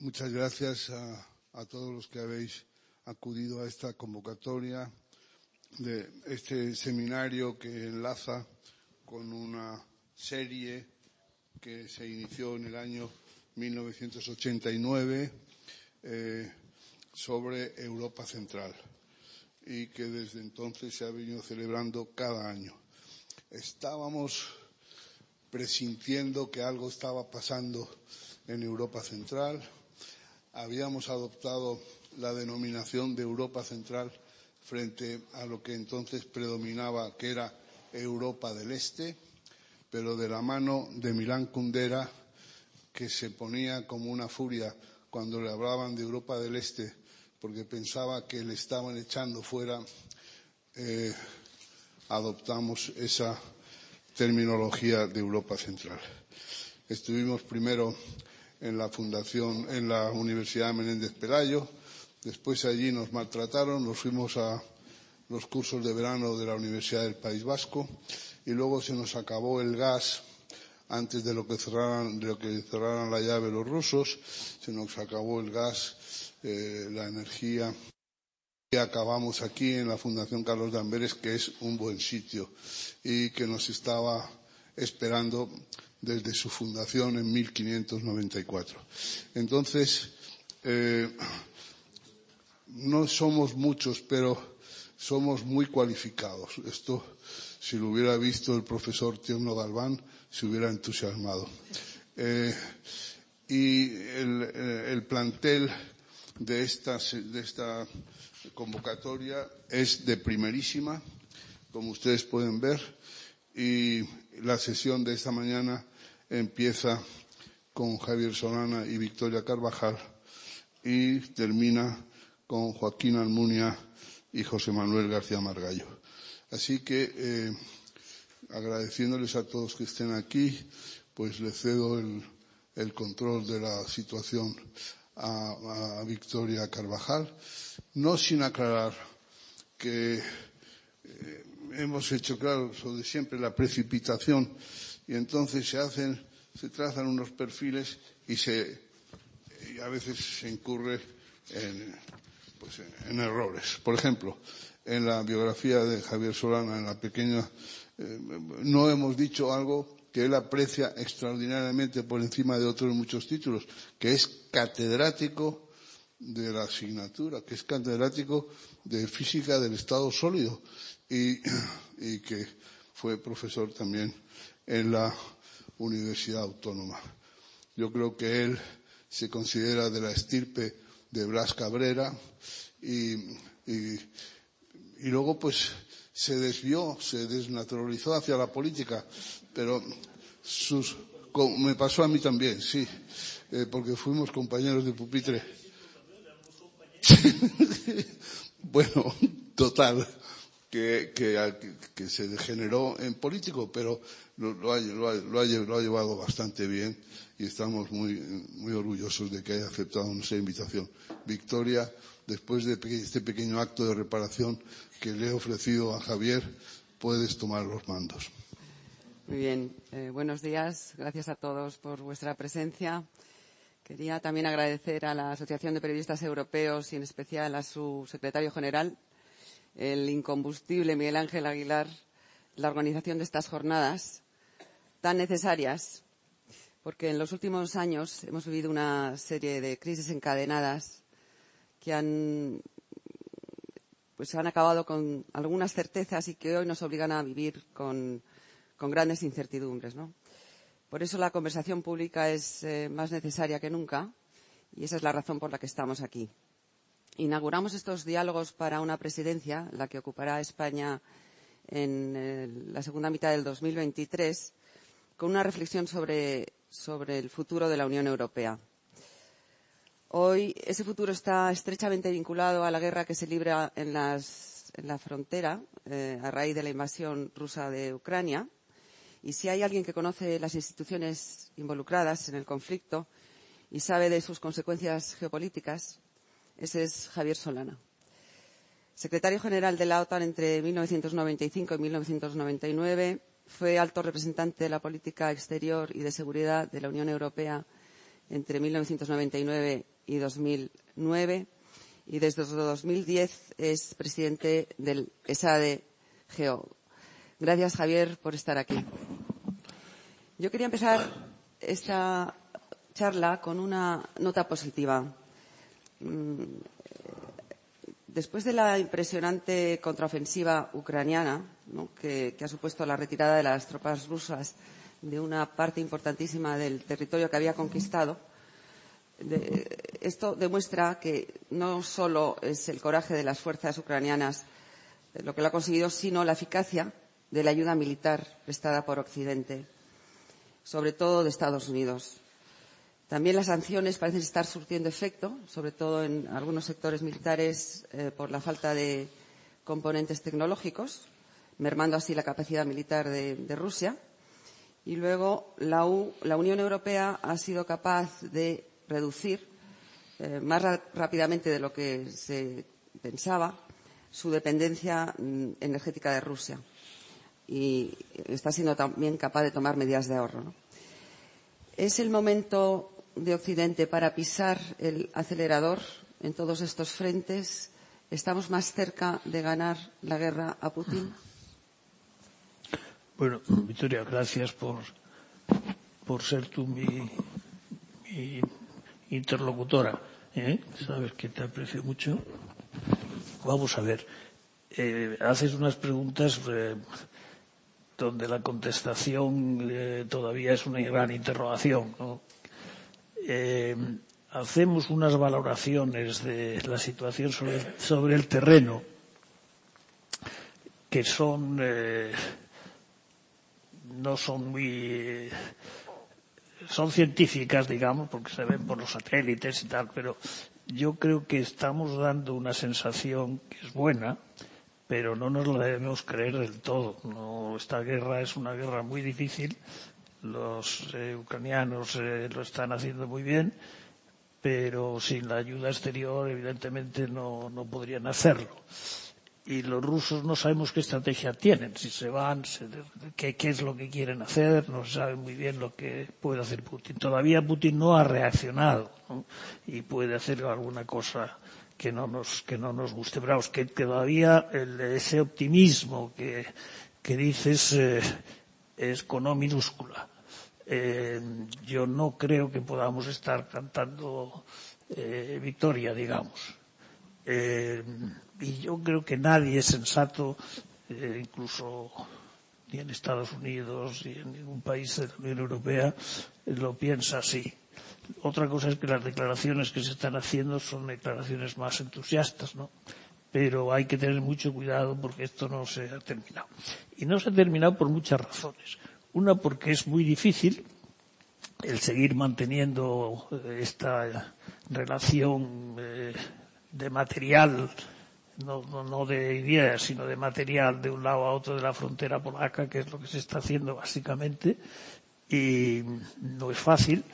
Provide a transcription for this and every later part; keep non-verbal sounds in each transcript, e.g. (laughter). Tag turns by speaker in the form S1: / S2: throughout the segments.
S1: Muchas gracias a, todos los que habéis acudido a esta convocatoria de este seminario que enlaza con una serie que se inició en el año 1989 eh, sobre Europa Central y que desde entonces se ha venido celebrando cada año. Estábamos presintiendo que algo estaba pasando en Europa Central. Habíamos adoptado la denominación de Europa Central frente a lo que entonces predominaba, que era Europa del Este, pero de la mano de Milán Kundera, que se ponía como una furia cuando le hablaban de Europa del Este, porque pensaba que le estaban echando fuera, eh, adoptamos esa terminología de Europa Central. Estuvimos primero en la fundación, en la Universidad Menéndez Pelayo, después allí nos maltrataron, nos fuimos a los cursos de verano de la Universidad del País Vasco y luego se nos acabó el gas antes de lo que cerraran, de lo que cerraran la llave los rusos, se nos acabó el gas, eh, la energía. Y acabamos aquí en la Fundación Carlos de Amberes, que es un buen sitio y que nos estaba esperando desde su fundación en 1594. Entonces, eh, no somos muchos, pero somos muy cualificados. Esto, si lo hubiera visto el profesor Tierno Galván, se hubiera entusiasmado. Eh, y el, eh, el, plantel de esta, de esta convocatoria es de primerísima, como ustedes pueden ver, y la sesión de esta mañana empieza con Javier Solana y Victoria Carvajal y termina con Joaquín Almunia y José Manuel García Margallo. Así que, eh, agradeciéndoles a todos que estén aquí, pues le cedo el, el control de la situación a, a Victoria Carvajal no sin aclarar que hemos hecho claro sobre siempre la precipitación y entonces se hacen, se trazan unos perfiles y se, y a veces se incurre en, pues errores. Por ejemplo, en la biografía de Javier Solana, en la pequeña, eh, no hemos dicho algo que él aprecia extraordinariamente por encima de otros muchos títulos, que es catedrático de la asignatura, que es catedrático de física del estado sólido y, (clears throat) y que fue profesor también en la Universidad Autónoma. Yo creo que él se considera de la estirpe de Blas Cabrera y, y, y luego pues se desvió, se desnaturalizó hacia la política, pero sus, me pasó a mí también, sí, eh, porque fuimos compañeros de pupitre. (laughs) (laughs) Bueno, total, que, se degeneró en político, pero lo, lo, ha, lo, ha, lo, ha, llevado bastante bien y estamos muy, muy orgullosos de que haya aceptado nuestra invitación. Victoria, después de este pequeño acto de reparación que le he ofrecido a Javier, puedes tomar los mandos.
S2: Muy bien. Eh, buenos días. Gracias a todos por vuestra presencia. Quería también agradecer a la Asociación de Periodistas Europeos y en especial a su secretario general, el incombustible Miguel Ángel Aguilar, la organización de estas jornadas tan necesarias, porque en los últimos años hemos vivido una serie de crisis encadenadas que han, pues han acabado con algunas certezas y que hoy nos obligan a vivir con, grandes incertidumbres, ¿no? Por eso la conversación pública es eh, más necesaria que nunca y esa es la razón por la que estamos aquí. Inauguramos estos diálogos para una presidencia, la que ocupará España en eh, la segunda mitad del 2023, con una reflexión sobre, sobre el futuro de la Unión Europea. Hoy ese futuro está estrechamente vinculado a la guerra que se libra en, las, en la frontera eh, a raíz de la invasión rusa de Ucrania y si hay alguien que conoce las instituciones involucradas en el conflicto y sabe de sus consecuencias geopolíticas, ese es Javier Solana. Secretario General de la OTAN entre 1995 y 1999, fue alto representante de la política exterior y de seguridad de la Unión Europea entre 1999 y 2009 y desde 2010 es presidente del ESADE. Gracias, Javier, por estar aquí. Yo quería empezar esta charla con una nota positiva. Mm, después de la impresionante contraofensiva ucraniana, que, ha supuesto la retirada de las tropas rusas de una parte importantísima del territorio que había conquistado, esto demuestra que no solo es el coraje de las fuerzas ucranianas lo que lo ha conseguido, sino la eficacia de la ayuda militar prestada por Occidente, sobre todo de Estados Unidos. También las sanciones parecen estar surtiendo efecto, sobre todo en algunos sectores militares, eh, por la falta de componentes tecnológicos, mermando así la capacidad militar de, Rusia. Y luego la, Unión Europea ha sido capaz de reducir eh, más rápidamente de lo que se pensaba su dependencia mm, energética de Rusia y está siendo también capaz de tomar medidas de ahorro. ¿Es el momento de Occidente para pisar el acelerador en todos estos frentes? ¿Estamos más cerca de ganar la guerra a Putin?
S3: Bueno, Victoria, gracias por, por ser tú mi, mi interlocutora. ¿eh? Sabes que te aprecio mucho. Vamos a ver. Eh, haces unas preguntas eh, donde la contestación todavía es una gran interrogación. Eh, hacemos unas valoraciones de la situación sobre, el terreno que son eh, no son muy son científicas, digamos, porque se ven por los satélites y tal, pero yo creo que estamos dando una sensación que es buena, pero no nos la debemos creer del todo. No, esta guerra es una guerra muy difícil. Los eh, ucranianos eh, lo están haciendo muy bien, pero sin la ayuda exterior, evidentemente, no, no podrían hacerlo y los rusos no sabemos qué estrategia tienen, si se van, se, qué, qué, es lo que quieren hacer, no se sabe muy bien lo que puede hacer Putin. Todavía Putin no ha reaccionado y puede hacer alguna cosa que no nos, que no nos guste. Pero vamos, que, que todavía ese optimismo que, que dices eh, es con O minúscula. Eh, yo no creo que podamos estar cantando eh, victoria, digamos. Eh, y yo creo que nadie es sensato, eh, incluso ni en Estados Unidos ni en ningún país de la Unión Europea, lo piensa así. Otra cosa es que las declaraciones que se están haciendo son declaraciones más entusiastas, ¿no? Pero hay que tener mucho cuidado porque esto no se ha terminado. Y no se ha terminado por muchas razones. Una porque es muy difícil el seguir manteniendo eh, esta relación eh, de material no, no, no de ideas, sino de material de un lado a otro de la frontera polaca, que es lo que se está haciendo básicamente, y no es fácil.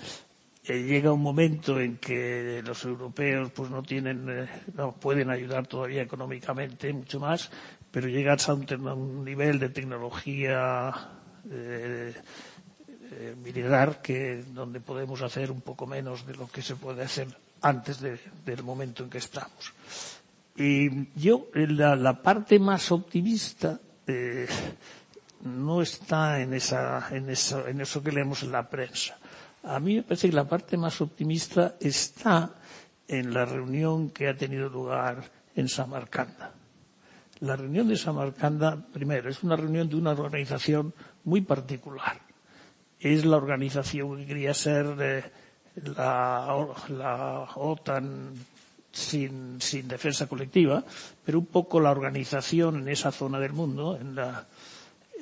S3: Eh, llega un momento en que los europeos pues no tienen, eh, no pueden ayudar todavía económicamente mucho más, pero llegas a un, a un nivel de tecnología eh, eh, militar que donde podemos hacer un poco menos de lo que se puede hacer antes de, del momento en que estamos. Y yo, la, la parte más optimista no está en, esa, en, eso, en eso que leemos en la prensa. A mí me parece que la parte más optimista está en la reunión que ha tenido lugar en Samarcanda. La reunión de Samarcanda, primero, es una reunión de una organización muy particular. Es la organización que quería ser la, la OTAN sin, sin defensa colectiva, pero un poco la organización en esa zona del mundo, en la,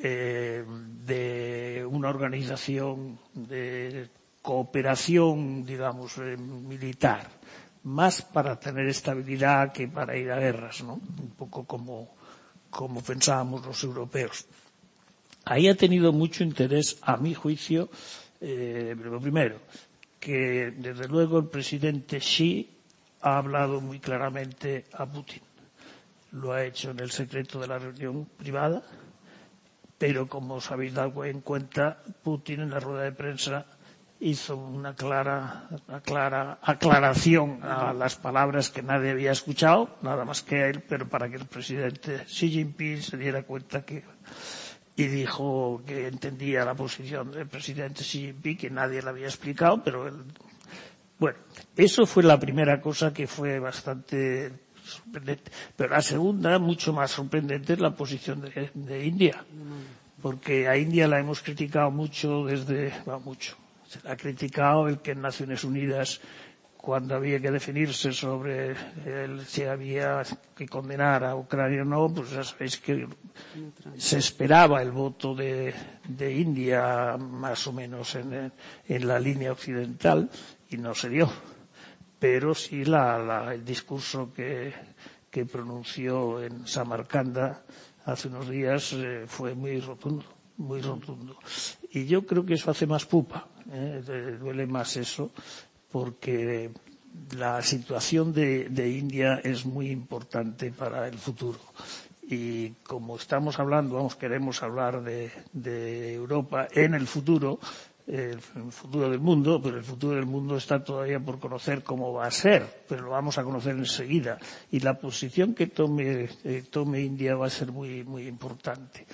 S3: eh, de una organización de cooperación, digamos, eh, militar, más para tener estabilidad que para ir a guerras, ¿no? Un poco como, como pensábamos los europeos. Ahí ha tenido mucho interés, a mi juicio, eh, primero, que desde luego el presidente Xi ha hablado muy claramente a Putin. Lo ha hecho en el secreto de la reunión privada, pero como os habéis dado en cuenta, Putin en la rueda de prensa hizo una clara, una clara aclaración a las palabras que nadie había escuchado, nada más que a él, pero para que el presidente Xi Jinping se diera cuenta que y dijo que entendía la posición del presidente Xi Jinping, que nadie le había explicado, pero él, bueno, eso fue la primera cosa que fue bastante sorprendente. Pero la segunda, mucho más sorprendente, es la posición de, de India. Porque a India la hemos criticado mucho desde, va mucho, se le ha criticado el que en Naciones Unidas cuando había que definirse sobre el, si había que condenar a Ucrania o no, pues ya sabéis que se esperaba el voto de, India más o menos en, en, la línea occidental y no se dio. Pero sí la, la, el discurso que, que pronunció en Samarcanda hace unos días eh, fue muy rotundo, muy rotundo. Y yo creo que eso hace más pupa eh, duele más eso porque la situación de, India es muy importante para el futuro. Y como estamos hablando, vamos, queremos hablar de, Europa en el futuro, el futuro del mundo, pero el futuro del mundo está todavía por conocer cómo va a ser, pero lo vamos a conocer enseguida. Y la posición que tome, eh, tome India va a ser muy, muy importante.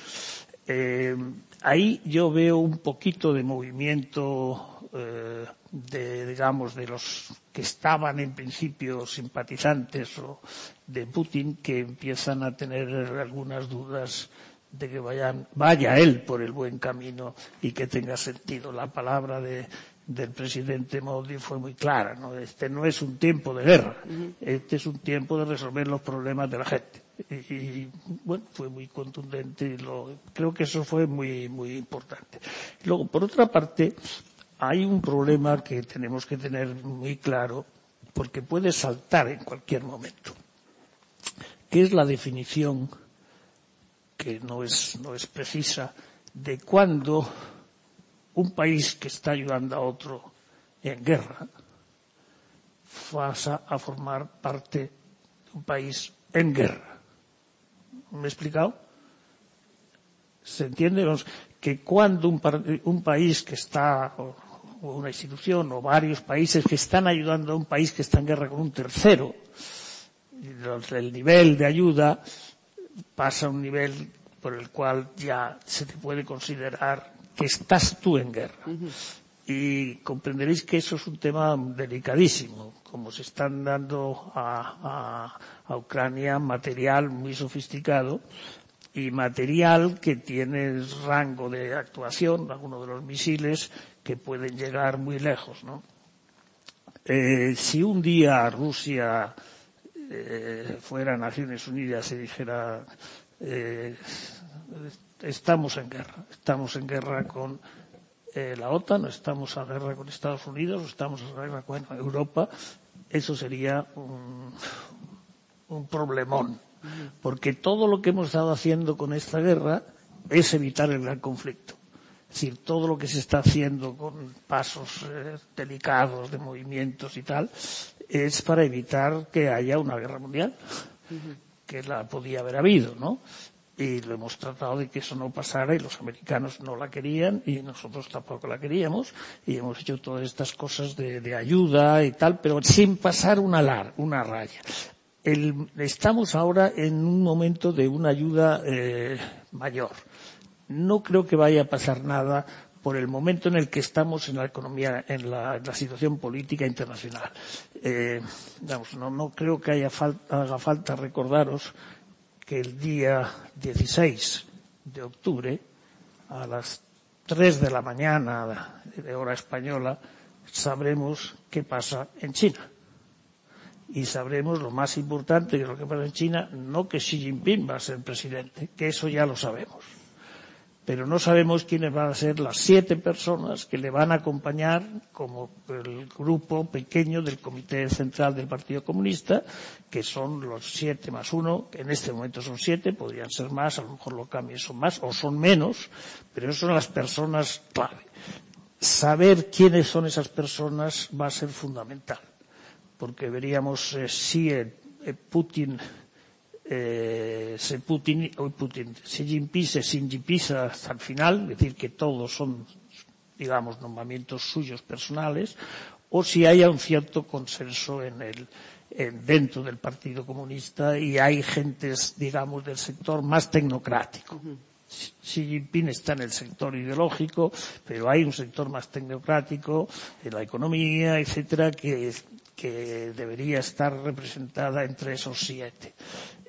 S3: Eh, ahí yo veo un poquito de movimiento eh, de, digamos, de los que estaban en principio simpatizantes o de Putin que empiezan a tener algunas dudas de que vayan, vaya él por el buen camino y que tenga sentido. La palabra de, del presidente Modi fue muy clara, ¿no? Este no es un tiempo de guerra, este es un tiempo de resolver los problemas de la gente. Y, bueno, fue muy contundente y lo, creo que eso fue muy, muy importante. Luego, por otra parte, hay un problema que tenemos que tener muy claro porque puede saltar en cualquier momento, que es la definición que no es, no es precisa de cuándo un país que está ayudando a otro en guerra pasa a formar parte de un país en guerra. ¿Me he explicado? ¿Se entiende? Que cuando un, un país que está o una institución o varios países que están ayudando a un país que está en guerra con un tercero, el nivel de ayuda pasa a un nivel por el cual ya se te puede considerar que estás tú en guerra. Y comprenderéis que eso es un tema delicadísimo, como se están dando a, Ucrania material muy sofisticado y material que tiene rango de actuación, algunos de los misiles que pueden llegar muy lejos. Eh, si un día Rusia eh, fuera a Naciones Unidas y dijera eh, estamos en guerra, estamos en guerra con eh, la OTAN, estamos en guerra con Estados Unidos, estamos en guerra con Europa, eso sería un, un problemón, porque todo lo que hemos estado haciendo con esta guerra es evitar el gran conflicto. Es decir, todo lo que se está haciendo con pasos eh, delicados de movimientos y tal, es para evitar que haya una guerra mundial, que la podía haber habido, ¿no? Y lo hemos tratado de que eso no pasara y los americanos no la querían y nosotros tampoco la queríamos y hemos hecho todas estas cosas de, ayuda y tal, pero sin pasar una, lar, una raya. El, estamos ahora en un momento de una ayuda eh, mayor no creo que vaya a pasar nada por el momento en el que estamos en la economía, en la, situación política internacional. Eh, vamos, no, no, creo que haya falta, haga falta recordaros que el día 16 de octubre, a las 3 de la mañana de hora española, sabremos qué pasa en China. Y sabremos lo más importante que lo que pasa en China, no que Xi Jinping va a ser presidente, que eso ya lo sabemos pero no sabemos quiénes van a ser las siete personas que le van a acompañar como el grupo pequeño del Comité Central del Partido Comunista, que son los siete más uno, en este momento son siete, podrían ser más, a lo mejor lo cambian, son más o son menos, pero son las personas clave. Saber quiénes son esas personas va a ser fundamental, porque veríamos eh, si eh, Putin eh, se Putin, hoy Putin, Xi Jinping se Xi Jinping hasta el final, es decir, que todos son digamos, nombramientos suyos personales, o si haya un cierto consenso en el, en, dentro del Partido Comunista y hay gentes, digamos, del sector más tecnocrático. Xi Jinping está en el sector ideológico, pero hay un sector más tecnocrático de la economía, etcétera, que, que debería estar representada entre esos siete.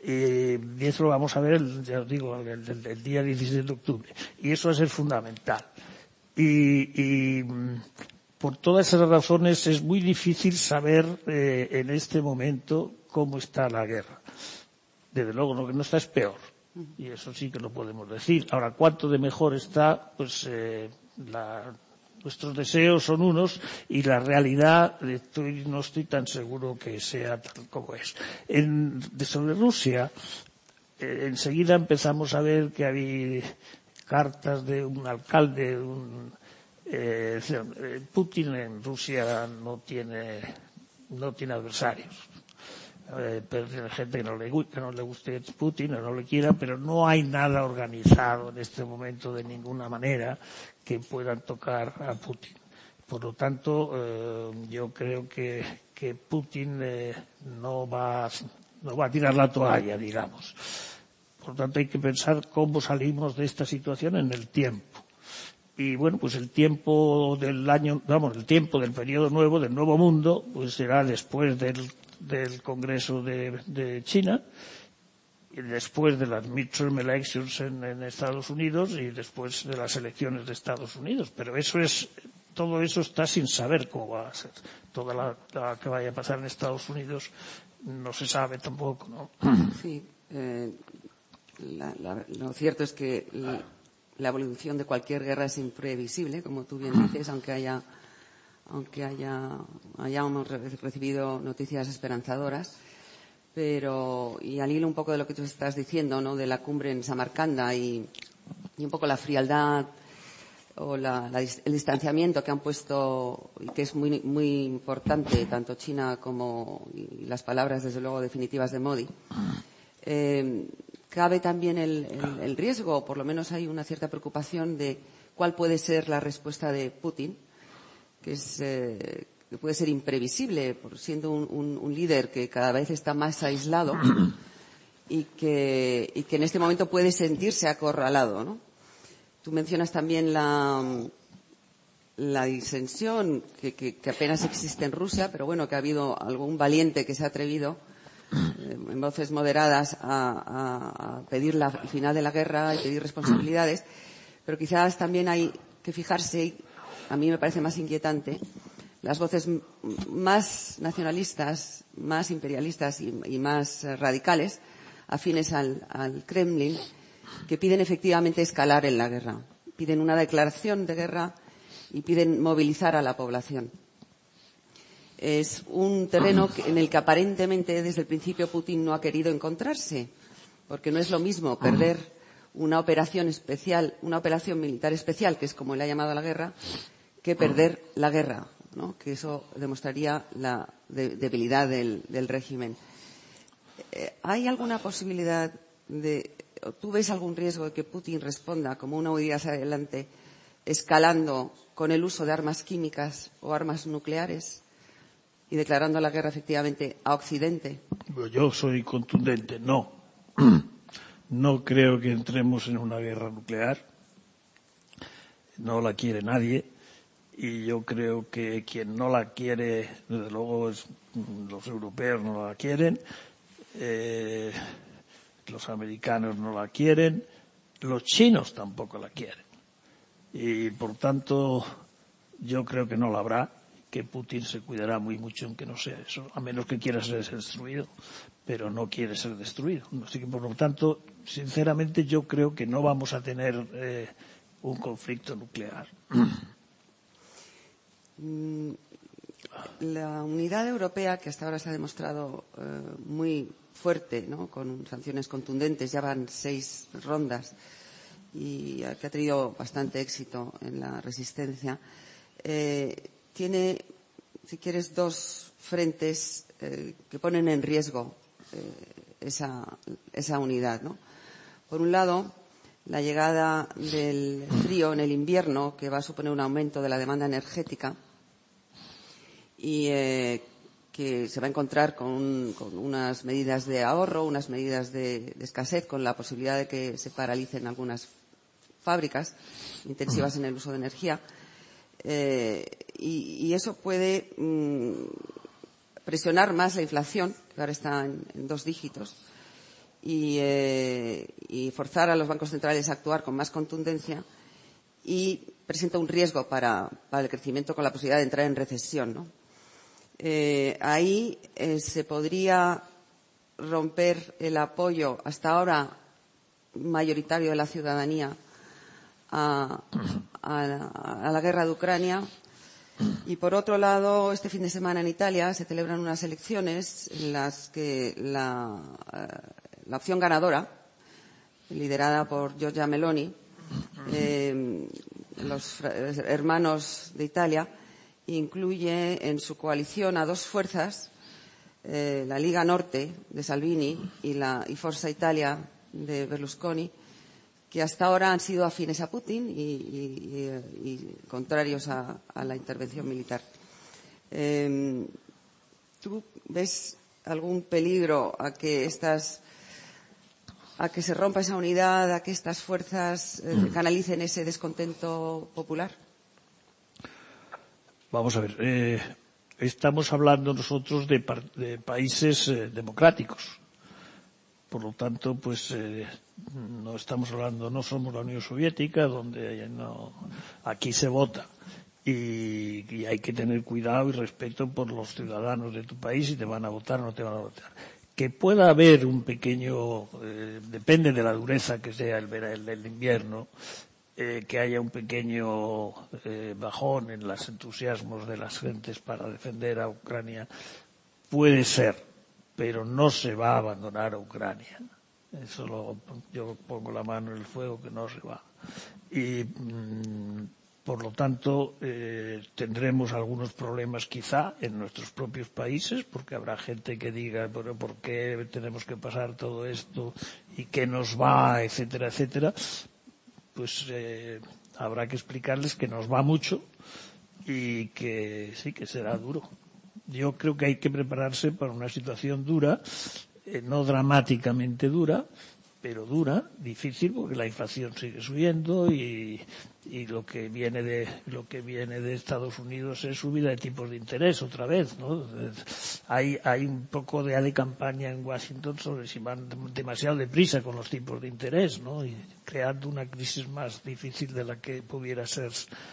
S3: Eh, y eso lo vamos a ver, ya os digo, el, el, el, día 16 de octubre. Y eso va a ser fundamental. Y, y por todas esas razones es muy difícil saber eh, en este momento cómo está la guerra. Desde luego, lo que no está es peor. Y eso sí que lo podemos decir. Ahora, ¿cuánto de mejor está? Pues eh, la, nuestros deseos son unos y la realidad no estoy tan seguro que sea tal como es. En, sobre Rusia, eh, enseguida empezamos a ver que había cartas de un alcalde, un, eh, Putin en Rusia no tiene, no tiene adversarios. Eh, pero hay gente que no, le, que no le guste Putin o no le quiera, pero no hay nada organizado en este momento de ninguna manera que puedan tocar a Putin. Por lo tanto, eh, yo creo que, que Putin eh, no, va, no va a tirar la toalla, digamos. Por lo tanto, hay que pensar cómo salimos de esta situación en el tiempo. Y bueno, pues el tiempo del año, vamos, el tiempo del periodo nuevo, del nuevo mundo, pues será después del, del Congreso de, China, después de las midterm elections en, en, Estados Unidos y después de las elecciones de Estados Unidos. Pero eso es, todo eso está sin saber cómo va a ser. Toda la, la que vaya a pasar en Estados Unidos no se sabe tampoco, ¿no? (clears throat)
S2: Sí. Eh, la, la, lo cierto es que la, la evolución de cualquier guerra es imprevisible, como tú bien dices, (clears throat) aunque haya, aunque haya, hayamos recibido noticias esperanzadoras. Pero, y al hilo un poco de lo que tú estás diciendo, ¿no? De la cumbre en Samarcanda y, y un poco la frialdad o la, el distanciamiento que han puesto y que es muy, muy importante tanto China como las palabras desde luego definitivas de Modi. Eh, cabe también el, riesgo, o por lo menos hay una cierta preocupación de cuál puede ser la respuesta de Putin, que, es, eh, que puede ser imprevisible, por siendo un, un, un, líder que cada vez está más aislado (clears throat) y que, y que en este momento puede sentirse acorralado. ¿no? Tú mencionas también la, la disensión que, que, que apenas existe en Rusia, pero bueno, que ha habido algún valiente que se ha atrevido en voces moderadas a, a, a pedir la, el final de la guerra y pedir responsabilidades, pero quizás también hay que fijarse, a mí me parece más inquietante, las voces más nacionalistas, más imperialistas y, más radicales, afines al, Kremlin, que piden efectivamente escalar en la guerra. Piden una declaración de guerra y piden movilizar a la población es un terreno en el que aparentemente desde el principio Putin no ha querido encontrarse, porque no es lo mismo perder una operación especial, una operación militar especial, que es como él ha llamado la guerra, que perder la guerra, ¿no? que eso demostraría la de, debilidad del, del régimen. Eh, ¿Hay alguna posibilidad de, tú ves algún riesgo de que Putin responda como una huida hacia adelante, escalando con el uso de armas químicas o armas nucleares? y declarando la guerra efectivamente a Occidente?
S3: Yo soy contundente, no. (clears throat) No creo que entremos en una guerra nuclear. No la quiere nadie. Y yo creo que quien no la quiere, desde luego, es, los europeos no la quieren, eh, los americanos no la quieren, los chinos tampoco la quieren. Y por tanto, yo creo que no la habrá que Putin se cuidará muy mucho en que no sea eso, a menos que quiera ser destruido, pero no quiere ser destruido. Así que, por lo tanto, sinceramente yo creo que no vamos a tener eh, un conflicto nuclear. (clears throat)
S2: Mm, la unidad europea, que hasta ahora se ha demostrado eh, muy fuerte, con sanciones contundentes, ya van seis rondas y que ha tenido bastante éxito en la resistencia. Eh, tiene, si quieres, dos frentes eh, que ponen en riesgo esa, unidad. Por un lado, la llegada del frío en el invierno, que va a suponer un aumento de la demanda energética y eh, que se va a encontrar con, con, unas medidas de ahorro, unas medidas de, escasez, con la posibilidad de que se paralicen algunas fábricas intensivas en el uso de energía. Eh, y, y, eso puede mmm, presionar más la inflación, que ahora está en, en dos dígitos, y, eh, y, forzar a los bancos centrales a actuar con más contundencia y presenta un riesgo para, para el crecimiento con la posibilidad de entrar en recesión. ¿no? Eh, ahí eh, se podría romper el apoyo hasta ahora mayoritario de la ciudadanía a, la guerra de Ucrania. Y por otro lado, este fin de semana en Italia se celebran unas elecciones en las que la, la opción ganadora, liderada por Giorgia Meloni, eh, los hermanos de Italia, incluye en su coalición a dos fuerzas, eh, la Liga Norte de Salvini y la y Forza Italia de Berlusconi, que hasta ahora han sido afines a Putin y, y, y contrarios a, a, la intervención militar. Eh, ¿Tú ves algún peligro a que estas a que se rompa esa unidad, a que estas fuerzas eh, canalicen ese descontento popular?
S3: Vamos a ver, eh, estamos hablando nosotros de, países eh, democráticos. Por lo tanto, pues eh, no estamos hablando, no somos la Unión Soviética, donde no, aquí se vota. Y, y, hay que tener cuidado y respeto por los ciudadanos de tu país si te van a votar o no te van a votar. Que pueda haber un pequeño, eh, depende de la dureza que sea el, el, el invierno, eh, que haya un pequeño eh, bajón en los entusiasmos de las gentes para defender a Ucrania. Puede ser, pero no se va a abandonar a Ucrania. Eso lo, yo pongo la mano en el fuego que no se va. Y mmm, por lo tanto eh, tendremos algunos problemas quizá en nuestros propios países porque habrá gente que diga pero por qué tenemos que pasar todo esto y qué nos va etcétera etcétera pues eh, habrá que explicarles que nos va mucho y que sí que será duro. Yo creo que hay que prepararse para una situación dura, eh, no dramáticamente dura, pero dura, difícil, porque la inflación sigue subiendo y, y lo que viene de lo que viene de Estados Unidos es subida de tipos de interés otra vez, ¿no? Hay hay un poco de, de campaña en Washington sobre si van demasiado deprisa con los tipos de interés, ¿no? Y creando una crisis más difícil de la que pudiera ser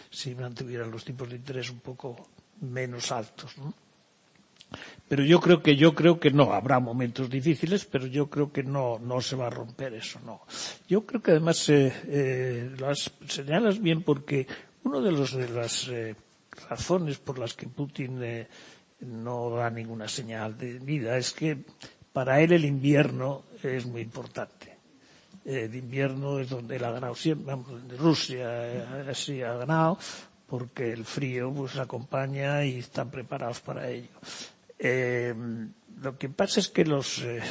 S3: si mantuvieran los tipos de interés un poco menos altos, ¿no? Pero yo creo que yo creo que no habrá momentos difíciles, pero yo creo que no no se va a romper eso, no. Yo creo que además eh, eh, las señalas bien porque uno de los de las eh, razones por las que Putin eh, no da ninguna señal de vida es que para él el invierno es muy importante. El invierno es donde él ha ganado siempre, Rusia así ha ganado porque el frío pues acompaña y están preparados para ello Eh, lo que pasa es que los eh,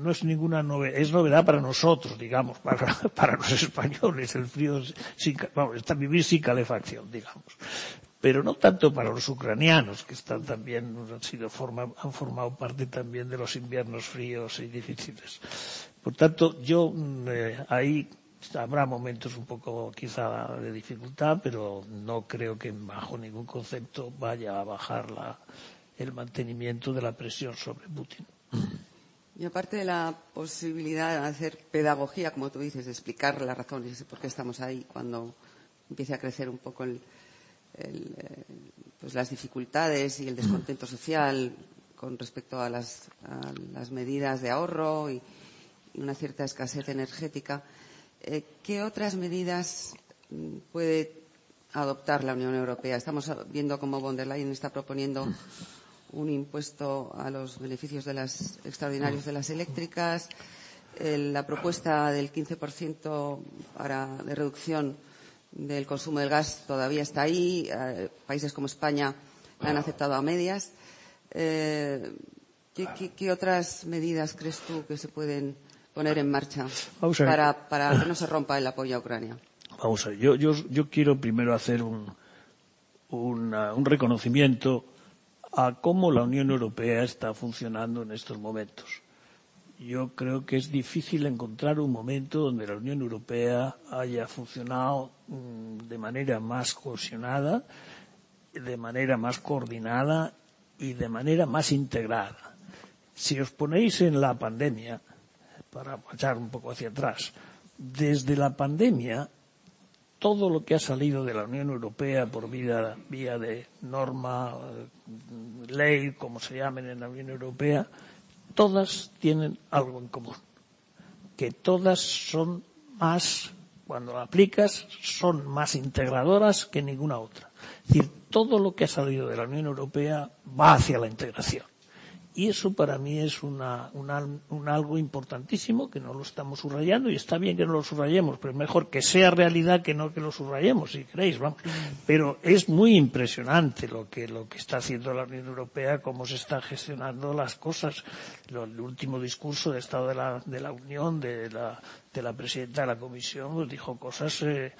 S3: no es ninguna novedad, es novedad para nosotros, digamos, (laughs) para, para los españoles, el frío sin, vamos, está vivir sin calefacción, digamos. Pero no tanto para los ucranianos, que están también, han sido forma, han formado parte también de los inviernos fríos y difíciles. Por tanto, yo eh, ahí habrá momentos un poco quizá de dificultad, pero no creo que bajo ningún concepto vaya a bajar la, el mantenimiento de la presión sobre Putin.
S2: Y aparte de la posibilidad de hacer pedagogía, como tú dices, de explicar las razones de por qué estamos ahí cuando empiece a crecer un poco el, el, pues las dificultades y el descontento social con respecto a las, a las medidas de ahorro y, y una cierta escasez energética, eh, ¿qué otras medidas mm, puede adoptar la Unión Europea? Estamos viendo cómo von der Leyen está proponiendo un impuesto a los beneficios de las extraordinarios de las eléctricas, la propuesta del 15% para, de reducción del consumo del gas todavía está ahí. Eh, países como España la han aceptado a medias. Eh, ¿qué, qué, ¿Qué otras medidas crees tú que se pueden poner en marcha para, para que no se rompa el apoyo a Ucrania?
S3: Vamos a ver, yo, yo, yo quiero primero hacer un, un reconocimiento a cómo la Unión Europea está funcionando en estos momentos. Yo creo que es difícil encontrar un momento donde la Unión Europea haya funcionado mm, de manera más cohesionada, de manera más coordinada y de manera más integrada. Si os ponéis en la pandemia, para echar un poco hacia atrás, desde la pandemia todo lo que ha salido de la Unión Europea por vía, vía de norma, eh, ley, como se llamen en la Unión Europea, todas tienen algo en común. Que todas son más, cuando la aplicas, son más integradoras que ninguna otra. Es decir, todo lo que ha salido de la Unión Europea va hacia la integración. Y eso para mí es una, un algo importantísimo que no lo estamos subrayando y está bien que no lo subrayemos, pero es mejor que sea realidad que no que lo subrayemos, si queréis, vamos. Pero es muy impresionante lo que, lo que está haciendo la Unión Europea, cómo se están gestionando las cosas. el último discurso de Estado de la, de la Unión, de la, de la presidenta de la Comisión, pues dijo cosas eh,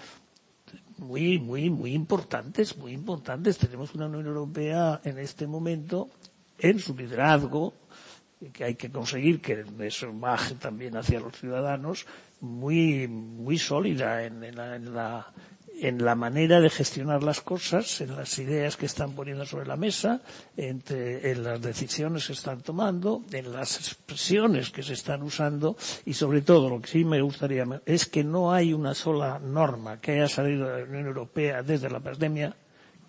S3: muy, muy, muy importantes, muy importantes. Tenemos una Unión Europea en este momento en su liderazgo, que hay que conseguir que eso baje también hacia los ciudadanos, muy, muy sólida en, en, la, en, la, en la manera de gestionar las cosas, en las ideas que están poniendo sobre la mesa, entre, en las decisiones que están tomando, en las expresiones que se están usando y sobre todo lo que sí me gustaría es que no hay una sola norma que haya salido de la Unión Europea desde la pandemia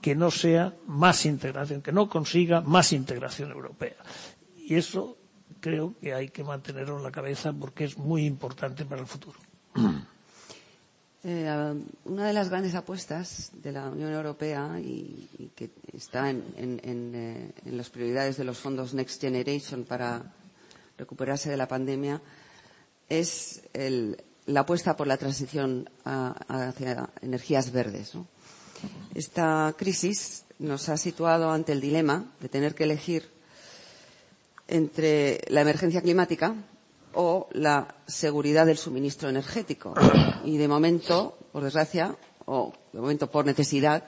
S3: que no sea más integración, que no consiga más integración europea. Y eso creo que hay que mantenerlo en la cabeza porque es muy importante para el futuro. (clears throat)
S2: Eh, una de las grandes apuestas de la Unión Europea y, que está en, eh, en, las prioridades de los fondos Next Generation para recuperarse de la pandemia es la apuesta por la transición hacia energías verdes. ¿no? Esta crisis nos ha situado ante el dilema de tener que elegir entre la emergencia climática o la seguridad del suministro energético. Y de momento, por desgracia, o de momento por necesidad,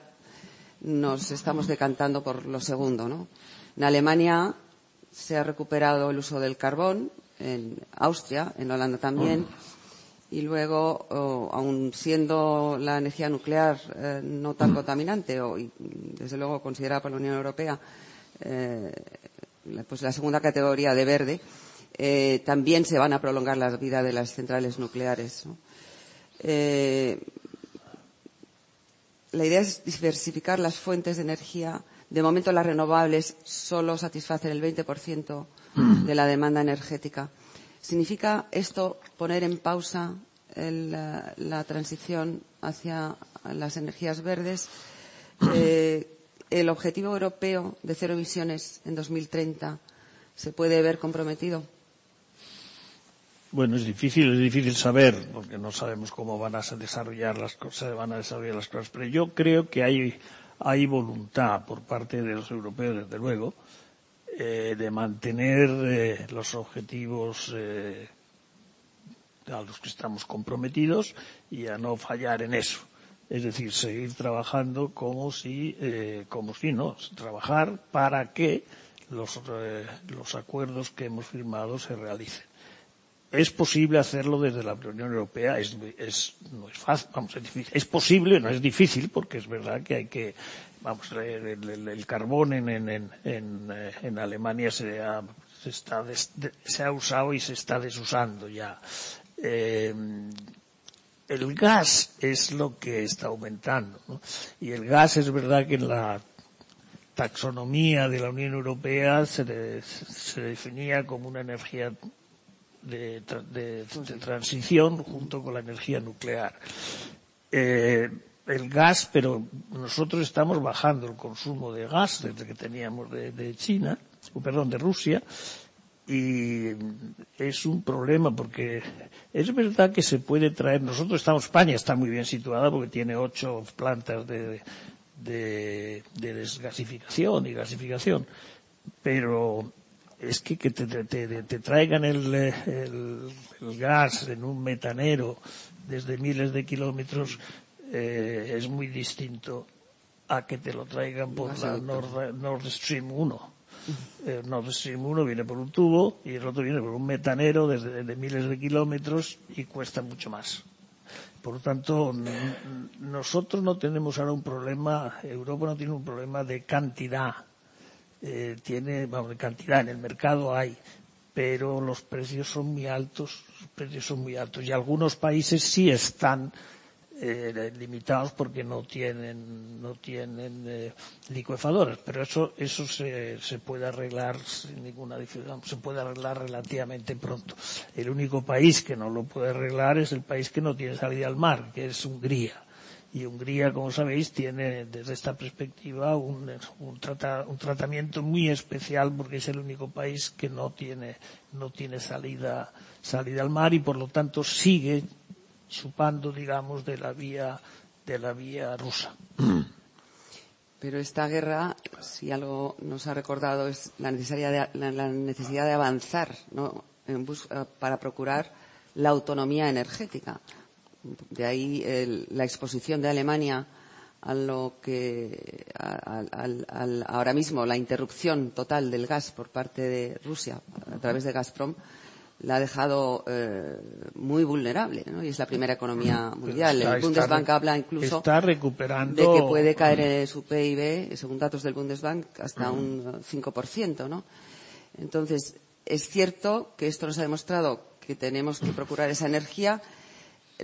S2: nos estamos decantando por lo segundo. ¿no? En Alemania se ha recuperado el uso del carbón, en Austria, en Holanda también y luego, aun siendo la energía nuclear eh, no tan contaminante o, y, desde luego, considerada por la Unión Europea eh, pues la segunda categoría de verde, eh, también se van a prolongar la vida de las centrales nucleares. ¿no? La idea es diversificar las fuentes de energía. De momento, las renovables solo satisfacen el 20% de la demanda energética. ¿Significa esto poner en pausa el, la, transición hacia las energías verdes? Eh, ¿El objetivo europeo de cero emisiones en 2030 se puede ver comprometido?
S3: Bueno, es difícil, es difícil saber, porque no sabemos cómo van a desarrollar las cosas, van a desarrollar las cosas. Pero yo creo que hay, hay voluntad por parte de los europeos, desde luego, eh, de mantener eh, los objetivos eh, a los que estamos comprometidos y a no fallar en eso. Es decir, seguir trabajando como si, eh, como si no, trabajar para que los, eh, los acuerdos que hemos firmado se realicen. Es posible hacerlo desde la Unión Europea, es, es, no es fácil, vamos, es difícil. Es posible, no es difícil, porque es verdad que hay que, vamos, el, el, el carbón en, en, en, en, eh, en Alemania se ha, se, está des, de, se ha usado y se está desusando ya. Eh, el gas es lo que está aumentando. ¿no? Y el gas es verdad que en la taxonomía de la Unión Europea se, de, se definía como una energía de, de, de, transición junto con la energía nuclear. Eh, el gas, pero nosotros estamos bajando el consumo de gas desde que teníamos de, de China, o perdón, de Rusia, y es un problema porque es verdad que se puede traer, nosotros estamos, España está muy bien situada porque tiene ocho plantas de, de, de desgasificación y gasificación, pero es que, que te, te, traigan el, el, gas en un metanero desde miles de kilómetros eh, es muy distinto a que te lo traigan por la Nord, Stream 1. El Nord Stream 1 viene por un tubo y el otro viene por un metanero desde, desde miles de kilómetros y cuesta mucho más. Por lo tanto, nosotros no tenemos ahora un problema, Europa no tiene un problema de cantidad eh, tiene, vamos, de cantidad en el mercado hay, pero los precios son muy altos, los precios son muy altos y algunos países sí están eh, limitados porque no tienen no tienen eh, licuefadores, pero eso eso se, se puede arreglar sin ninguna dificultad, se puede arreglar relativamente pronto. El único país que no lo puede arreglar es el país que no tiene salida al mar, que es Hungría. Y Hungría, como sabéis, tiene desde esta perspectiva un, un, tratamiento muy especial porque es el único país que no tiene, no tiene salida, salida al mar y por lo tanto sigue chupando, digamos, de la vía, de la vía rusa.
S2: Pero esta guerra, si algo nos ha recordado, es la necesidad de, la, la necesidad de avanzar ¿no? en bus, para procurar la autonomía energética de ahí la exposición de Alemania a lo que ahora mismo la interrupción total del gas por parte de Rusia a través de Gazprom la ha dejado eh, muy vulnerable, ¿no? Y es la primera economía mundial. el Bundesbank habla incluso
S3: recuperando...
S2: de que puede caer eh, su PIB, según datos del Bundesbank, hasta un 5%, ¿no? Entonces, es cierto que esto nos ha demostrado que tenemos que procurar esa energía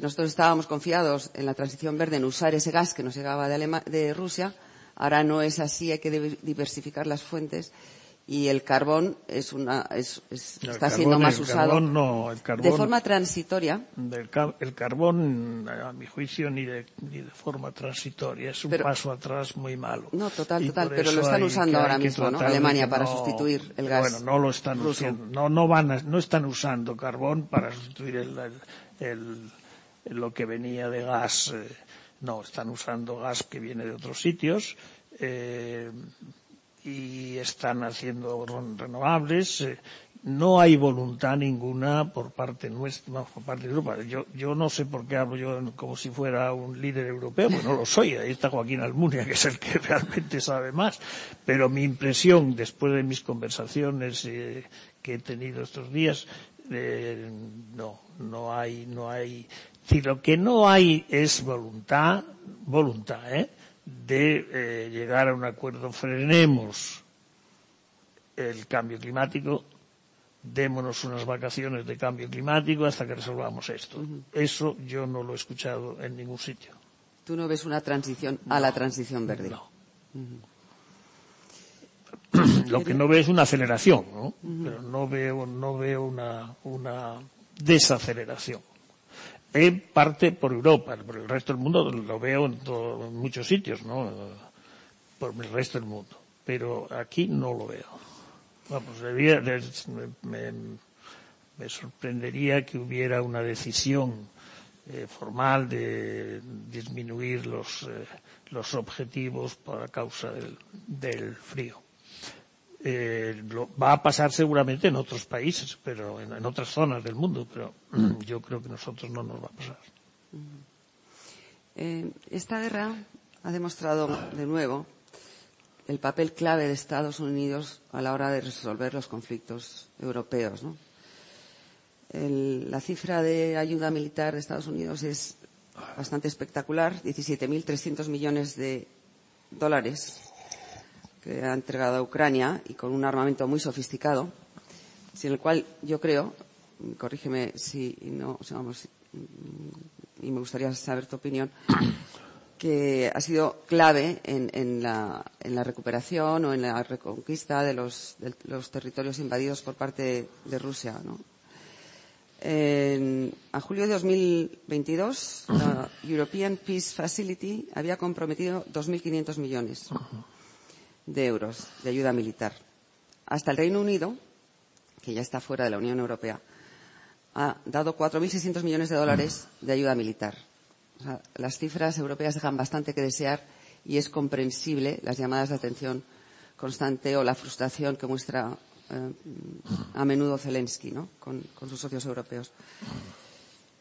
S2: nosotros estábamos confiados en la transición verde, en usar ese gas que nos llegaba de, Rusia. Ahora no es así, hay que diversificar las fuentes y el carbón es una está siendo más usado de forma transitoria.
S3: El, carbón, a mi juicio, ni de, forma transitoria. Es un paso atrás muy malo.
S2: No, total, total. Pero lo están usando ahora mismo, ¿no? Alemania para sustituir el gas.
S3: Bueno, no lo están usando. No, no van no están usando carbón para sustituir el lo que venía de gas, eh, no, están usando gas que viene de otros sitios eh, y están haciendo renovables. Eh, no hay voluntad ninguna por parte nuestra, por parte de Europa. Yo, yo no sé por qué hablo yo como si fuera un líder europeo, pues no lo soy. Ahí está Joaquín Almunia, (laughs) que es el que realmente sabe más. Pero mi impresión, después de mis conversaciones que he tenido estos días, no, no hay, no hay si lo que no hay es voluntad, voluntad, ¿eh? De eh, llegar a un acuerdo, frenemos el cambio climático, démonos unas vacaciones de cambio climático hasta que resolvamos esto. Eso yo no lo he escuchado en ningún sitio.
S2: ¿Tú no ves una transición a la transición verde?
S3: No. (clears throat) Lo que no veo es una aceleración, ¿no? Pero no veo, no veo una, una desaceleración en parte por Europa, por el resto del mundo lo veo en, muchos sitios, ¿no? Por el resto del mundo. Pero aquí no lo veo. Vamos, me, sorprendería que hubiera una decisión eh, formal de disminuir los, eh, los objetivos por causa del frío eh, va a pasar seguramente en otros países, pero en, otras zonas del mundo, pero yo creo que nosotros no nos va a pasar.
S2: Eh, esta guerra ha demostrado de nuevo el papel clave de Estados Unidos a la hora de resolver los conflictos europeos. ¿no? la cifra de ayuda militar de Estados Unidos es bastante espectacular, 17.300 millones de dólares que ha entregado a Ucrania y con un armamento muy sofisticado, sin el cual yo creo, corrígeme si no, vamos, y me gustaría saber tu opinión, (coughs) que ha sido clave en, la, recuperación o en la reconquista de los, territorios invadidos por parte de, Rusia. a julio de 2022, la (coughs) European Peace Facility había comprometido 2.500 millones de euros de ayuda militar. Hasta el Reino Unido, que ya está fuera de la Unión Europea, ha dado 4.600 millones de dólares de ayuda militar. las cifras europeas dejan bastante que desear y es comprensible las llamadas de atención constante o la frustración que muestra eh, a menudo Zelensky ¿no? con, sus socios europeos.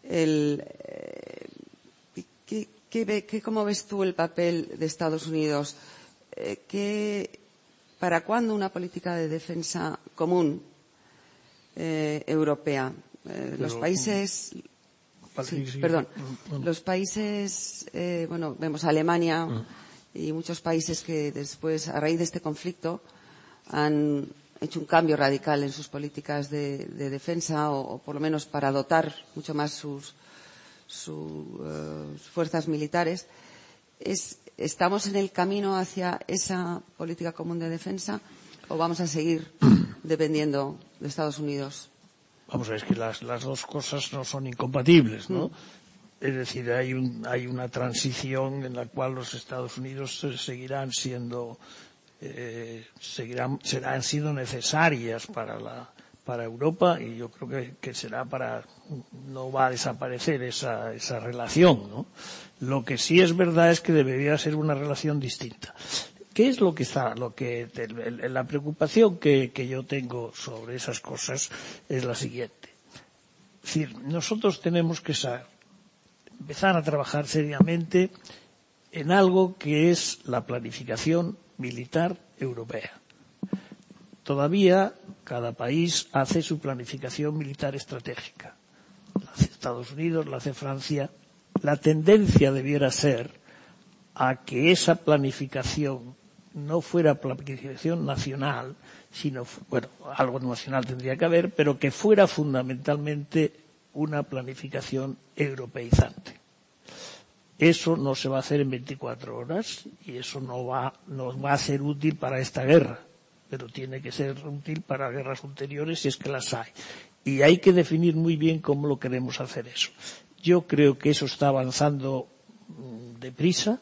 S2: El, eh, ¿qué, cómo ves tú el papel de Estados Unidos? ¿Qué, ¿Para cuándo una política de defensa común europea? los países perdón. Los países, eh, bueno, vemos Alemania mm. y muchos países que después, a raíz de este conflicto, han hecho un cambio radical en sus políticas de, defensa o, por lo menos para dotar mucho más sus, eh, fuerzas militares. ¿Estamos en el camino hacia esa política común de defensa o vamos a seguir (clears throat) dependiendo de Estados Unidos?
S3: Vamos a ver, es que las, las dos cosas no son incompatibles, ¿no? Mm. Es decir, hay, un, hay una transición en la cual los Estados Unidos seguirán siendo, eh, seguirán, serán siendo necesarias para la, para Europa y yo creo que, que, será para, no va a desaparecer esa, esa relación, ¿no? Lo que sí es verdad es que debería ser una relación distinta. ¿Qué es lo que está, lo que, la preocupación que, yo tengo sobre esas cosas es la siguiente. Es decir, nosotros tenemos que empezar a trabajar seriamente en algo que es la planificación militar europea. Todavía cada país hace su planificación militar estratégica. La hace Estados Unidos, la hace Francia. La tendencia debiera ser a que esa planificación no fuera planificación nacional, sino, bueno, algo nacional tendría que haber, pero que fuera fundamentalmente una planificación europeizante. Eso no se va a hacer en 24 horas y eso no va, va a ser útil para esta guerra, pero tiene que ser útil para guerras ulteriores si es que las hay. Y hay que definir muy bien cómo lo queremos hacer eso. Yo creo que eso está avanzando mm, deprisa,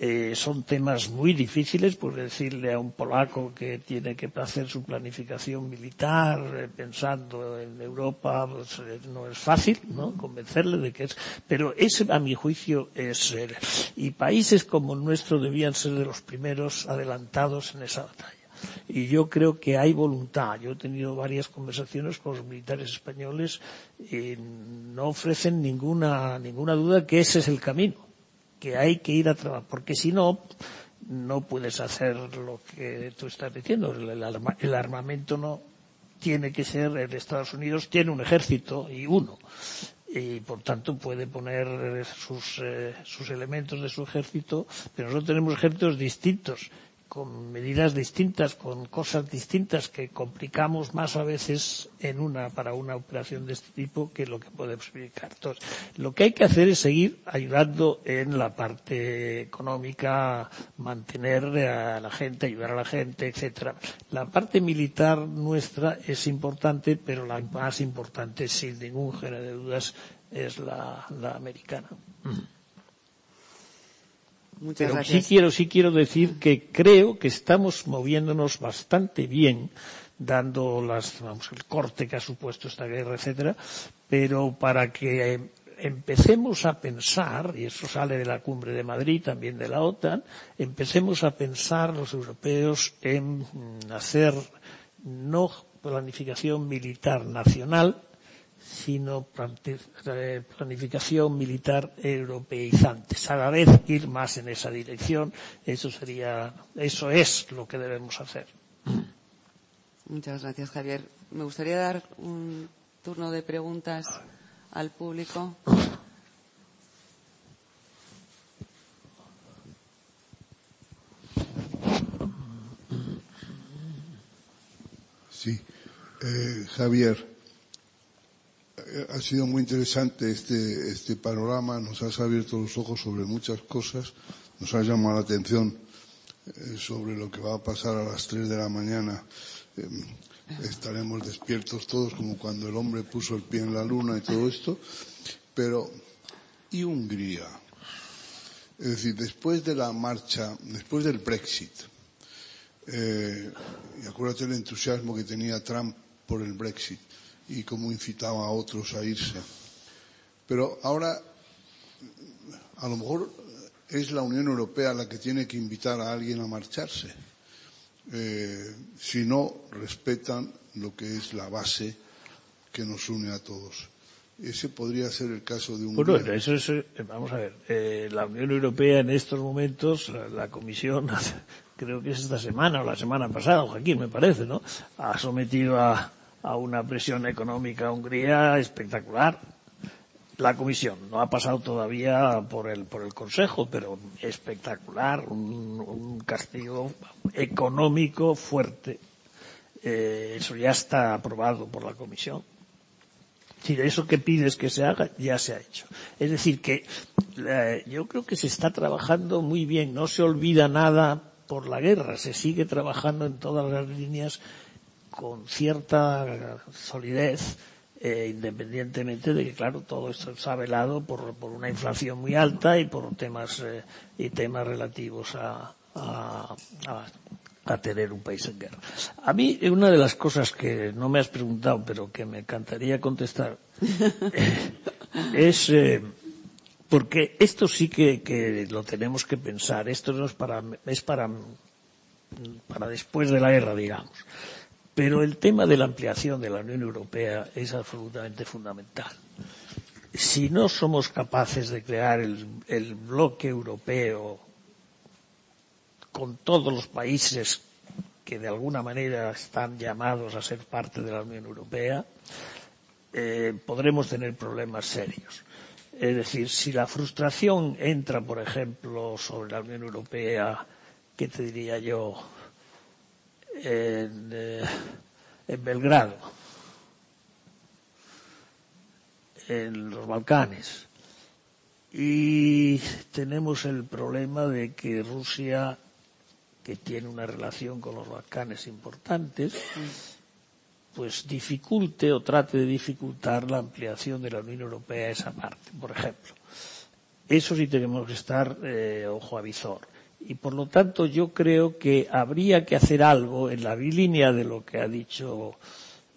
S3: eh, son temas muy difíciles, por decirle a un polaco que tiene que hacer su planificación militar eh, pensando en Europa, pues, eh, no es fácil, ¿no? Convencerle de que es, pero ese a mi juicio es, y países como el nuestro debían ser de los primeros adelantados en esa batalla. Y yo creo que hay voluntad. Yo he tenido varias conversaciones con los militares españoles y no ofrecen ninguna, ninguna duda que ese es el camino que hay que ir a trabajar, porque si no, no puedes hacer lo que tú estás diciendo. El, armamento no tiene que ser, el Estados Unidos tiene un ejército y uno. Y por tanto puede poner sus, eh, sus elementos de su ejército, pero nosotros tenemos ejércitos distintos con medidas distintas, con cosas distintas que complicamos más a veces en una, para una operación de este tipo que lo que podemos explicar. Entonces, lo que hay que hacer es seguir ayudando en la parte económica, mantener a la gente, ayudar a la gente, etcétera. La parte militar nuestra es importante, pero la más importante, sin ningún género de dudas, es la, americana. Pero sí quiero, sí quiero decir que creo que estamos moviéndonos bastante bien, dando las, vamos, el corte que ha supuesto esta guerra, etcétera, pero para que empecemos a pensar, y eso sale de la cumbre de Madrid, también de la OTAN, empecemos a pensar los europeos en hacer no planificación militar nacional, sino planificación militar europeizante. A vez ir más en esa dirección, eso sería, eso es lo que debemos hacer.
S2: Muchas gracias, Javier. Me gustaría dar un turno de preguntas al público.
S1: Sí. Eh, Javier, eh, ha sido muy interesante este, este panorama, nos has abierto los ojos sobre muchas cosas, nos ha llamado la atención eh, sobre lo que va a pasar a las 3 de la mañana. Em, estaremos despiertos todos como cuando el hombre puso el pie en la luna y todo esto. Pero, ¿y Hungría? Es decir, después de la marcha, después del Brexit, eh, y acuérdate el entusiasmo que tenía Trump por el Brexit, y cómo incitaba a otros a irse. Pero ahora, a lo mejor es la Unión Europea la que tiene que invitar a alguien a marcharse. eh, si no respetan lo que es la base que nos une a todos. Ese podría ser el caso de un.
S3: Bueno, eso es, eh, vamos a ver, eh, la Unión Europea en estos momentos, la, la, Comisión, (laughs) creo que es esta semana o la semana pasada, Joaquín, me parece, ¿no? Ha sometido a, a una presión económica a Hungría espectacular. La Comisión no ha pasado todavía por el, por el Consejo, pero espectacular, un, un castigo económico fuerte. Eh, eso ya está aprobado por la Comisión si eso que pides que se haga ya se ha hecho. Es decir, que yo creo que se está trabajando muy bien, no se olvida nada por la guerra, se sigue trabajando en todas las líneas con cierta solidez, eh, independientemente de que, claro, todo esto está velado por, por una inflación muy alta y por temas eh, y temas relativos a, a, a, a tener un país en guerra. A mí, una de las cosas que no me has preguntado, pero que me encantaría contestar, eh, (laughs) es eh, porque esto sí que, que, lo tenemos que pensar. Esto no es para, es para, para después de la guerra, digamos. Pero el tema de la ampliación de la Unión Europea es absolutamente fundamental. Si no somos capaces de crear el, bloque europeo con todos los países que de alguna manera están llamados a ser parte de la Unión Europea, eh, podremos tener problemas serios. Es decir, si la frustración entra, por ejemplo, sobre la Unión Europea, ¿qué te diría yo? En, eh, en Belgrado, en los Balcanes, y tenemos el problema de que Rusia que tiene una relación con los Balcanes importantes, pues dificulte o trate de dificultar la ampliación de la Unión Europea a esa parte, por ejemplo. Eso sí tenemos que estar eh, ojo a visor. Y por lo tanto yo creo que habría que hacer algo en la línea de lo que ha dicho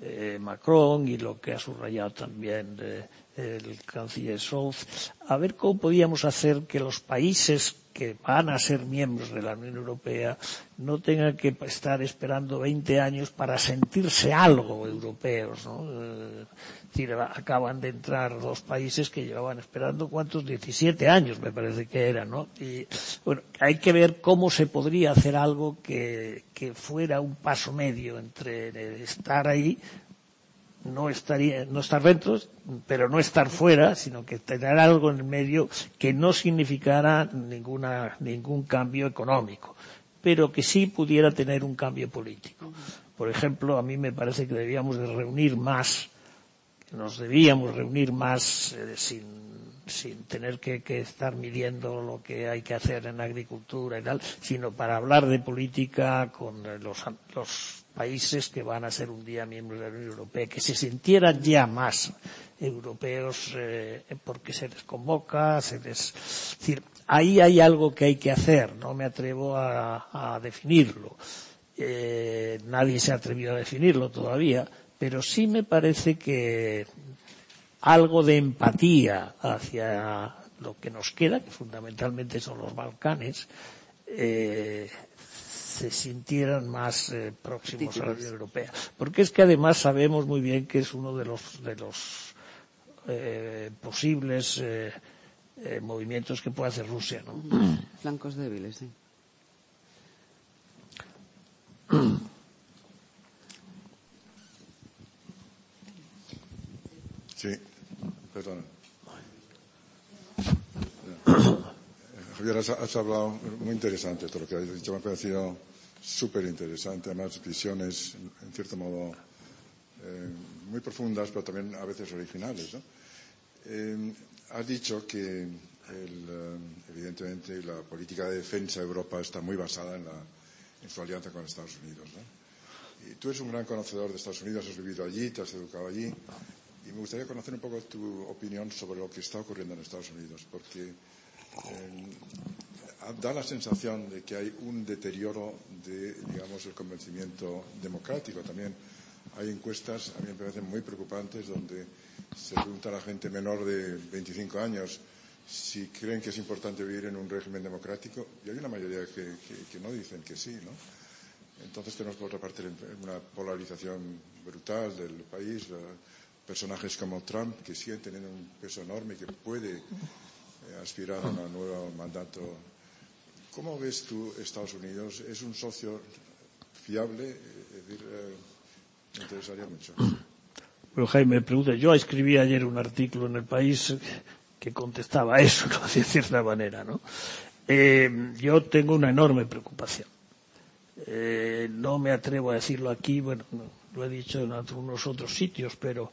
S3: eh, Macron y lo que ha subrayado también eh, el canciller Scholz, a ver cómo podíamos hacer que los países que van a ser miembros de la Unión Europea no tengan que estar esperando 20 años para sentirse algo europeos, ¿no? Eh, decir, acaban de entrar dos países que llevaban esperando cuántos 17 años me parece que eran, ¿no? Y bueno, hay que ver cómo se podría hacer algo que, que fuera un paso medio entre estar ahí no estaría, no estar dentro, pero no estar fuera, sino que tener algo en el medio que no significara ninguna, ningún cambio económico, pero que sí pudiera tener un cambio político. Por ejemplo, a mí me parece que debíamos de reunir más, nos debíamos reunir más eh, sin, sin tener que, que estar midiendo lo que hay que hacer en agricultura y tal, sino para hablar de política con los, los países que van a ser un día miembros de la Unión Europea, que se sintieran ya más europeos eh, porque se les convoca, se les... Es decir, ahí hay algo que hay que hacer, no me atrevo a, a definirlo. Eh, nadie se ha a definirlo todavía, pero sí me parece que algo de empatía hacia lo que nos queda, que fundamentalmente son los Balcanes, eh, se sintieran más eh, próximos a la Unión Europea. Porque es que además sabemos muy bien que es uno de los, de los eh, posibles movimientos que puede hacer Rusia. ¿no?
S2: Flancos débiles. Sí, (clears throat)
S4: perdón. Javier, has, has, hablado muy interesante todo lo que has dicho. Me ha parecido súper interesante, además visiones, en cierto modo, eh, muy profundas, pero también a veces originales. ¿no? Eh, has dicho que, el, eh, evidentemente, la política de defensa de Europa está muy basada en, la, en su alianza con Estados Unidos. ¿no? Y tú eres un gran conocedor de Estados Unidos, has vivido allí, te has educado allí. Me gustaría conocer un poco tu opinión sobre lo que está ocurriendo en Estados Unidos, porque eh, da la sensación de que hay un deterioro de, digamos, el convencimiento democrático. También hay encuestas, a mí me parecen muy preocupantes, donde se pregunta a la gente menor de 25 años si creen que es importante vivir en un régimen democrático, y hay una mayoría que, que, no dicen que sí, ¿no? entonces tenemos que repartir en una polarización brutal del país. Personajes como Trump, que siguen teniendo un peso enorme, que puede eh, aspirar a un nuevo mandato. ¿Cómo ves tú Estados Unidos? ¿Es un socio fiable? Eh, me interesaría mucho.
S3: Bueno, Jaime, pregunta. Yo escribí ayer un artículo en El País que contestaba eso, (laughs) de cierta manera, ¿no? Eh, yo tengo una enorme preocupación. No me atrevo a decirlo aquí, bueno, no, lo he dicho en algunos otros sitios, pero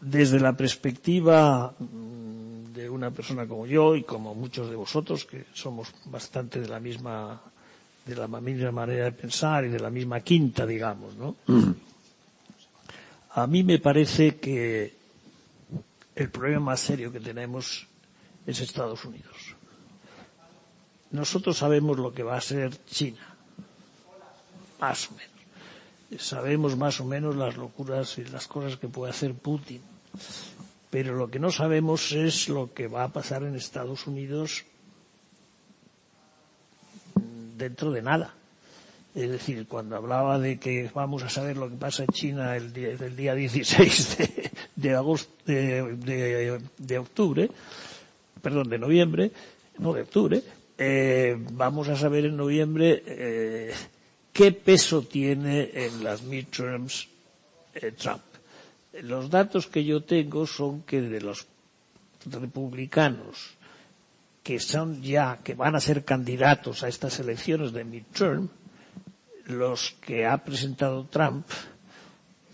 S3: desde la perspectiva mm, de una persona como yo y como muchos de vosotros, que somos bastante de la misma, de la misma manera de pensar y de la misma quinta, digamos, ¿no? A mí me parece que el problema más serio que tenemos es Estados Unidos. Nosotros sabemos lo que va a ser China, más o menos. Sabemos más o menos las locuras y las cosas que puede hacer Putin. Pero lo que no sabemos es lo que va a pasar en Estados Unidos dentro de nada. Es decir, cuando hablaba de que vamos a saber lo que pasa en China el día, el día 16 de, de agosto, de, octubre, perdón, de noviembre, no de octubre, eh, vamos a saber en noviembre eh, qué peso tiene en las midterms eh, Trump. Los datos que yo tengo son que de los republicanos que son ya, que van a ser candidatos a estas elecciones de midterm, los que ha presentado Trump,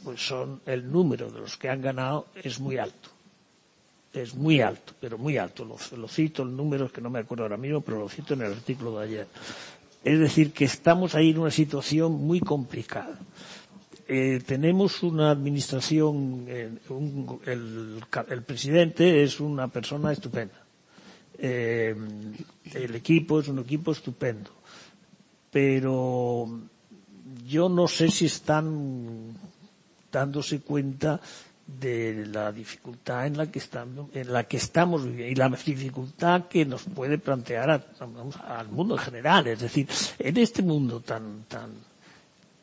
S3: pues son el número de los que han ganado es muy alto. Es muy alto, pero muy alto. Lo, lo cito el número que no me acuerdo ahora mismo, pero lo cito en el artículo de ayer. Es decir, que estamos ahí en una situación muy complicada. Eh, tenemos una administración, eh, el, presidente es una persona estupenda. Eh, el equipo es un equipo estupendo. Pero yo no sé si están dándose cuenta de la dificultad en la que estamos, en la que estamos viviendo y la dificultad que nos puede plantear a, al mundo en general. Es decir, en este mundo tan, tan,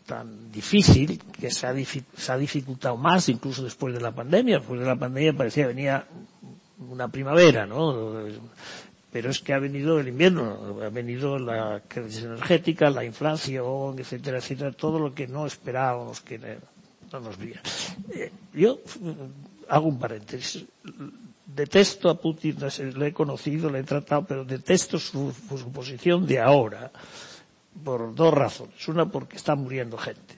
S3: tan difícil, que se ha, se ha dificultado más incluso después de la pandemia. Después de la pandemia parecía venía una primavera, ¿no? pero es que ha venido el invierno, ha venido la crisis energética, la inflación, etcétera, etcétera, todo lo que no esperábamos que no nos viera. Eh, yo hago un paréntesis. Detesto a Putin, le he conocido, le he tratado, pero detesto su, posición de ahora por dos razones. Una porque está muriendo gente,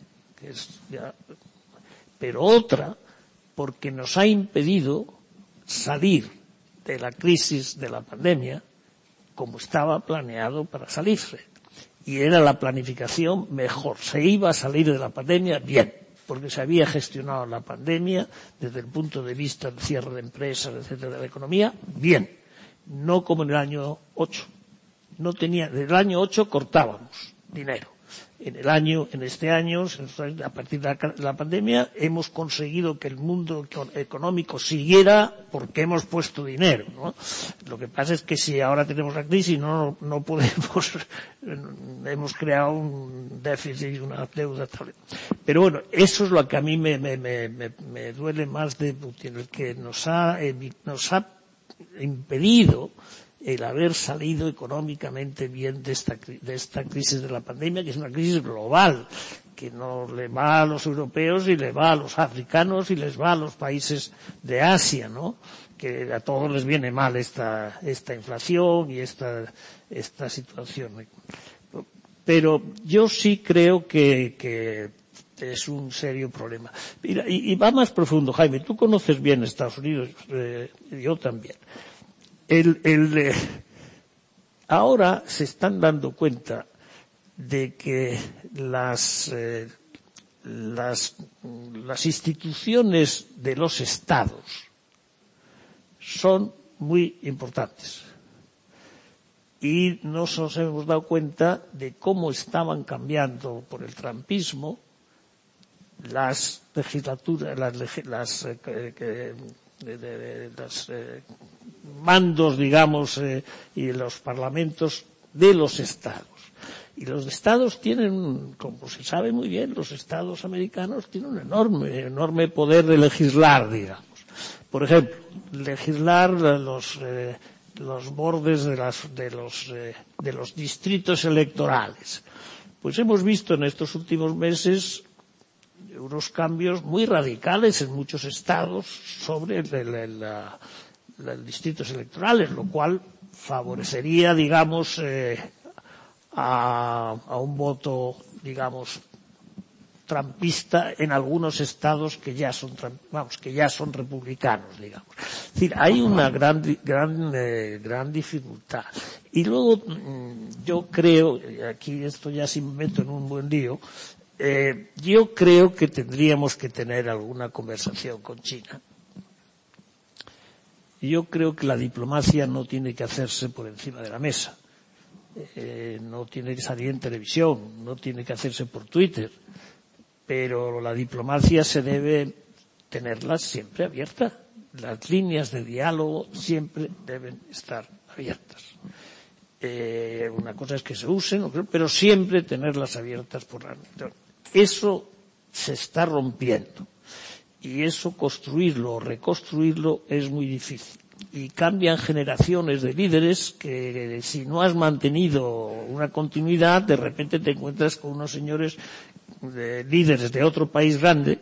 S3: pero otra porque nos ha impedido salir de la crisis de la pandemia como estaba planeado para salirse. Y era la planificación mejor. Se iba a salir de la pandemia bien, porque se había gestionado la pandemia desde el punto de vista del cierre de empresas, etcétera, de la economía, bien. No como en el año 8. No tenía, desde el año 8 cortábamos dinero en el año, en este año, a partir de la, pandemia, hemos conseguido que el mundo económico siguiera porque hemos puesto dinero, ¿no? Lo que pasa es que si ahora tenemos la crisis no, no podemos, (laughs) hemos creado un déficit y una deuda. Pero bueno, eso es lo que a mí me, me, me, me duele más de Putin, el que nos ha, nos ha impedido el haber salido económicamente bien de esta, de crisis de la pandemia, que es una crisis global, que no le va a los europeos y le va a los africanos y les va a los países de Asia, ¿no? Que a todos les viene mal esta, esta inflación y esta, esta situación. Pero yo sí creo que, que es un serio problema. Y, y, va más profundo, Jaime. Tú conoces bien Estados Unidos, eh, yo también el, el, eh, ahora se están dando cuenta de que las, eh, las, las instituciones de los estados son muy importantes. Y nos hemos dado cuenta de cómo estaban cambiando por el trampismo las legislaturas, las, las eh, de, de, de los eh, mandos, digamos, eh, y los parlamentos de los estados. Y los estados tienen, como se sabe muy bien, los estados americanos tienen un enorme, enorme poder de legislar, digamos. Por ejemplo, legislar los, eh, los bordes de, las, de, los, eh, de los distritos electorales. Pues hemos visto en estos últimos meses unos cambios muy radicales en muchos estados sobre los distritos electorales, lo cual favorecería, digamos, eh, a, a un voto, digamos, trampista en algunos estados que ya son vamos que ya son republicanos digamos. Es decir hay una gran gran eh, gran dificultad. Y luego mm, yo creo aquí esto ya sí me meto en un buen lío eh, yo creo que tendríamos que tener alguna conversación con China yo creo que la diplomacia no tiene que hacerse por encima de la mesa eh, no tiene que salir en televisión, no tiene que hacerse por Twitter, pero la diplomacia se debe tenerla siempre abierta. Las líneas de diálogo siempre deben estar abiertas. Eh, una cosa es que se usen, pero siempre tenerlas abiertas por la. Eso se está rompiendo. Y eso construirlo o reconstruirlo es muy difícil y cambian generaciones de líderes que si no has mantenido una continuidad, de repente te encuentras con unos señores de líderes de otro país grande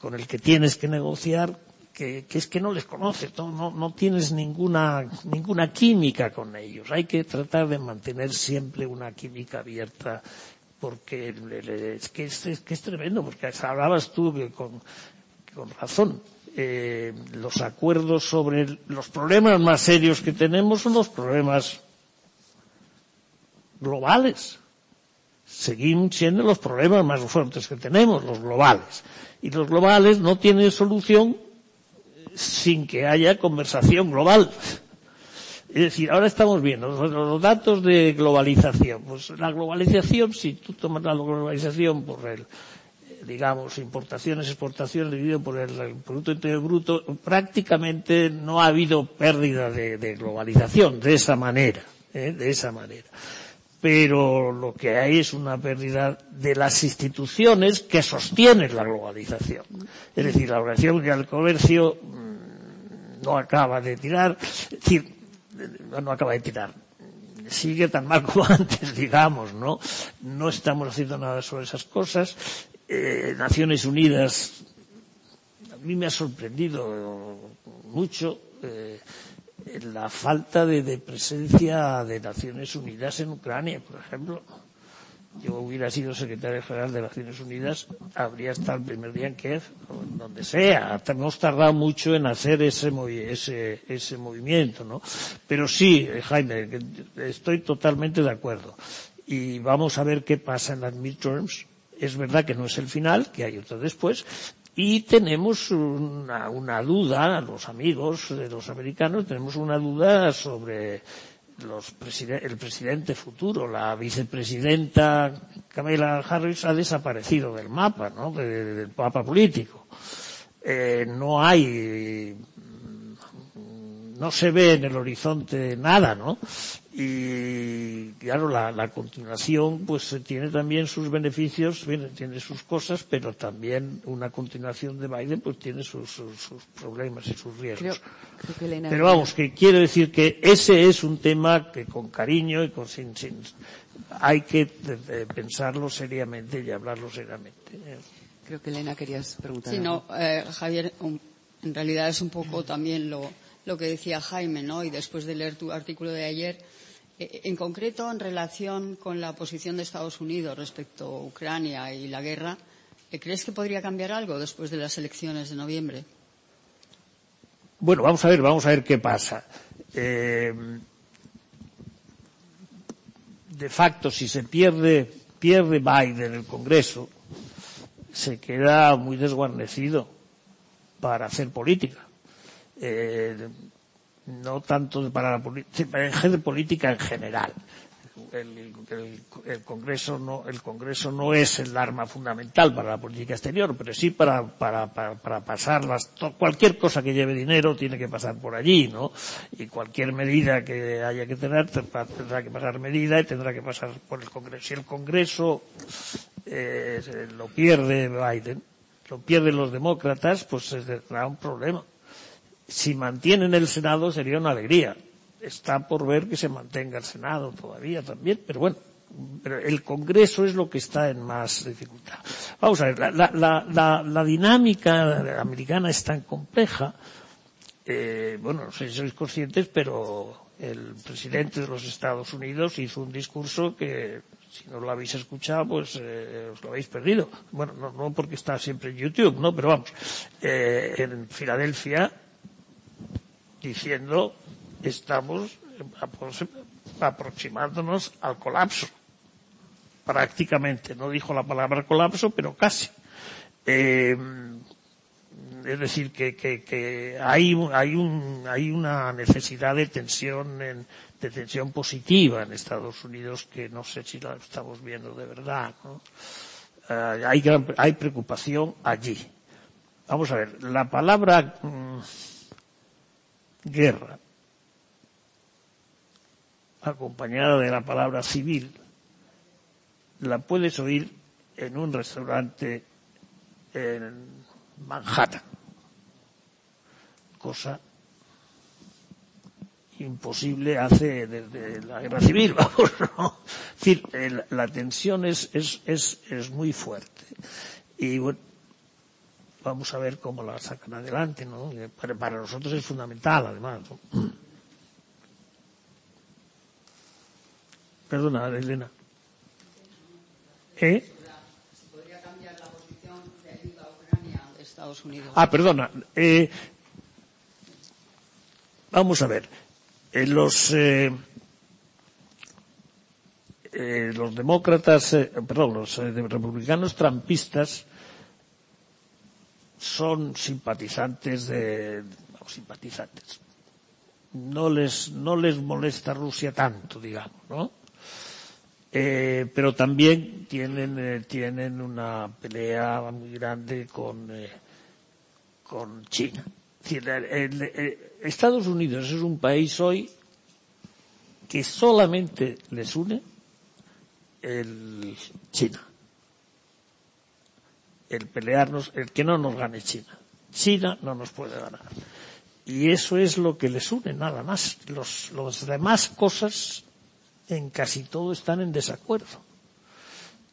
S3: con el que tienes que negociar que, que es que no les conoces, no, no, no, tienes ninguna, ninguna química con ellos. Hay que tratar de mantener siempre una química abierta porque es que es, que es tremendo, porque hablabas tú con, con razón eh, los acuerdos sobre los problemas más serios que tenemos son los problemas globales. Seguimos siendo los problemas más fuertes que tenemos, los globales. Y los globales no tienen solución sin que haya conversación global. Es decir, ahora estamos viendo los, datos de globalización. Pues la globalización, si tú tomas la globalización por el, digamos, importaciones, exportaciones dividido por el, el Producto Interior Bruto, prácticamente no ha habido pérdida de, globalización de esa manera, ¿eh? de esa manera. Pero lo que hay es una pérdida de las instituciones que sostienen la globalización. Es decir, la Organización Mundial del Comercio mmm, no acaba de tirar, es decir, no acaba de tirar, sigue tan mal (laughs) como antes, digamos, ¿no? No estamos haciendo nada sobre esas cosas eh, Naciones Unidas, a mí me ha sorprendido mucho eh, la falta de, de, presencia de Naciones Unidas en Ucrania, por ejemplo. Yo hubiera sido secretario general de Naciones Unidas, habría estado el primer día en Kiev, donde sea. Hemos tardado mucho en hacer ese, ese, ese movimiento, ¿no? Pero sí, Jaime, estoy totalmente de acuerdo. Y vamos a ver qué pasa en las midterms es verdad que no es el final, que hay otro después, y tenemos una, una duda, los amigos de los americanos, tenemos una duda sobre los preside el presidente futuro. La vicepresidenta Kamala Harris ha desaparecido del mapa, ¿no? De, de, del mapa político. Eh, no hay, no se ve en el horizonte nada, ¿no? y claro la, la continuación pues tiene también sus beneficios bien, tiene sus cosas pero también una continuación de Biden pues tiene sus, sus, sus problemas y sus riesgos.
S2: Creo, creo que
S3: pero vamos que quiero decir que ese es un tema que con cariño y con sin, sin hay que de, de pensarlo seriamente y hablarlo seriamente
S2: creo que Elena querías preguntar
S5: sí no eh, Javier un, en realidad es un poco también lo lo que decía Jaime, ¿no? Y después de leer tu artículo de ayer, Eh, en concreto, en relación con la posición de Estados Unidos respecto a Ucrania y la guerra, eh, ¿crees que podría cambiar algo después de las elecciones de noviembre?
S3: Bueno, vamos a ver, vamos a ver qué pasa. Eh, de facto, si se pierde, pierde Biden el Congreso, se queda muy desguarnecido para hacer política. Eh, no tanto para la, política en general. el, el, el, Congreso no, el Congreso no es el arma fundamental para la política exterior, pero sí para, para, para, para pasar las, cualquier cosa que lleve dinero tiene que pasar por allí, ¿no? Y cualquier medida que haya que tener tendrá que pasar medida y tendrá que pasar por el Congreso. Si el Congreso eh, lo pierde Biden, lo pierden los demócratas, pues será un problema. Si mantienen el Senado sería una alegría está por ver que se mantenga el Senado todavía también, pero bueno, pero el Congreso es lo que está en más dificultad. Vamos a ver, la, la, la, la dinámica americana es tan compleja, eh, bueno, no sé si sois conscientes, pero el presidente de los Estados Unidos hizo un discurso que, si no lo habéis escuchado, pues eh, os lo habéis perdido. Bueno, no, no porque está siempre en YouTube, ¿no? Pero vamos, eh, en Filadelfia, diciendo estamos aproximándonos al colapso. Prácticamente, no dijo la palabra colapso, pero casi. Eh, es decir, que, que, hay, hay, un, hay una necesidad de tensión, en, de tensión positiva en Estados Unidos que no sé si la estamos viendo de verdad. Uh, hay, gran, hay preocupación allí. Vamos a ver, la palabra mmm, guerra acompañada de la palabra civil, la puedes oír en un restaurante en Manhattan. Cosa imposible hace desde la guerra civil, (laughs) vamos, ¿no? Es decir, la tensión es, es, es, es muy fuerte. Y bueno, vamos a ver cómo la sacan adelante, ¿no? Para, nosotros es fundamental, además. ¿no? Perdona, Elena. ¿Eh?
S5: Estados Unidos.
S3: Ah, perdona. Eh, vamos a ver. Eh, los, eh, eh, los demócratas, eh, perdón, los republicanos trampistas son simpatizantes de, no, simpatizantes. No les, no les molesta Rusia tanto, digamos, ¿no? Eh, pero también tienen, eh, tienen una pelea muy grande con, eh, con China. Estados Unidos es un país hoy que solamente les une el China. El pelearnos, el que no nos gane China. China no nos puede ganar. Y eso es lo que les une, nada más. Los, los demás cosas en casi todo están en desacuerdo.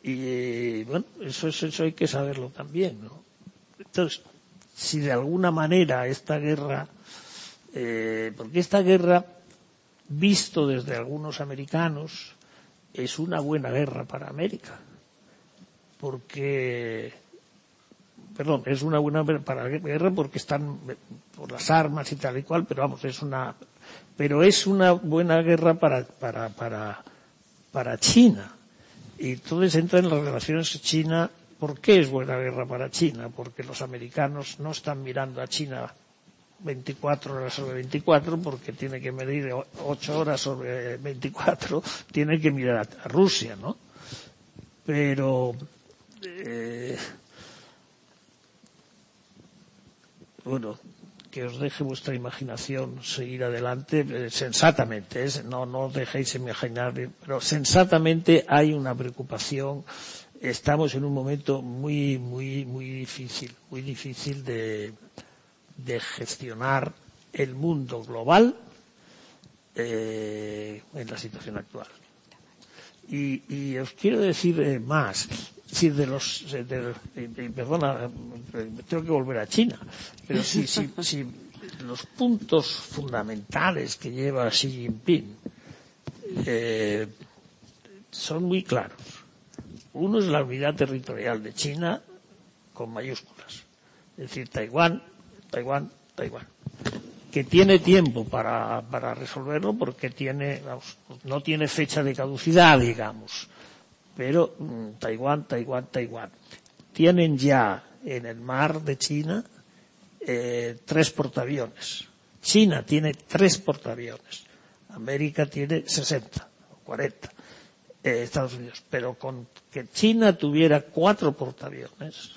S3: Y bueno, eso, eso hay que saberlo también, ¿no? Entonces, si de alguna manera esta guerra, eh, porque esta guerra, visto desde algunos americanos, es una buena guerra para América. Porque, perdón, es una buena para guerra porque están por las armas y tal y cual, pero vamos, es una pero es una buena guerra para, para, para, para China. Y entonces entra en las relaciones China. ¿Por qué es buena guerra para China? Porque los americanos no están mirando a China 24 horas sobre 24 porque tiene que medir 8 horas sobre 24, tiene que mirar a, Rusia, ¿no? Pero, eh, bueno, que os deje vuestra imaginación seguir adelante eh, sensatamente, ¿eh? no, no os dejéis imaginar, pero sensatamente hay una preocupación. Estamos en un momento muy, muy, muy difícil, muy difícil de, gestionar el mundo global eh, en la situación actual. Y, y os quiero decir más decir, de los, de, perdona, tengo que volver a China, pero si, si, si los puntos fundamentales que lleva Xi Jinping eh, son muy claros. Uno es la unidad territorial de China con mayúsculas. Es decir, Taiwán, Taiwán, Taiwán. Que tiene tiempo para, para resolverlo porque tiene, no tiene fecha de caducidad, digamos pero mmm, Taiwán, Taiwán, Taiwán. Tienen ya en el mar de China eh, tres portaaviones. China tiene tres portaaviones. América tiene 60 o 40. eh, Estados Unidos, pero con que China tuviera cuatro portaaviones,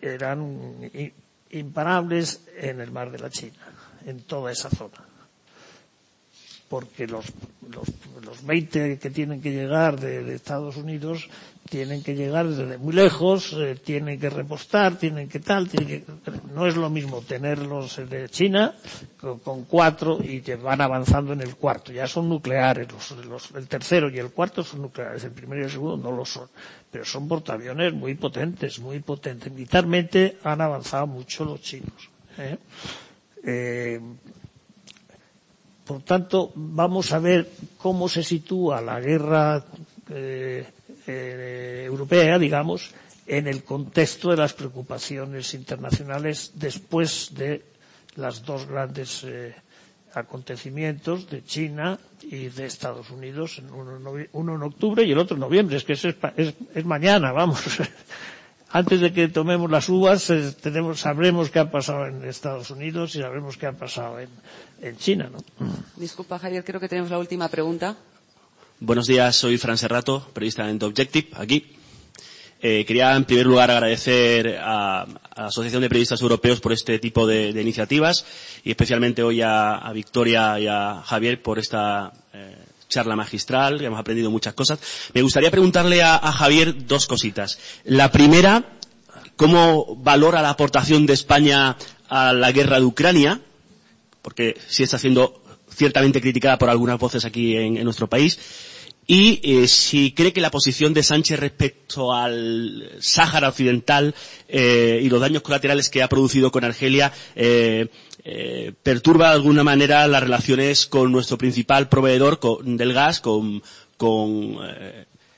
S3: eran imparables en el mar de la China, en toda esa zona. Porque los, los, los 20 que tienen que llegar de, Estados Unidos tienen que llegar desde muy lejos, eh, tienen que repostar, tienen que tal, tienen que, no es lo mismo tenerlos de China con, con, cuatro y que van avanzando en el cuarto. Ya son nucleares, los, los, el tercero y el cuarto son nucleares, el primero y el segundo no lo son. Pero son portaaviones muy potentes, muy potentes. Militarmente han avanzado mucho los chinos. ¿eh? Eh, por tanto, vamos a ver cómo se sitúa la guerra eh, eh, europea, digamos, en el contexto de las preocupaciones internacionales después de las dos grandes eh, acontecimientos de China y de Estados Unidos, uno, en octubre y el otro en noviembre. Es que es, es, es mañana, vamos. (laughs) Antes de que tomemos las uvas, eh, tenemos, sabremos qué ha pasado en Estados Unidos y sabremos qué ha pasado en, en China, ¿no?
S2: Disculpa, Javier, creo que tenemos la última pregunta.
S6: Buenos días, soy Fran Serrato, periodista de Objective, aquí. Eh, quería, en primer lugar, agradecer a, a, la Asociación de Periodistas Europeos por este tipo de, de iniciativas y especialmente hoy a, a, Victoria y a Javier por esta charla magistral, hemos aprendido muchas cosas. Me gustaría preguntarle a, Javier dos cositas. La primera, ¿cómo valora la aportación de España a la guerra de Ucrania? Porque sí está siendo ciertamente criticada por algunas voces aquí en, en nuestro país. Y eh, si cree que la posición de Sánchez respecto al Sáhara Occidental eh, y los daños colaterales que ha producido con Argelia eh, eh, perturba de alguna manera las relaciones con nuestro principal proveedor con, del gas, con, con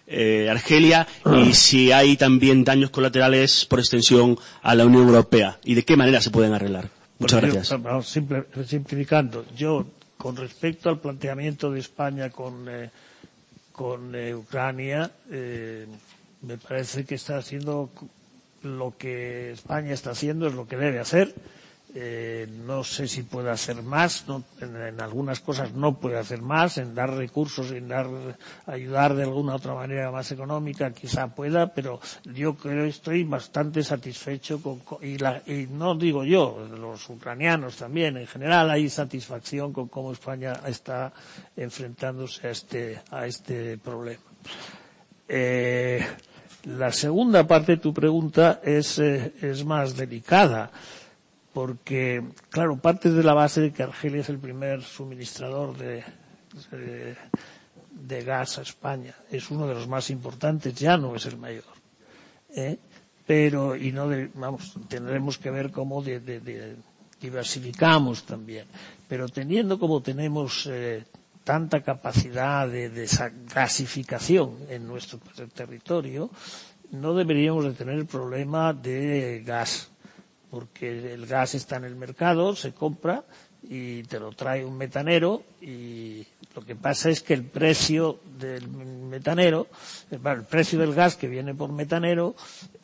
S6: eh, Argelia, y si hay también daños colaterales por extensión a la Unión Europea y de qué manera se pueden arreglar. Muchas
S3: Porque
S6: gracias.
S3: Yo, vamos, simple, simplificando, yo con respecto al planteamiento de España con eh, con eh, Ucrania, eh, me parece que está haciendo lo que España está haciendo, es lo que debe hacer. Eh, no sé si puede hacer más, no, en, algunas cosas no puede hacer más, en dar recursos, en dar, ayudar de alguna otra manera más económica, quizá pueda, pero yo creo estoy bastante satisfecho con, con y, la, y, no digo yo, los ucranianos también, en general hay satisfacción con cómo España está enfrentándose a este, a este problema. Eh, la segunda parte de tu pregunta es, eh, es más delicada porque, claro, parte de la base de que Argelia es el primer suministrador de, gas a España. Es uno de los más importantes, ya no es el mayor. ¿eh? Pero, y no, de, vamos, tendremos que ver cómo diversificamos también. Pero teniendo como tenemos eh, tanta capacidad de, de gasificación en nuestro territorio, no deberíamos de tener problema de gas porque el gas está en el mercado, se compra y te lo trae un metanero y lo que pasa es que el precio del metanero, el precio del gas que viene por metanero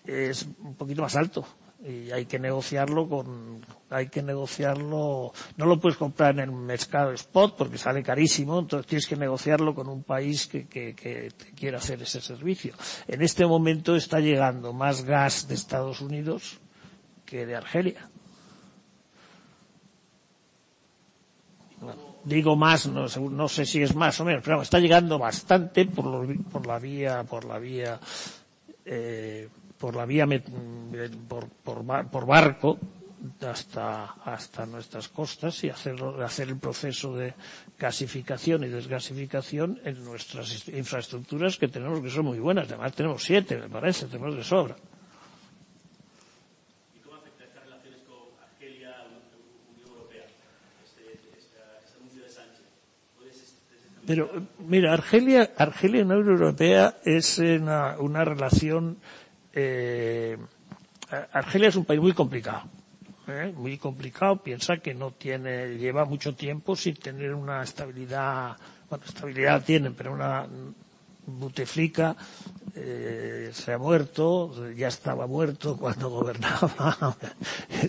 S3: es un poquito más alto y hay que negociarlo con, hay que negociarlo, no lo puedes comprar en el mercado spot porque sale carísimo, entonces tienes que negociarlo con un país que, que, que te quiera hacer ese servicio. En este momento está llegando más gas de Estados Unidos que de Argelia. Bueno, digo más, no, no, sé si es más o menos, pero está llegando bastante por, lo, por la vía, por la vía, eh, por la vía, por, por, por barco hasta, hasta nuestras costas y hacer, hacer el proceso de gasificación y desgasificación en nuestras infraestructuras que tenemos que son muy buenas. Además tenemos siete, me parece, tenemos de sobra. Pero, mira, Argelia, Argelia y la Unión Europea es una, una relación, eh, Argelia es un país muy complicado. ¿eh? Muy complicado, piensa que no tiene, lleva mucho tiempo sin tener una estabilidad, bueno, estabilidad tienen, pero una, Buteflika eh, se ha muerto, ya estaba muerto cuando (laughs) gobernaba,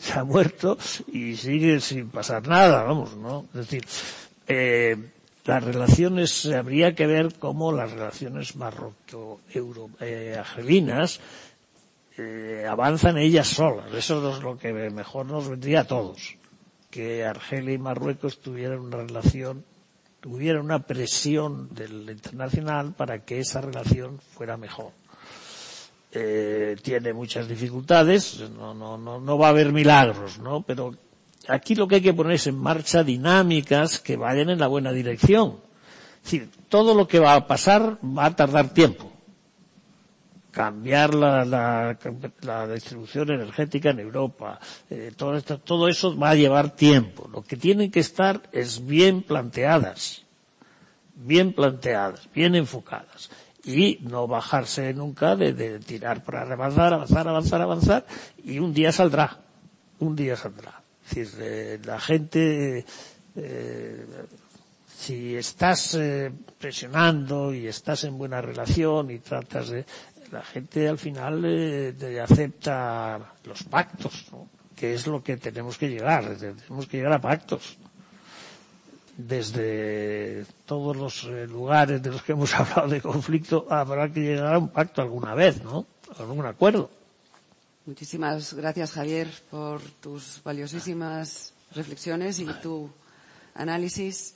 S3: se ha muerto y sigue sin pasar nada, vamos, ¿no? Es decir, eh, las relaciones, habría que ver cómo las relaciones marroquí-argelinas eh, avanzan ellas solas. Eso es lo que mejor nos vendría a todos. Que Argelia y Marruecos tuvieran una relación, tuvieran una presión del internacional para que esa relación fuera mejor. Eh, tiene muchas dificultades, no, no, no, no va a haber milagros, ¿no? Pero aquí lo que hay que poner es en marcha dinámicas que vayan en la buena dirección. Es decir, todo lo que va a pasar va a tardar tiempo. Cambiar la, la, la distribución energética en Europa, eh, todo, esto, todo eso va a llevar tiempo. Lo que tienen que estar es bien planteadas, bien planteadas, bien enfocadas y no bajarse nunca de, de tirar para avanzar, avanzar, avanzar, avanzar y un día saldrá, un día saldrá. Es decir, eh, la gente, eh, si estás eh, presionando y estás en buena relación y tratas de, la gente al final eh, acepta los pactos, ¿no? que es lo que tenemos que llegar, tenemos que llegar a pactos desde todos los lugares de los que hemos (laughs) hablado de conflicto, habrá que llegar a un pacto alguna vez, ¿no? A algún acuerdo.
S2: Muchísimas gracias, Javier, por tus valiosísimas reflexiones y tu análisis.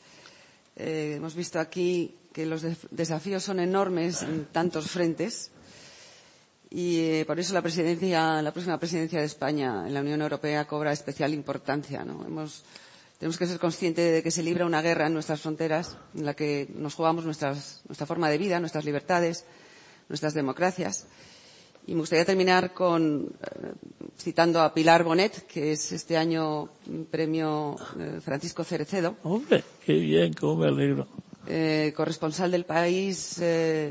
S2: Eh, hemos visto aquí que los de desafíos son enormes en tantos frentes y eh, por eso la presidencia, la próxima presidencia de España en la Unión Europea cobra especial importancia. tenemos que ser conscientes de que se libra una guerra en nuestras fronteras en la que nos jugamos nuestras, nuestra forma de vida, nuestras libertades, nuestras democracias. Y me gustaría terminar con, eh, citando a Pilar Bonet, que es este año premio eh, Francisco Cerecedo.
S3: Hombre, qué bien, cómo me alegro.
S2: Eh, corresponsal del país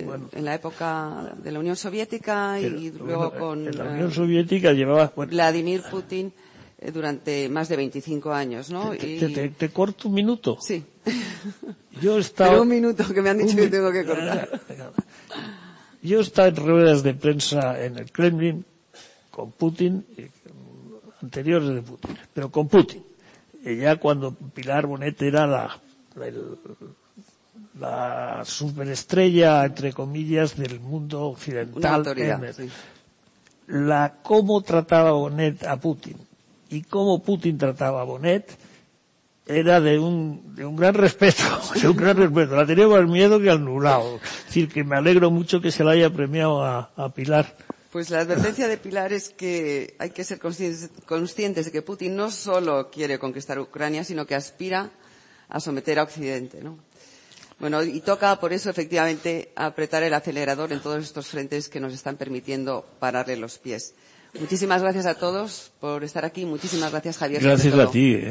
S2: bueno, en la época de la Unión Soviética
S3: pero,
S2: y luego
S3: bueno,
S2: con
S3: en la Unión Soviética llevaba bueno,
S2: Vladimir Putin durante más de 25 años, ¿no?
S3: Te,
S2: y...
S3: te, te, te corto un minuto.
S2: Sí.
S3: Yo estaba... (laughs)
S2: Pero un minuto que me han dicho que tengo que cortar. (laughs)
S3: Yo estaba en ruedas de prensa en el Kremlin con Putin, anteriores de Putin, pero con Putin. Y ya cuando Pilar Bonet era la, la, la superestrella, entre comillas, del mundo occidental.
S2: Sí.
S3: La cómo trataba Bonet a Putin y cómo Putin trataba a Bonet era de un, de un gran respeto, (laughs) de un gran respeto. La tenía más miedo que al nublado. Es decir, que me alegro mucho que se la haya premiado a, a Pilar.
S2: Pues la advertencia de Pilar es que hay que ser conscientes, conscientes, de que Putin no solo quiere conquistar Ucrania, sino que aspira a someter a Occidente, ¿no? Bueno, y toca por eso efectivamente apretar el acelerador en todos estos frentes que nos están permitiendo pararle los pies. Muchísimas gracias a todos por estar aquí. Muchísimas gracias, Javier.
S3: Gracias a ti.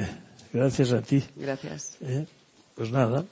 S3: Gracias a ti.
S2: Gracias.
S3: Eh, pues nada.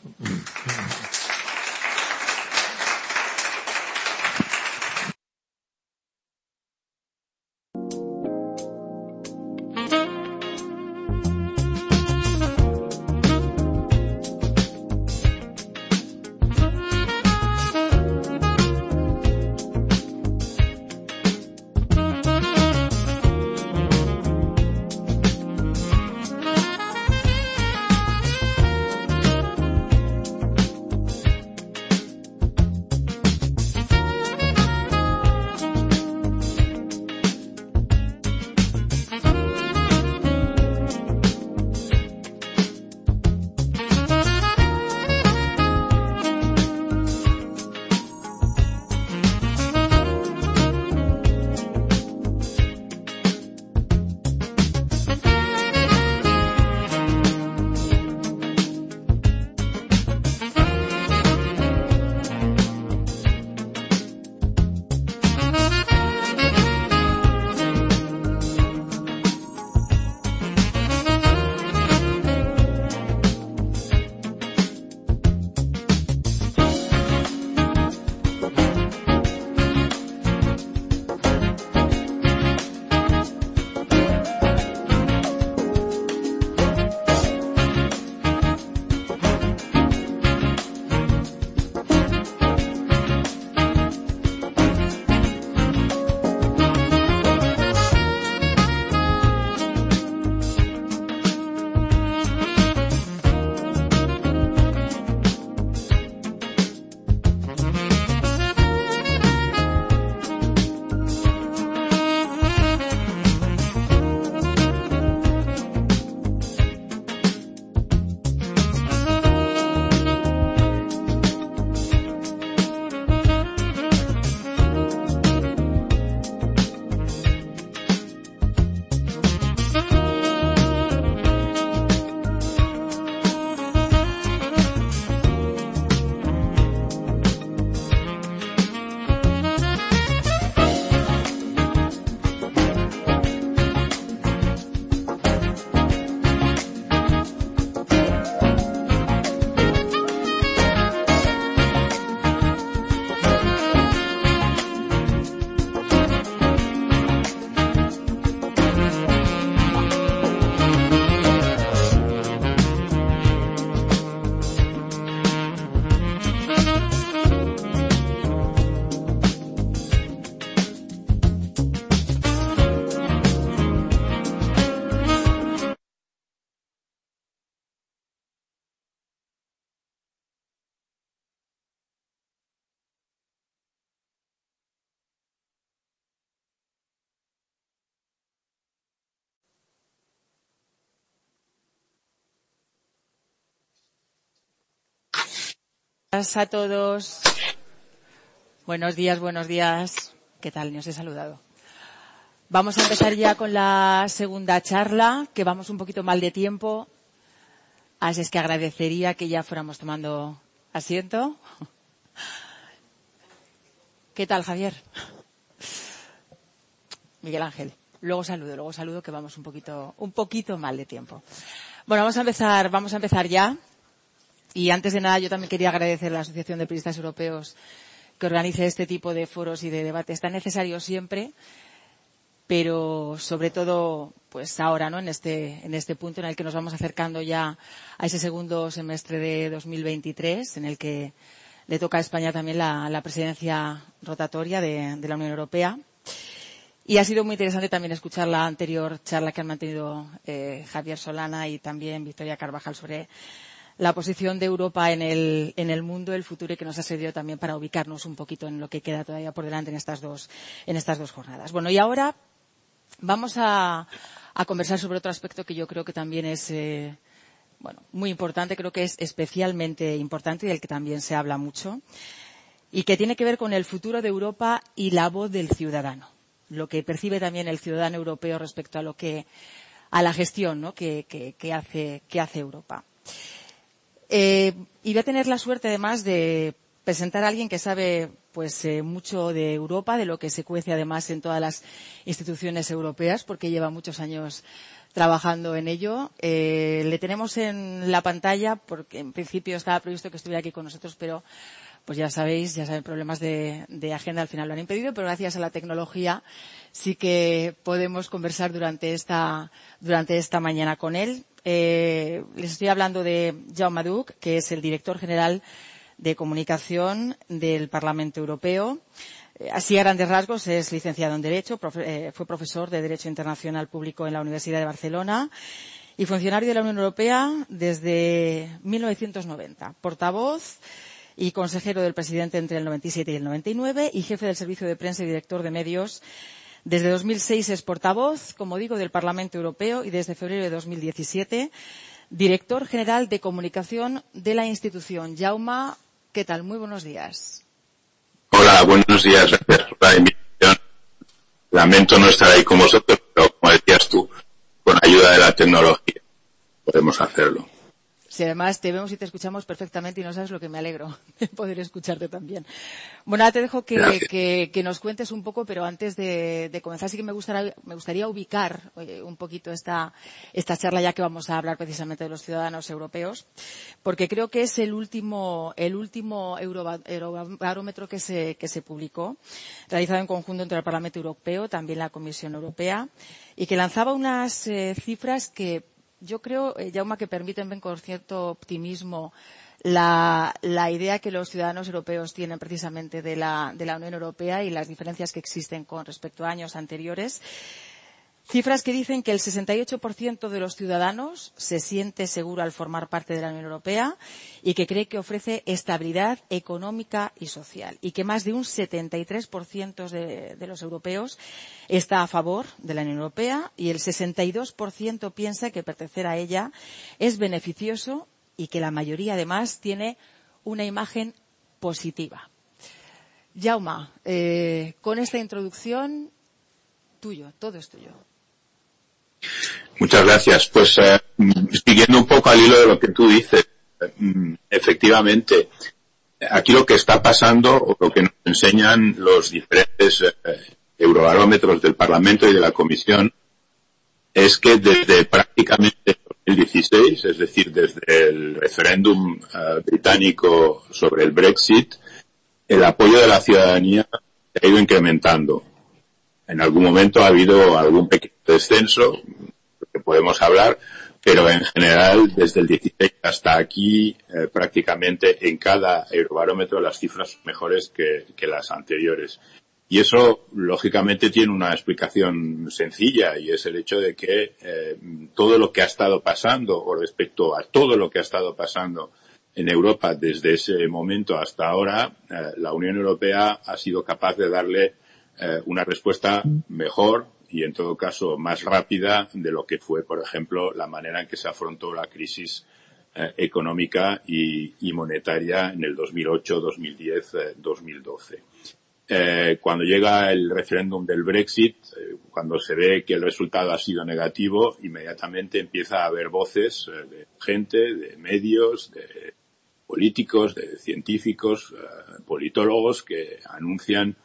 S7: A todos. Buenos días, buenos días. ¿Qué tal? Ni os he saludado. Vamos a empezar ya con la segunda charla, que vamos un poquito mal de tiempo. Así es que agradecería que ya fuéramos tomando asiento. ¿Qué tal, Javier? Miguel Ángel. Luego saludo, luego saludo que vamos un poquito, un poquito mal de tiempo. Bueno, vamos a empezar, vamos a empezar ya. Y antes de nada, yo también quería agradecer a la Asociación de Periodistas Europeos que organice este tipo de foros y de debates tan necesarios siempre, pero sobre todo, pues ahora, ¿no? En este, en este punto en el que nos vamos acercando ya a ese segundo semestre de 2023, en el que le toca a España también la, la presidencia rotatoria de, de la Unión Europea. Y ha sido muy interesante también escuchar la anterior charla que han mantenido eh, Javier Solana y también Victoria Carvajal sobre la posición de Europa en el, en el mundo, el futuro y que nos ha servido también para ubicarnos un poquito en lo que queda todavía por delante en estas dos, en estas dos jornadas. Bueno, y ahora vamos a, a conversar sobre otro aspecto que yo creo que también es, eh, bueno, muy importante, creo que es especialmente importante y del que también se habla mucho y que tiene que ver con el futuro de Europa y la voz del ciudadano, lo que percibe también el ciudadano europeo respecto a lo que a la gestión ¿no? que, que, que, hace, que hace Europa. Eh, y voy a tener la suerte además de presentar a alguien que sabe pues eh, mucho de Europa, de lo que se cuece además en todas las instituciones europeas, porque lleva muchos años trabajando en ello. Eh, le tenemos en la pantalla porque en principio estaba previsto que estuviera aquí con nosotros, pero pues ya sabéis, ya saben, problemas de, agenda al final lo han impedido, pero gracias a la tecnología sí que podemos conversar durante esta, durante esta mañana con él. Eh, les estoy hablando de Jaume Duc, que es el director general de comunicación del Parlamento Europeo. Eh, así a grandes rasgos es licenciado en Derecho, profe eh, fue profesor de Derecho Internacional Público en la Universidad de Barcelona y funcionario de la Unión Europea desde 1990. Portavoz y consejero del presidente entre el 97 y el 99 y jefe del servicio de prensa y director de medios desde 2006 es portavoz, como digo, del Parlamento Europeo y desde febrero de 2017 director general de comunicación de la institución. Jauma, ¿qué tal? Muy buenos días.
S8: Hola, buenos días. Gracias por la invitación. Lamento no estar ahí con vosotros, pero como decías tú, con ayuda de la tecnología podemos hacerlo.
S7: Si además te vemos y te escuchamos perfectamente y no sabes lo que me alegro (laughs) de poder escucharte también. Bueno, ahora te dejo que, que, que nos cuentes un poco, pero antes de, de comenzar sí que me gustaría, me gustaría ubicar eh, un poquito esta, esta charla ya que vamos a hablar precisamente de los ciudadanos europeos, porque creo que es el último, el último eurobarómetro que se, que se publicó, realizado en conjunto entre el Parlamento Europeo, también la Comisión Europea, y que lanzaba unas eh, cifras que yo creo, eh, Jauma, que permiten con cierto optimismo la, la, idea que los ciudadanos europeos tienen precisamente de la, de la Unión Europea y las diferencias que existen con respecto a años anteriores. Cifras que dicen que el 68% de los ciudadanos se siente seguro al formar parte de la Unión Europea y que cree que ofrece estabilidad económica y social y que más de un 73% de, de los europeos está a favor de la Unión Europea y el 62% piensa que pertenecer a ella es beneficioso y que la mayoría además tiene una imagen positiva. Jauma, eh, con esta introducción, tuyo, todo es tuyo.
S8: Muchas gracias. Pues eh, siguiendo un poco al hilo de lo que tú dices, eh, efectivamente, aquí lo que está pasando o lo que nos enseñan los diferentes eh, eurobarómetros del Parlamento y de la Comisión es que desde prácticamente 2016, es decir, desde el referéndum uh, británico sobre el Brexit, el apoyo de la ciudadanía ha ido incrementando. En algún momento ha habido algún pequeño descenso, que podemos hablar, pero en general, desde el 16 hasta aquí, eh, prácticamente en cada eurobarómetro las cifras son mejores que, que las anteriores. Y eso, lógicamente, tiene una explicación sencilla y es el hecho de que eh, todo lo que ha estado pasando o respecto a todo lo que ha estado pasando en Europa desde ese momento hasta ahora, eh, la Unión Europea ha sido capaz de darle eh, una respuesta mejor y en todo caso más rápida de lo que fue, por ejemplo, la manera en que se afrontó la crisis económica y, monetaria en el 2008, 2010, 2012. Eh, cuando llega el referéndum del Brexit, eh, cuando se ve que el resultado ha sido negativo, inmediatamente empieza a haber voces eh, de gente, de medios, de políticos, de científicos, politólogos que anuncian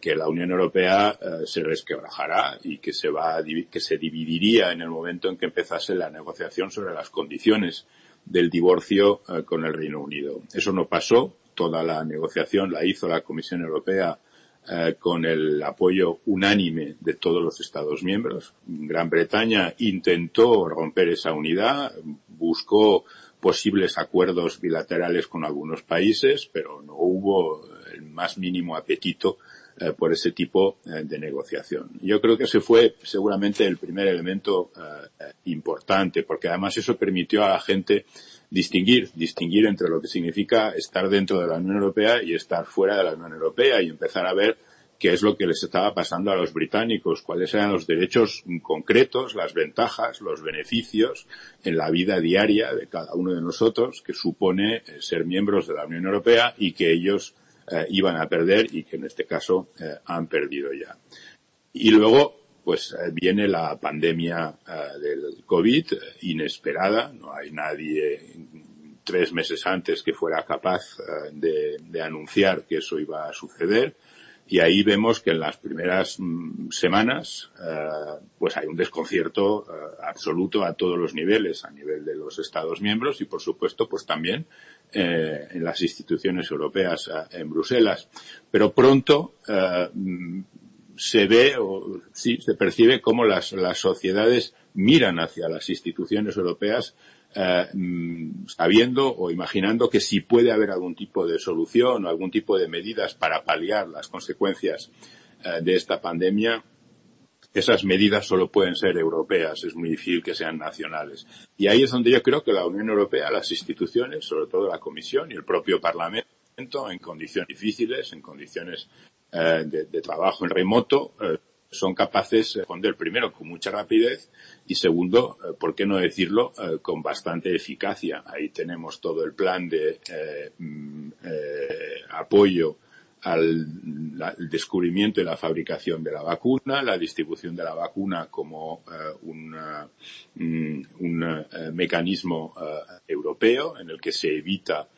S8: que la Unión Europea se resquebrajará y que se va que se dividiría en el momento en que empezase la negociación sobre las condiciones del divorcio con el Reino Unido. Eso no pasó toda la negociación la hizo la Comisión Europea eh, con el apoyo unánime de todos los Estados miembros. Gran Bretaña intentó romper esa unidad, buscó posibles acuerdos bilaterales con algunos países, pero no hubo el más mínimo apetito eh, por ese tipo eh, de negociación. Yo creo que ese fue seguramente el primer elemento importante, porque además eso permitió a la gente distinguir, distinguir entre lo que significa estar dentro de la Unión Europea y estar fuera de la Unión Europea y empezar a ver qué es lo que les estaba pasando a los británicos, cuáles eran los derechos concretos, las ventajas, los beneficios en la vida diaria de cada uno de nosotros que supone eh, ser miembros de la Unión Europea y que ellos eh, iban a perder y que en este caso eh, han perdido ya. Y luego, pues viene la pandemia del COVID inesperada, no hay nadie tres meses antes que fuera capaz de, de anunciar que eso iba a suceder y ahí vemos que en las primeras mm, semanas eh, pues hay un desconcierto eh, absoluto a todos los niveles, a nivel de los Estados miembros y por supuesto pues también eh, en las instituciones europeas en Bruselas. Pero pronto mm, se ve o sí se percibe cómo las, las sociedades miran hacia las instituciones europeas eh, mm, sabiendo o imaginando que si puede haber algún tipo de solución o algún tipo de medidas para paliar las consecuencias eh, de esta pandemia, esas medidas solo pueden ser europeas, es muy difícil que sean nacionales. Y ahí es donde yo creo que la Unión Europea, las instituciones, sobre todo la Comisión y el propio Parlamento, en condiciones difíciles, en condiciones eh, de, trabajo en remoto, son capaces de responder primero con mucha rapidez y segundo, eh, ¿por qué no decirlo?, eh, con bastante eficacia. Ahí tenemos todo el plan de eh, al descubrimiento y la fabricación de la vacuna, la distribución de la vacuna como un, mm, un mecanismo europeo en el que se evita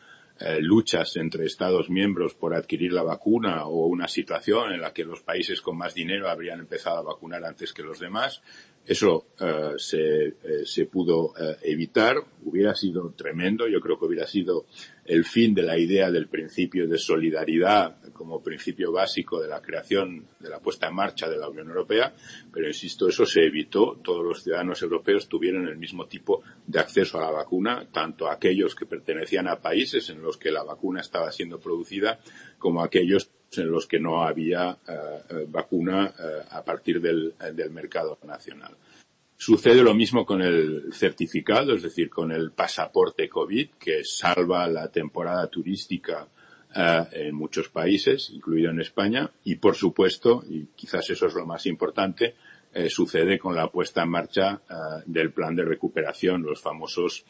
S8: eh, luchas entre Estados miembros por adquirir la vacuna o una situación en la que los países con más dinero habrían empezado a vacunar antes que los demás. Eso eh, se, eh, se, pudo evitar. Hubiera sido tremendo. Yo creo que hubiera sido el fin de la idea del principio de solidaridad como principio básico de la creación, de la puesta en marcha de la Unión Europea, pero insisto, eso se evitó. Todos los ciudadanos europeos tuvieron el mismo tipo de acceso a la vacuna, tanto aquellos que pertenecían a países en los que la vacuna estaba siendo producida, como aquellos en los que no había uh, vacuna uh, a partir del, del mercado nacional. Sucede lo mismo con el certificado, es decir, con el pasaporte COVID, que salva la temporada turística uh, en muchos países, incluido en España, y por supuesto, y quizás eso es lo más importante, eh, sucede con la puesta en marcha del plan de recuperación, los famosos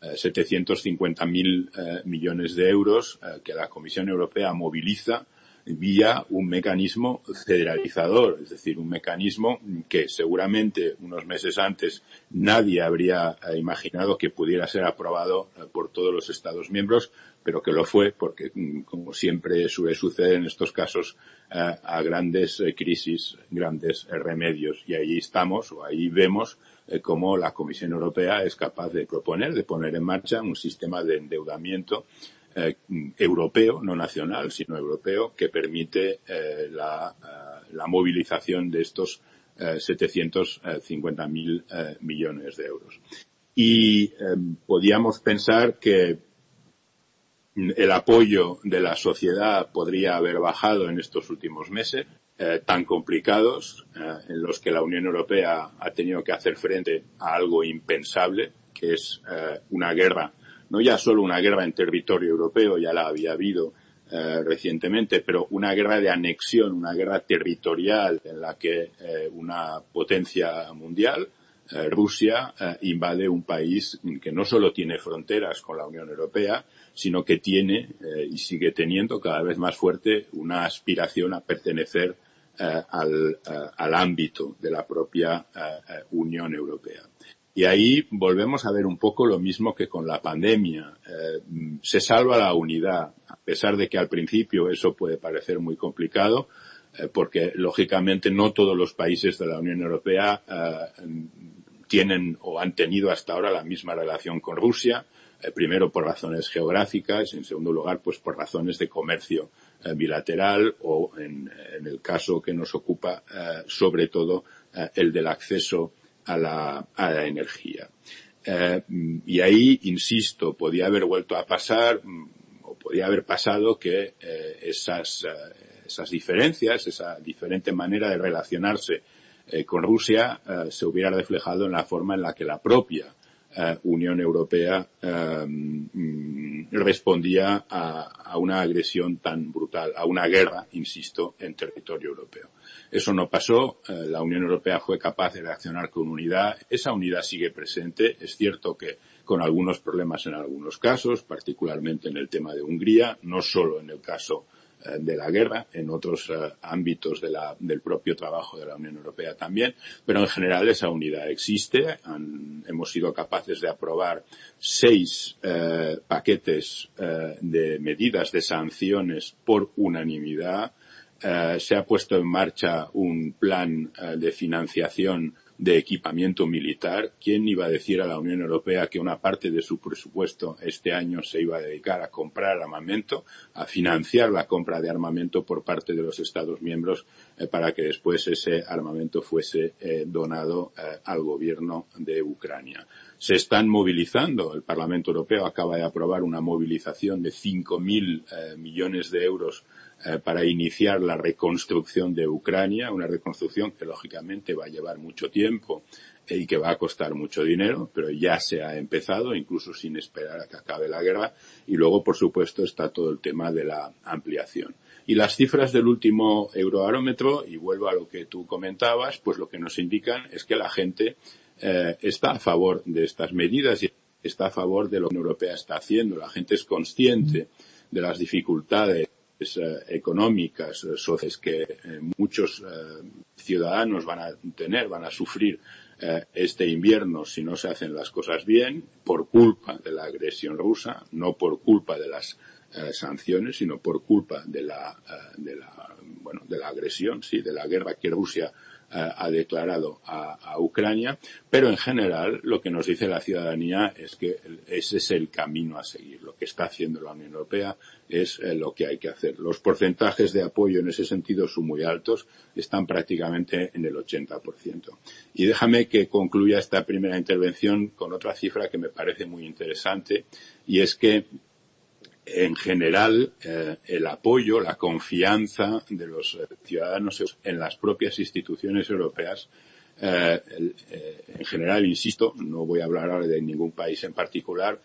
S8: uh, 750.000 millones de euros que la Comisión Europea moviliza vía un mecanismo federalizador, es decir, un mecanismo que seguramente unos meses antes nadie habría eh, imaginado que pudiera ser aprobado eh, por todos los Estados miembros, pero que lo fue porque, mm, como siempre suele suceder en estos casos, eh, a grandes crisis, grandes remedios. Y ahí estamos, o ahí vemos cómo la Comisión Europea es capaz de proponer, de poner en marcha un sistema de endeudamiento eh, europeo, no nacional, sino europeo, que permite eh, la, uh, la, movilización de estos uh, 750.000 uh, millones de euros. Y podíamos pensar que el apoyo de la sociedad podría haber bajado en estos últimos meses, eh, tan complicados, eh, en los que la Unión Europea ha tenido que hacer frente a algo impensable, que es eh, una guerra no ya solo una guerra en territorio europeo, ya la había habido eh, recientemente, pero una guerra de anexión, una guerra territorial en la que eh, una potencia mundial Rusia invade un país que no solo tiene fronteras con la Unión Europea, sino que tiene y sigue teniendo cada vez más fuerte una aspiración a pertenecer al, al, ámbito de la propia Unión Europea. Y ahí volvemos a ver un poco lo mismo que con la pandemia. Eh, se salva la unidad, a pesar de que al principio eso puede parecer muy complicado, eh, porque lógicamente no todos los países de la Unión Europea eh, tienen o han tenido hasta ahora la misma relación con Rusia, primero por razones geográficas, en segundo lugar pues por razones de comercio bilateral o en, el caso que nos ocupa sobre todo el del acceso a la, energía. Eh, y ahí, insisto, podía haber vuelto a pasar, o podía haber pasado que eh, esas, eh, esas diferencias, esa diferente manera de relacionarse con Rusia, se hubiera reflejado en la forma en la que la propia Unión Europea mm, respondía a, una agresión tan brutal, a una guerra, insisto, en territorio europeo. Eso no pasó. Eh, la Unión Europea fue capaz de reaccionar con unidad. Esa unidad sigue presente. Es cierto que con algunos problemas en algunos casos, particularmente en el tema de Hungría, no solo en el caso eh, de la guerra, en otros uh, ámbitos del propio trabajo de la Unión Europea también, pero en general esa unidad existe. Hemos sido capaces de aprobar seis paquetes de medidas de sanciones por unanimidad eh, se ha puesto en marcha un plan eh, de financiación de equipamiento militar. ¿Quién iba a decir a la Unión Europea que una parte de su presupuesto este año se iba a dedicar a comprar armamento, a financiar la compra de armamento por parte de los Estados miembros eh, para que después ese armamento fuese donado al gobierno de Ucrania? Se están movilizando. El Parlamento Europeo acaba de aprobar una movilización de 5.000 millones de euros eh, para iniciar la reconstrucción de Ucrania, una reconstrucción que lógicamente va a llevar mucho tiempo y que va a costar mucho dinero, pero ya se ha empezado, incluso sin esperar a que acabe la guerra. Y luego, por supuesto, está todo el tema de la ampliación. Y las cifras del último eurobarómetro, y vuelvo a lo que tú comentabas, pues lo que nos indican es que la gente eh, está a favor de estas medidas y está a favor de lo que la Unión Europea está haciendo. La gente es consciente de las dificultades eh, económicas, eh, sociales que eh, muchos ciudadanos van a tener, van a sufrir este invierno si no se hacen las cosas bien por culpa de la agresión rusa, no por culpa de las sanciones, sino por culpa de la, de la, bueno, de la agresión, sí, de la guerra que Rusia ha declarado a, Ucrania, pero en general lo que nos dice la ciudadanía es que ese es el camino a seguir. Lo que está haciendo la Unión Europea es eh, lo que hay que hacer. Los porcentajes de apoyo en ese sentido son muy altos, están prácticamente en el 80%. Y déjame que concluya esta primera intervención con otra cifra que me parece muy interesante y es que en general eh, el apoyo, la confianza de los eh, ciudadanos en las propias instituciones europeas eh, en general, insisto, no voy a hablar ahora de ningún país en particular,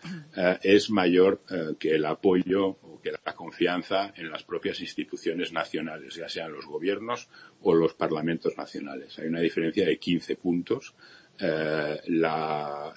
S8: es mayor que el apoyo o que la confianza en las propias instituciones nacionales, ya sean los gobiernos o los parlamentos nacionales. Hay una diferencia de 15 puntos. La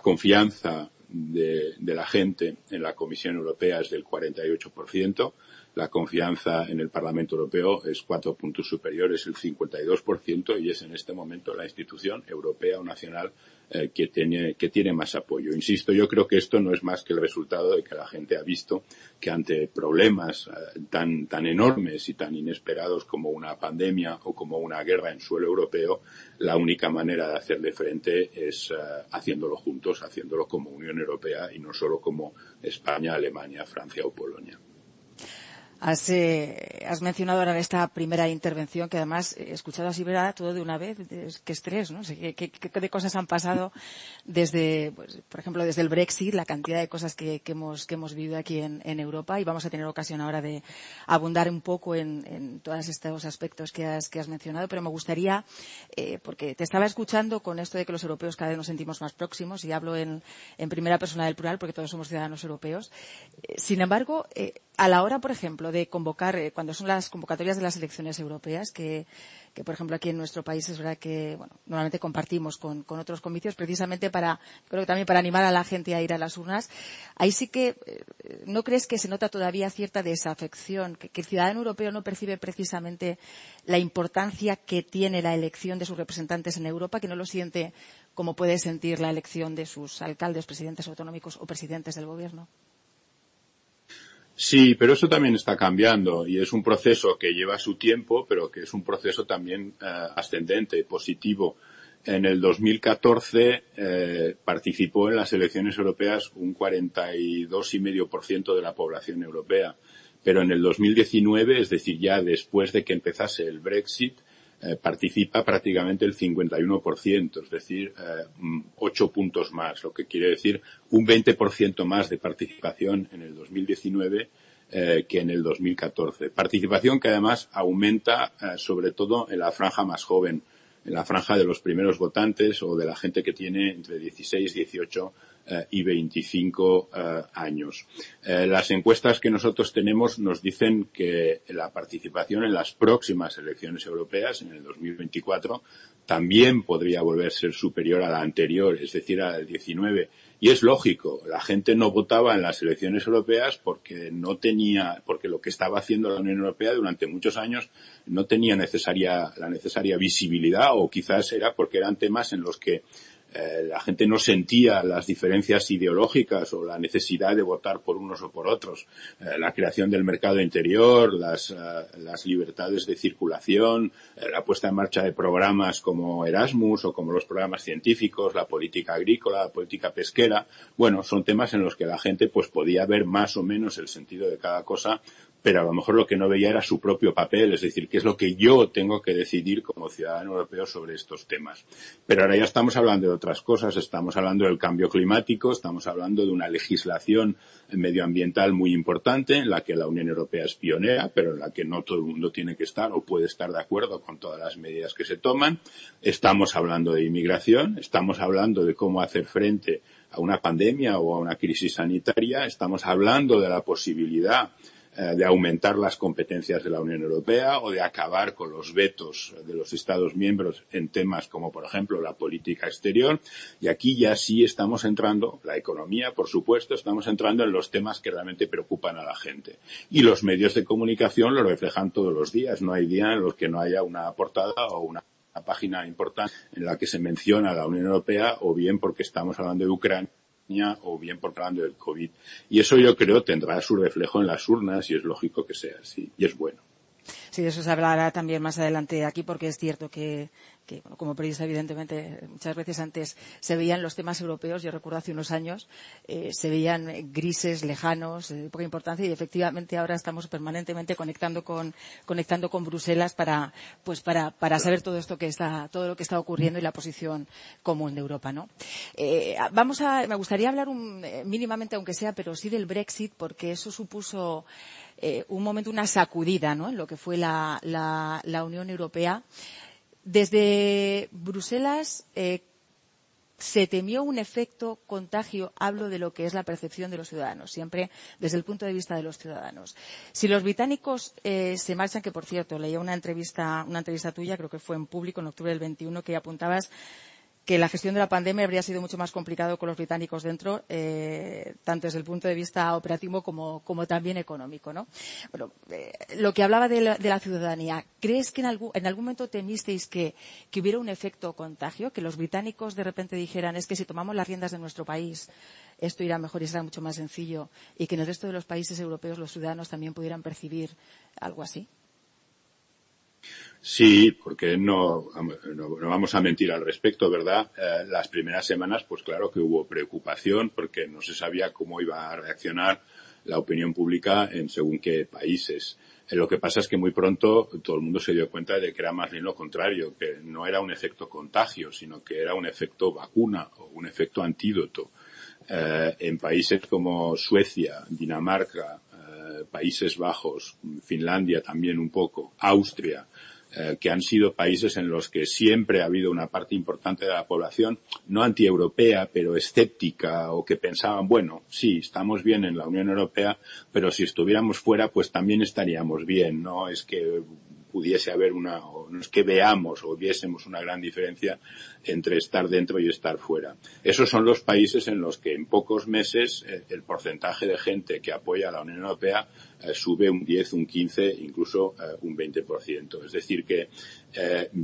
S8: confianza de, de, la gente en la Comisión Europea es del 48%, la confianza en el Parlamento Europeo es cuatro puntos superiores, el 52%, y es en este momento la institución europea o nacional eh, que, tiene, que tiene más apoyo. Insisto, yo creo que esto no es más que el resultado de que la gente ha visto que ante problemas eh, tan, tan enormes y tan inesperados como una pandemia o como una guerra en suelo europeo, la única manera de hacerle frente es uh, haciéndolo juntos, haciéndolo como Unión Europea y no solo como España, Alemania, Francia o Polonia.
S7: Has, eh, has, mencionado ahora en esta primera intervención que además he escuchado así ¿verdad? todo de una vez, qué estrés, ¿no? ¿Qué, qué, qué, cosas han pasado desde, pues, por ejemplo, desde el Brexit, la cantidad de cosas que, que hemos, que hemos vivido aquí en, en, Europa y vamos a tener ocasión ahora de abundar un poco en, en todos estos aspectos que has, que has mencionado, pero me gustaría, eh, porque te estaba escuchando con esto de que los europeos cada vez nos sentimos más próximos y hablo en, en primera persona del plural porque todos somos ciudadanos europeos. Eh, sin embargo, eh, a la hora, por ejemplo, de convocar, eh, cuando son las convocatorias de las elecciones europeas, que, que, por ejemplo, aquí en nuestro país es verdad que, bueno, normalmente compartimos con, otros comicios precisamente para, creo que también para animar a la gente a ir a las urnas. Ahí sí que, eh, ¿no crees que se nota todavía cierta desafección? Que el ciudadano europeo no percibe precisamente la importancia que tiene la elección de sus representantes en Europa, que no lo siente como puede sentir la elección de sus alcaldes, presidentes autonómicos o presidentes del gobierno?
S8: Sí, pero eso también está cambiando y es un proceso que lleva su tiempo, pero que es un proceso también eh, ascendente, positivo. En el 2014 eh, participó en las elecciones europeas un 42,5% de la población europea, pero en el 2019, es decir, ya después de que empezase el Brexit, eh, participa prácticamente el 51%, es decir, eh, ocho puntos más, lo que quiere decir un 20% más de participación en el 2019 eh, que en el 2014. Participación que además aumenta eh, sobre todo en la franja más joven, en la franja de los primeros votantes o de la gente que tiene entre 16 y 18 eh, y 25 eh, años. Eh, las encuestas que nosotros tenemos nos dicen que la participación en las próximas elecciones europeas, en el 2024, también podría volver a ser superior a la anterior, es decir, a la del 19. Y es lógico, la gente no votaba en las elecciones europeas porque no tenía, porque lo que estaba haciendo la Unión Europea durante muchos años no tenía necesaria, la necesaria visibilidad o quizás era porque eran temas en los que eh, la gente no sentía las diferencias ideológicas o la necesidad de votar por unos o por otros. Eh, la creación del mercado interior, las, uh, las libertades de circulación, la puesta en marcha de programas como Erasmus o como los programas científicos, la política agrícola, la política pesquera. Bueno, son temas en los que la gente pues podía ver más o menos el sentido de cada cosa pero a lo mejor lo que no veía era su propio papel, es decir, qué es lo que yo tengo que decidir como ciudadano europeo sobre estos temas. Pero ahora ya estamos hablando de otras cosas, estamos hablando del cambio climático, estamos hablando de una legislación medioambiental muy importante en la que la Unión Europea es pionera, pero en la que no todo el mundo tiene que estar o puede estar de acuerdo con todas las medidas que se toman. Estamos hablando de inmigración, estamos hablando de cómo hacer frente a una pandemia o a una crisis sanitaria, estamos hablando de la posibilidad de aumentar las competencias de la Unión Europea o de acabar con los vetos de los Estados miembros en temas como, por ejemplo, la política exterior. Y aquí ya sí estamos entrando, la economía, por supuesto, estamos entrando en los temas que realmente preocupan a la gente. Y los medios de comunicación lo reflejan todos los días. No hay día en los que no haya una portada o una página importante en la que se menciona a la Unión Europea o bien porque estamos hablando de Ucrania o bien por hablando del COVID. Y eso yo creo tendrá su reflejo en las urnas y es lógico que sea así. Y es bueno.
S7: Sí, de eso se hablará también más adelante aquí porque es cierto que, que bueno, como periodista evidentemente muchas veces antes se veían los temas europeos, yo recuerdo hace unos años, eh, se veían grises, lejanos, de poca importancia y efectivamente ahora estamos permanentemente conectando con, conectando con Bruselas para, pues para, para saber todo esto que está, todo lo que está ocurriendo y la posición común de Europa, ¿no? Eh, vamos a, me gustaría hablar un, eh, mínimamente aunque sea, pero sí del Brexit porque eso supuso eh, un momento, una sacudida, ¿no? En lo que fue la, la, la Unión Europea. Desde Bruselas eh, se temió un efecto contagio, hablo de lo que es la percepción de los ciudadanos, siempre desde el punto de vista de los ciudadanos. Si los británicos eh, se marchan, que por cierto, leía una entrevista, una entrevista tuya, creo que fue en público en octubre del 21, que apuntabas que la gestión de la pandemia habría sido mucho más complicado con los británicos dentro, eh, tanto desde el punto de vista operativo como, también económico. ¿no? Bueno, eh, lo que hablaba de la, de la, ciudadanía, ¿crees que en algún, en algún momento temisteis que, que, hubiera un efecto contagio? Que los británicos de repente dijeran, es que si tomamos las riendas de nuestro país, esto irá mejor y será mucho más sencillo, y que en el resto de los países europeos los ciudadanos también pudieran percibir algo así?
S8: Sí, porque no, no, vamos a mentir al respecto, ¿verdad? Eh, las primeras semanas, pues claro que hubo preocupación porque no se sabía cómo iba a reaccionar la opinión pública en según qué países. Eh, lo que pasa es que muy pronto todo el mundo se dio cuenta de que era más bien lo contrario, que no era un efecto contagio, sino que era un efecto vacuna o un efecto antídoto. Eh, en países como Suecia, Dinamarca, Países Bajos, Finlandia también un poco, Austria, eh, que han sido países en los que siempre ha habido una parte importante de la población, no antieuropea, pero escéptica o que pensaban, bueno, sí, estamos bien en la Unión Europea, pero si estuviéramos fuera, pues también estaríamos bien, ¿no? Es que pudiese haber una, o no es que veamos o viésemos una gran diferencia entre estar dentro y estar fuera. Esos son los países en los que en pocos meses eh, el porcentaje de gente que apoya a la Unión Europea eh, sube un 10, un 15, incluso eh, un 20%. Es decir, que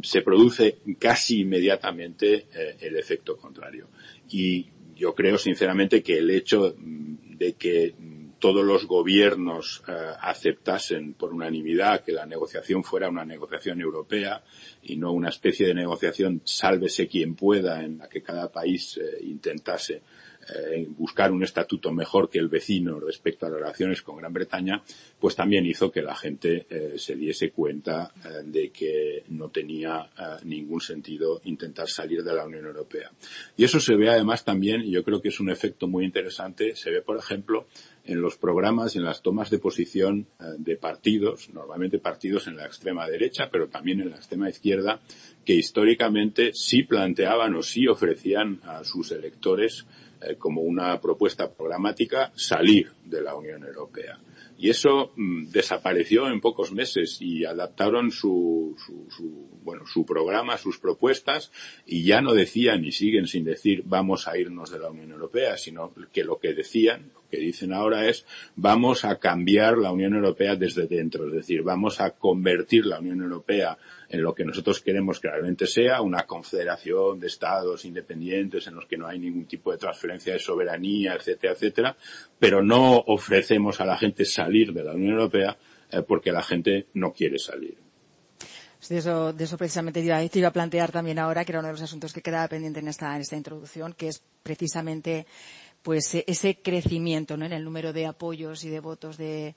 S8: se produce casi inmediatamente el efecto contrario. Y yo creo sinceramente que el hecho mm, de que todos los gobiernos eh, aceptasen por unanimidad que la negociación fuera una negociación europea y no una especie de negociación sálvese quien pueda en la que cada país eh, intentase eh, buscar un estatuto mejor que el vecino respecto a las relaciones con Gran Bretaña, pues también hizo que la gente eh, se diese cuenta eh, de que no tenía ningún sentido intentar salir de la Unión Europea. Y eso se ve además también, y yo creo que es un efecto muy interesante, se ve por ejemplo en los programas y en las tomas de posición de partidos, normalmente partidos en la extrema derecha, pero también en la extrema izquierda, que históricamente sí planteaban o sí ofrecían a sus electores eh, como una propuesta programática salir de la Unión Europea. Y eso mm, desapareció en pocos meses y adaptaron su, su, su, bueno, su programa, sus propuestas y ya no decían y siguen sin decir vamos a irnos de la Unión Europea, sino que lo que decían, lo que dicen ahora es vamos a cambiar la Unión Europea desde dentro, es decir, vamos a convertir la Unión Europea en lo que nosotros queremos que realmente sea una confederación de estados independientes en los que no hay ningún tipo de transferencia de soberanía, etcétera, etcétera, pero no ofrecemos a la gente salir de la Unión Europea eh, porque la gente no quiere salir.
S7: De eso, eso precisamente te iba, te iba, a plantear también ahora, que era uno de los asuntos que quedaba pendiente en esta, en esta introducción, que es precisamente pues ese crecimiento ¿no? en el número de apoyos y de votos de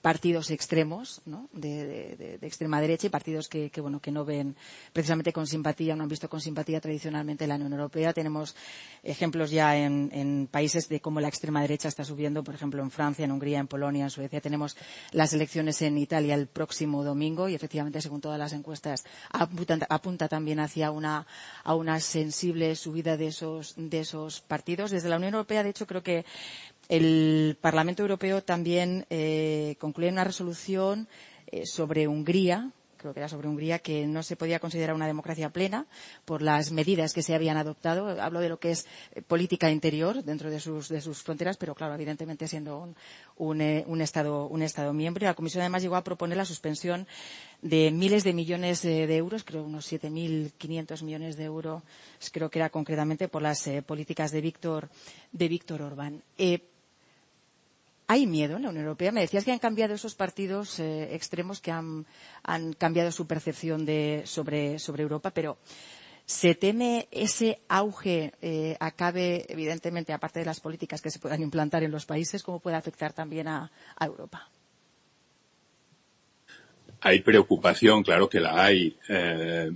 S7: partidos extremos ¿no? de, de, de, extrema derecha y partidos que, que, bueno que no ven precisamente con simpatía no han visto con simpatía tradicionalmente la Unión Europea. Tenemos ejemplos ya en, en, países de cómo la extrema derecha está subiendo por ejemplo en Francia en Hungría en Polonia en Suecia. Tenemos las elecciones en Italia el próximo domingo y efectivamente según todas las encuestas apunta, apunta también hacia una a una sensible subida de esos de esos partidos. Desde la Unión Europea de hecho creo que el Parlamento Europeo también eh, concluye una resolución eh, sobre Hungría, creo que era sobre Hungría, que no se podía considerar una democracia plena por las medidas que se habían adoptado. Hablo de lo que es eh, política interior dentro de sus, fronteras, pero claro, evidentemente siendo eh, un, Estado, miembro. Y la Comisión además llegó a proponer la suspensión de miles de millones de, euros, creo unos 7.500 millones de euros, creo que era concretamente por las políticas de Víctor, de Víctor Orbán. ¿Hay miedo en la Unión Europea? Me decías que han cambiado esos partidos eh, extremos que han, cambiado su percepción de, sobre, Europa, pero ¿se teme ese auge eh, acabe, evidentemente, aparte de las políticas que se puedan implantar en los países, cómo puede afectar también a Europa?
S8: Hay preocupación, claro que la hay, eh,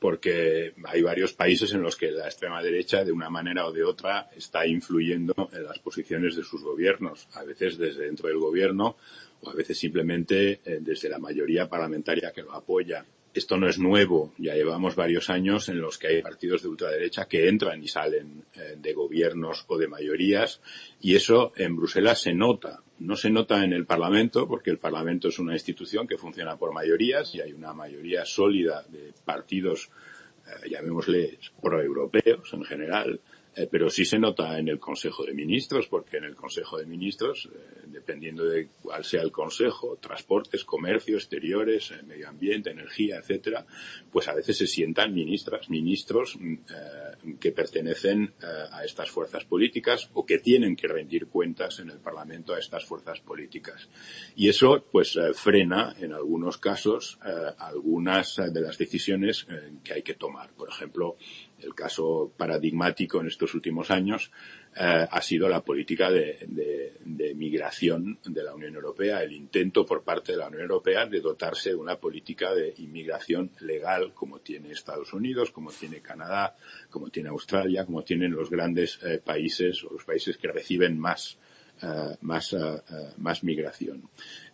S8: porque hay varios países en los que la extrema derecha, de una manera o de otra, está influyendo en las posiciones de sus gobiernos, a veces desde dentro del gobierno o a veces simplemente eh, desde la mayoría parlamentaria que lo apoya. Esto no es nuevo, ya llevamos varios años en los que hay partidos de ultraderecha que entran y salen eh, de gobiernos o de mayorías y eso en Bruselas se nota. No se nota en el Parlamento, porque el Parlamento es una institución que funciona por mayorías y hay una mayoría sólida de partidos, eh, llamémosle proeuropeos en general, eh, pero sí se nota en el Consejo de Ministros, porque en el Consejo de Ministros, eh, dependiendo de cuál sea el Consejo, transportes, comercio, exteriores, eh, medio ambiente, energía, etcétera, pues a veces se sientan ministras, ministros mm, que pertenecen a estas fuerzas políticas o que tienen que rendir cuentas en el Parlamento a estas fuerzas políticas. Y eso, pues, frena, en algunos casos, algunas de las decisiones que hay que tomar. Por ejemplo, el caso paradigmático en estos últimos años eh, ha sido la política de, de, de, migración de la Unión Europea, el intento por parte de la Unión Europea de dotarse de una política de inmigración legal como tiene Estados Unidos, como tiene Canadá, como tiene Australia, como tienen los grandes eh, países o los países que reciben más, uh, más, más migración.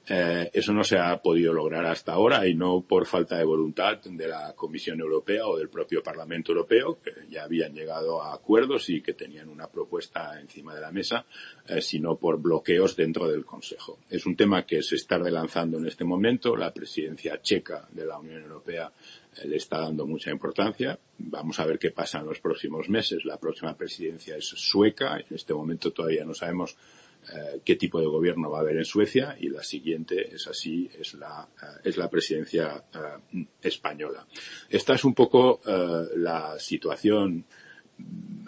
S8: Eh, eso no se ha podido lograr hasta ahora y no por falta de voluntad de la Comisión Europea o del propio Parlamento Europeo, que ya habían llegado a acuerdos y que tenían una propuesta encima de la mesa, eh, sino por bloqueos dentro del Consejo. Es un tema que se está relanzando en este momento. La presidencia checa de la Unión Europea eh, le está dando mucha importancia. Vamos a ver qué pasa en los próximos meses. La próxima presidencia es sueca. En este momento todavía no sabemos eh, qué tipo de gobierno va a haber en Suecia y la siguiente es así, es la, eh, es la presidencia eh, española. Esta es un poco la situación.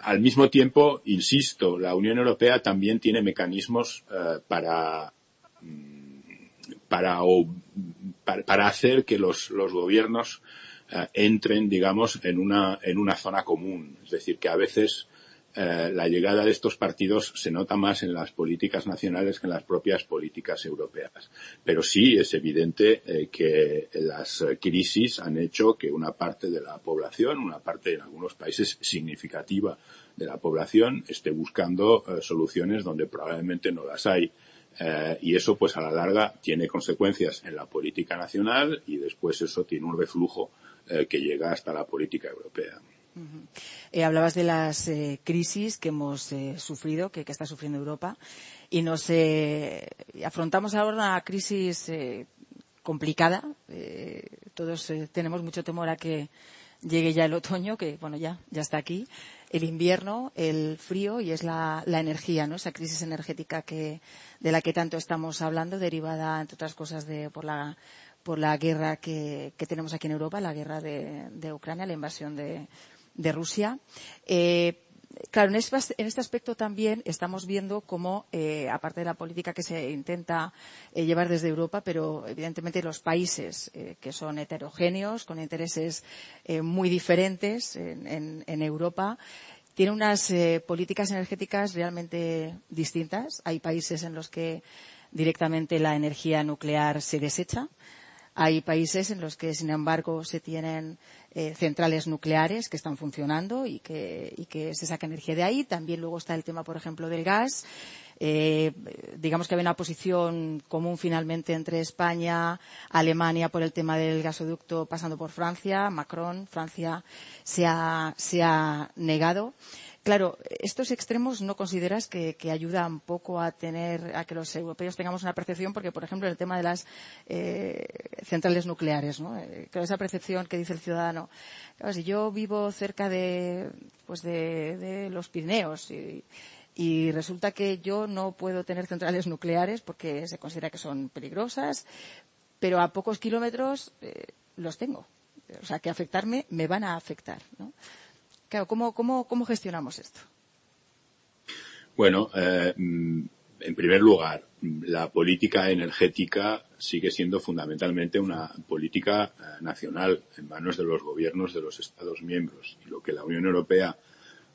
S8: Al mismo tiempo, insisto, la Unión Europea también tiene mecanismos para, mm, para, para, hacer que los, los gobiernos entren, digamos, en una, en una zona común. Es decir, que a veces eh, la llegada de estos partidos se nota más en las políticas nacionales que en las propias políticas europeas. Pero sí es evidente eh, que las crisis han hecho que una parte de la población, una parte en algunos países significativa de la población, esté buscando eh, soluciones donde probablemente no las hay. y eso, pues, a la larga tiene consecuencias en la política nacional y después eso tiene un reflujo que llega hasta la política europea.
S7: Eh, hablabas de las eh, crisis que hemos eh, sufrido, que, está sufriendo Europa, y nos afrontamos ahora una crisis complicada. todos tenemos mucho temor a que llegue ya el otoño, que bueno ya ya está aquí, el invierno, el frío y es la, energía, ¿no? Esa crisis energética que de la que tanto estamos hablando, derivada entre otras cosas de por la por la guerra que, tenemos aquí en Europa, la guerra de Ucrania, la invasión de, de Rusia. Eh, claro, en este, aspecto también estamos viendo cómo, eh, aparte de la política que se intenta eh, llevar desde Europa, pero evidentemente los países que son heterogéneos, con intereses muy diferentes en, en Europa, tienen unas políticas energéticas realmente distintas. Hay países en los que directamente la energía nuclear se desecha. Hay países en los que, sin embargo, se tienen eh, centrales nucleares que están funcionando y que, y que se saca energía de ahí. También luego está el tema, por ejemplo, del gas. Eh, digamos que había una posición común finalmente entre España, Alemania por el tema del gasoducto pasando por Francia. Macron, Francia se ha, se ha negado. Claro, estos extremos no consideras que, ayudan poco a tener, a que los europeos tengamos una percepción, porque, por ejemplo, el tema de las eh, centrales nucleares, ¿no? Eh, esa percepción que dice el ciudadano. si yo vivo cerca de, pues de, los Pirineos y, resulta que yo no puedo tener centrales nucleares porque se considera que son peligrosas, pero a pocos kilómetros eh, los tengo. O sea, que afectarme me van a afectar, ¿no? ¿Cómo, gestionamos esto?
S8: Bueno, eh, mm, en primer lugar, la política energética sigue siendo fundamentalmente una política eh, nacional en manos de los gobiernos de los Estados miembros. Y lo que la Unión Europea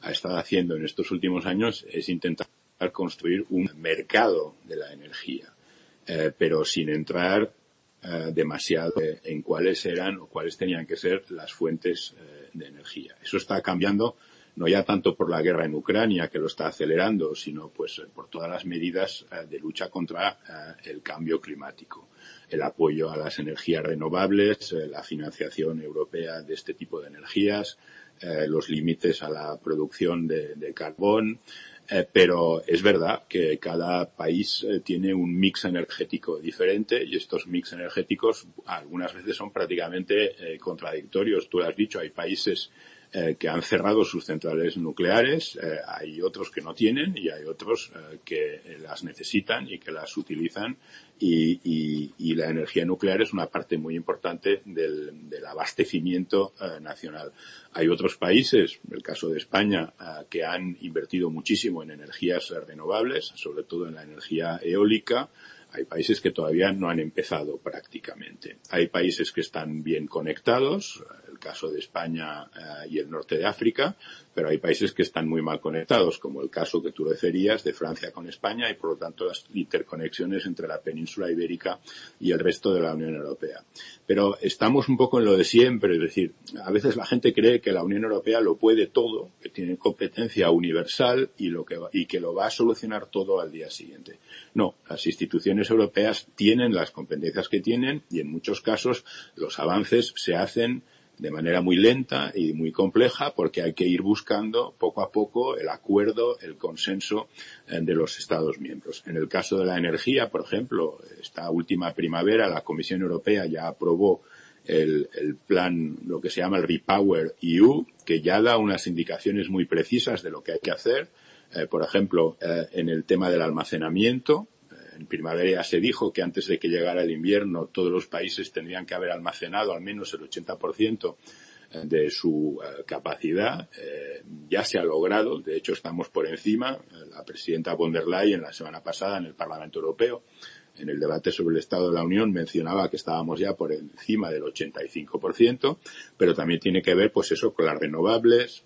S8: ha estado haciendo en estos últimos años es intentar construir un mercado de la energía, eh, pero sin entrar demasiado en cuáles eran o cuáles tenían que ser las fuentes de energía. Eso está cambiando no ya tanto por la guerra en Ucrania, que lo está acelerando, sino pues por todas las medidas eh, de lucha contra eh, el cambio climático. El apoyo a las energías renovables, eh, la financiación europea de este tipo de energías, los límites a la producción de, de carbón, pero es verdad que cada país tiene un mix energético diferente y estos mix energéticos algunas veces son prácticamente contradictorios. Tú lo has dicho, hay países eh, que han cerrado sus centrales nucleares, eh, hay otros que no tienen y hay otros eh, que las necesitan y que las utilizan y, y, y, la energía nuclear es una parte muy importante del, del abastecimiento nacional. Hay otros países, el caso de España, que han invertido muchísimo en energías renovables, sobre todo en la energía eólica, hay países que todavía no han empezado prácticamente. Hay países que están bien conectados caso de España eh, y el norte de África, pero hay países que están muy mal conectados, como el caso que tú referías de Francia con España y por lo tanto las interconexiones entre la península ibérica y el resto de la Unión Europea. Pero estamos un poco en lo de siempre, es decir, a veces la gente cree que la Unión Europea lo puede todo, que tiene competencia universal y, lo que, y que lo va a solucionar todo al día siguiente. No, las instituciones europeas tienen las competencias que tienen y en muchos casos los avances se hacen de manera muy lenta y muy compleja porque hay que ir buscando poco a poco el acuerdo, el consenso eh, de los Estados miembros. En el caso de la energía, por ejemplo, esta última primavera la Comisión Europea ya aprobó el, el, plan, lo que se llama el Repower EU, que ya da unas indicaciones muy precisas de lo que hay que hacer. Eh, por ejemplo, eh, en el tema del almacenamiento, en primavera se dijo que antes de que llegara el invierno todos los países tendrían que haber almacenado al menos el 80% eh, de su uh, capacidad. Eh, ya se ha logrado, de hecho estamos por encima. La presidenta von der Leyen la semana pasada en el Parlamento Europeo, en el debate sobre el Estado de la Unión, mencionaba que estábamos ya por encima del 85%, pero también tiene que ver, pues eso, con las renovables,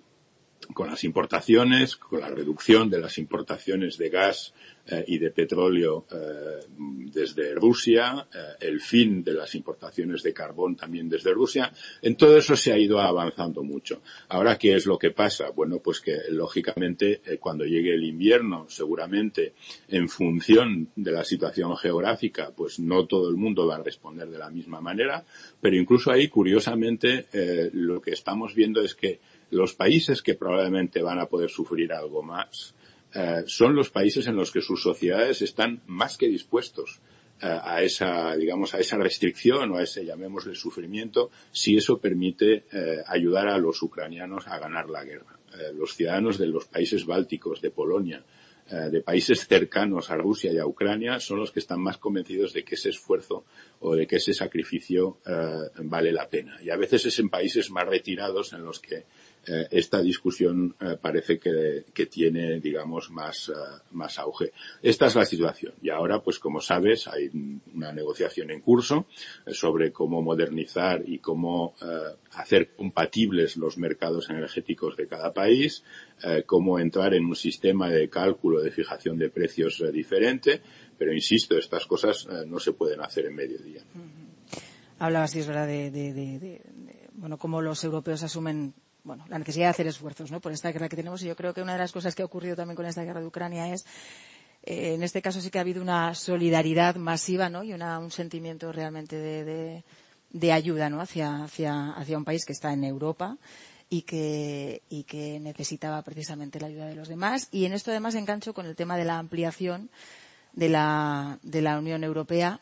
S8: con las importaciones, con la reducción de las importaciones de gas eh, y de petróleo eh, desde Rusia, eh, el fin de las importaciones de carbón también desde Rusia. En todo eso se ha ido avanzando mucho. Ahora, ¿qué es lo que pasa? Bueno, pues que lógicamente eh, cuando llegue el invierno, seguramente en función de la situación geográfica, pues no todo el mundo va a responder de la misma manera, pero incluso ahí, curiosamente, eh, lo que estamos viendo es que los países que probablemente van a poder sufrir algo más eh, son los países en los que sus sociedades están más que dispuestos eh, a esa, digamos, a esa restricción o a ese, llamémosle, sufrimiento, si eso permite eh, ayudar a los ucranianos a ganar la guerra. Los ciudadanos de los países bálticos, de Polonia, de países cercanos a Rusia y a Ucrania son los que están más convencidos de que ese esfuerzo o de que ese sacrificio vale la pena. Y a veces es en países más retirados en los que eh, esta discusión eh, parece que, que, tiene, digamos, más, uh, más auge. Esta es la situación. Y ahora, pues como sabes, hay una negociación en curso eh, sobre cómo modernizar y cómo hacer compatibles los mercados energéticos de cada país, cómo entrar en un sistema de cálculo de fijación de precios diferente. Pero insisto, estas cosas no se pueden hacer en medio día.
S7: Hablabas, sí, es verdad, de, de, de, de bueno, cómo los europeos asumen bueno, la necesidad de hacer esfuerzos ¿no? por esta guerra que tenemos. Y yo creo que una de las cosas que ha ocurrido también con esta guerra de Ucrania es, eh, en este caso sí que ha habido una solidaridad masiva ¿no? y una, un sentimiento realmente de, de, de ayuda ¿no? hacia, hacia, hacia un país que está en Europa y que, y que necesitaba precisamente la ayuda de los demás. Y en esto además engancho con el tema de la ampliación de la, de la Unión Europea,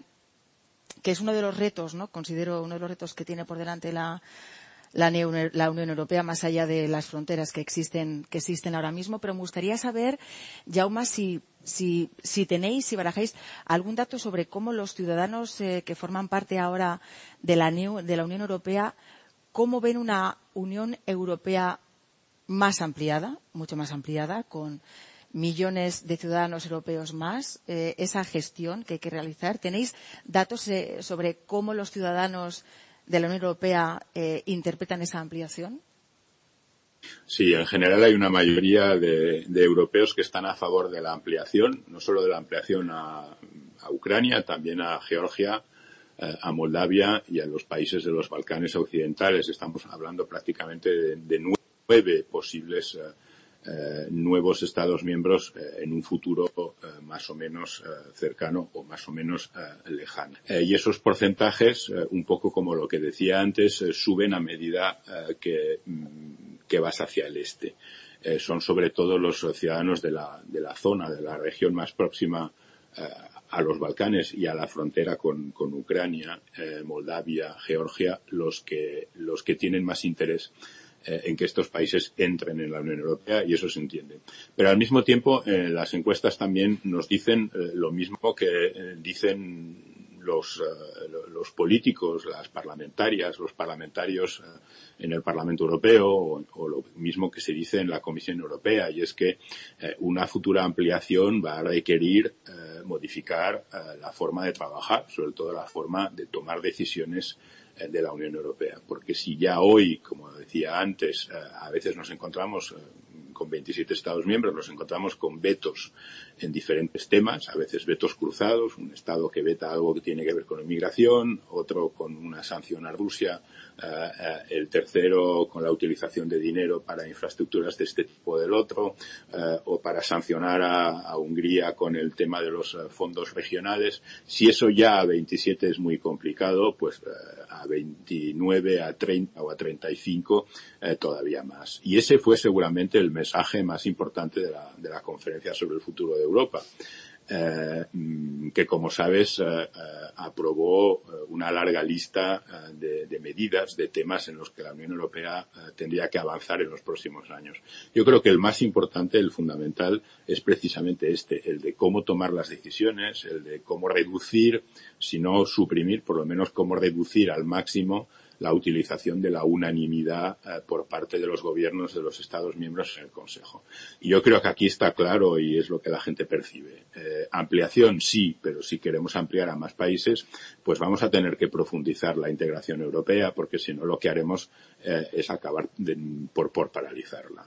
S7: que es uno de los retos, ¿no? Considero uno de los retos que tiene por delante la, la, Unión Europea más allá de las fronteras que existen, que existen ahora mismo. Pero me gustaría saber, Jauma, si, si, si tenéis, si barajáis algún dato sobre cómo los ciudadanos eh, que forman parte ahora de la, de la Unión Europea, cómo ven una Unión Europea más ampliada, mucho más ampliada, con millones de ciudadanos europeos más, eh, esa gestión que hay que realizar. ¿Tenéis datos eh, sobre cómo los ciudadanos de la Unión Europea eh, interpretan esa ampliación?
S8: Sí, en general hay una mayoría de, europeos que están a favor de la ampliación, no solo de la ampliación a, a Ucrania, también a Georgia, eh, a Moldavia y a los países de los Balcanes occidentales. Estamos hablando prácticamente de, de nueve posibles eh, eh, nuevos Estados miembros eh, en un futuro eh, más o menos cercano o más o menos lejano. y esos porcentajes, un poco como lo que decía antes, suben a medida que, mm, que, vas hacia el este. son sobre todo los ciudadanos de la, de la zona, de la región más próxima a los Balcanes y a la frontera con, con Ucrania, eh, Moldavia, Georgia, los que, los que tienen más interés eh, en que estos países entren en la Unión Europea y eso se entiende. Pero al mismo tiempo, eh, las encuestas también nos dicen eh, lo mismo que dicen los, los, políticos, las parlamentarias, los parlamentarios en el Parlamento Europeo o, lo mismo que se dice en la Comisión Europea y es que una futura ampliación va a requerir modificar la forma de trabajar, sobre todo la forma de tomar decisiones de la Unión Europea. Porque si ya hoy, como decía antes, a veces nos encontramos con 27 Estados miembros nos encontramos con vetos en diferentes temas, a veces vetos cruzados, un Estado que veta algo que tiene que ver con inmigración, otro con una sanción a Rusia, uh, uh, el tercero con la utilización de dinero para infraestructuras de este tipo del otro, uh, o para sancionar a, a, Hungría con el tema de los fondos regionales. Si eso ya a 27 es muy complicado, pues a 29, a 30 o a 35 todavía más. Y ese fue seguramente el mensaje más importante de la, de la conferencia sobre el futuro de Europa. Eh, que como sabes eh, eh, aprobó una larga lista de, medidas, de temas en los que la Unión Europea tendría que avanzar en los próximos años. Yo creo que el más importante, el fundamental, es precisamente este, el de cómo tomar las decisiones, el de cómo reducir, si no suprimir, por lo menos cómo reducir al máximo la utilización de la unanimidad eh, por parte de los gobiernos de los Estados miembros en el Consejo. Y yo creo que aquí está claro y es lo que la gente percibe. Eh, ampliación sí, pero si queremos ampliar a más países, pues vamos a tener que profundizar la integración europea porque si no lo que haremos eh, es acabar por paralizarla.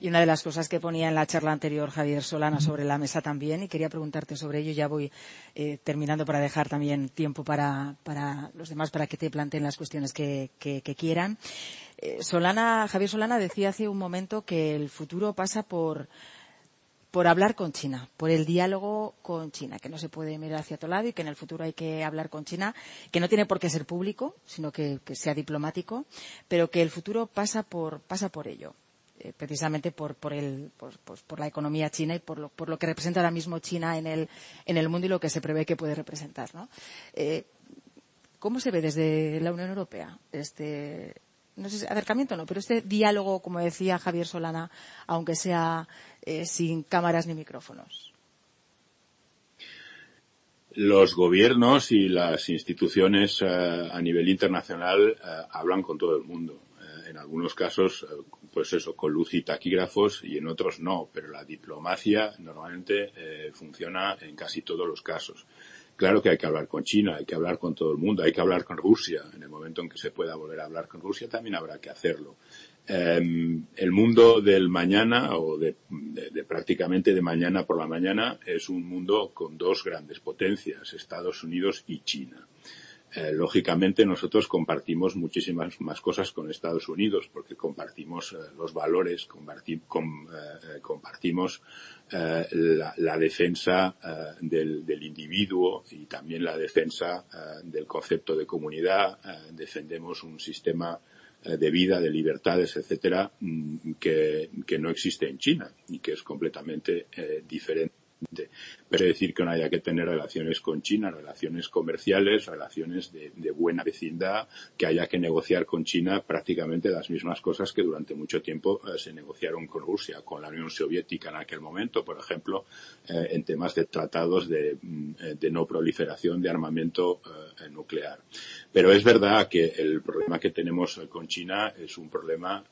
S7: Y una de las cosas que ponía en la charla anterior Javier Solana sobre la mesa también, y quería preguntarte sobre ello, ya voy eh, terminando para dejar también tiempo para, para, los demás para que te planteen las cuestiones que, que, que quieran. Eh, Solana, Javier Solana decía hace un momento que el futuro pasa por por hablar con China, por el diálogo con China, que no se puede mirar hacia otro lado y que en el futuro hay que hablar con China, que no tiene por qué ser público, sino que, que sea diplomático, pero que el futuro pasa por, pasa por ello. Eh, precisamente por, el, por, la economía china y por lo, por lo que representa ahora mismo China en el, mundo y lo que se prevé que puede representar. Eh, ¿Cómo se ve desde la Unión Europea este, no sé si acercamiento no, pero este diálogo, como decía Javier Solana, aunque sea eh, sin cámaras ni micrófonos?
S8: Los gobiernos y las instituciones a nivel internacional hablan con todo el mundo en algunos casos, pues eso, con luz y taquígrafos y en otros no, pero la diplomacia normalmente eh, funciona en casi todos los casos. Claro que hay que hablar con China, hay que hablar con todo el mundo, hay que hablar con Rusia. En el momento en que se pueda volver a hablar con Rusia también habrá que hacerlo. Eh, el mundo del mañana o de, prácticamente de mañana por la mañana es un mundo con dos grandes potencias, Estados Unidos y China. Eh, lógicamente nosotros compartimos muchísimas más cosas con Estados Unidos porque compartimos eh, los valores, comparti com, eh, compartimos la, la, defensa del, del, individuo y también la defensa del concepto de comunidad. defendemos un sistema de vida, de libertades, etcétera, mm, que, que, no existe en China y que es completamente diferente pero decir que no haya que tener relaciones con China, relaciones comerciales, relaciones de, buena vecindad, que haya que negociar con China prácticamente las mismas cosas que durante mucho tiempo eh, se negociaron con Rusia, con la Unión Soviética en aquel momento, por ejemplo, eh, en temas de tratados de, mm, no proliferación de armamento eh, nuclear. Pero es verdad que el problema que tenemos con China es un problema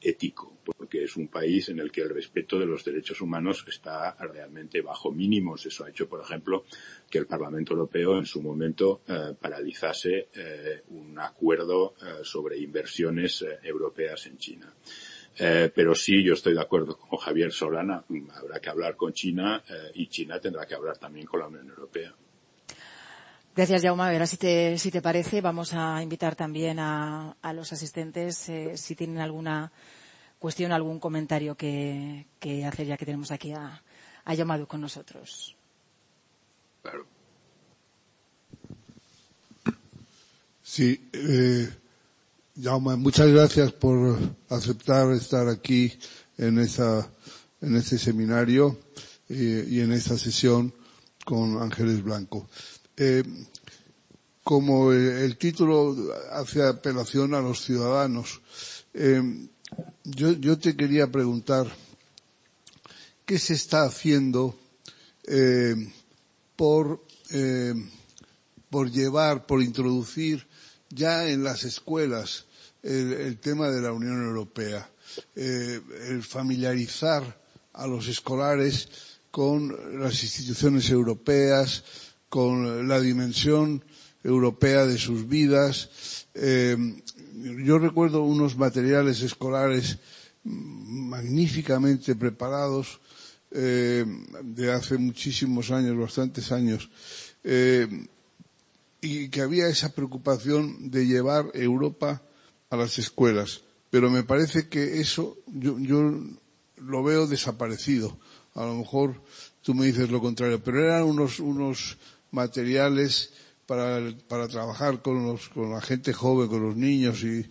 S8: ético, porque es un país en el que el respeto de los derechos humanos está realmente bajo Eso ha hecho, por ejemplo, que el Parlamento Europeo en su momento uh, paralizase uh, un acuerdo sobre inversiones europeas en China. Eh, pero sí, yo estoy de acuerdo con Javier Solana. Habrá que hablar con China eh, y China tendrá que hablar también con la Unión Europea.
S7: Gracias, Jaume. A ver, si te, parece, vamos a invitar también a, los asistentes eh, si tienen alguna cuestión, algún comentario que, hacer, ya que tenemos aquí a, a Yamadu con nosotros.
S8: Claro.
S1: Sí, eh, Jaume, muchas gracias por aceptar estar aquí en, esa, en este seminario eh, y en esta sesión con Ángeles Blanco. Eh, como el título hace apelación a los ciudadanos, eh, yo, yo, te quería preguntar, ¿qué se está haciendo eh, por, eh, por llevar, por introducir ya en las escuelas el, el tema de la Unión Europea? Eh, el familiarizar a los escolares con las instituciones europeas, con la dimensión europea de sus vidas. Eh, yo recuerdo unos materiales escolares magníficamente preparados eh, de hace muchísimos años, bastantes años, eh, y que había esa preocupación de llevar Europa a las escuelas. Pero me parece que eso yo, yo lo veo desaparecido. A lo mejor tú me dices lo contrario, pero eran unos, unos materiales para, para trabajar con, los, con la gente joven, con los niños y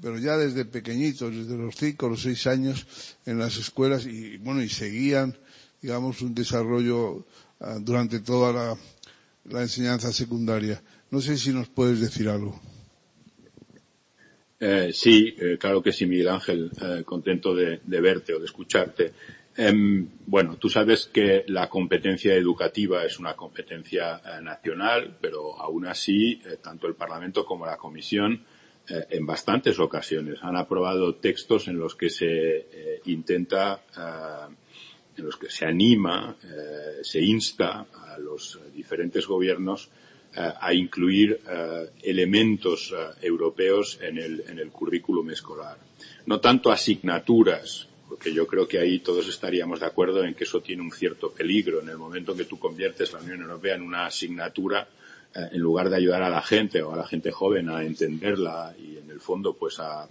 S1: pero ya desde pequeñitos, desde los cinco o los seis años en las escuelas y bueno, y seguían, digamos, un desarrollo uh, durante toda la, la, enseñanza secundaria. No sé si nos puedes decir algo.
S8: Eh, sí, eh, claro que sí, Miguel Ángel, eh, contento de, de, verte o de escucharte. bueno, tú sabes que la competencia educativa es una competencia nacional, pero aún así, tanto el Parlamento como la Comisión en bastantes ocasiones han aprobado textos en los que se intenta, eh, en los que se anima, eh, se insta a los diferentes gobiernos eh, a incluir elementos europeos en el, en el currículum escolar. No tanto asignaturas, porque yo creo que ahí todos estaríamos de acuerdo en que eso tiene un cierto peligro en el momento en que tú conviertes la Unión Europea en una asignatura eh, en lugar de ayudar a la gente o a la gente joven a entenderla y en el fondo pues a, a,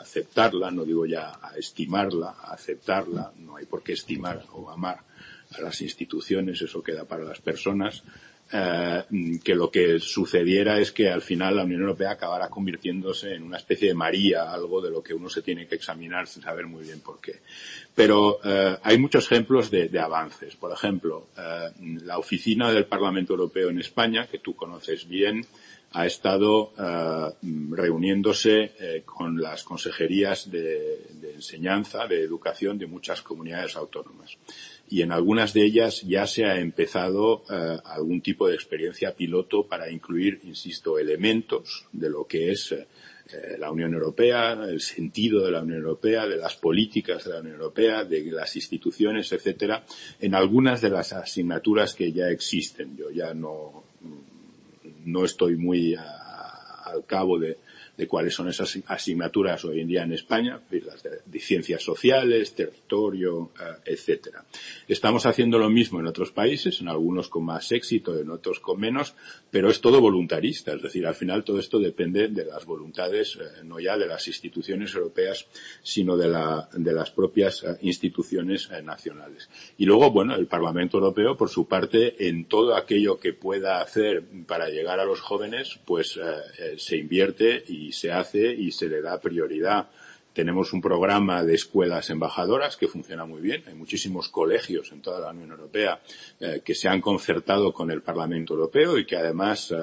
S8: aceptarla, no digo ya a estimarla, a aceptarla, no hay por qué estimar o amar a las instituciones, eso queda para las personas, eh, que lo que sucediera es que al final la Unión Europea acabara convirtiéndose en una especie de María, algo de lo que uno se tiene que examinar sin saber muy bien por qué. Pero eh, hay muchos ejemplos de, avances. Por ejemplo, eh, la oficina del Parlamento Europeo en España, que tú conoces bien, ha estado reuniéndose con las consejerías de, enseñanza, de educación de muchas comunidades autónomas y en algunas de ellas ya se ha empezado uh, algún tipo de experiencia piloto para incluir, insisto, elementos de lo que es uh, la Unión Europea, el sentido de la Unión Europea, de las políticas de la Unión Europea, de las instituciones, etcétera, en algunas de las asignaturas que ya existen. Yo ya no, no estoy muy a, al cabo de, de cuáles son esas asignaturas hoy en día en España, las de, ciencias sociales, territorio, uh, etcétera. Estamos haciendo lo mismo en otros países, en algunos con más éxito, en otros con menos, pero es todo voluntarista, es decir, al final todo esto depende de las voluntades, eh, no ya de las instituciones europeas, sino de, la, de las propias eh, instituciones eh, nacionales. Y luego, bueno, el Parlamento Europeo, por su parte, en todo aquello que pueda hacer para llegar a los jóvenes, pues eh, se invierte y se hace y se le da prioridad. Tenemos un programa de escuelas embajadoras que funciona muy bien. Hay muchísimos colegios en toda la Unión Europea eh, que se han concertado con el Parlamento Europeo y que además eh,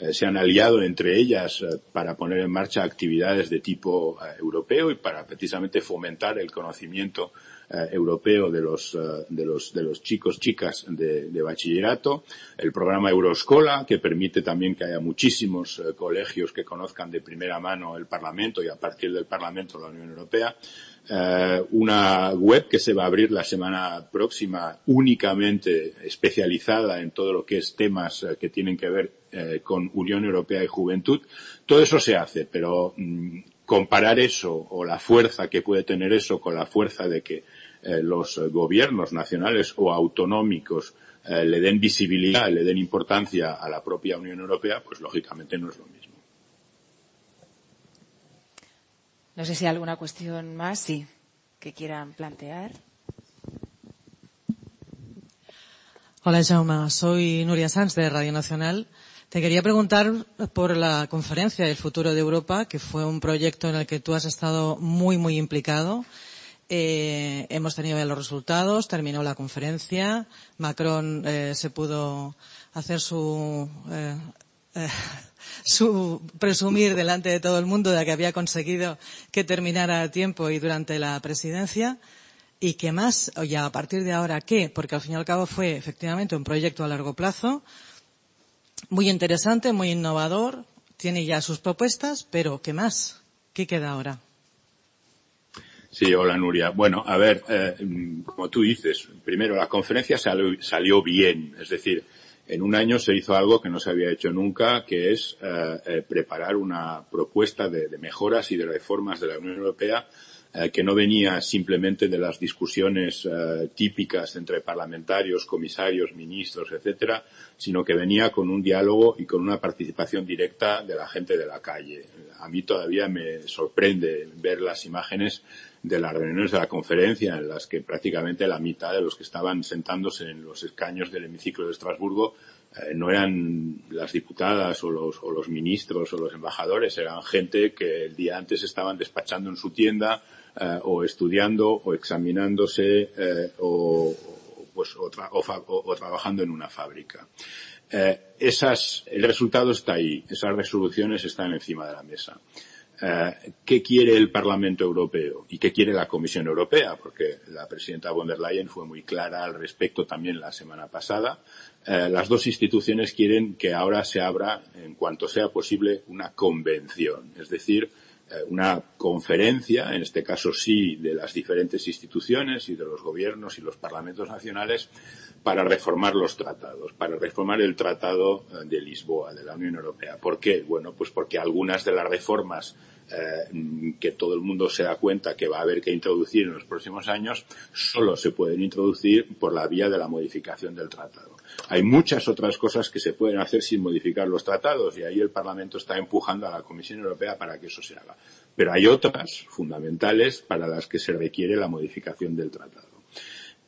S8: eh, se han aliado entre ellas para poner en marcha actividades de tipo europeo y para precisamente fomentar el conocimiento eh, europeo de los, uh, de los, de los chicos, chicas de, de, bachillerato, el programa Euroscola, que permite también que haya muchísimos uh, colegios que conozcan de primera mano el Parlamento y a partir del Parlamento la Unión Europea, uh, una web que se va a abrir la semana próxima únicamente especializada en todo lo que es temas que tienen que ver con Unión Europea y Juventud. Todo eso se hace, pero mmm, comparar eso o la fuerza que puede tener eso con la fuerza de que eh, los gobiernos nacionales o autonómicos eh, le den visibilidad, le den importancia a la propia Unión Europea, pues lógicamente no es lo mismo.
S7: No sé si hay alguna cuestión más, sí, que quieran plantear.
S9: Hola, Jaume. Soy Nuria Sanz de Radio Nacional. Te quería preguntar por la conferencia del futuro de Europa, que fue un proyecto en el que tú has estado muy, muy implicado. Eh, hemos tenido ya los resultados, terminó la conferencia, Macron eh, se pudo hacer su, eh, eh, (laughs) su presumir delante de todo el mundo de que había conseguido que terminara a tiempo y durante la presidencia. ¿Y qué más? Ya a partir de ahora, ¿qué? Porque al fin y al cabo fue efectivamente un proyecto a largo plazo muy interesante, muy innovador, tiene ya sus propuestas, pero ¿qué más? ¿Qué queda ahora?
S8: Sí, hola Nuria. Bueno, a ver, eh, como tú dices, primero la conferencia salió, bien, es decir, En un año se hizo algo que no se había hecho nunca, que es eh, eh, preparar una propuesta de, mejoras y de reformas de la Unión Europea eh, que no venía simplemente de las discusiones eh, típicas entre parlamentarios, comisarios, ministros, etcétera, sino que venía con un diálogo y con una participación directa de la gente de la calle. A mí todavía me sorprende ver las imágenes de las reuniones de la conferencia en las que prácticamente la mitad de los que estaban sentándose en los escaños del hemiciclo de Estrasburgo eh, no eran las diputadas o los, o los ministros o los embajadores, eran gente que el día antes estaban despachando en su tienda eh, o estudiando o examinándose eh, o, pues, o, tra o, o, trabajando en una fábrica. Eh, esas, el resultado está ahí, esas resoluciones están encima de la mesa. ¿Qué quiere el Parlamento Europeo y qué quiere la Comisión Europea? Porque la presidenta von der Leyen fue muy clara al respecto también la semana pasada. Las dos instituciones quieren que ahora se abra, en cuanto sea posible, una convención, es decir, una conferencia, en este caso sí, de las diferentes instituciones y de los gobiernos y los parlamentos nacionales para reformar los tratados, para reformar el Tratado eh, de Lisboa, de la Unión Europea. ¿Por qué? Bueno, pues porque algunas de las reformas eh, que todo el mundo se da cuenta que va a haber que introducir en los próximos años solo se pueden introducir por la vía de la modificación del tratado. Hay muchas otras cosas que se pueden hacer sin modificar los tratados y ahí el Parlamento está empujando a la Comisión Europea para que eso se haga. Pero hay otras fundamentales para las que se requiere la modificación del tratado.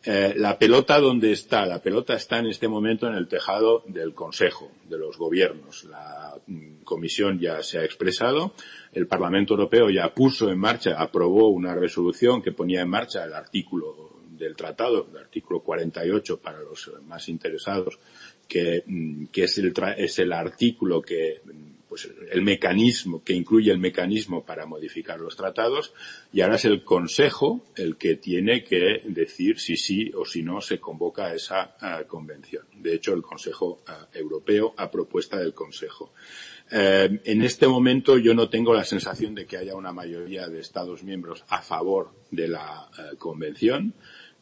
S8: Eh, la pelota dónde está? La pelota está en este momento en el tejado del Consejo, de los gobiernos. La mm, Comisión ya se ha expresado, el Parlamento Europeo ya puso en marcha, aprobó una resolución que ponía en marcha el artículo del tratado, el artículo 48 para los más interesados, que, mm, que es, el es el artículo que pues el mecanismo que incluye el mecanismo para modificar los tratados y ahora es el Consejo el que tiene que decir si sí o si no se convoca esa uh, convención. De hecho, el Consejo Europeo a propuesta del Consejo. Uh, en este momento yo no tengo la sensación de que haya una mayoría de Estados miembros a favor de la convención.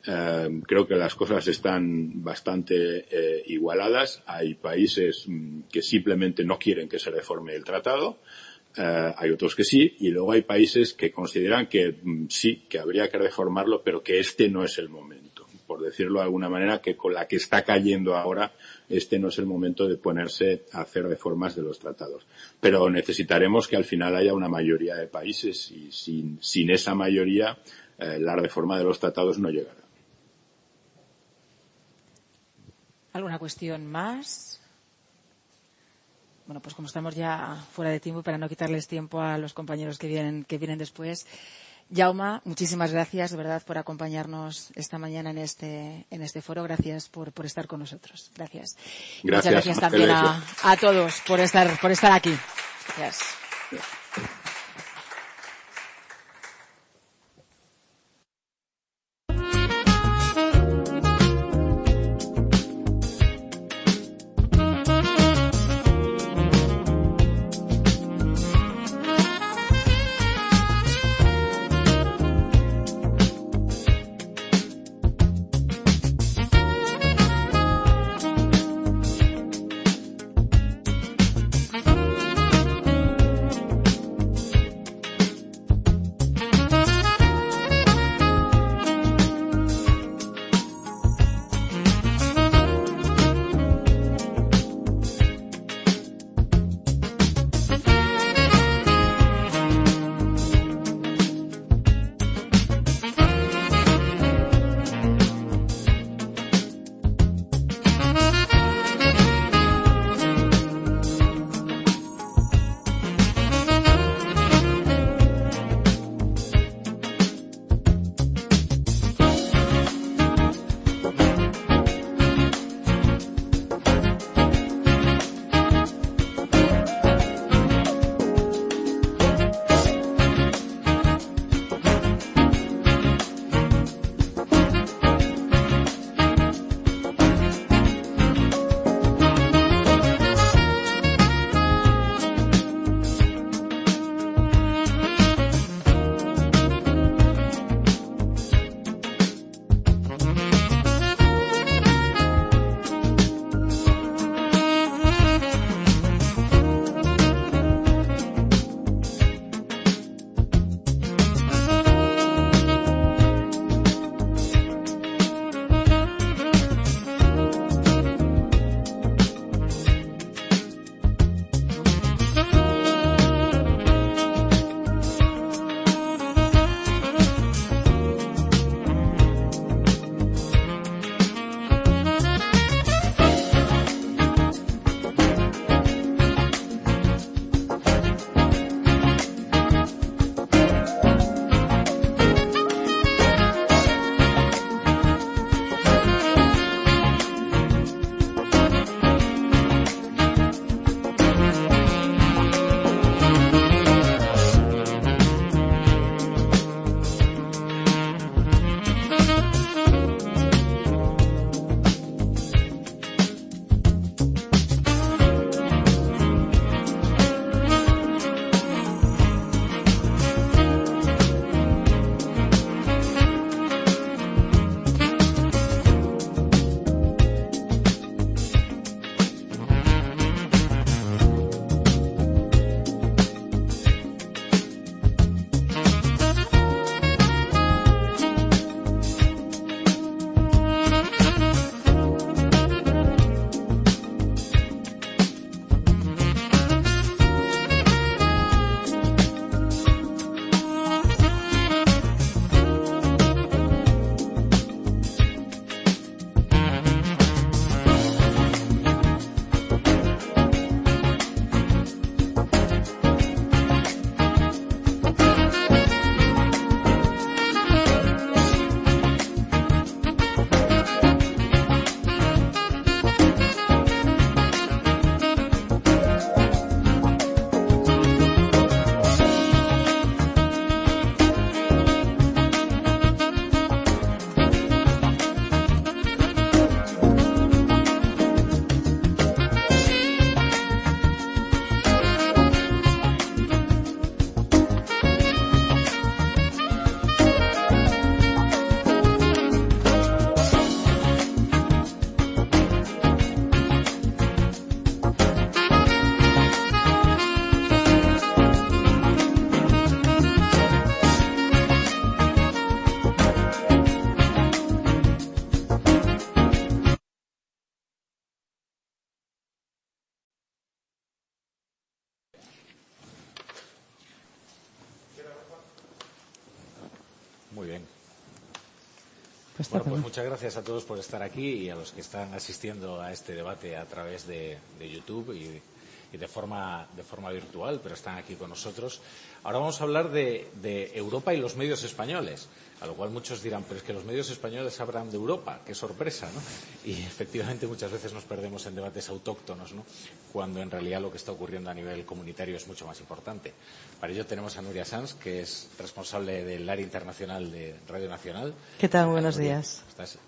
S8: Eh, creo que las cosas están bastante eh, igualadas. Hay países mm, que simplemente no quieren que se reforme el tratado. Eh, hay otros que sí. Y luego hay países que consideran que mm, sí, que habría que reformarlo, pero que este no es el momento. Por decirlo de alguna manera, que con la que está cayendo ahora, este no es el momento de ponerse a hacer reformas de los tratados. Pero necesitaremos que al final haya una mayoría de países y sin, sin esa mayoría eh, la reforma de los tratados no llegará.
S7: ¿Alguna cuestión más? Bueno, pues como estamos ya fuera de tiempo, para no quitarles tiempo a los compañeros que vienen, que vienen después, Jauma, muchísimas gracias de verdad por acompañarnos esta mañana en este, en este foro. Gracias por, por estar con nosotros. Gracias.
S8: gracias Muchas
S7: gracias también a, a, todos por estar, por estar aquí. Gracias.
S10: Bueno, pues muchas gracias a todos por estar aquí y a los que están asistiendo a este debate a través de, de YouTube y, y de, forma, de forma virtual, pero están aquí con nosotros. Ahora vamos a hablar de, de Europa y los medios españoles. A lo cual muchos dirán, pero es que los medios españoles hablan de Europa, qué sorpresa, ¿no? Y (laughs) efectivamente muchas veces nos perdemos en debates autóctonos, ¿no? Cuando en realidad lo que está ocurriendo a nivel comunitario es mucho más importante. Para ello tenemos a Nuria Sanz, que es responsable del área internacional de Radio Nacional.
S11: ¿Qué tal? Buenos días.
S10: ¿Estás?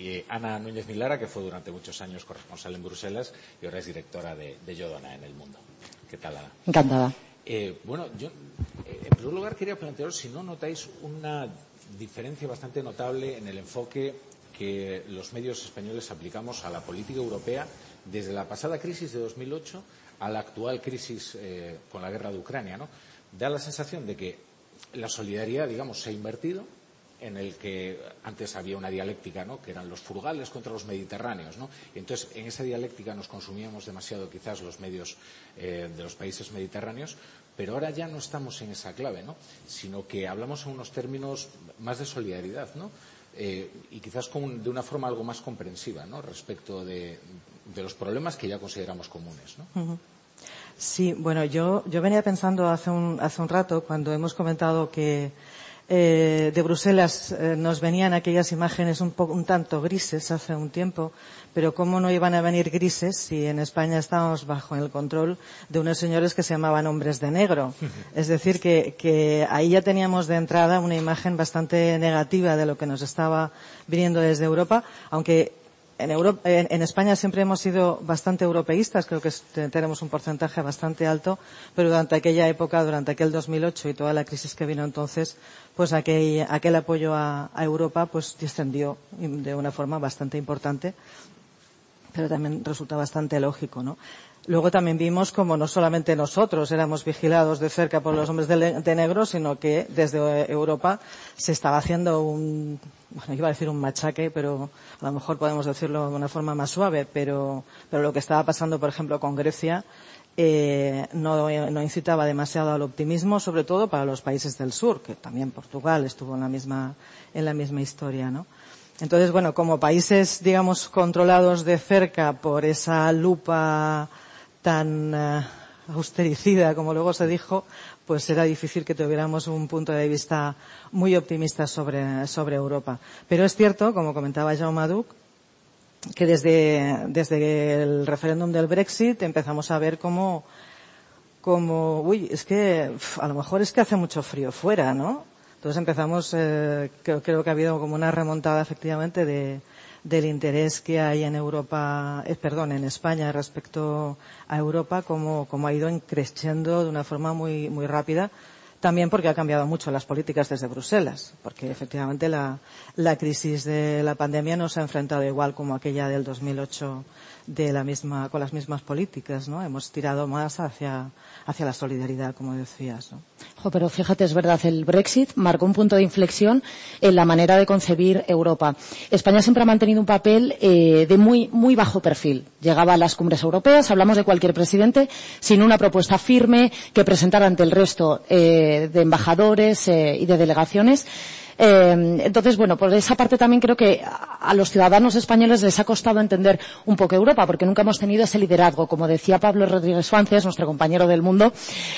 S10: Y Ana Núñez Milara, que fue durante muchos años corresponsal en Bruselas y ahora es directora de, de Yodona en el mundo. ¿Qué tal, Ana?
S12: Encantada.
S10: Eh, bueno, yo eh, en primer lugar quería plantearos si no notáis una diferencia bastante notable en el enfoque que los medios españoles aplicamos a la política europea desde la pasada crisis de 2008 a la actual crisis eh, con la guerra de Ucrania. ¿no? Da la sensación de que la solidaridad, digamos, se ha invertido, en el que antes había una dialéctica, ¿no? que eran los frugales contra los mediterráneos. ¿no? Entonces, en esa dialéctica nos consumíamos demasiado quizás los medios eh, de los países mediterráneos, pero ahora ya no estamos en esa clave, ¿no? sino que hablamos en unos términos más de solidaridad ¿no? Eh, y quizás con, de una forma algo más comprensiva ¿no? respecto de, de, los problemas que ya consideramos comunes. ¿no?
S11: Sí, bueno, yo, yo venía pensando hace un, hace un rato cuando hemos comentado que eh, de Bruselas eh, nos venían aquellas imágenes un, poco, un tanto grises hace un tiempo, pero cómo no iban a venir grises si en España estábamos bajo el control de unos señores que se llamaban hombres de negro. Es decir, que, que ahí ya teníamos de entrada una imagen bastante negativa de lo que nos estaba viniendo desde Europa, aunque en, Europa, en, España siempre hemos sido bastante europeístas, creo que tenemos un porcentaje bastante alto, pero durante aquella época, durante aquel 2008 y toda la crisis que vino entonces, pues aquel, apoyo a, a, Europa pues descendió de una forma bastante importante, pero también resulta bastante lógico, ¿no? Luego también vimos como no solamente nosotros éramos vigilados de cerca por los hombres de, de negro, sino que desde Europa se estaba haciendo un, bueno, iba a decir un machaque, pero a lo mejor podemos decirlo de una forma más suave, pero, pero lo que estaba pasando, por ejemplo, con Grecia, eh, no, no, incitaba demasiado al optimismo, sobre todo para los países del sur, que también Portugal estuvo en la misma, en la misma historia, ¿no? Entonces, bueno, como países, digamos, controlados de cerca por esa lupa tan uh, austericida, como luego se dijo, pues era difícil que tuviéramos un punto de vista muy optimista sobre, sobre Europa. Pero es cierto, como comentaba Jaume Duc, que desde, desde el referéndum del Brexit empezamos a ver cómo, como, uy, es que a lo mejor es que hace mucho frío fuera, ¿no? Entonces empezamos, eh, creo, creo que ha habido como una remontada efectivamente de, del interés que hay en Europa, eh, perdón, en España respecto a Europa, como, como ha ido creciendo de una forma muy, muy rápida. También porque ha cambiado mucho las políticas desde Bruselas, porque efectivamente la, la crisis de la pandemia no se ha enfrentado igual como aquella del 2008 de la misma, con las mismas políticas, ¿no? Hemos tirado más hacia, hacia la solidaridad, como decías, ¿no?
S12: Jo, pero fíjate, es verdad, el Brexit marcó un punto de inflexión en la manera de concebir Europa. España siempre ha mantenido un papel eh, de muy, muy bajo perfil. Llegaba a las cumbres europeas, hablamos de cualquier presidente, sin una propuesta firme que presentara ante el resto eh, de embajadores eh, y de delegaciones. Eh, entonces, bueno, por esa parte también creo que a los ciudadanos españoles les ha costado entender un poco Europa, porque nunca hemos tenido ese liderazgo. Como decía Pablo Rodríguez Suárez, nuestro compañero del mundo,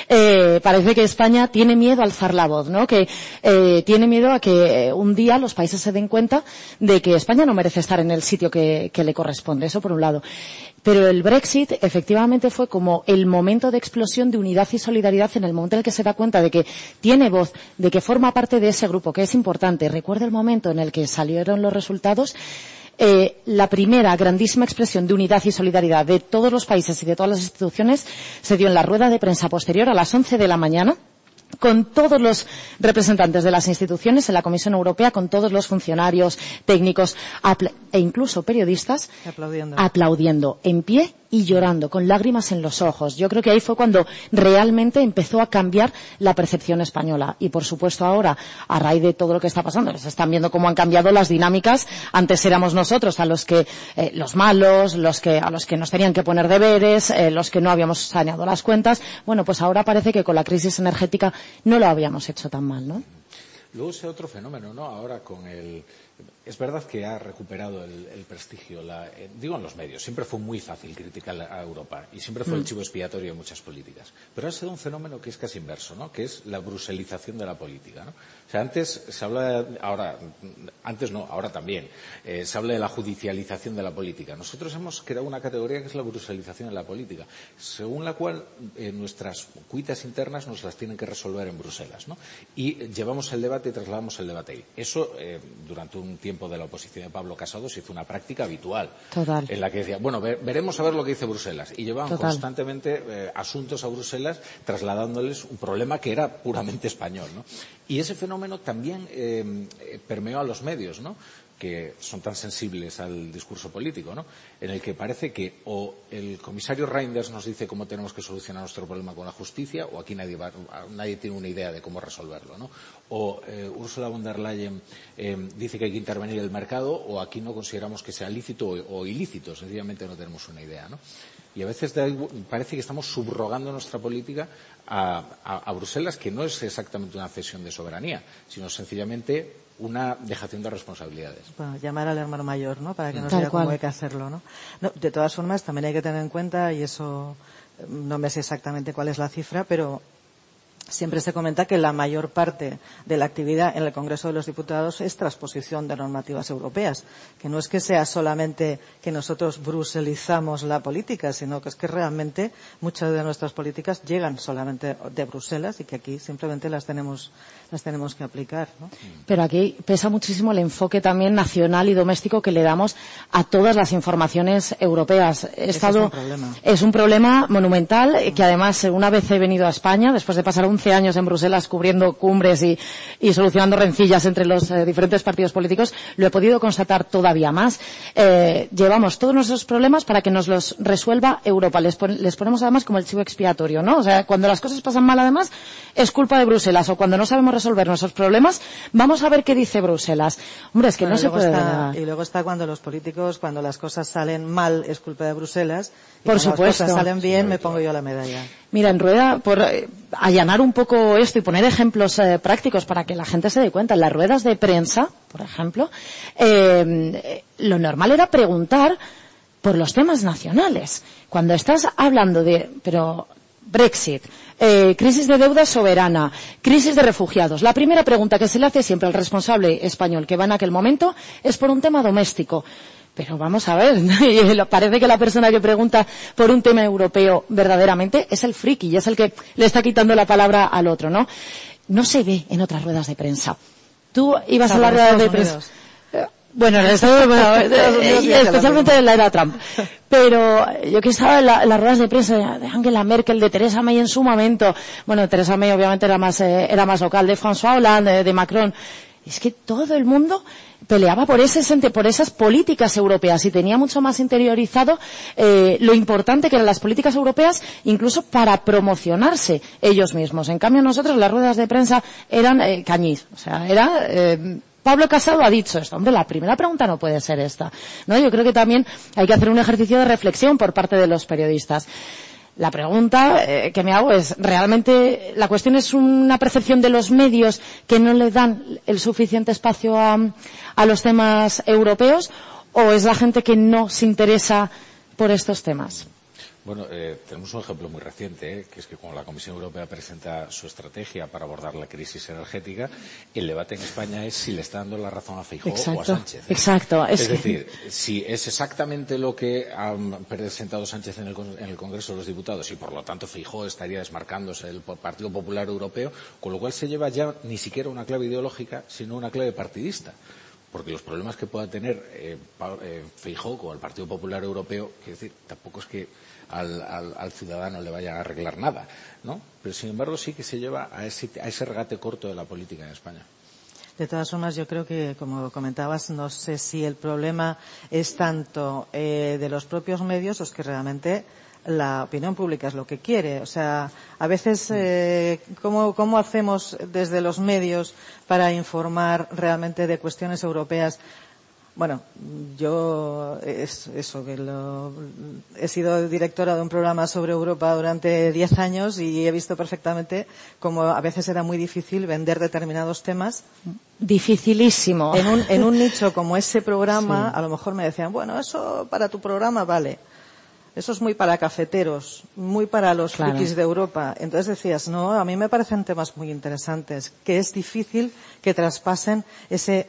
S12: eh, parece que España tiene miedo a alzar la voz, ¿no? Que eh, tiene miedo a que un día los países se den cuenta de que España no merece estar en el sitio que, que le corresponde. Eso por un lado. Pero el Brexit efectivamente fue como el momento de explosión de unidad y solidaridad en el momento en el que se da cuenta de que tiene voz, de que forma parte de ese grupo, que es importante. Recuerda el momento en el que salieron los resultados. Eh, la primera grandísima expresión de unidad y solidaridad de todos los países y de todas las instituciones se dio en la rueda de prensa posterior a las 11 de la mañana con todos los representantes de las instituciones en la Comisión Europea, con todos los funcionarios técnicos e incluso periodistas
S11: aplaudiendo.
S12: aplaudiendo en pie y llorando, con lágrimas en los ojos. Yo creo que ahí fue cuando realmente empezó a cambiar la percepción española. Y por supuesto ahora, a raíz de todo lo que está pasando, se están viendo cómo han cambiado las dinámicas. Antes éramos nosotros a los que, eh, los malos, los que, a los que nos tenían que poner deberes, eh, los que no habíamos saneado las cuentas. Bueno, pues ahora parece que con la crisis energética no lo habíamos hecho tan mal, ¿no?
S10: Luego ese otro fenómeno, ¿no? Ahora con el, es verdad que ha recuperado el, el prestigio, la, eh, digo en los medios, siempre fue muy fácil criticar a Europa y siempre fue mm. el chivo expiatorio de muchas políticas. Pero ha sido un fenómeno que es casi inverso, ¿no? que es la bruselización de la política. ¿no? Sea, antes se habla, de, ahora, antes no, ahora también, eh, se habla de la judicialización de la política. Nosotros hemos creado una categoría que es la bruselización de la política, según la cual eh, nuestras cuitas internas nos las tienen que resolver en Bruselas. ¿no? Y llevamos el debate y trasladamos el debate ahí. Eso, eh, durante un tiempo de la oposición de Pablo Casado se hizo una práctica habitual.
S12: Total.
S10: En la que decía, bueno, ver, veremos a ver lo que dice Bruselas. Y llevaban Total. constantemente asuntos a Bruselas trasladándoles un problema que era puramente español. ¿no? Y ese fenómeno también eh, permeó a los medios, ¿no? que son tan sensibles al discurso político, ¿no? en el que parece que o el comisario Reinders nos dice cómo tenemos que solucionar nuestro problema con la justicia, o aquí nadie, va, nadie tiene una idea de cómo resolverlo. ¿no? O eh, Ursula von der Leyen eh, dice que hay que intervenir el mercado, o aquí no consideramos que sea lícito o, o ilícito, sencillamente no tenemos una idea. ¿no? Y a veces parece que estamos subrogando nuestra política a, a, a Bruselas, que no es exactamente una cesión de soberanía, sino sencillamente una dejación de responsabilidades.
S11: Bueno, llamar al hermano mayor, ¿no? Para que no sea cómo hay que hacerlo, ¿no? ¿no? De todas formas, también hay que tener en cuenta, y eso no me sé exactamente cuál es la cifra, pero siempre se comenta que la mayor parte de la actividad en el Congreso de los Diputados es transposición de normativas europeas, que no es que sea solamente que nosotros bruselizamos la política, sino que es que realmente muchas de nuestras políticas llegan solamente de Bruselas y que aquí simplemente las tenemos las tenemos que aplicar. ¿no?
S12: Pero aquí pesa muchísimo el enfoque también nacional y doméstico que le damos a todas las informaciones europeas. He estado,
S11: es, un problema.
S12: es un problema monumental que además una vez he venido a España, después de pasar 11 años en Bruselas cubriendo cumbres y, y solucionando rencillas entre los eh, diferentes partidos políticos, lo he podido constatar todavía más. Eh, llevamos todos nuestros problemas para que nos los resuelva Europa. Les, pon, les ponemos además como el chivo expiatorio, ¿no? O sea, cuando las cosas pasan mal además es culpa de Bruselas o cuando no sabemos resolver nuestros problemas, vamos a ver qué dice Bruselas. Hombre, es que
S11: bueno,
S12: no se puede.
S11: Está, y luego está cuando los políticos, cuando las cosas salen mal, es culpa de Bruselas. Y
S12: por
S11: cuando
S12: supuesto.
S11: las cosas salen bien, me pongo yo la medalla.
S12: Mira, en rueda, por eh, allanar un poco esto y poner ejemplos eh, prácticos para que la gente se dé cuenta, en las ruedas de prensa, por ejemplo, eh, lo normal era preguntar por los temas nacionales. Cuando estás hablando de, pero Brexit, eh, crisis de deuda soberana, crisis de refugiados. La primera pregunta que se le hace siempre al responsable español que va en aquel momento es por un tema doméstico. Pero vamos a ver, (laughs) parece que la persona que pregunta por un tema europeo verdaderamente es el friki y es el que le está quitando la palabra al otro, ¿no? No se ve en otras ruedas de prensa. Tú ibas a la rueda de prensa. Bueno, en Estados bueno, (laughs) especialmente en la era Trump. Pero yo que estaba en, la, en, las ruedas de prensa de Angela Merkel, de Teresa May en su momento, bueno, Teresa May obviamente era más, eh, era más local, de François Hollande, de, de Macron, es que todo el mundo peleaba por, ese, por esas políticas europeas y tenía mucho más interiorizado eh, lo importante que eran las políticas europeas incluso para promocionarse ellos mismos. En cambio nosotros las ruedas de prensa eran eh, cañiz, o sea, era eh, Pablo Casado ha dicho esto. Hombre, la primera pregunta no puede ser esta. ¿no? Yo creo que también hay que hacer un ejercicio de reflexión por parte de los periodistas. La pregunta eh, que me hago es, ¿realmente la cuestión es una percepción de los medios que no le dan el suficiente espacio a, a los temas europeos o es la gente que no se interesa por estos temas?
S10: Bueno, eh, tenemos un ejemplo muy reciente, eh, que es que cuando la Comisión Europea presenta su estrategia para abordar la crisis energética, el debate en España es si le está dando la razón a Feijóo o a Sánchez.
S12: ¿eh? Exacto.
S10: Es, es decir, si es exactamente lo que ha presentado Sánchez en el, en el, Congreso de los Diputados y por lo tanto Feijóo estaría desmarcándose del Partido Popular Europeo, con lo cual se lleva ya ni siquiera una clave ideológica, sino una clave partidista porque los problemas que pueda tener eh, eh, Feijóo con el Partido Popular Europeo, quiero decir, tampoco es que al, al, al, ciudadano le vaya a arreglar nada, ¿no? Pero sin embargo sí que se lleva a ese, a ese regate corto de la política en España.
S11: De todas formas, yo creo que, como comentabas, no sé si el problema es tanto eh, de los propios medios o es que realmente la opinión pública es lo que quiere. O sea, a veces, eh, ¿cómo, ¿cómo hacemos desde los medios para informar realmente de cuestiones europeas
S9: Bueno, yo es eso que lo, he sido directora de un programa sobre Europa durante diez años y he visto perfectamente cómo a veces era muy difícil vender determinados temas.
S12: Dificilísimo.
S9: En un, en un nicho como ese programa, sí. a lo mejor me decían, bueno, eso para tu programa vale. Eso es muy para cafeteros, muy para los claro. frikis de Europa. Entonces decías, no, a mí me parecen temas muy interesantes, que es difícil que traspasen ese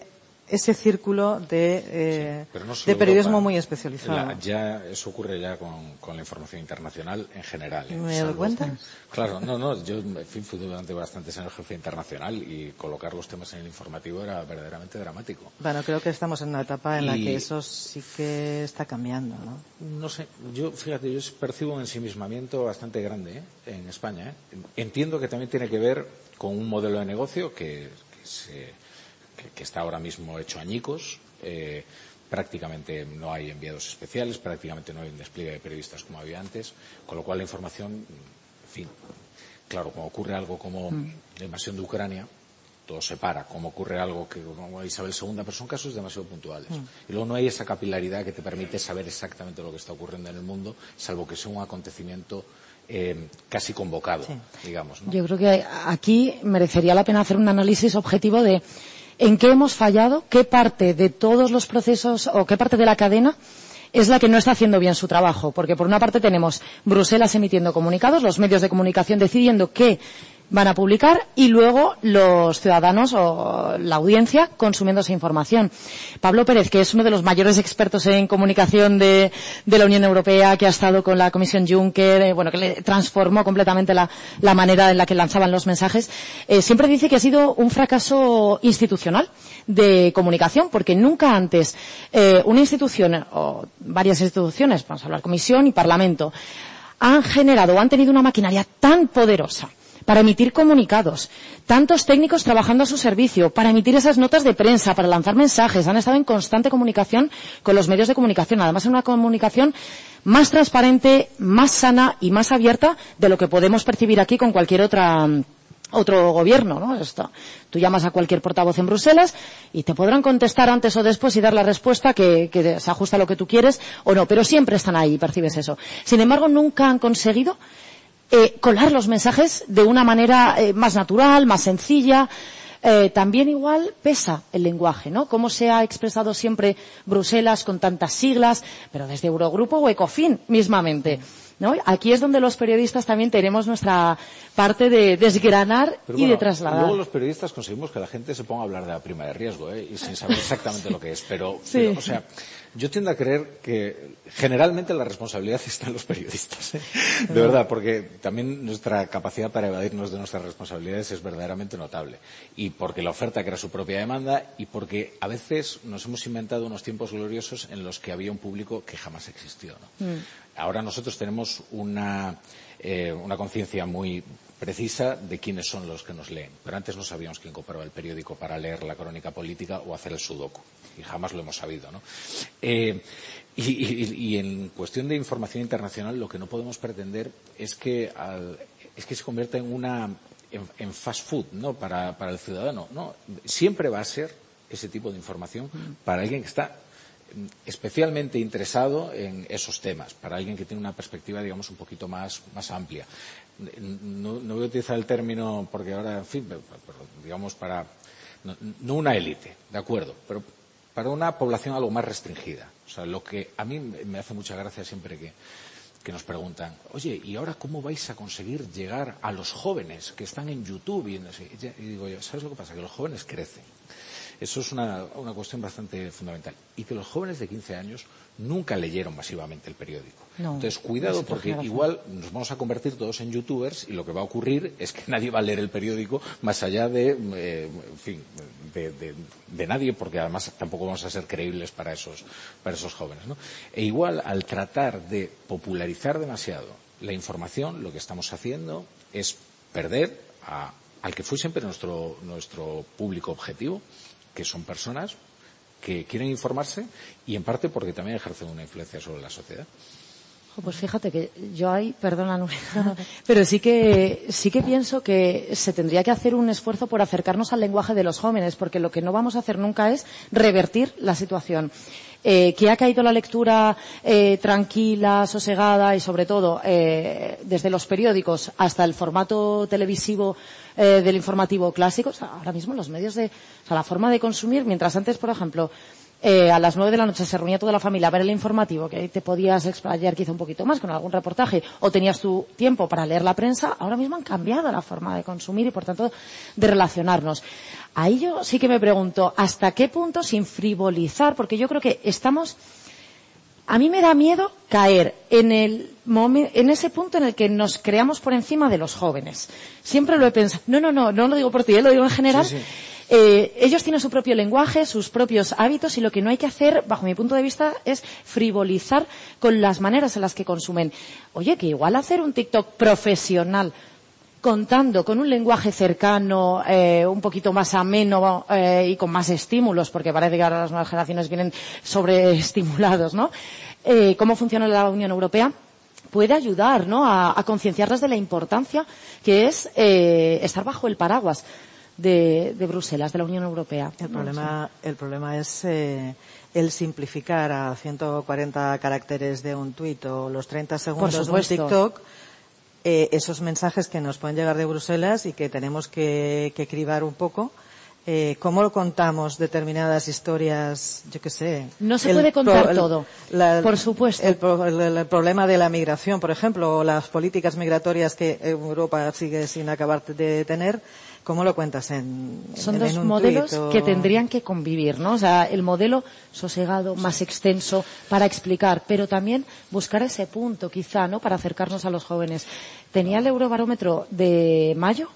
S9: ese círculo de, eh, sí, no de periodismo
S10: Europa,
S9: muy especializado.
S10: La, ya eso ocurre ya con, con, la información internacional en general. ¿eh?
S9: ¿Me doy cuenta?
S10: Claro, no, no, yo en fin, fui durante bastantes años jefe internacional y colocar los temas en el informativo era verdaderamente dramático.
S9: Bueno, creo que estamos en una etapa en y, la que eso sí que está cambiando, ¿no?
S10: No sé, yo, fíjate, yo percibo un ensimismamiento bastante grande ¿eh? en España. ¿eh? Entiendo que también tiene que ver con un modelo de negocio que, que se que, que está ahora mismo hecho añicos. Eh, prácticamente no hay enviados especiales, prácticamente no hay un despliegue de periodistas como había antes, con lo cual la información, en fin, claro, cuando ocurre algo como mm. la invasión de Ucrania, todo se para, como ocurre algo que como Isabel II, pero son casos demasiado puntuales. Mm. Y luego no hay esa capilaridad que te permite saber exactamente lo que está ocurriendo en el mundo, salvo que sea un acontecimiento eh, casi convocado, sí. digamos. ¿no?
S12: Yo creo que aquí merecería la pena hacer un análisis objetivo de en qué hemos fallado, qué parte de todos los procesos o qué parte de la cadena es la que no está haciendo bien su trabajo. Porque por una parte tenemos Bruselas emitiendo comunicados, los medios de comunicación decidiendo qué van a publicar y luego los ciudadanos o la audiencia consumiendo esa información. Pablo Pérez, que es uno de los mayores expertos en comunicación de, la Unión Europea, que ha estado con la Comisión Juncker, eh, bueno, que le transformó completamente la, la, manera en la que lanzaban los mensajes, eh, siempre dice que ha sido un fracaso institucional de comunicación, porque nunca antes eh, una institución o varias instituciones, vamos a hablar Comisión y Parlamento, han generado o han tenido una maquinaria tan poderosa para emitir comunicados, tantos técnicos trabajando a su servicio, para emitir esas notas de prensa, para lanzar mensajes, han estado en constante comunicación con los medios de comunicación, además en una comunicación más transparente, más sana y más abierta de lo que podemos percibir aquí con cualquier otra otro gobierno, ¿no? Esto. Tú llamas a cualquier portavoz en Bruselas y te podrán contestar antes o después y dar la respuesta que, que se ajusta a lo que tú quieres o no, pero siempre están ahí, percibes eso. Sin embargo, nunca han conseguido eh, colar los mensajes de una manera eh, más natural, más sencilla. Eh, también igual pesa el lenguaje, ¿no? Cómo se ha expresado siempre Bruselas con tantas siglas, pero desde Eurogrupo o Ecofin mismamente. ¿No? Aquí es donde los periodistas también tenemos nuestra parte de desgranar
S10: Pero
S12: y
S10: bueno,
S12: de trasladar.
S10: Luego los periodistas conseguimos que la gente se ponga a hablar de la prima de riesgo, ¿eh? y sin saber exactamente lo que es. Pero, (laughs)
S12: Sí.
S10: pero, o sea, yo tiendo a creer que generalmente la responsabilidad (laughs) está en los periodistas. ¿eh? De verdad, porque también nuestra capacidad para evadirnos de nuestras responsabilidades es verdaderamente notable. Y porque la oferta crea su propia demanda y porque a veces nos hemos inventado unos tiempos gloriosos en los que había un público que jamás existió. ¿no?
S12: Mm.
S10: Ahora nosotros tenemos una, eh, una conciencia muy precisa de quiénes son los que nos leen. Pero antes no sabíamos quién compraba el periódico para leer la crónica política o hacer el sudoku. Y jamás lo hemos sabido, ¿no? Eh, y, en cuestión de información internacional, lo que no podemos pretender es que, al, es que se convierta en una en, fast food, ¿no? Para, para el ciudadano. No, siempre va a ser ese tipo de información para alguien que está especialmente interesado en esos temas, para alguien que tiene una perspectiva, digamos, un poquito más, más amplia. No, no voy a utilizar el término porque ahora, en fin, digamos, para, no, no una élite, de acuerdo, pero para una población algo más restringida. O sea, lo que a mí me hace mucha gracia siempre que, que nos preguntan, oye, ¿y ahora cómo vais a conseguir llegar a los jóvenes que están en YouTube? Y, y digo ¿sabes lo que pasa? Que los jóvenes crecen. Eso es una, una cuestión bastante fundamental. Y que los jóvenes de 15 años nunca leyeron masivamente el periódico.
S12: No,
S10: Entonces, cuidado, porque igual nos vamos a convertir todos en youtubers y lo que va a ocurrir es que (laughs) nadie va a leer el periódico más allá de, eh, en fin, de, de, de, nadie, porque además tampoco vamos a ser creíbles para esos, para esos jóvenes. ¿no? E igual, al tratar de popularizar demasiado la información, lo que estamos haciendo es perder a, al que fue siempre nuestro, nuestro público objetivo, que son personas que quieren informarse y en parte porque también ejercen una influencia sobre la sociedad.
S12: Pues fíjate que yo ahí, perdona, pero sí que, sí que pienso que se tendría que hacer un esfuerzo por acercarnos al lenguaje de los jóvenes, porque lo que no vamos a hacer nunca es revertir la situación. Eh, que ha caído la lectura eh, tranquila, sosegada y sobre todo eh, desde los periódicos hasta el formato televisivo eh, del informativo clásico, o sea, ahora mismo los medios de, o sea, la forma de consumir, mientras antes, por ejemplo, eh, a las nueve de la noche se reunía toda la familia a ver el informativo, que te podías explayar quizá un poquito más con algún reportaje, o tenías tu tiempo para leer la prensa, ahora mismo han cambiado la forma de consumir y, por tanto, de relacionarnos. Ahí yo sí que me pregunto, ¿hasta qué punto sin frivolizar? Porque yo creo que estamos... A mí me da miedo caer en, el en ese punto en el que nos creamos por encima de los jóvenes. Siempre lo he pensado. No, no, no, no lo digo por ti, ¿eh? lo digo en general. Eh, ellos tienen su propio lenguaje, sus propios hábitos y lo que no hay que hacer, bajo mi punto de vista, es frivolizar con las maneras en las que consumen. Oye, que igual hacer un TikTok profesional contando con un lenguaje cercano, eh, un poquito más ameno eh, y con más estímulos, porque parece que ahora las nuevas generaciones vienen sobreestimulados, ¿no? ¿Cómo funciona la Unión Europea? puede ayudar ¿no? a, a de la importancia que es estar bajo el paraguas de, de, Bruselas, de la Unión Europea.
S11: El problema, el problema es eh, el simplificar a 140 caracteres de un tuit o los 30 segundos de un TikTok eh, esos mensajes que nos pueden llegar de Bruselas y que tenemos que, que cribar un poco. Eh, ¿Cómo lo contamos determinadas historias? Yo qué sé.
S12: No se puede contar pro, todo, la, por supuesto.
S11: El, el, el, problema de la migración, por ejemplo, o las políticas migratorias que Europa sigue sin acabar de tener. ¿Cómo lo cuentas en,
S12: Son
S11: en,
S12: dos
S11: en un
S12: modelos
S11: o...
S12: que tendrían que convivir, ¿no? O sea, el modelo sosegado, más extenso, para explicar, pero también buscar ese punto, quizá, ¿no? Para acercarnos a los jóvenes. Tenía el Eurobarómetro de mayo,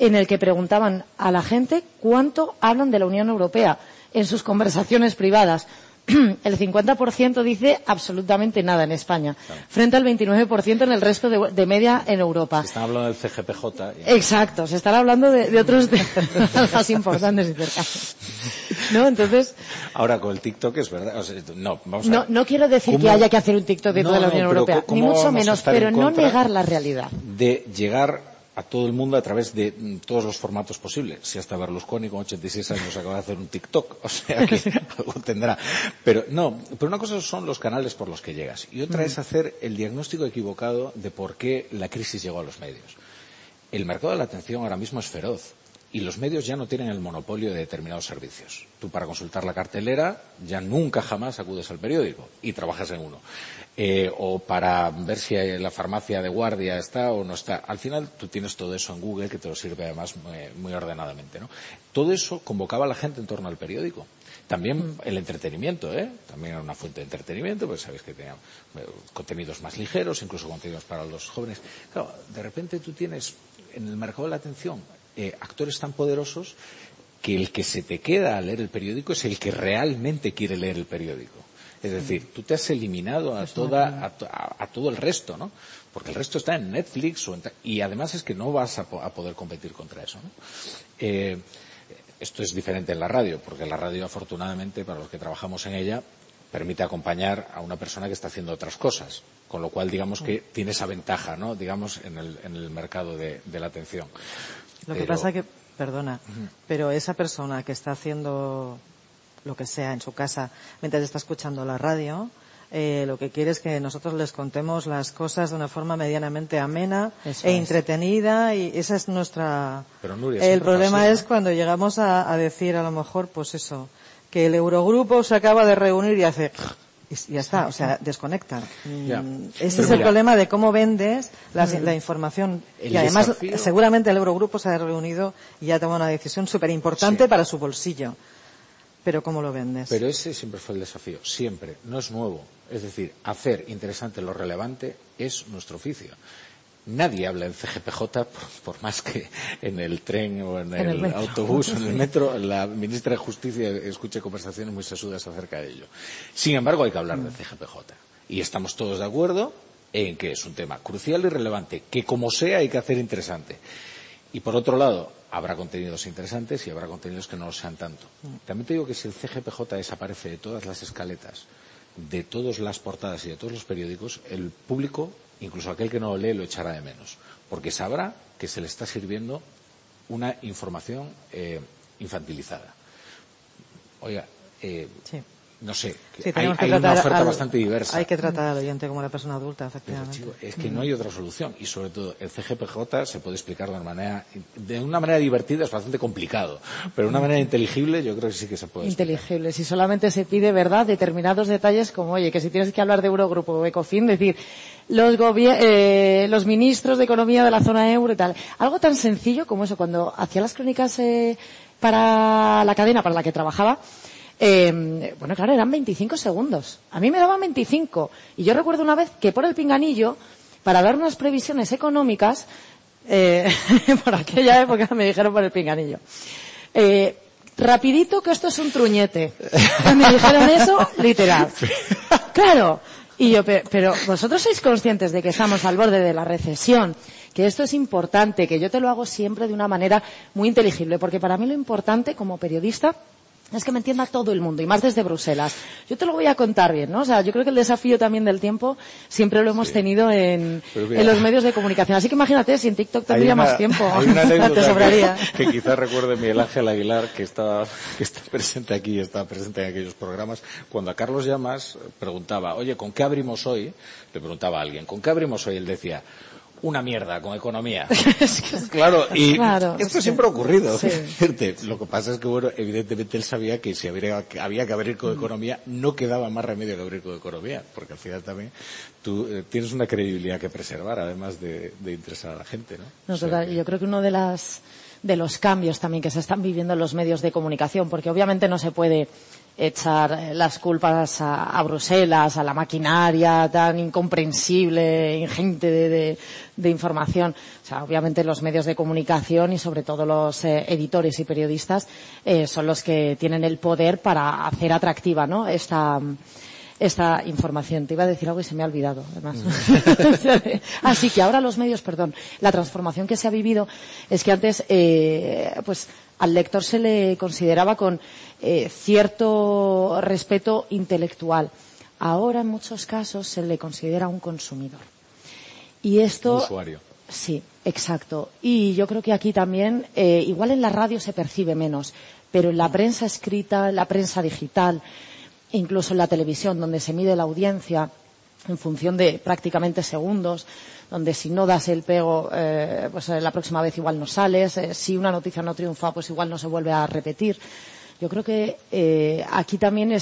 S12: en el que preguntaban a la gente cuánto hablan de la Unión Europea en sus conversaciones privadas. (clears throat) El 50% dice absolutamente nada en España, claro. frente al 29% en el resto de, de, media en Europa.
S10: Se están hablando del CGPJ.
S12: Exacto, se están hablando de, de otros más (laughs) importantes y cercanos. ¿No? Entonces.
S10: Ahora con el TikTok es verdad. O sea, no, vamos a...
S12: no, no quiero decir
S10: ¿Cómo?
S12: que haya que hacer un TikTok dentro
S10: no,
S12: de la Unión Europea, ni mucho menos, pero no negar la realidad.
S10: De llegar a todo el mundo a través de mm, todos los formatos posibles. Si hasta Berlusconi con 86 años acaba de hacer un TikTok, (laughs) o sea que algo tendrá. Pero no, pero una cosa son los canales por los que llegas y otra mm. es hacer el diagnóstico equivocado de por qué la crisis llegó a los medios. El mercado de la atención ahora mismo es feroz y los medios ya no tienen el monopolio de determinados servicios. Tú para consultar la cartelera ya nunca jamás acudes al periódico y trabajas en uno. Eh, o para ver si la farmacia de guardia está o no está. Al final tú tienes todo eso en Google que te lo sirve además muy, muy ordenadamente. ¿no? Todo eso convocaba a la gente en torno al periódico. También el entretenimiento, ¿eh? También era una fuente de entretenimiento, pues sabéis que tenía eh, contenidos más ligeros, incluso contenidos para los jóvenes. Claro, de repente tú tienes en el mercado de la atención eh, actores tan poderosos que el que se te queda a leer el periódico es el que realmente quiere leer el periódico. Es decir, tú te has eliminado a, toda, a, a, a, todo el resto, ¿no? Porque el resto está en Netflix o en, y además es que no vas a, poder competir contra eso, ¿no? Eh, esto es diferente en la radio, porque la radio, afortunadamente, para los que trabajamos en ella, permite acompañar a una persona que está haciendo otras cosas. Con lo cual, digamos que tiene esa ventaja, ¿no? Digamos, en el, en el mercado de, de la atención.
S11: Lo que pasa que, perdona, uh -huh. pero esa persona que está haciendo lo que sea en su casa mientras está escuchando la radio, eh, lo que quiere es que nosotros les contemos las cosas de una forma medianamente amena Eso e es. entretenida y esa es nuestra.
S10: Pero Nuria,
S11: el problema es cuando llegamos a, a, decir a lo mejor, pues eso, que el Eurogrupo se acaba de reunir y hace y ya está, o sea, desconecta.
S10: Ya.
S11: Ese Pero es el mira, problema de cómo vendes la, mm. la información. y además, desafío... seguramente el Eurogrupo se ha reunido y ya toma una decisión súper importante sí. para su bolsillo. Pero ¿cómo lo vendes?
S10: Pero ese siempre fue el desafío, siempre, no es nuevo. Es decir, hacer interesante lo relevante es nuestro oficio. Nadie habla en CGPJ, por, por, más que en el tren o en, en el, el autobús o en el metro la ministra de Justicia escuche conversaciones muy sesudas acerca de ello. Sin embargo, hay que hablar de CGPJ. Y estamos todos de acuerdo en que es un tema crucial y relevante, que como sea hay que hacer interesante. Y por otro lado, habrá contenidos interesantes y habrá contenidos que no lo sean tanto. También te digo que si el CGPJ desaparece de todas las escaletas, de todas las portadas y de todos los periódicos, el público, incluso aquel que no lo lee, lo echará de menos, porque sabrá que se le está sirviendo una información eh, infantilizada. Oiga, eh, no sé, hay, una oferta bastante diversa.
S11: Hay que tratar al oyente como la persona adulta, efectivamente.
S10: es que no hay otra solución y sobre todo el CGPJ se puede explicar de una manera, de una manera divertida es bastante complicado, pero de una manera inteligible yo creo que sí que se puede.
S12: Inteligible, si solamente se pide verdad determinados detalles como oye que si tienes que hablar de Eurogrupo o Ecofin decir los, eh, los ministros de economía de la zona euro y tal, algo tan sencillo como eso cuando hacía las crónicas eh, para la cadena para la que trabajaba eh, bueno, claro, eran 25 segundos. A mí me daban 25. Y yo recuerdo una vez que por el pinganillo, para dar unas previsiones económicas, eh, (laughs) por aquella época me dijeron por el pinganillo. Eh, rapidito que esto es un truñete. me dijeron eso literal. Claro. Y yo, pero vosotros sois conscientes de que estamos al borde de la recesión, que esto es importante, que yo te lo hago siempre de una manera muy inteligible, porque para mí lo importante como periodista es que me entienda todo el mundo y más desde Bruselas. Yo te lo voy a contar bien, ¿no? O sea, yo creo que el desafío también del tiempo siempre lo hemos tenido en, los medios de comunicación. Así que imagínate si en TikTok tendría más tiempo.
S10: Hay una (laughs) anécdota sobraría. Que, que, quizás recuerde Miguel Ángel Aguilar, que está, que está presente aquí, está presente en aquellos programas, cuando a Carlos Llamas preguntaba, oye, ¿con qué abrimos hoy? Le preguntaba a alguien, ¿con qué abrimos hoy? Él decía, una mierda con economía. (laughs) claro, y esto siempre ha ocurrido. (laughs) Lo que pasa es que, bueno, evidentemente él sabía que si había, había que abrir con economía, no quedaba más remedio que abrir con economía, porque al final también tú eh, tienes una credibilidad que preservar, además de, interesar a la gente, ¿no?
S12: Yo creo que uno de las de los cambios también que se están viviendo en los medios de comunicación, porque obviamente no se puede echar las culpas a, Bruselas, a la maquinaria tan incomprensible, ingente de, de, información. O sea, obviamente los medios de comunicación y sobre todo los eh, editores y periodistas eh, son los que tienen el poder para hacer atractiva, ¿no? Esta, esta información. Te iba a decir algo y se me ha olvidado, además. (laughs) Así que ahora los medios, perdón, la transformación que se ha vivido es que antes, eh, pues, al lector se le consideraba con eh, cierto respeto intelectual. Ahora, en muchos casos, se le considera un consumidor. Y esto.
S10: usuario.
S12: Sí, exacto. Y yo creo que aquí también, eh, igual en la radio se percibe menos, pero en la prensa escrita, en la prensa digital, incluso en la televisión, donde se mide la audiencia en función de prácticamente segundos, donde si no das el pego, eh, pues eh, la próxima vez igual no sales, eh, si una noticia no triunfa, pues igual no se vuelve a repetir. Yo creo que aquí también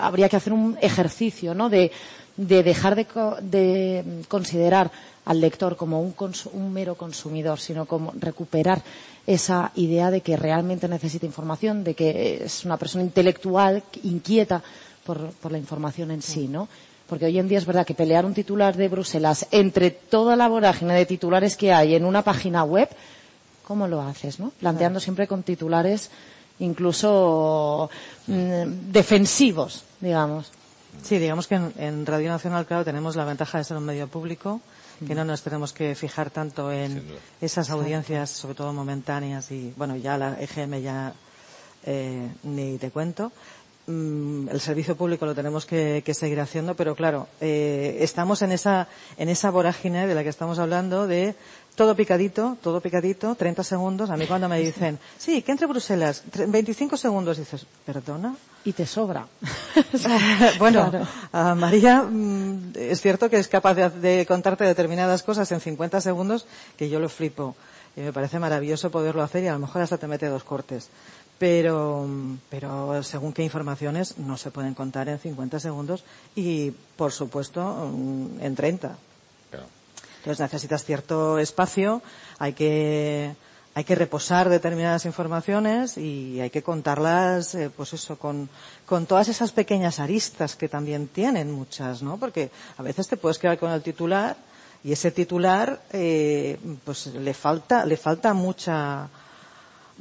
S12: habría que hacer un ejercicio, ¿no? De, dejar de, considerar al lector como un, un mero consumidor, sino como recuperar esa idea de que realmente necesita información, de que es una persona intelectual, inquieta por, la información en sí, ¿no? Porque hoy en día es verdad que pelear un titular de Bruselas entre toda la vorágine de titulares que hay en una página web, ¿cómo lo haces, no? Planteando siempre con titulares incluso mm, defensivos, digamos.
S11: Sí, digamos que en, Radio Nacional, claro, tenemos la ventaja de ser un medio público, que no nos tenemos que fijar tanto en esas audiencias, sobre todo momentáneas, y bueno, ya la EGM ya eh, ni te cuento. Mm, el servicio público lo tenemos que, seguir haciendo, pero claro, eh, estamos en esa, en esa vorágine de la que estamos hablando de todo picadito, todo picadito, 30 segundos. A mí cuando me dicen, sí, que entre Bruselas, 25 segundos, dices, ¿perdona?
S12: Y te sobra. (laughs)
S11: bueno, María mm, es cierto que es capaz de, de, contarte determinadas cosas en 50 segundos que yo lo flipo. Y me parece maravilloso poderlo hacer y a lo mejor hasta te mete dos cortes pero, pero según qué informaciones no se pueden contar en 50 segundos y, por supuesto, mm, en 30. Entonces necesitas cierto espacio, hay que, hay que reposar determinadas informaciones y hay que contarlas, eh, pues eso, con, con todas esas pequeñas aristas que también tienen muchas, ¿no? Porque a veces te puedes quedar con el titular y ese titular, eh, pues le falta, le falta mucha,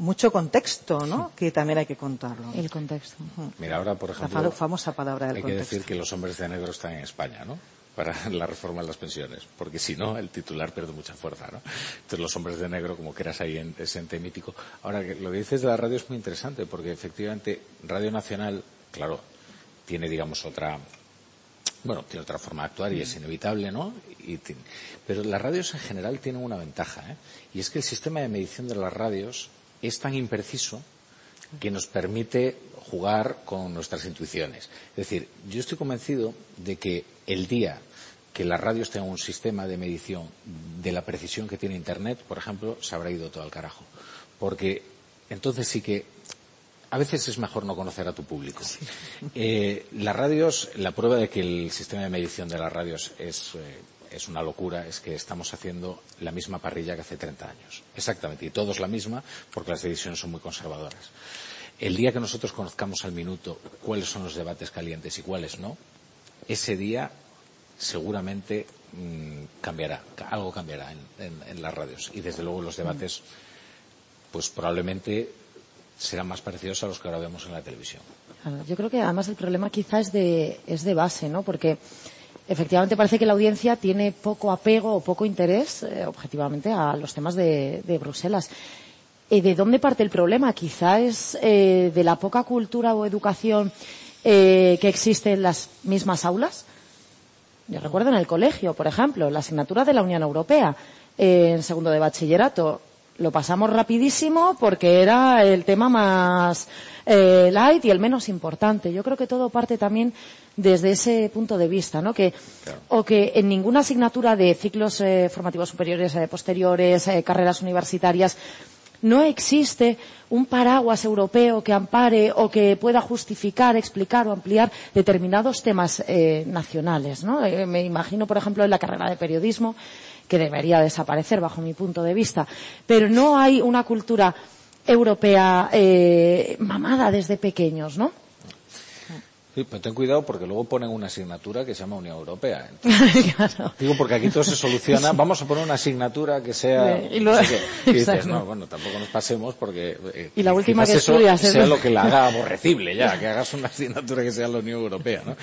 S11: mucho contexto, ¿no? Que también hay que contarlo.
S12: El contexto.
S10: Mira, ahora, por ejemplo.
S11: La famosa palabra del
S10: Hay que decir que los hombres de negro están en España, ¿no? Para (laughs) la reforma de las pensiones, porque si no, el titular pierde mucha fuerza, ¿no? Entonces, los hombres de negro, como que eras ahí en ese ente mítico. Ahora, lo que dices de la radio es muy interesante, porque efectivamente, Radio Nacional, claro, tiene, digamos, otra, bueno, tiene otra forma de actuar y es inevitable, ¿no? Y pero las radios en general tienen una ventaja, ¿eh? Y es que el sistema de medición de las radios es tan impreciso que nos permite jugar con nuestras intuiciones. Es decir, yo estoy convencido de que el día que las radios tengan un sistema de medición de la precisión que tiene Internet, por ejemplo, se habrá ido todo al carajo. Porque entonces sí que a veces es mejor no conocer a tu público. Eh, las radios, la prueba de que el sistema de medición de las radios es, eh, es, una locura es que estamos haciendo la misma parrilla que hace 30 años. Exactamente. Y todos la misma porque las decisiones son muy conservadoras. El día que nosotros conozcamos al minuto cuáles son los debates calientes y cuáles no, ese día seguramente mmm, cambiará, algo cambiará en, las radios. Y desde luego los debates, pues probablemente serán más parecidos a los que ahora vemos en la televisión.
S12: Yo creo que además el problema quizá es de, es de base, ¿no? Porque efectivamente parece que la audiencia tiene poco apego o poco interés, eh, objetivamente, a los temas de, Bruselas. Eh, ¿De dónde parte el problema? Quizá es eh, de la poca cultura o educación eh, que existe en las mismas aulas. Yo recuerdo en el colegio, por ejemplo, la asignatura de la Unión Europea, en segundo de bachillerato lo pasamos rapidísimo porque era el tema más eh, light y el menos importante. Yo creo que todo parte también desde ese punto de vista, ¿no? Que, claro. O que en ninguna asignatura de ciclos eh, formativos superiores, eh, posteriores, carreras universitarias, no existe un paraguas europeo que ampare o que pueda justificar, explicar o ampliar determinados temas eh, nacionales, ¿no? Eh, me imagino, por ejemplo, en la carrera de periodismo, que debería desaparecer bajo mi punto de vista. Pero no hay una cultura europea eh, mamada desde pequeños, ¿no?
S10: Sí, pero ten cuidado porque luego ponen una asignatura que se llama Unión Europea. (laughs) Entonces, claro. Digo, porque aquí todo se soluciona. Vamos a poner una asignatura que sea.
S12: Y, luego,
S10: y dices, no, bueno, tampoco nos pasemos porque.
S12: Eh, y la última que
S10: eso
S12: estudias
S10: sea lo que la haga aborrecible ya, que hagas una asignatura que sea la Unión Europea, ¿no?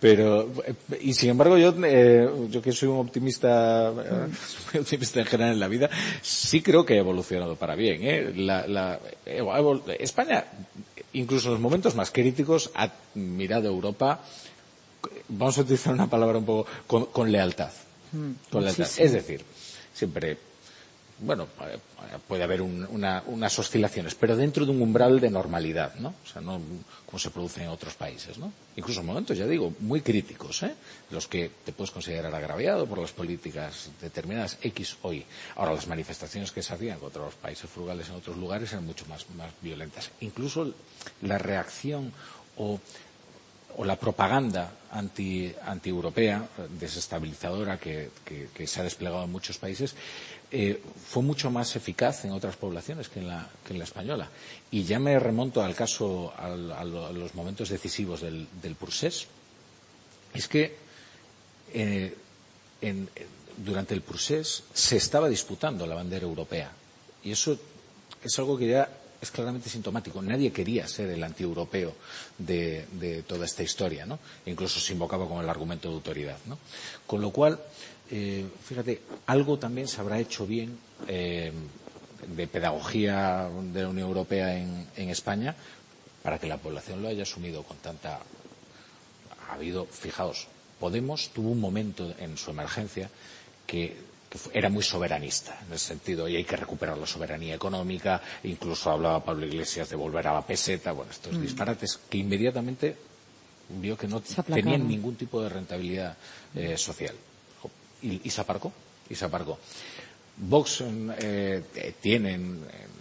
S10: Pero, y sin embargo, yo, eh, yo que soy un optimista, eh, (laughs) optimista en general en la vida, sí creo que ha evolucionado para bien, ¿eh? La, la, España incluso en los momentos más críticos, ha mirado a Europa, vamos a utilizar una palabra un poco, con, con lealtad. Mm, con lealtad. Es decir, siempre, bueno, puede haber un, una, unas oscilaciones, pero dentro de un umbral de normalidad, ¿no? O sea, no como se produce en otros países, ¿no? Incluso en momentos, ya digo, muy críticos, ¿eh? Los que te puedes considerar agraviado por las políticas determinadas X o Y. Ahora, las manifestaciones que se hacían contra los países frugales en otros lugares eran mucho más, violentas. Incluso la reacción o la propaganda anti, anti-europea, desestabilizadora, que, que, que, se ha desplegado en muchos países, eh, fue mucho más eficaz en otras poblaciones que en, la, que en la española. Y ya me remonto al caso, al, a, los momentos decisivos del, del Pursés. Es que eh, durante el Pursés se estaba disputando la bandera europea. Y eso es algo que ya es claramente sintomático. Nadie quería ser el antieuropeo de, de toda esta historia, ¿no? Incluso se invocaba con el argumento de autoridad, ¿no? Con lo cual, eh, fíjate, algo también se habrá hecho bien eh, de pedagogía de la Unión Europea en, en España para que la población lo haya asumido con tanta. Ha habido, fijaos, Podemos tuvo un momento en su emergencia que era muy soberanista en ese sentido y hay que recuperar la soberanía económica incluso hablaba Pablo Iglesias de volver a la peseta bueno estos mm. disparates que inmediatamente vio que no tenían ningún tipo de rentabilidad eh, social y, y, se aparcó y se aparcó Vox eh, tiene en,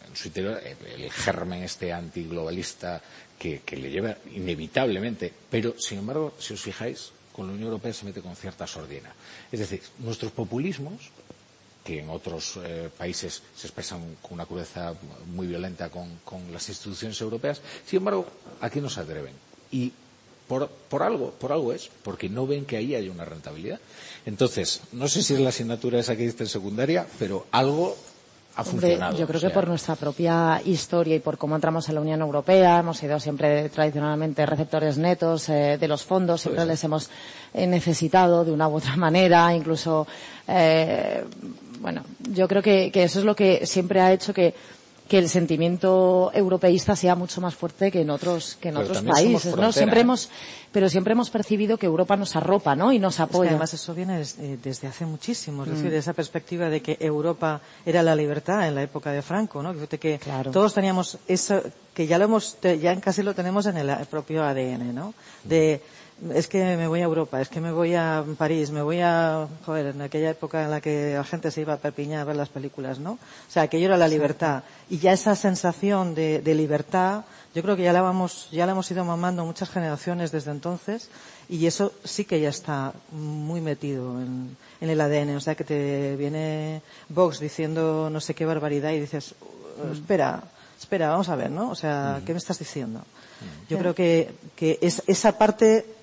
S10: en, su interior el germen este antiglobalista que, que le lleva inevitablemente pero sin embargo si os fijáis con la Unión Europea se mete con cierta sordina. Es decir, nuestros populismos, que en otros eh, países se expresan con una crudeza muy violenta con, con, las instituciones europeas, sin embargo, aquí no se atreven. Y por, por, algo, por algo es, porque no ven que ahí hay una rentabilidad. Entonces, no sé si es la asignatura esa que diste en secundaria, pero algo ha funcionado.
S12: Hombre, yo creo
S10: o sea,
S12: que por nuestra propia historia y por cómo entramos en la Unión Europea, hemos sido siempre tradicionalmente receptores netos eh, de los fondos, siempre pues, les hemos eh, necesitado de una u otra (laughs) manera, incluso, eh, bueno, yo creo que, que, eso es lo que siempre ha hecho que que el sentimiento europeísta sea mucho más fuerte que en otros que en otros países, ¿no? Siempre ¿eh? hemos pero siempre hemos percibido que Europa nos arropa, ¿no? Y nos apoya.
S11: además eso viene eh, desde hace muchísimo, es decir, mm. esa perspectiva de que Europa era la libertad en la época de Franco, ¿no? Fíjate que todos teníamos eso que ya lo hemos ya casi lo tenemos en el propio ADN, ¿no? De es que me voy a Europa, es que me voy a París, me voy a, joder, en aquella época en la que la gente se iba a Perpiñán a ver las películas, ¿no? O sea, aquello era la libertad. Y ya esa sensación de, libertad, yo creo que ya la vamos, ya la hemos ido mamando muchas generaciones desde entonces, y eso sí que ya está muy metido en, el ADN. O sea, que te viene Vox diciendo no sé qué barbaridad y dices, mm. espera, espera, vamos a ver, ¿no? O sea, mm. ¿qué me estás diciendo? Mm. Yo creo que, que es, esa parte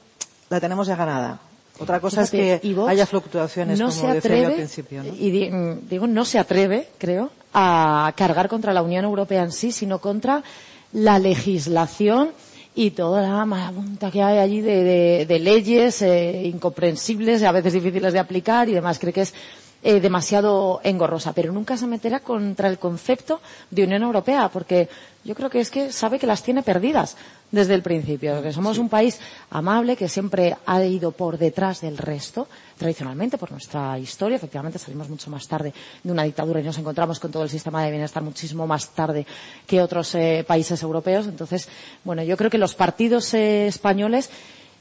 S11: la tenemos ya ganada. Otra cosa es que haya fluctuaciones, como se atreve, al principio.
S12: Y mm, digo, no se atreve, creo, a cargar contra la Unión Europea en sí, sino contra la legislación y toda la marabunta que hay allí de, leyes eh, incomprensibles, a veces difíciles de aplicar y demás. Creo que es eh, demasiado engorrosa, pero nunca se meterá contra el concepto de Unión Europea, porque yo creo que es que sabe que las tiene perdidas desde el principio, que somos un país amable que siempre ha ido por detrás del resto, tradicionalmente por nuestra historia, efectivamente salimos mucho más tarde de una dictadura y nos encontramos con todo el sistema de bienestar muchísimo más tarde que otros eh, países europeos. Entonces, bueno, yo creo que los partidos eh, españoles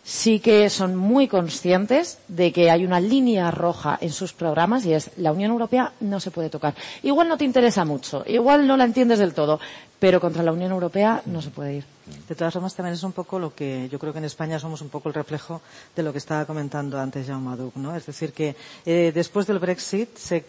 S12: sí que son muy conscientes de que hay una línea roja en sus programas y es la Unión Europea no se puede tocar. Igual no te interesa mucho, igual no la entiendes del todo, pero contra la Unión Europea no se puede ir.
S11: De todas formas, también es un poco lo que yo creo que en España somos un poco el reflejo de lo que estaba comentando antes Jaume Duc, ¿no? Es decir, que eh, después del Brexit se,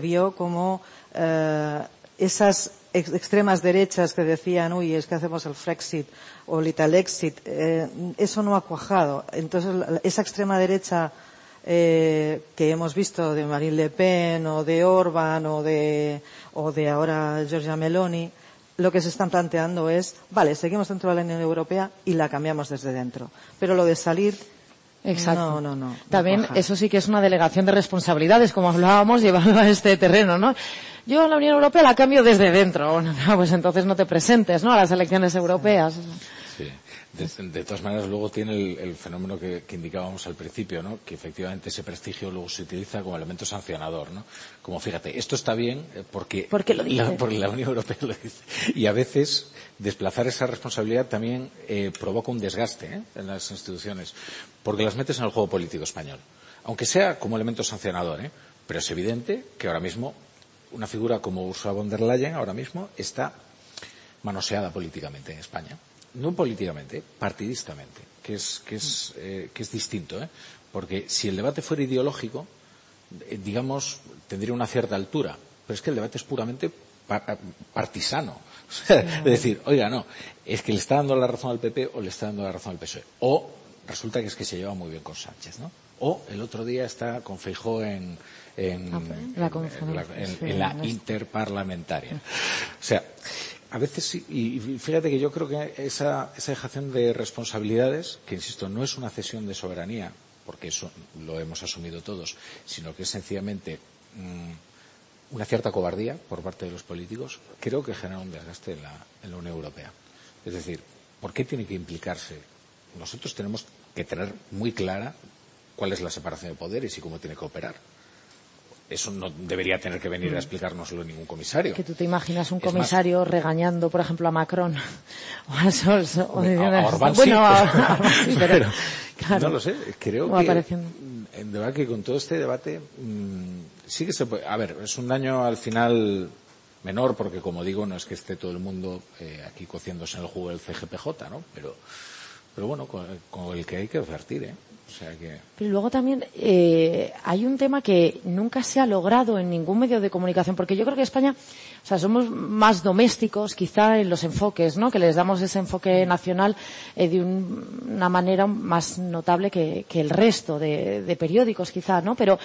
S11: vio como eh, esas extremas derechas que decían, uy, es que hacemos el Frexit o el Italexit, eh, eso no ha cuajado. Entonces, esa extrema derecha eh, que hemos visto de Marine Le Pen o de Orban o de, o de ahora Giorgia Meloni, lo que se están planteando es, vale, seguimos dentro de la Unión Europea y la cambiamos desde dentro. Pero lo de salir
S12: Exacto.
S11: No, no, no.
S12: También eso sí que es una delegación de responsabilidades, como hablábamos, llevando a este terreno, ¿no? yo la Unión Europea la cambio desde dentro. Bueno, (laughs) pues entonces no te presentes, ¿no? A las elecciones europeas.
S10: Sí. De, todas maneras, luego tiene el, fenómeno que, indicábamos al principio, ¿no? Que efectivamente ese prestigio luego se utiliza como elemento sancionador, ¿no? Como fíjate, esto está bien eh, porque,
S12: lo
S10: la, porque la Unión Europea (laughs) lo dice. Y a veces desplazar esa responsabilidad también eh, provoca un desgaste ¿eh? en las instituciones, porque las metes en el juego político español. Aunque sea como elemento sancionador, ¿eh? Pero es evidente que ahora mismo una figura como Ursula von der Leyen ahora mismo está manoseada políticamente en España. No políticamente, partidistamente, que es, que es, eh, que es distinto. ¿eh? Porque si el debate fuera ideológico, digamos, tendría una cierta altura. Pero es que el debate es puramente partisano. (laughs) es decir, oiga, no, es que le está dando la razón al PP o le está dando la razón al PSOE. O resulta que es que se lleva muy bien con Sánchez, ¿no? O el otro día está con Feijó en, en, la, interparlamentaria. O sea, a veces sí, y fíjate que yo creo que esa, esa dejación de responsabilidades, que insisto, no es una cesión de soberanía, porque eso lo hemos asumido todos, sino que es sencillamente mm, una cierta cobardía por parte de los políticos, creo que genera un desgaste en la, en la Unión Europea. Es decir, ¿por qué tiene que implicarse? Nosotros tenemos que tener muy clara cuál es la separación de poderes y cómo tiene que operar eso no debería tener que venir a mm. explicárnoslo ningún comisario.
S12: Que tú te imaginas un comisario regañando, por ejemplo, a Macron (laughs) o a Scholz. O
S10: a, Orbán bueno, sí, pero, (laughs) no lo sé. Creo que, en verdad que con todo este debate mm, sí que se puede. A ver, es un daño al final menor porque, como digo, no es que esté todo el mundo eh, aquí cociéndose en el jugo del CGPJ, ¿no? Pero, pero bueno, con, el que hay que advertir, ¿eh?
S12: Pero luego también eh, hay un tema que nunca se ha logrado en ningún medio de comunicación, porque yo creo que España, o sea, somos más domésticos quizá en los enfoques, ¿no? Que les damos ese enfoque nacional eh, de una manera más notable que, el resto de, periódicos quizá, ¿no? Pero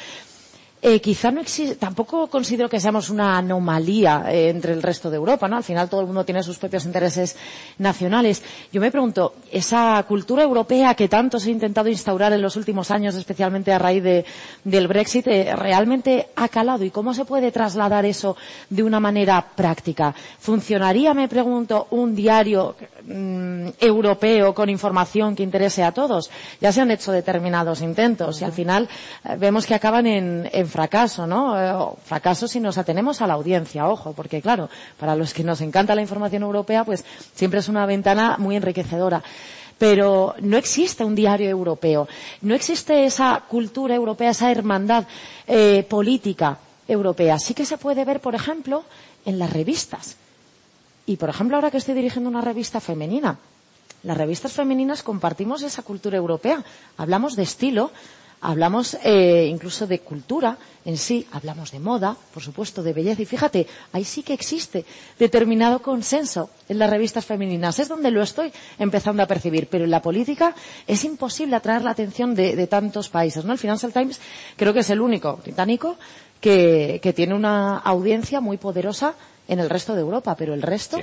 S12: eh, quizá no existe, tampoco considero que seamos una anomalía eh, entre el resto de Europa, ¿no? Al final todo el mundo tiene sus propios intereses nacionales. Yo me pregunto, esa cultura europea que tanto se ha intentado instaurar en los últimos años, especialmente a raíz de, del Brexit, eh, ¿realmente ha calado? ¿Y cómo se puede trasladar eso de una manera práctica? ¿Funcionaría, me pregunto, un diario mm, europeo con información que interese a todos? Ya se han hecho determinados intentos y al final eh, vemos que acaban en, en fracaso, ¿no? Eh, fracaso si nos atenemos a la audiencia, ojo, porque claro, para los que nos encanta la información europea, pues siempre es una ventana muy enriquecedora pero no existe un diario europeo, no existe esa cultura europea, esa hermandad eh, política europea. Sí que se puede ver, por ejemplo, en las revistas. Y, por ejemplo, ahora que estoy dirigiendo una revista femenina, las revistas femeninas compartimos esa cultura europea. Hablamos de estilo, hablamos eh, incluso de cultura en sí, hablamos de moda, por supuesto, de belleza. Y fíjate, ahí sí que existe determinado consenso en las revistas femeninas. Es donde lo estoy empezando a percibir. Pero en la política es imposible atraer la atención de, tantos países. ¿no? El Financial Times creo que es el único británico que, tiene una audiencia muy poderosa en el resto de Europa, pero el resto.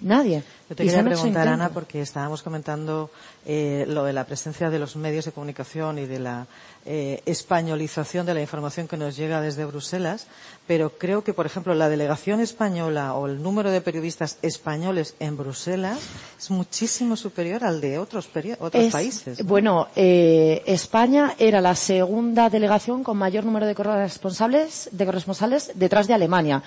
S12: Nadie.
S11: Yo te quería preguntar, Ana, porque estábamos comentando eh, lo de la presencia de los medios de comunicación y de la eh, españolización de la información que nos llega desde Bruselas, pero creo que, por ejemplo, la delegación española o el número de periodistas españoles en Bruselas es muchísimo superior al de otros, países.
S12: Bueno, eh, España era la segunda delegación con mayor número de corresponsales, de corresponsales detrás de Alemania.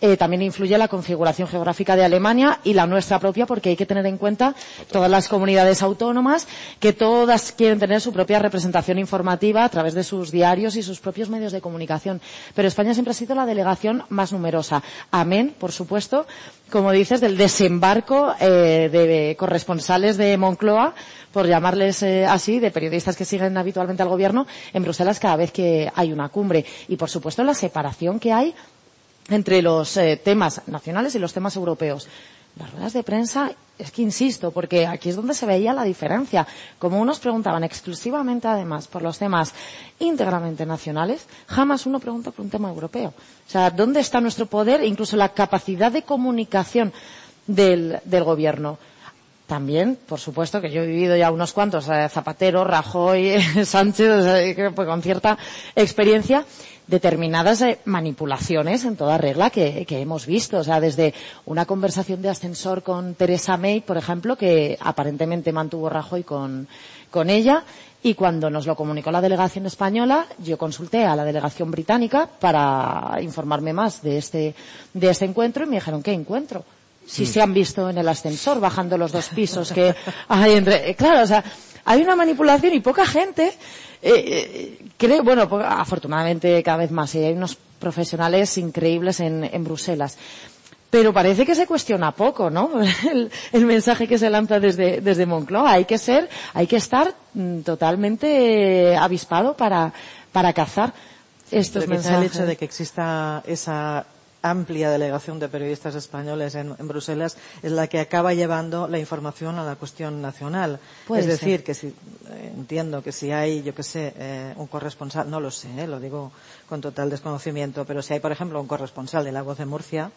S12: Eh, también influye la configuración geográfica de Alemania y la nuestra propia, porque hay que tener en cuenta todas las comunidades autónomas, que todas quieren tener su propia representación informativa a través de sus diarios y sus propios medios de comunicación. Pero España siempre ha sido la delegación más numerosa. Amén, por supuesto, como dices, del desembarco eh, de corresponsales de Moncloa por llamarles eh, así, de periodistas que siguen habitualmente al gobierno en Bruselas cada vez que hay una cumbre. Y, por supuesto, la separación que hay entre los eh, temas nacionales y los temas europeos. Las ruedas de prensa, es que insisto, porque aquí es donde se veía la diferencia. Como unos preguntaban exclusivamente, además, por los temas íntegramente nacionales, jamás uno pregunta por un tema europeo. O sea, ¿dónde está nuestro poder e incluso la capacidad de comunicación del, gobierno? También, por supuesto, que yo he vivido ya unos cuantos, eh, Zapatero, Rajoy, (laughs) Sánchez, con cierta experiencia, determinadas eh, manipulaciones en toda regla que, hemos visto. O sea, desde una conversación de ascensor con Teresa May, por ejemplo, que aparentemente mantuvo Rajoy con, con ella, y cuando nos lo comunicó la delegación española, yo consulté a la delegación británica para informarme más de este, de este encuentro y me dijeron, ¿qué encuentro? Si mm. se han visto en el ascensor bajando los dos pisos que hay entre, claro, o sea, hay una manipulación y poca gente eh, eh, creo, bueno, afortunadamente cada vez más, y hay unos profesionales increíbles en, Bruselas. Pero parece que se cuestiona poco, ¿no? (laughs) El, mensaje que se lanza desde, desde Moncloa. Hay que ser, hay que estar mm, totalmente avispado para, para cazar estos mensajes.
S11: El hecho de que exista esa amplia delegación de periodistas españoles en, Bruselas es la que acaba llevando la información a la cuestión nacional. es decir, que si eh, entiendo que si hay, yo qué sé, eh, un corresponsal, no lo sé, eh, lo digo con total desconocimiento, pero si hay, por ejemplo, un corresponsal de La Voz de Murcia,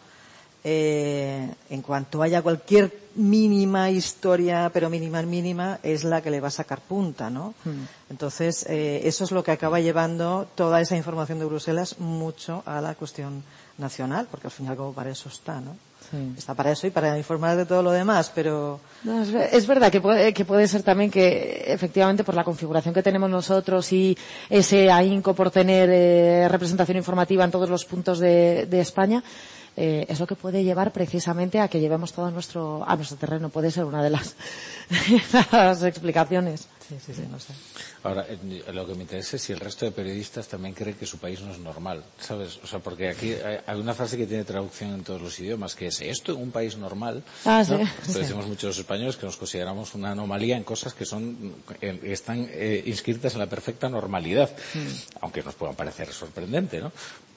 S11: en cuanto haya cualquier mínima historia, pero mínima mínima, es la que le va a sacar punta, ¿no? Hmm. Entonces, eso es lo que acaba llevando toda esa información de Bruselas mucho a la cuestión nacional, porque al final como para eso está, ¿no? Está para eso y para informar de todo lo demás, pero...
S12: es, verdad que puede, que puede ser también que efectivamente por la configuración que tenemos nosotros y ese ahínco por tener eh, representación informativa en todos los puntos de, España, eh, es lo que puede llevar precisamente a que llevemos todo a nuestro, a nuestro terreno. Puede ser una de las, (laughs) las explicaciones.
S11: Sí, sí, sí, no sé.
S10: Ahora, lo que me interesa es si el resto de periodistas también cree que su país no es normal, ¿sabes? O sea, porque aquí hay una frase que tiene traducción en todos los idiomas, que es esto en un país normal.
S12: Ah, sí.
S10: Esto decimos muchos españoles que nos consideramos una anomalía en cosas que son, están eh, inscritas en la perfecta normalidad, mm. aunque nos puedan parecer sorprendente, ¿no?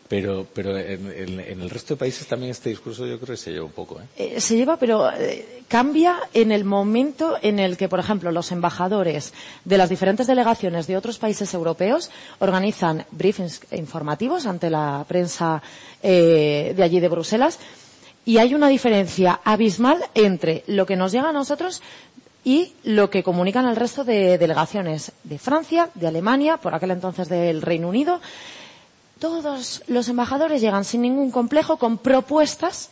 S10: Pero, pero en, el resto de países también este discurso yo creo que se lleva un poco. ¿eh?
S12: Eh, se lleva, pero eh, cambia en el momento en el que, por ejemplo, los embajadores de las diferentes delegaciones de otros países europeos organizan briefings informativos ante la prensa de allí de Bruselas y hay una diferencia abismal entre lo que nos llega a nosotros y lo que comunican al resto de delegaciones de Francia, de Alemania, por aquel entonces del Reino Unido. Todos los embajadores llegan sin ningún complejo con propuestas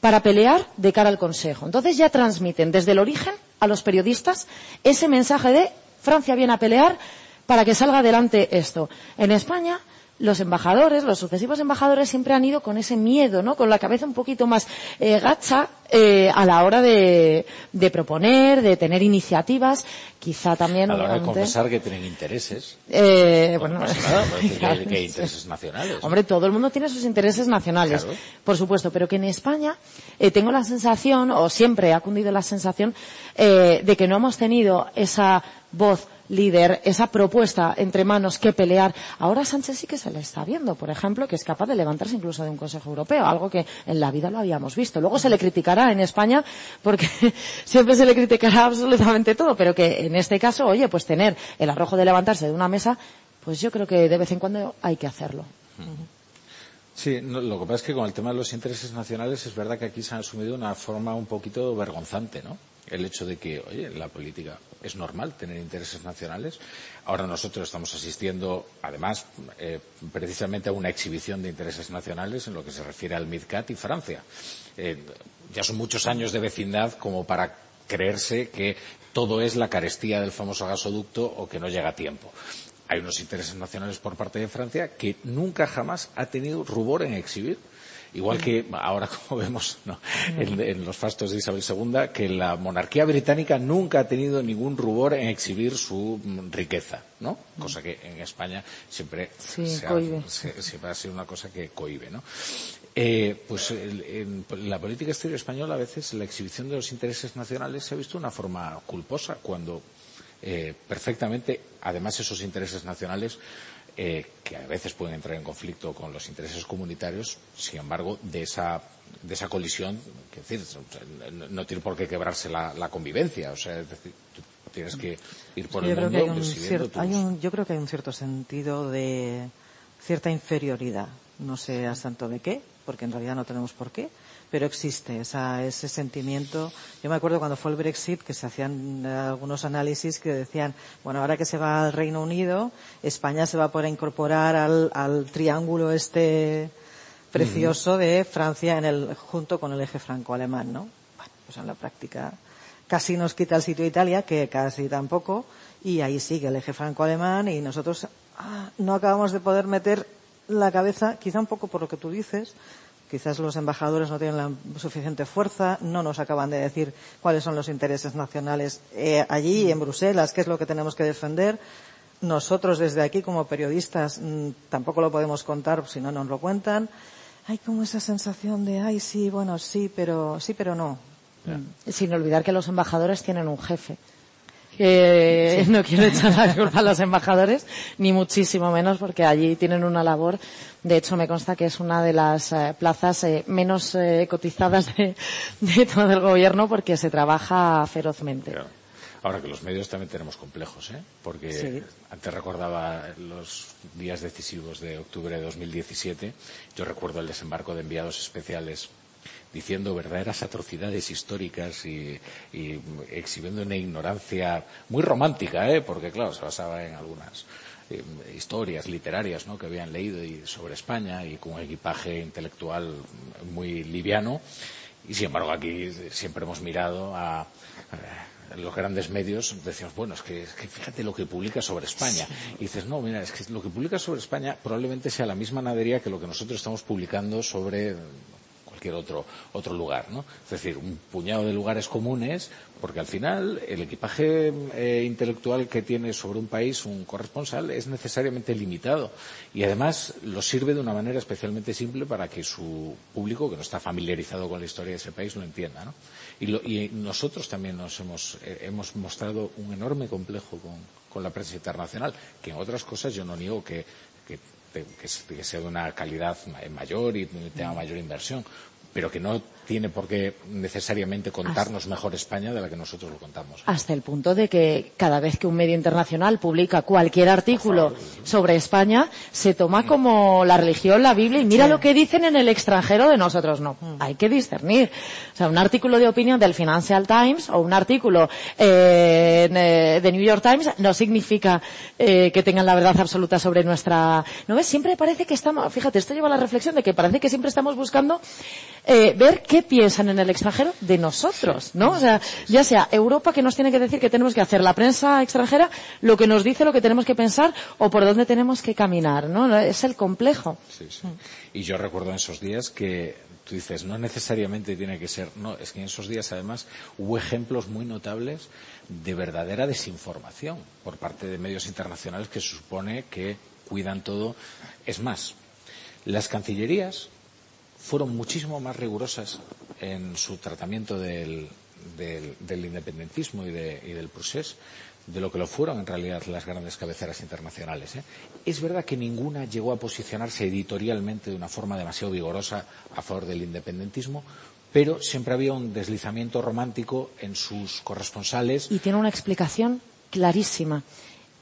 S12: para pelear de cara al Consejo. Entonces ya transmiten desde el origen a los periodistas ese mensaje de Francia viene a pelear para que salga adelante esto. En España los embajadores, los sucesivos embajadores siempre han ido con ese miedo, ¿no? Con la cabeza un poquito más eh, gacha eh, a la hora de, de, proponer, de tener iniciativas, quizá también.
S10: A la hora de confesar que tienen intereses.
S12: Eh, bueno, (laughs)
S10: que, hay intereses nacionales.
S12: Hombre, todo el mundo tiene sus intereses nacionales, claro. por supuesto, pero que en España eh, tengo la sensación, o siempre ha cundido la sensación, eh, de que no hemos tenido esa voz líder, esa propuesta entre manos que pelear. Ahora Sánchez sí que se le está viendo, por ejemplo, que es capaz de levantarse incluso de un Consejo Europeo, algo que en la vida lo habíamos visto. Luego se le criticará en España porque (laughs) siempre se le criticará absolutamente todo, pero que en este caso, oye, pues tener el arrojo de levantarse de una mesa, pues yo creo que de vez en cuando hay que hacerlo.
S10: Sí, no, lo que pasa es que con el tema de los intereses nacionales es verdad que aquí se ha asumido una forma un poquito vergonzante, ¿no? El hecho de que, oye, la política es normal tener intereses nacionales. Ahora nosotros estamos asistiendo, además, eh, precisamente a una exhibición de intereses nacionales en lo que se refiere al MidCat y Francia. Eh, ya son muchos años de vecindad como para creerse que todo es la carestía del famoso gasoducto o que no llega a tiempo. Hay unos intereses nacionales por parte de Francia que nunca jamás ha tenido rubor en exhibir Igual que ahora, (laughs) como vemos ¿no? en, en, los fastos de Isabel II, que la monarquía británica nunca ha tenido ningún rubor en exhibir su riqueza, ¿no? Cosa que en España siempre,
S12: sí,
S10: se ha, se, siempre ha sido una cosa que cohibe, ¿no? Eh, pues en la política exterior española a veces la exhibición de los intereses nacionales se ha visto de una forma culposa cuando eh, perfectamente, además esos intereses nacionales eh, que a veces pueden entrar en conflicto con los intereses comunitarios, sin embargo, de esa, de esa colisión, que decir, no tiene por qué quebrarse la, la convivencia, o sea, es decir, tú tienes que ir por el mundo
S11: que hay un,
S10: persiguiendo
S11: cier hay un, Yo creo que hay un cierto sentido de cierta inferioridad, no sé hasta tanto de qué, porque en realidad no tenemos por qué, pero existe esa, ese sentimiento. Yo me acuerdo cuando fue el Brexit que se hacían eh, algunos análisis que decían, bueno, ahora que se va al Reino Unido, España se va a poder incorporar al, al triángulo este precioso uh -huh. de Francia en el, junto con el eje franco-alemán, ¿no? Bueno, pues en la práctica casi nos quita el sitio Italia, que casi tampoco, y ahí sigue el eje franco-alemán y nosotros ah, no acabamos de poder meter la cabeza, quizá un poco por lo que tú dices, Quizás los embajadores no tienen la suficiente fuerza, no nos acaban de decir cuáles son los intereses nacionales eh, allí, en Bruselas, qué es lo que tenemos que defender. Nosotros desde aquí como periodistas mmm, tampoco lo podemos contar si no nos lo cuentan. Hay como esa sensación de, ay, sí, bueno, sí, pero, sí, pero no.
S12: Yeah. Sin olvidar que los embajadores tienen un jefe. Que sí. (laughs) no quiero echar la culpa a los embajadores, ni muchísimo menos, porque allí tienen una labor de hecho, me consta que es una de las eh, plazas eh, menos eh, cotizadas de, de, todo el gobierno porque se trabaja ferozmente.
S10: Claro. Ahora que los medios también tenemos complejos, ¿eh? porque sí. antes recordaba los días decisivos de octubre de 2017, yo recuerdo el desembarco de enviados especiales diciendo verdaderas atrocidades históricas y, y exhibiendo una ignorancia muy romántica, ¿eh? porque claro, se basaba en algunas eh, historias literarias ¿no? que habían leído y sobre España y con un equipaje intelectual muy liviano. Y sin embargo aquí siempre hemos mirado a, a los grandes medios decíamos, bueno, es que, es que, fíjate lo que publica sobre España. Y dices, no, mira, es que lo que publica sobre España probablemente sea la misma nadería que lo que nosotros estamos publicando sobre cualquier otro, otro lugar, ¿no? Es decir, un puñado de lugares comunes, porque al final el equipaje eh, intelectual que tiene sobre un país un corresponsal es necesariamente limitado y además lo sirve de una manera especialmente simple para que su público, que no está familiarizado con la historia de ese país, lo entienda, ¿no? Y, lo, y nosotros también nos hemos, eh, hemos mostrado un enorme complejo con, con la prensa internacional, que en otras cosas yo no niego que, que que, sea de una calidad mayor y tenga mayor inversión pero que no tiene por qué necesariamente contarnos mejor España de la que nosotros lo contamos.
S12: Hasta el punto de que cada vez que un medio internacional publica cualquier artículo sobre España, se toma como la religión, la Biblia, y mira lo que dicen en el extranjero de nosotros. No, mm. hay que discernir. O sea, un artículo de opinión del Financial Times o un artículo eh, eh, de New York Times no significa eh, que tengan la verdad absoluta sobre nuestra... ¿No ves? Siempre parece que estamos... Fíjate, esto lleva a la reflexión de que parece que siempre estamos buscando ver qué piensan en el extranjero de nosotros, ¿no? O sea, ya sea Europa que nos tiene que decir que tenemos que hacer, la prensa extranjera lo que nos dice lo que tenemos que pensar o por dónde tenemos que caminar, ¿no? Es el complejo.
S10: Sí, sí. Y yo recuerdo en esos días que tú dices, no necesariamente tiene que ser, no, es que en esos días además hubo ejemplos muy notables de verdadera desinformación por parte de medios internacionales que se supone que cuidan todo. Es más, las cancillerías fueron muchísimo más rigurosas en su tratamiento del, independentismo y, del procés de lo que lo fueron en realidad las grandes cabeceras internacionales. ¿eh? Es verdad que ninguna llegó a posicionarse editorialmente de una forma demasiado vigorosa a favor del independentismo, pero siempre había un deslizamiento romántico en sus corresponsales.
S12: Y tiene una explicación clarísima.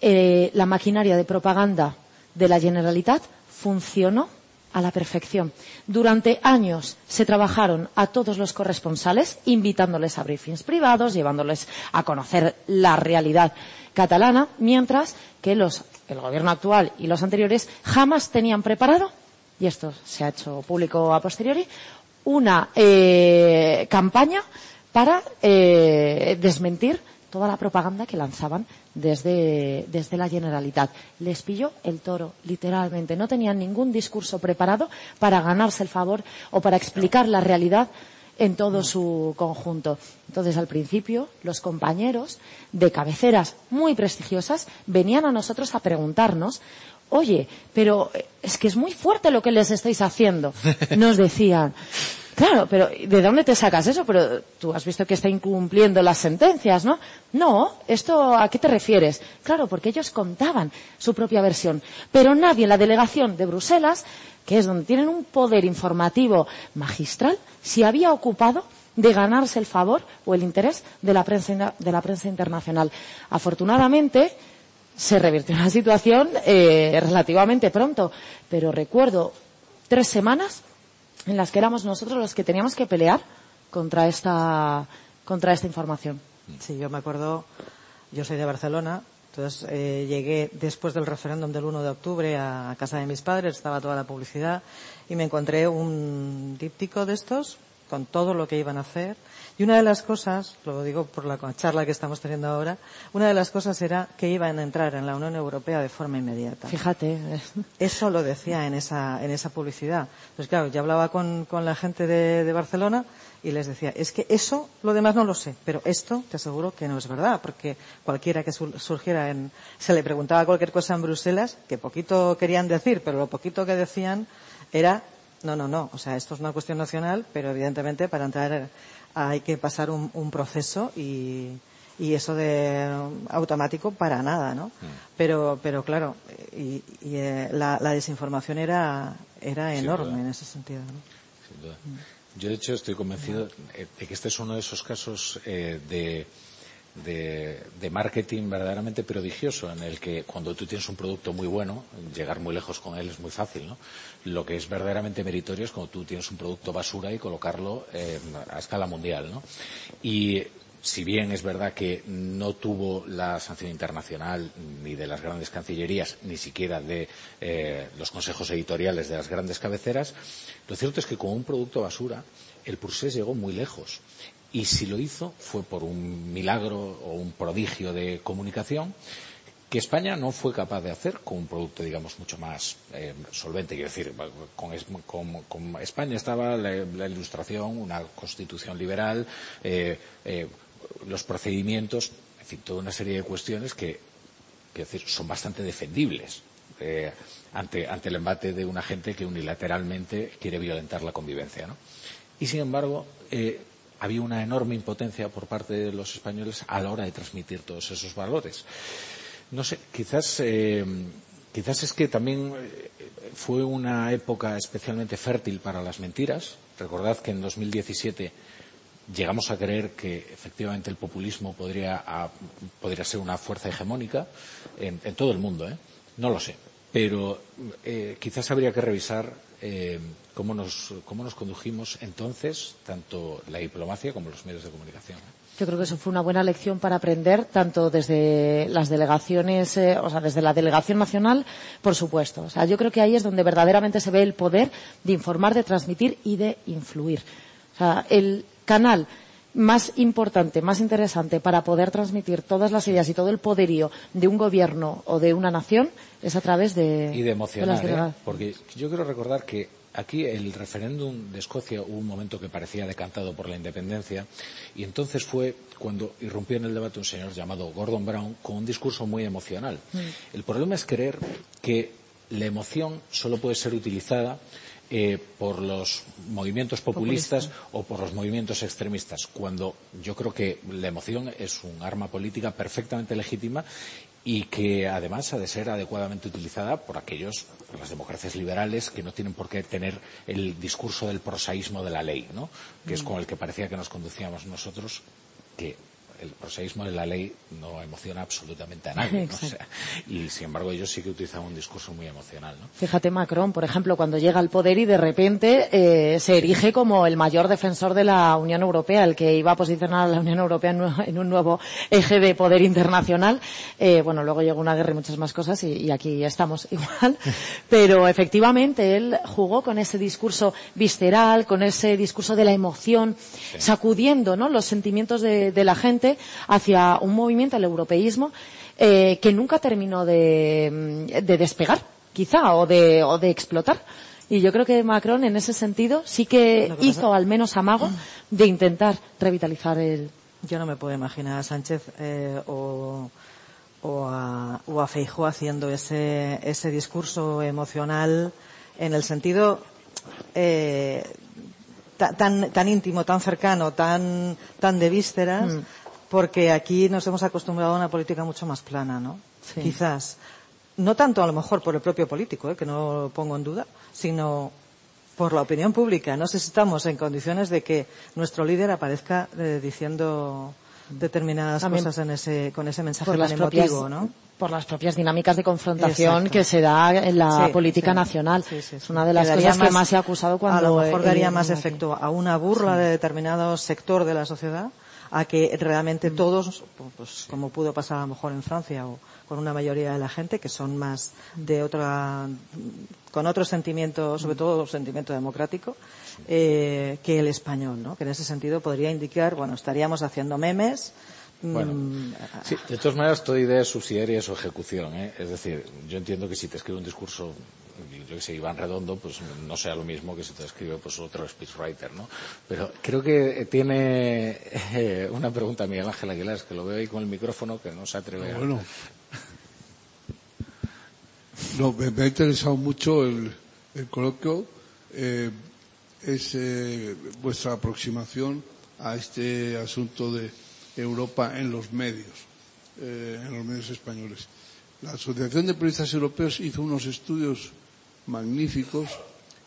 S12: Eh, la maquinaria de propaganda de la Generalitat funcionó a la perfección. Durante años se trabajaron a todos los corresponsales, invitándoles a briefings privados, llevándoles a conocer la realidad catalana, mientras que los, el gobierno actual y los anteriores jamás tenían preparado, y esto se ha hecho público a posteriori, una eh, campaña para eh, desmentir toda la propaganda que lanzaban desde, la Generalitat. Les pilló el toro, literalmente. No tenían ningún discurso preparado para ganarse el favor o para explicar la realidad en todo su conjunto. Entonces, al principio, los compañeros de cabeceras muy prestigiosas venían a nosotros a preguntarnos oye, pero es que es muy fuerte lo que les estáis haciendo. (laughs) Nos decían, Claro, pero ¿de dónde te sacas eso? Pero tú has visto que está incumpliendo las sentencias, ¿no? No, ¿esto a qué te refieres? Claro, porque ellos contaban su propia versión. Pero nadie en la delegación de Bruselas, que es donde tienen un poder informativo magistral, se había ocupado de ganarse el favor o el interés de la prensa, de la prensa internacional. Afortunadamente, se revirtió la situación eh, relativamente pronto, pero recuerdo tres semanas en las que éramos nosotros los que teníamos que pelear contra esta, contra esta información.
S11: Sí, yo me acuerdo, yo soy de Barcelona, entonces eh, llegué después del referéndum del 1 de octubre a, casa de mis padres, estaba toda la publicidad y me encontré un díptico de estos con todo lo que iban a hacer y una de las cosas, lo digo por la charla que estamos teniendo ahora, una de las cosas era que iban a entrar en la Unión Europea de forma inmediata.
S12: Fíjate.
S11: Eso lo decía en esa, en esa publicidad. Pues claro, yo hablaba con, con la gente de, de, Barcelona y les decía, es que eso, lo demás no lo sé, pero esto te aseguro que no es verdad, porque cualquiera que surgiera en, se le preguntaba cualquier cosa en Bruselas, que poquito querían decir, pero lo poquito que decían era no, no, no. O sea, esto es una cuestión nacional, pero evidentemente para entrar hay que pasar un, proceso y, eso de automático para nada, ¿no? Mm. Pero, pero claro, y, eh, la, desinformación era, era enorme en ese sentido. Sin
S10: duda. Yo, de hecho, estoy convencido de que este es uno de esos casos eh, de de, marketing verdaderamente prodigioso, en el que cuando tú tienes un producto muy bueno, llegar muy lejos con él es muy fácil, ¿no? Lo que es verdaderamente meritorio es cuando tú tienes un producto basura y colocarlo a escala mundial, ¿no? Y si bien es verdad que no tuvo la sanción internacional ni de las grandes cancillerías, ni siquiera de eh, los consejos editoriales de las grandes cabeceras, lo cierto es que con un producto basura el Pursés llegó muy lejos y si lo hizo fue por un milagro o un prodigio de comunicación que España no fue capaz de hacer con un producto, digamos, mucho más eh, solvente. Quiero decir, con, España estaba la, ilustración, una constitución liberal, eh, eh, los procedimientos, en fin, toda una serie de cuestiones que, decir, son bastante defendibles ante, ante el embate de una gente que unilateralmente quiere violentar la convivencia. ¿no? Y, sin embargo, había una enorme impotencia por parte de los españoles a la hora de transmitir todos esos valores. No sé, quizás, eh, quizás es que también eh, fue una época especialmente fértil para las mentiras. Recordad que en 2017 llegamos a creer que efectivamente el populismo podría, podría ser una fuerza hegemónica en, todo el mundo. ¿eh? No lo sé. Pero eh, quizás habría que revisar eh, cómo, nos, cómo nos condujimos entonces, tanto la diplomacia como los medios de comunicación.
S12: Yo creo que eso fue una buena lección para aprender, tanto desde las delegaciones, eh, o sea, desde la delegación nacional, por supuesto. O sea, yo creo que ahí es donde verdaderamente se ve el poder de informar, de transmitir y de influir. O sea, el canal más importante, más interesante para poder transmitir todas las ideas y todo el poderío de un gobierno o de una nación es a través de.
S10: Y de emocionar, ¿eh? porque yo quiero recordar que aquí el referéndum de Escocia hubo un momento que parecía decantado por la independencia y entonces fue cuando irrumpió en el debate un señor llamado Gordon Brown con un discurso muy emocional. Mm. El problema es creer que la emoción solo puede ser utilizada eh, por los movimientos populistas o por los movimientos extremistas, cuando yo creo que la emoción es un arma política perfectamente legítima y que además ha de ser adecuadamente utilizada por aquellos, por las democracias liberales, que no tienen por qué tener el discurso del prosaísmo de la ley, ¿no? que es mm. con el que parecía que nos conducíamos nosotros, que el proseísmo de la ley no emociona absolutamente a nadie. y sin embargo ellos sí que utilizan un discurso muy emocional. ¿no?
S12: Fíjate Macron, por ejemplo, cuando llega al poder y de repente eh, se erige como el mayor defensor de la Unión Europea, el que iba a posicionar a la Unión Europea en, un nuevo eje de poder internacional. Eh, bueno, luego llegó una guerra y muchas más cosas y, aquí estamos (laughs) igual. Pero efectivamente él jugó con ese discurso visceral, con ese discurso de la emoción, sacudiendo ¿no? los sentimientos de la gente hacia un movimiento, el europeísmo, eh, que nunca terminó de, despegar, quizá, o de, o de explotar. Y yo creo que Macron, en ese sentido, sí que hizo al menos amago de intentar revitalizar el.
S11: Yo no me puedo imaginar a Sánchez eh, o, o, a, o a Feijóo haciendo ese, ese discurso emocional en el sentido eh, tan, tan íntimo, tan cercano, tan, tan de vísceras. Mm porque aquí nos hemos acostumbrado a una política mucho más plana, ¿no? Quizás. No tanto a lo mejor por el propio político, ¿eh? que no lo pongo en duda, sino por la opinión pública. No sé si estamos en condiciones de que nuestro líder aparezca eh, diciendo determinadas cosas en ese, con ese mensaje tan emotivo, ¿no?
S12: por las propias dinámicas de confrontación que se da en la política nacional. es una de las cosas que más se ha acusado cuando...
S11: A lo mejor daría más efecto a una burla de determinado sector de la sociedad a que realmente todos, pues como pudo pasar a lo mejor en Francia o con una mayoría de la gente que son más de otra, con otro sentimiento, sobre todo sentimiento democrático, eh, que el español, ¿no? Que en ese sentido podría indicar, bueno, estaríamos haciendo memes,
S10: bueno, mm, sí, de todas maneras, toda idea es subsidiaria su ejecución. ¿eh? Es decir, yo entiendo que si te escribe un discurso yo que sé, Iván Redondo, pues no sea lo mismo que si te escribe pues otro speechwriter, ¿no? Pero creo que tiene eh, una pregunta Miguel Ángel Aguilar, que lo veo ahí con el micrófono, que no se atreve a...
S1: Bueno. (laughs) No, me, ha interesado mucho el, coloquio. Eh, es eh, vuestra aproximación a este asunto de Europa en los medios, en los medios españoles. La Asociación de Periodistas Europeos hizo unos estudios magníficos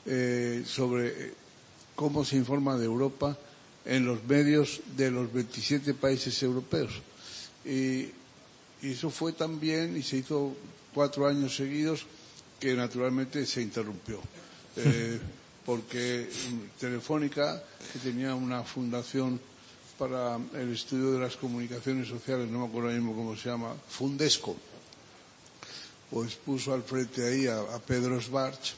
S1: eh, sobre cómo se informa de Europa en los medios de los 27 países europeos. Y, eso fue también, y se hizo cuatro años seguidos, que naturalmente se interrumpió. (laughs) Eh, porque Telefónica, que tenía una fundación para el estudio de las comunicaciones sociales, no me acuerdo mismo cómo se llama, Fundesco, pues puso al frente ahí a, Pedro Schwartz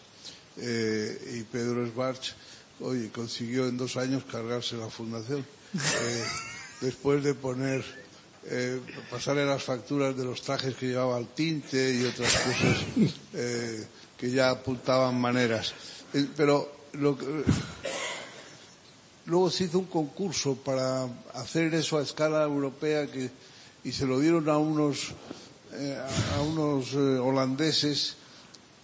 S1: eh, y Pedro Schwartz, oye, consiguió en dos años cargarse la fundación. (laughs) Eh, después de poner, eh, pasarle las facturas de los trajes que llevaba al tinte y otras cosas que ya apuntaban maneras. pero luego se hizo un concurso para hacer eso a escala europea que, y se lo dieron a unos eh, a unos eh, holandeses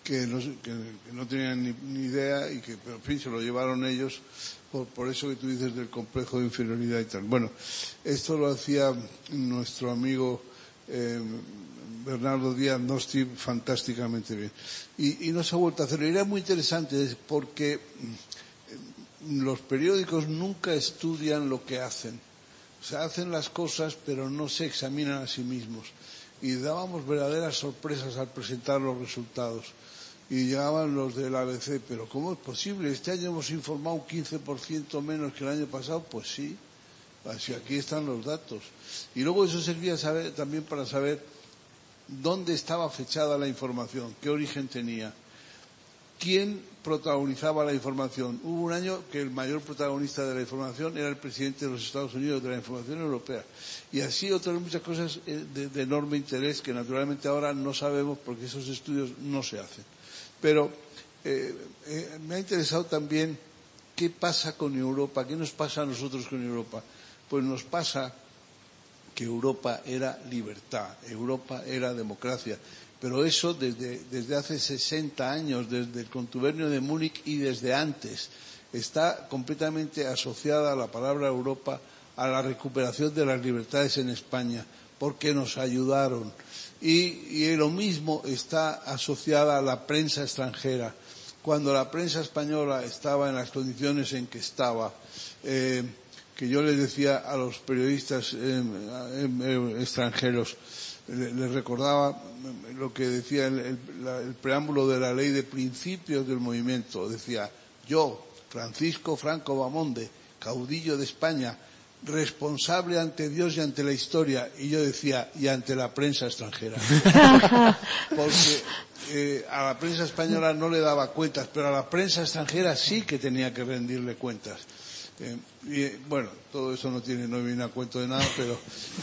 S1: que no, que, no tenían ni, idea y que, en fin, se lo llevaron ellos por, eso que tú dices del complejo de inferioridad y tal. Bueno, esto lo hacía nuestro amigo eh, Bernardo Díaz Nosti fantásticamente bien. Y, y no se ha vuelto a hacerlo. Y era muy interesante porque mm, los periódicos nunca estudian lo que hacen. O sea, hacen las cosas pero no se examinan a sí mismos. Y dábamos verdaderas sorpresas al presentar los resultados. Y llegaban los del ABC, pero ¿cómo es posible? Este año hemos informado un 15% menos que el año pasado. Pues sí, así aquí están los datos. Y luego eso servía saber, también para saber dónde estaba fechada la información, qué origen tenía, quién protagonizaba la información. Hubo un año que el mayor protagonista de la información era el presidente de los Estados Unidos de la información europea. Y así otras muchas cosas eh, de, enorme interés que naturalmente ahora no sabemos porque esos estudios no se hacen. Pero eh, eh, me ha interesado también qué pasa con Europa, qué nos pasa a nosotros con Europa. Pues nos pasa que Europa era libertad, Europa era democracia. Pero eso desde, desde hace 60 años, desde el contubernio de Múnich y desde antes, está completamente asociada la palabra Europa a la recuperación de las libertades en España, porque nos ayudaron. Y, y lo mismo está asociada a la prensa extranjera. Cuando la prensa española estaba en las condiciones en que estaba, eh, que yo les decía a los periodistas eh, extranjeros, les recordaba lo que decía el, el, preámbulo de la ley de principios del movimiento. Decía, yo, Francisco Franco Bamonde, caudillo de España, responsable ante Dios y ante la historia. Y yo decía, y ante la prensa extranjera. (laughs) Porque eh, a la prensa española no le daba cuentas, pero a la prensa extranjera sí que tenía que rendirle cuentas. Eh, bueno, todo eso no tiene, no viene a cuento de nada, pero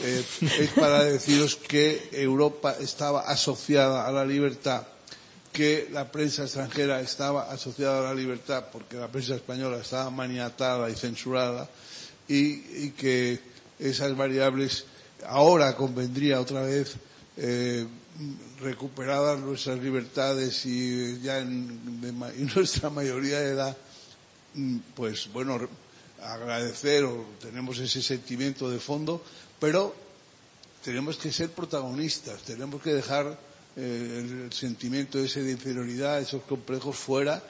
S1: eh, es para deciros que Europa estaba asociada a la libertad, que la prensa extranjera estaba asociada a la libertad porque la prensa española estaba maniatada y censurada y, que esas variables ahora convendría otra vez eh, recuperadas nuestras libertades y ya en (laughs) nuestra mayoría de edad, mm, pues bueno, agradecer o tenemos ese sentimiento de fondo, pero tenemos que ser protagonistas, tenemos que dejar eh, el sentimiento ese de inferioridad, esos complejos fuera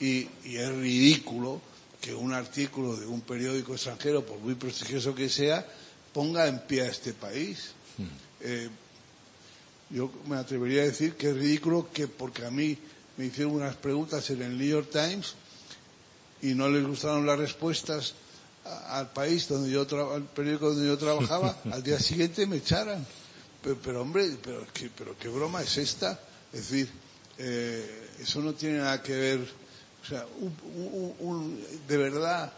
S1: y, y, es ridículo que un artículo de un periódico extranjero, por muy prestigioso que sea, ponga en pie a este país. Hmm. Eh, yo me atrevería a decir que es ridículo que porque a mí me hicieron unas preguntas en el New York Times y no les gustaron las respuestas al país donde yo al periódico donde yo trabajaba, (laughs) al día siguiente me echaran. Pero, pero hombre, pero qué, pero qué broma es esta. Es decir, eh, eso no tiene nada que ver. O sea, un, un, de verdad,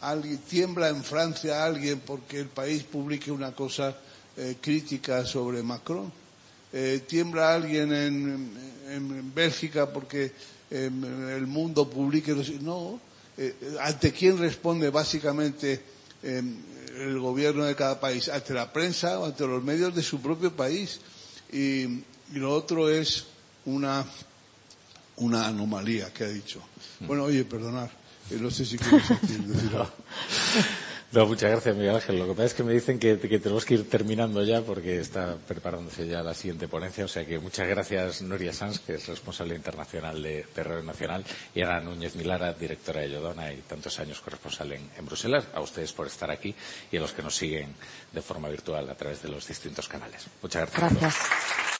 S1: alguien tiembla en Francia alguien porque el país publique una cosa eh, crítica sobre Macron. Eh, tiembla alguien en, en, Bélgica porque eh, el mundo publique. No, eh, ¿ante quién responde básicamente eh, el gobierno de cada país? ¿Ante la prensa o ante los medios de su propio país? Y, y lo otro es una, una anomalía que ha dicho. Bueno, oye, perdonar, eh, no sé si quieres (laughs) decir algo. (laughs)
S10: No, muchas gracias, Miguel Ángel. Lo que pasa es que me dicen que, tenemos que ir terminando ya porque está preparándose ya la siguiente ponencia. O sea que muchas gracias, Noria Sanz, que es responsable internacional de, de Nacional, y Ana Núñez Milara, directora de Yodona y tantos años corresponsal en, en Bruselas. A ustedes por estar aquí y a los que nos siguen de forma virtual a través de los distintos canales. Muchas gracias.
S7: Gracias.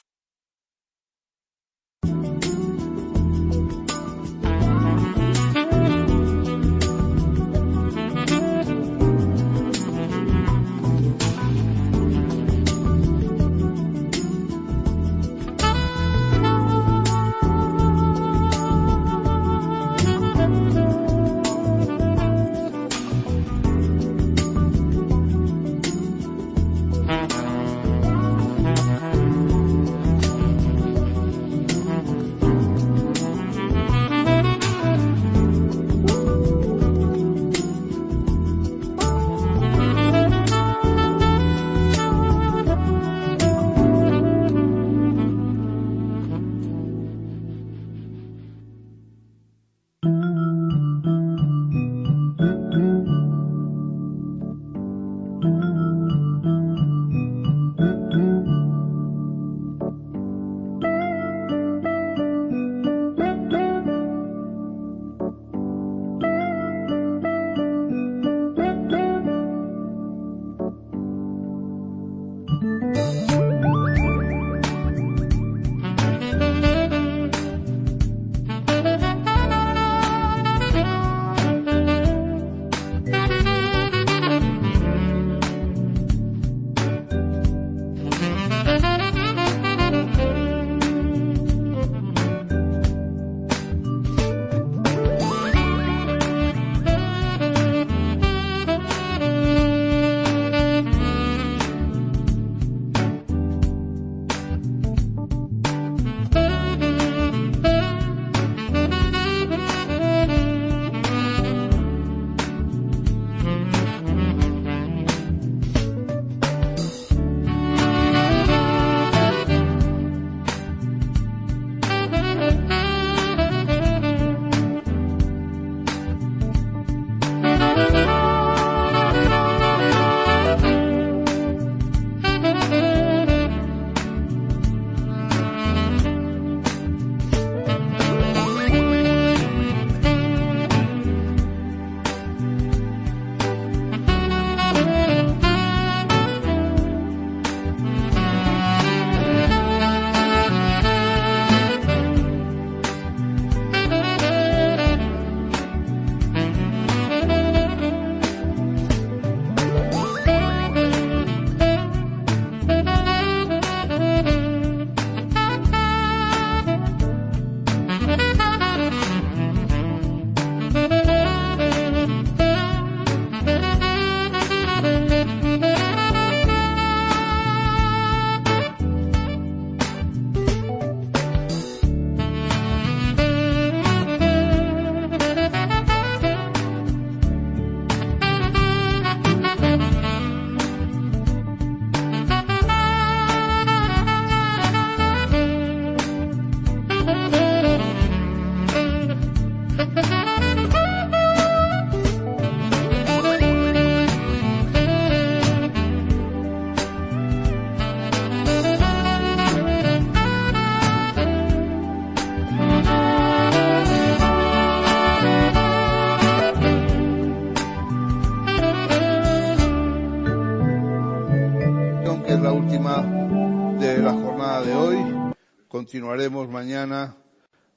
S1: Continuaremos mañana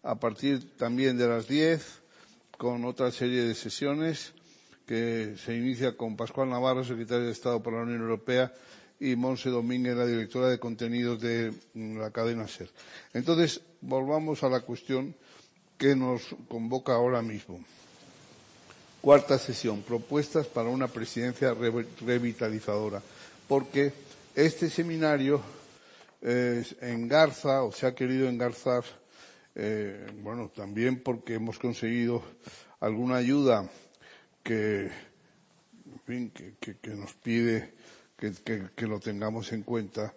S1: a partir también de las 10 con otra serie de sesiones que se inicia con Pascual Navarro, secretario de Estado para la Unión Europea, y Monse Domínguez, la directora de contenidos de la cadena SER. Entonces, volvamos a la cuestión que nos convoca ahora mismo. Cuarta sesión, propuestas para una presidencia revitalizadora. Porque este seminario eh, engarza, o se ha querido engarzar, eh, bueno, también porque hemos conseguido alguna ayuda que, en fin, que, que nos pide que, lo tengamos en cuenta,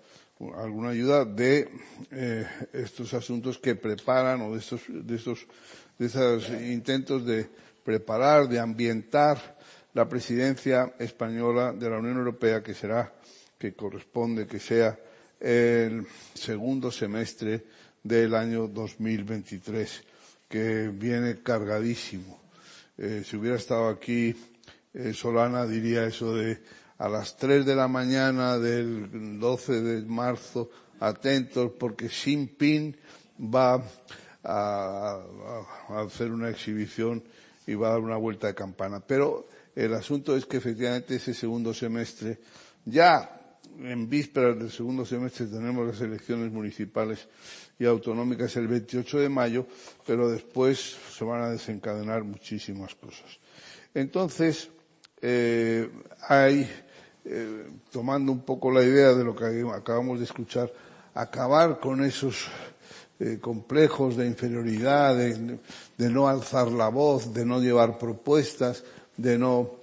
S1: alguna ayuda de eh, estos asuntos que preparan o de estos, de estos, de esos intentos de preparar, de ambientar la presidencia española de la Unión Europea que será, que corresponde que sea el segundo semestre del año 2023, que viene cargadísimo. Eh, si hubiera estado aquí eh, Solana diría eso de a las 3 de la mañana del 12 de marzo, atentos porque Xi Jinping va a, hacer una exhibición y va a dar una vuelta de campana. Pero el asunto es que efectivamente ese segundo semestre, ya en vísperas del segundo semestre tenemos las elecciones municipales y autonómicas el 28 de mayo, pero después se van a desencadenar muchísimas cosas. Entonces, eh, hay eh, tomando un poco la idea de lo que acabamos de escuchar, acabar con esos eh, complejos de inferioridad, de, no alzar la voz, de no llevar propuestas, de no,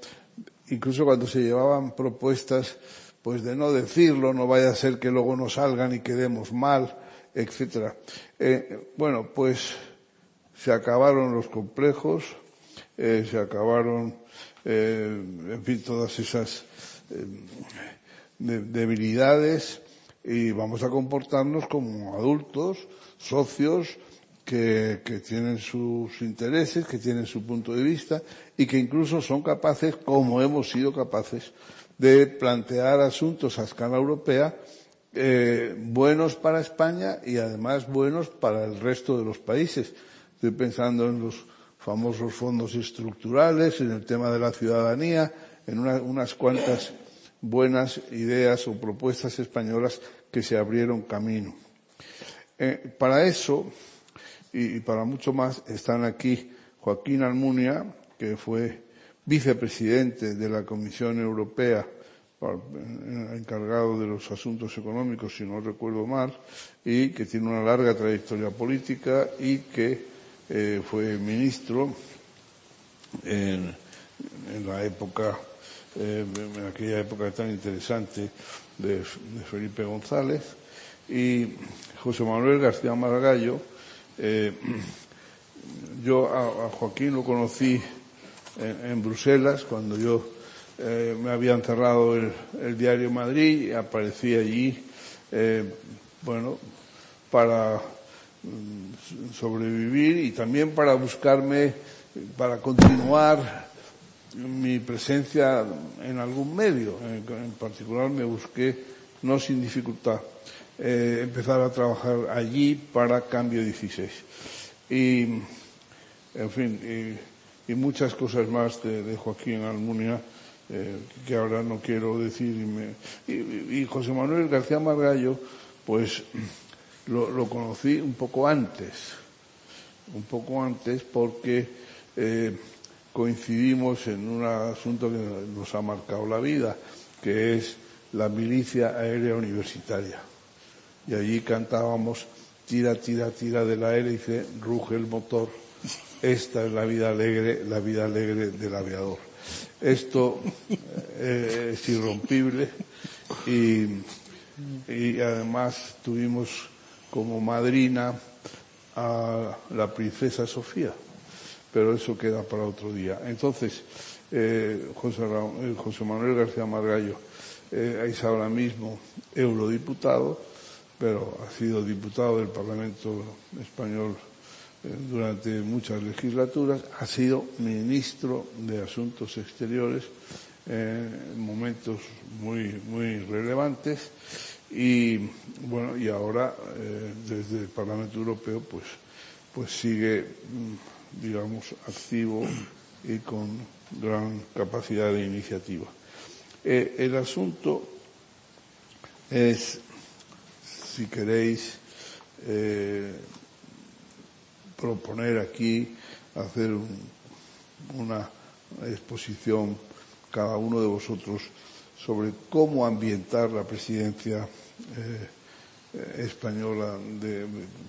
S1: incluso cuando se llevaban propuestas, pues de no decirlo, no vaya a ser que luego nos salgan y quedemos mal, etcétera. Eh, bueno, pues se acabaron los complejos, se acabaron, en fin, todas esas debilidades y vamos a comportarnos como adultos, socios, que, tienen sus intereses, que tienen su punto de vista y que incluso son capaces, como hemos sido capaces, de plantear asuntos a escala europea eh, buenos para España y además buenos para el resto de los países. Estoy pensando en los famosos fondos estructurales, en el tema de la ciudadanía, en unas cuantas buenas ideas o propuestas españolas que se abrieron camino. Eh, para eso, y, para mucho más, están aquí Joaquín Almunia, que fue vicepresidente de la Comisión Europea, encargado de los asuntos económicos, si no recuerdo mal, y que tiene una larga trayectoria política y que eh, fue ministro en la época eh, en aquella época tan interesante de, Felipe González, y José Manuel García Margallo. Eh, yo a, Joaquín lo conocí en, Bruselas cuando yo eh, me había encerrado el, diario Madrid y aparecí allí, bueno, para mm, sobrevivir y también para buscarme, para continuar mi presencia en algún medio. En, particular me busqué, no sin dificultad, eh, empezar a trabajar allí para Cambio 16. Y, en fin, muchas cosas más de, Joaquín Almunia eh, que ahora no quiero decir. Y, José Manuel García Margallo, pues lo, conocí un poco antes, un poco antes porque eh, coincidimos en un asunto que nos ha marcado la vida, que es la milicia aérea universitaria. Y allí cantábamos tira, tira, tira de la hélice, ruge el motor. Esta es la vida alegre, la vida alegre del aviador. Esto eh, es irrompible y, además tuvimos como madrina a la princesa Sofía pero eso queda para otro día. Entonces, eh, José, eh, José, Manuel García Margallo eh, es ahora mismo eurodiputado, pero ha sido diputado del Parlamento español durante muchas legislaturas, ha sido ministro de Asuntos Exteriores en momentos muy, muy relevantes Y bueno, y ahora eh, desde el Parlamento Europeo pues, pues sigue, mm, digamos, activo y con gran capacidad de iniciativa. Eh, el asunto es, si queréis, eh, proponer aquí, hacer una exposición cada uno de vosotros sobre cómo ambientar la presidencia eh, española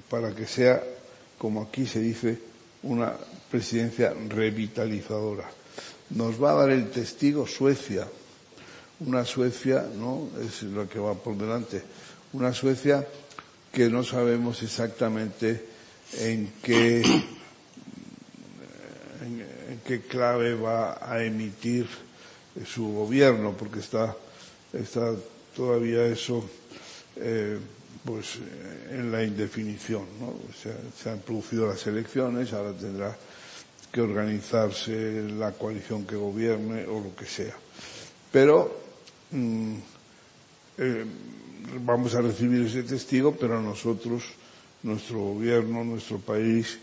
S1: para que sea, como aquí se dice, una presidencia revitalizadora. Nos va a dar el testigo Suecia, una Suecia, ¿no? Es lo que va por delante, una Suecia que no sabemos exactamente en qué, en, qué clave va a emitir su gobierno, porque está, está todavía eso eh, pues en la indefinición. ¿no? se han producido las elecciones, ahora tendrá que organizarse la coalición que gobierne o lo que sea. Pero mm, eh, vamos a recibir ese testigo, pero nosotros, nuestro gobierno, nuestro país,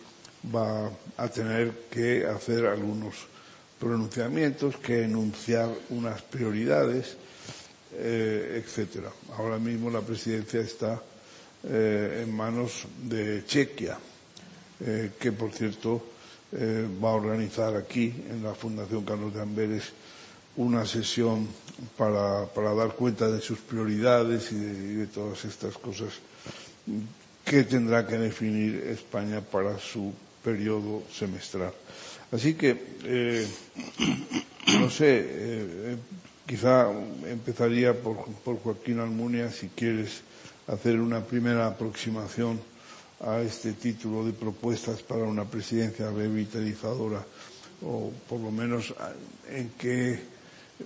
S1: va a tener que hacer algunos pronunciamientos, que enunciar unas prioridades, eh, etcétera. Ahora mismo la presidencia está eh, en manos de Chequia, eh, que por cierto va a organizar aquí en la Fundación Carlos de Amberes una sesión para, para dar cuenta de sus prioridades y de, todas estas cosas que tendrá que definir España para su periodo semestral. Así que, eh, (coughs) no sé, eh, quizá empezaría por, por Joaquín Almunia, si quieres hacer una primera aproximación a este título de propuestas para una presidencia revitalizadora, o por lo menos en qué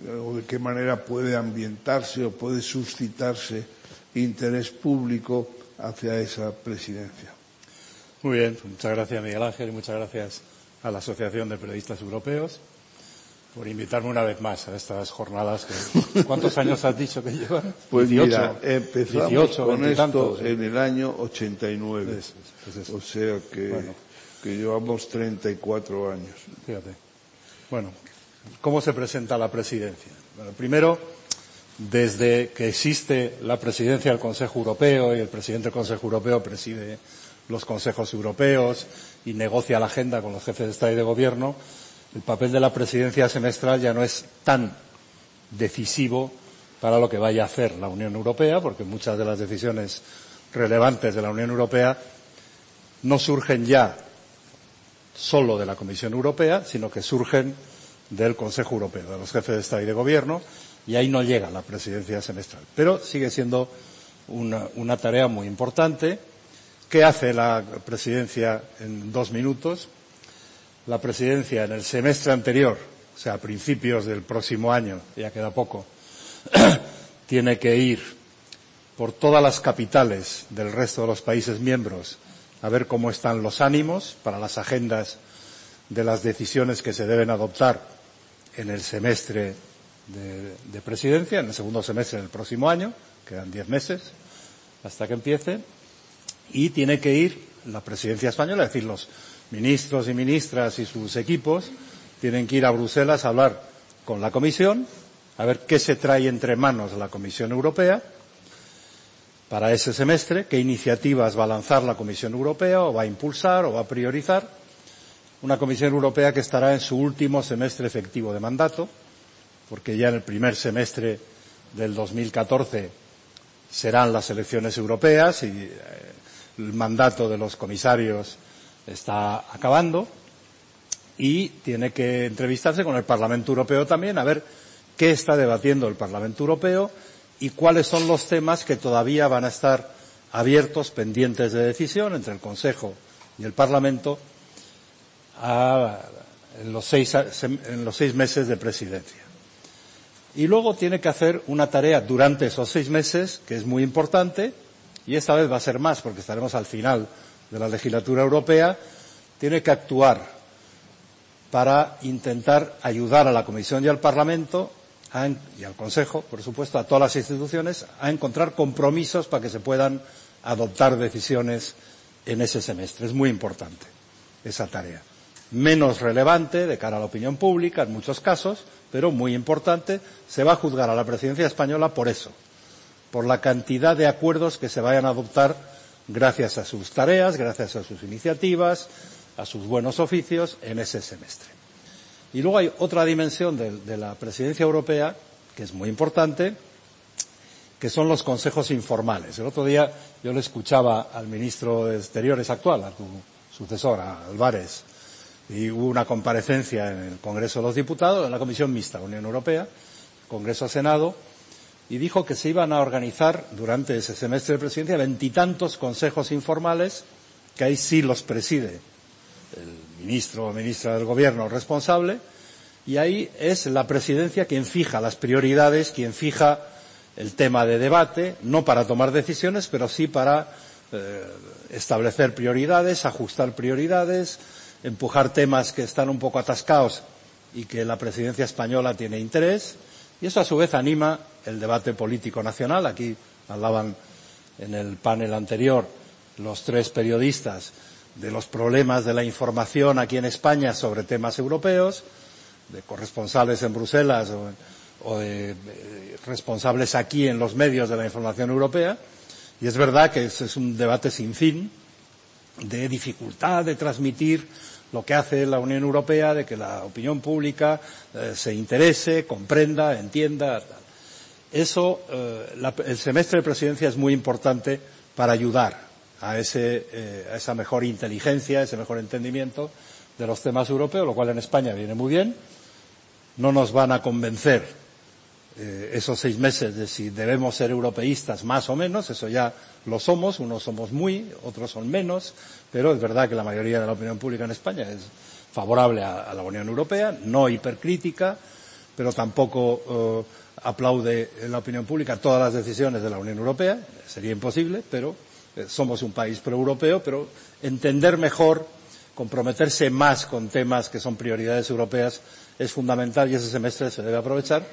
S1: o de qué manera puede ambientarse o puede suscitarse interés público hacia esa presidencia.
S13: Muy bien, muchas gracias Miguel Ángel y muchas gracias a la Asociación de Periodistas Europeos por invitarme una vez más a estas jornadas. (laughs) ¿Cuántos años has dicho que llevan?
S1: Pues 18, mira, empezamos 18, con esto en el año 89. Pues o sea que, que llevamos 34 años.
S13: Fíjate. Bueno, ¿Cómo se presenta la presidencia? Bueno, primero, desde que existe la presidencia del Consejo Europeo y el presidente del Consejo Europeo preside los consejos europeos y negocia la agenda con los jefes de Estado y de Gobierno, el papel de la presidencia semestral ya no es tan decisivo para lo que vaya a hacer la Unión Europea, porque muchas de las decisiones relevantes de la Unión Europea no surgen ya solo de la Comisión Europea, sino que surgen del Consejo Europeo, de los jefes de Estado y de Gobierno, y ahí no llega la presidencia semestral. Pero sigue siendo una, tarea muy importante. ¿Qué hace la presidencia en dos minutos? La presidencia en el semestre anterior, o sea, a principios del próximo año, ya queda poco, (clears throat) tiene que ir por todas las capitales del resto de los países miembros a ver cómo están los ánimos para las agendas de las decisiones que se deben adoptar en el semestre de, presidencia, en el segundo semestre del próximo año, quedan diez meses hasta que empiece, y tiene que ir la presidencia española, es decir, los ministros y ministras y sus equipos tienen que ir a Bruselas a hablar con la Comisión, a ver qué se trae entre manos la Comisión Europea para ese semestre, qué iniciativas va a lanzar la Comisión Europea o va a impulsar o va a priorizar una Comisión Europea que estará en su último semestre efectivo de mandato, porque ya en el primer semestre del 2014 serán las elecciones europeas y eh, el mandato de los comisarios está acabando y tiene que entrevistarse con el Parlamento Europeo también a ver qué está debatiendo el Parlamento Europeo y cuáles son los temas que todavía van a estar abiertos, pendientes de decisión entre el Consejo y el Parlamento en, los seis, en los seis meses de presidencia. Y luego tiene que hacer una tarea durante esos seis meses, que es muy importante, y esta vez va a ser más porque estaremos al final de la legislatura europea, tiene que actuar para intentar ayudar a la Comisión y al Parlamento y al Consejo, por supuesto, a todas las instituciones, a encontrar compromisos para que se puedan adoptar decisiones en ese semestre. Es muy importante esa tarea. Menos relevante de cara a la opinión pública en muchos casos, pero muy importante. Se va a juzgar a la presidencia española por eso, por la cantidad de acuerdos que se vayan a adoptar gracias a sus tareas, gracias a sus iniciativas, a sus buenos oficios en ese semestre. Y luego hay otra dimensión de, la presidencia europea que es muy importante, que son los consejos informales. El otro día yo le escuchaba al ministro de Exteriores actual, a tu sucesor, a Álvarez, y hubo una comparecencia en el Congreso de los Diputados, en la Comisión Mixta Unión Europea, Congreso-Senado, y dijo que se iban a organizar durante ese semestre de presidencia veintitantos consejos informales, que ahí sí los preside el ministro o ministra del Gobierno responsable, y ahí es la presidencia quien fija las prioridades, quien fija el tema de debate, no para tomar decisiones, pero sí para eh, establecer prioridades, ajustar prioridades, empujar temas que están un poco atascados y que la presidencia española tiene interés, y eso a su vez anima el debate político nacional. Aquí hablaban en el panel anterior los tres periodistas de los problemas de la información aquí en España sobre temas europeos, de corresponsales en Bruselas o, de, responsables aquí en los medios de la información europea. Y es verdad que es un debate sin fin de dificultad de transmitir lo que hace la Unión Europea, de que la opinión pública eh, se interese, comprenda, entienda. Eso, eh, la, el semestre de presidencia es muy importante para ayudar a, ese, eh, a esa mejor inteligencia, ese mejor entendimiento de los temas europeos, lo cual en España viene muy bien. No nos van a convencer esos seis meses de si debemos ser europeístas más o menos, eso ya lo somos, unos somos muy, otros son menos, pero es verdad que la mayoría de la opinión pública en España es favorable a, la Unión Europea, no hipercrítica, pero tampoco eh, aplaude en la opinión pública todas las decisiones de la Unión Europea, sería imposible, pero eh, somos un país proeuropeo, pero entender mejor, comprometerse más con temas que son prioridades europeas es fundamental y ese semestre se debe aprovechar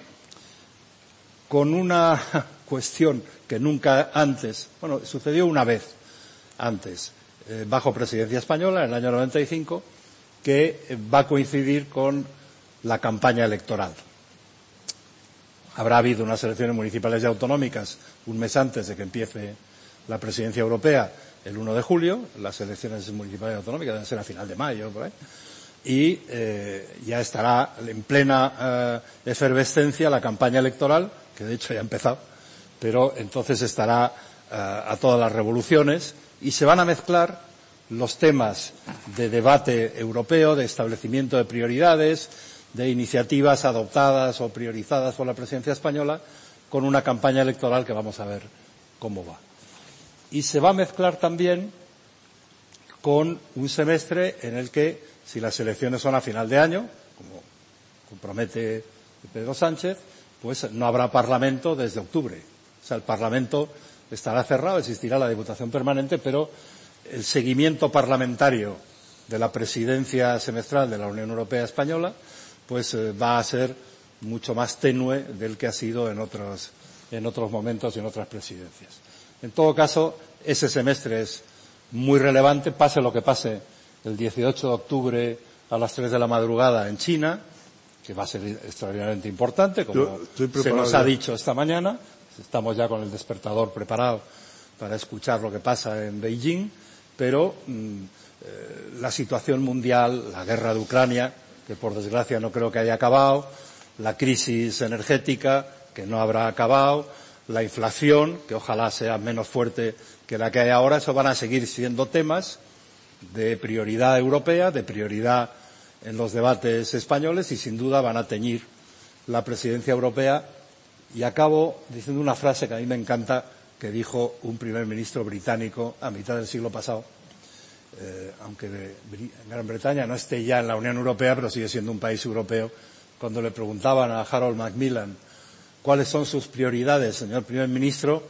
S13: con una (laughs) cuestión que nunca antes, bueno, sucedió una vez antes, eh, bajo presidencia española, en el año 95, que eh, va a coincidir con la campaña electoral. Habrá habido unas elecciones municipales y autonómicas un mes antes de que empiece la presidencia europea, el 1 de julio, las elecciones municipales y autonómicas deben ser a final de mayo, y eh, ya estará en plena efervescencia la campaña electoral, que de hecho ya ha empezado, pero entonces estará a todas las revoluciones y se van a mezclar los temas de debate europeo, de establecimiento de prioridades, de iniciativas adoptadas o priorizadas por la presidencia española, con una campaña electoral que vamos a ver cómo va. Y se va a mezclar también con un semestre en el que, si las elecciones son a final de año, como compromete Pedro Sánchez, pues no habrá Parlamento desde octubre. O sea, el Parlamento estará cerrado, existirá la Diputación Permanente, pero el seguimiento parlamentario de la presidencia semestral de la Unión Europea Española pues eh, va a ser mucho más tenue del que ha sido en otros, en otros momentos y en otras presidencias. En todo caso, ese semestre es muy relevante, pase lo que pase el 18 de octubre a las 3 de la madrugada en China, que va a ser extraordinariamente importante, como se nos ha dicho esta mañana. Estamos ya con el despertador preparado para escuchar lo que pasa en Beijing, pero mmm, eh, la situación mundial, la guerra de Ucrania, que por desgracia no creo que haya acabado, la crisis energética, que no habrá acabado, la inflación, que ojalá sea menos fuerte que la que hay ahora, eso van a seguir siendo temas de prioridad europea, de prioridad en los debates españoles y sin duda van a teñir la presidencia europea. Y acabo diciendo una frase que a mí me encanta que dijo un primer ministro británico a mitad del siglo pasado, eh, aunque Gran Bretaña no esté ya en la Unión Europea, pero sigue siendo un país europeo, cuando le preguntaban a Harold Macmillan cuáles son sus prioridades, señor primer ministro,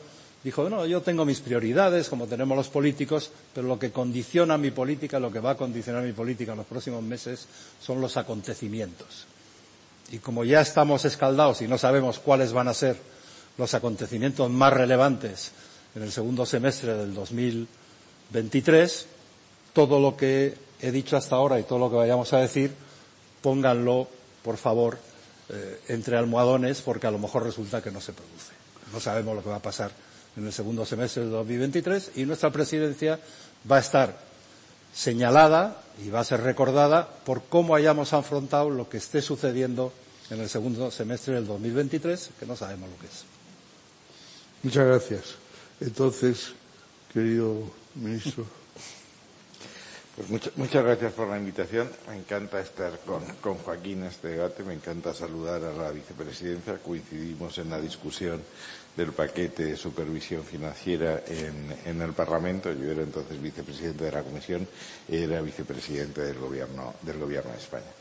S13: dijo, no, yo tengo mis prioridades, como tenemos los políticos, pero lo que condiciona mi política, lo que va a condicionar mi política en los próximos meses, son los acontecimientos. Y como ya estamos escaldados y no sabemos cuáles van a ser los acontecimientos más relevantes en el segundo semestre del 2023, todo lo que he dicho hasta ahora y todo lo que vayamos a decir, pónganlo, por favor, eh, entre almohadones, porque a lo mejor resulta que no se produce. No sabemos lo que va a pasar en el segundo semestre del 2023 y nuestra presidencia va a estar señalada y va a ser recordada por cómo hayamos afrontado lo que esté sucediendo en el segundo semestre del 2023, que no sabemos lo que es.
S1: Muchas gracias. Entonces, querido ministro. (laughs)
S14: Pues muchas, muchas gracias por la invitación. Me encanta estar con, con Joaquín en este debate. Me encanta saludar a la vicepresidencia. Coincidimos en la discusión del paquete de supervisión financiera en, en, el Parlamento. Yo era entonces vicepresidente de la Comisión era vicepresidente del Gobierno, del gobierno de España.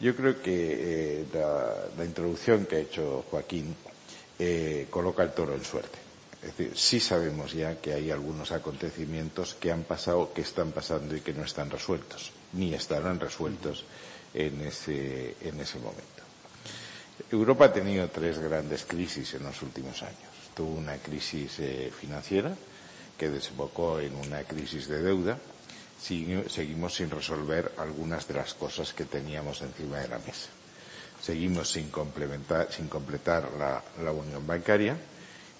S14: Yo creo que eh, la, la, introducción que ha hecho Joaquín eh, coloca el toro en suerte. Es decir, sí sabemos ya que hay algunos acontecimientos que han pasado, que están pasando y que no están resueltos, ni estarán resueltos en ese, en ese momento. Europa ha tenido tres grandes crisis en los últimos años. Tuvo una crisis eh, financiera que desembocó en una crisis de deuda. seguimos sin resolver algunas de las cosas que teníamos encima de la mesa. Seguimos sin, sin completar la, la unión bancaria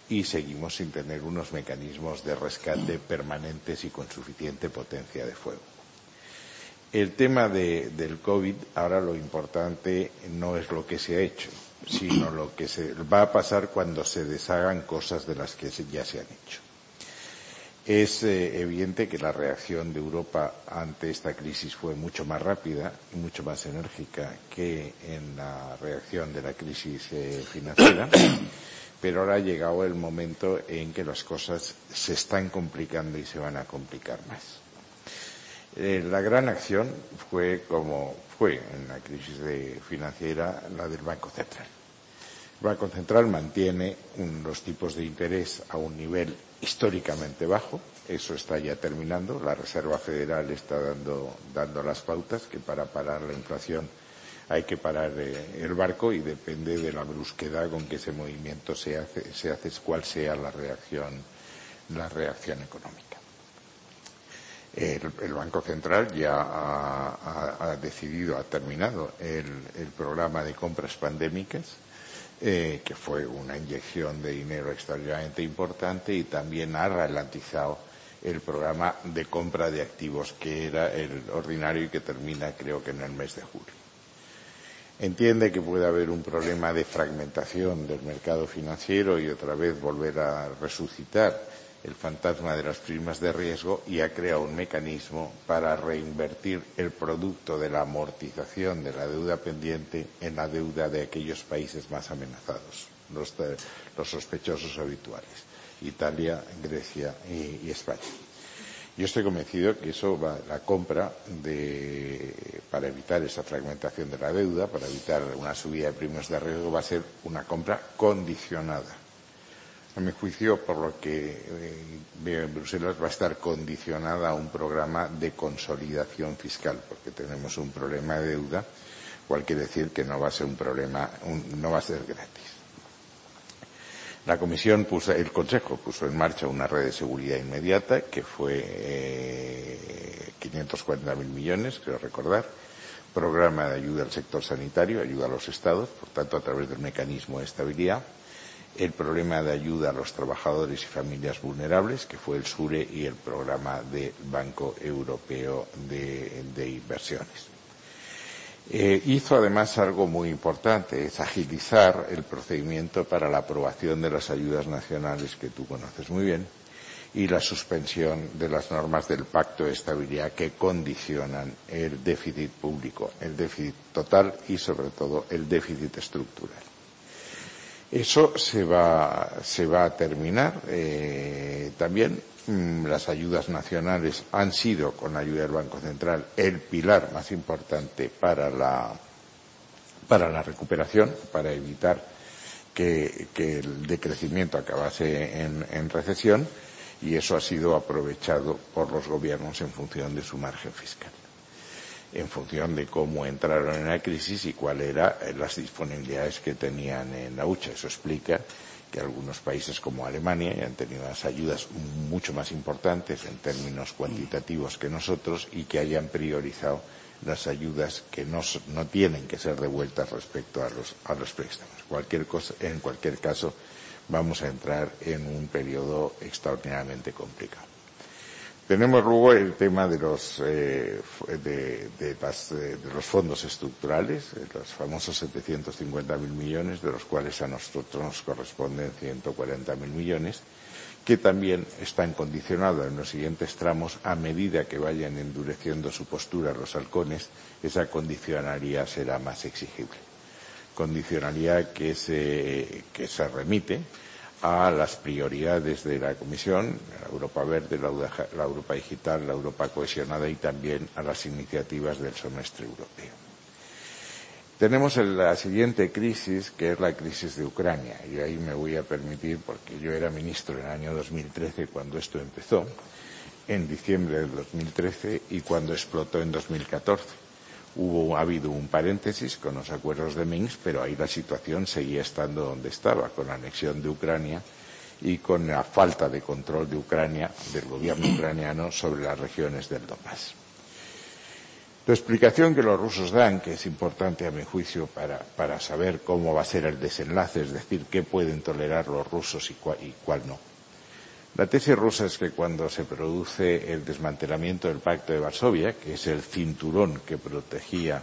S14: y seguimos sin tener unos mecanismos de rescate permanentes y con suficiente potencia de fuego. El tema de, del COVID, ahora lo importante no es lo que se ha hecho, sino lo que se va a pasar cuando se deshagan cosas de las que ya se han hecho. Es eh, evidente que la reacción de Europa ante esta crisis fue mucho más rápida y mucho más enérgica que en la reacción de la crisis eh, financiera pero ahora ha llegado el momento en que las cosas se están complicando y se van a complicar más. Eh, la gran acción fue como fue en la crisis financiera la del Banco Central. El Banco Central mantiene los tipos de interés a un nivel históricamente bajo. Eso está ya terminando. La Reserva Federal está dando, dando las pautas que para parar la inflación hay que parar eh, el barco y depende de la brusquedad con que ese movimiento se hace, se hace cuál sea la reacción, la reacción económica. El, Banco Central ya ha, decidido, ha terminado el, el programa de compras pandémicas, eh, que fue una inyección de dinero extraordinariamente importante y también ha ralentizado el programa de compra de activos que era el ordinario y que termina creo que en el mes de julio. Entiende que puede haber un problema de fragmentación del mercado financiero y otra vez volver a resucitar el fantasma de las primas de riesgo y ha creado un mecanismo para reinvertir el producto de la amortización de la deuda pendiente en la deuda de aquellos países más amenazados, los, sospechosos habituales, Italia, Grecia y, España. Yo estoy convencido que eso va, la compra de, para evitar esa fragmentación de la deuda, para evitar una subida de primos de riesgo, va a ser una compra condicionada. A mi juicio, por lo que eh, veo en Bruselas, va a estar condicionada a un programa de consolidación fiscal, porque tenemos un problema de deuda, cual quiere decir que no va a ser un problema, no va a ser gratis. La Comisión puso, el Consejo puso en marcha una red de seguridad inmediata que fue eh, 540.000 millones, creo recordar, programa de ayuda al sector sanitario, ayuda a los Estados, por tanto a través del mecanismo de estabilidad, el programa de ayuda a los trabajadores y familias vulnerables, que fue el SURE, y el programa del Banco Europeo de, de Inversiones. Eh, hizo además algo muy importante, es agilizar el procedimiento para la aprobación de las ayudas nacionales que tú conoces muy bien y la suspensión de las normas del Pacto de Estabilidad que condicionan el déficit público, el déficit total y sobre todo el déficit estructural. Eso se va, a terminar eh, también Mm, las ayudas nacionales han sido, con la ayuda del Banco Central, el pilar más importante para la, recuperación, para evitar que, el decrecimiento acabase en recesión, y eso ha sido aprovechado por los gobiernos en función de su margen fiscal. En función de cómo entraron en la crisis y cuáles eran las disponibilidades que tenían en la hucha. Eso explica que algunos países como Alemania han tenido unas ayudas mucho más importantes en términos cuantitativos que nosotros y que hayan priorizado las ayudas que no, no tienen que ser devueltas respecto a los, a los préstamos. Cualquier cosa, en cualquier caso, vamos a entrar en un periodo extraordinariamente complicado. Tenemos luego el tema de los, eh, de, de, las, de, los fondos estructurales, los famosos 750.000 millones, de los cuales a nosotros nos corresponden 140.000 millones, que también están condicionados en los siguientes tramos a medida que vayan endureciendo su postura los halcones, esa condicionalidad será más exigible. Condicionalidad que se, que se remite a las prioridades de la Comisión, la Europa Verde, la, Europa Digital, la Europa Cohesionada y también a las iniciativas del semestre europeo. Tenemos la siguiente crisis, que es la crisis de Ucrania, y ahí me voy a permitir, porque yo era ministro en el año 2013 cuando esto empezó, en diciembre del 2013 y cuando explotó en 2014 Ha habido un paréntesis con los acuerdos de Minsk, pero ahí la situación seguía estando donde estaba, con la anexión de Ucrania y con la falta de control de Ucrania, del gobierno ucraniano, sobre las regiones del Donbass. La explicación que los rusos dan, que es importante a mi juicio para, para saber cómo va a ser el desenlace, es decir, qué pueden tolerar los rusos y cuál no, la tesis rusa es que cuando se produce el desmantelamiento del Pacto de Varsovia, que es el cinturón que protegía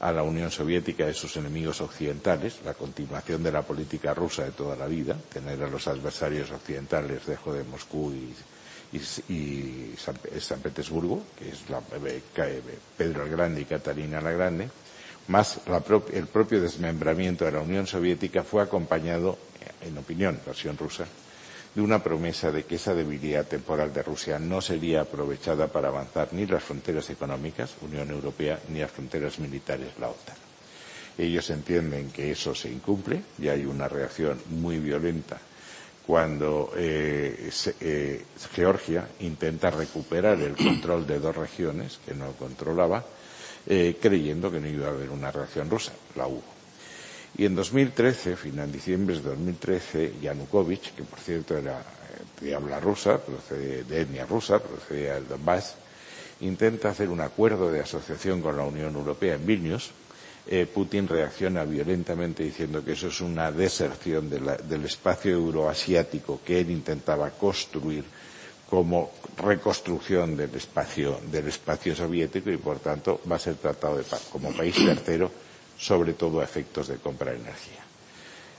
S14: a la Unión Soviética de sus enemigos occidentales, la continuación de la política rusa de toda la vida, tener a los adversarios occidentales lejos de Moscú y, San, Petersburgo, que es la, Pedro el Grande y Catalina la Grande, más la el propio desmembramiento de la Unión Soviética fue acompañado, en opinión, versión rusa, de una promesa de que esa debilidad temporal de Rusia no sería aprovechada para avanzar ni las fronteras económicas, Unión Europea, ni las fronteras militares, la OTAN. Ellos entienden que eso se incumple y hay una reacción muy violenta cuando eh, eh, Georgia intenta recuperar el control de dos regiones que no controlaba, eh, creyendo que no iba a haber una reacción rusa. La hubo. Y en 2013, final de diciembre de 2013, Yanukovych, que por cierto era de habla rusa, procede de etnia rusa, procedía del Donbass, intenta hacer un acuerdo de asociación con la Unión Europea en Vilnius. Eh, Putin reacciona violentamente diciendo que eso es una deserción de del espacio euroasiático que él intentaba construir como reconstrucción del espacio, del espacio soviético y por tanto va a ser tratado de como país tercero sobre todo a efectos de compra de energía.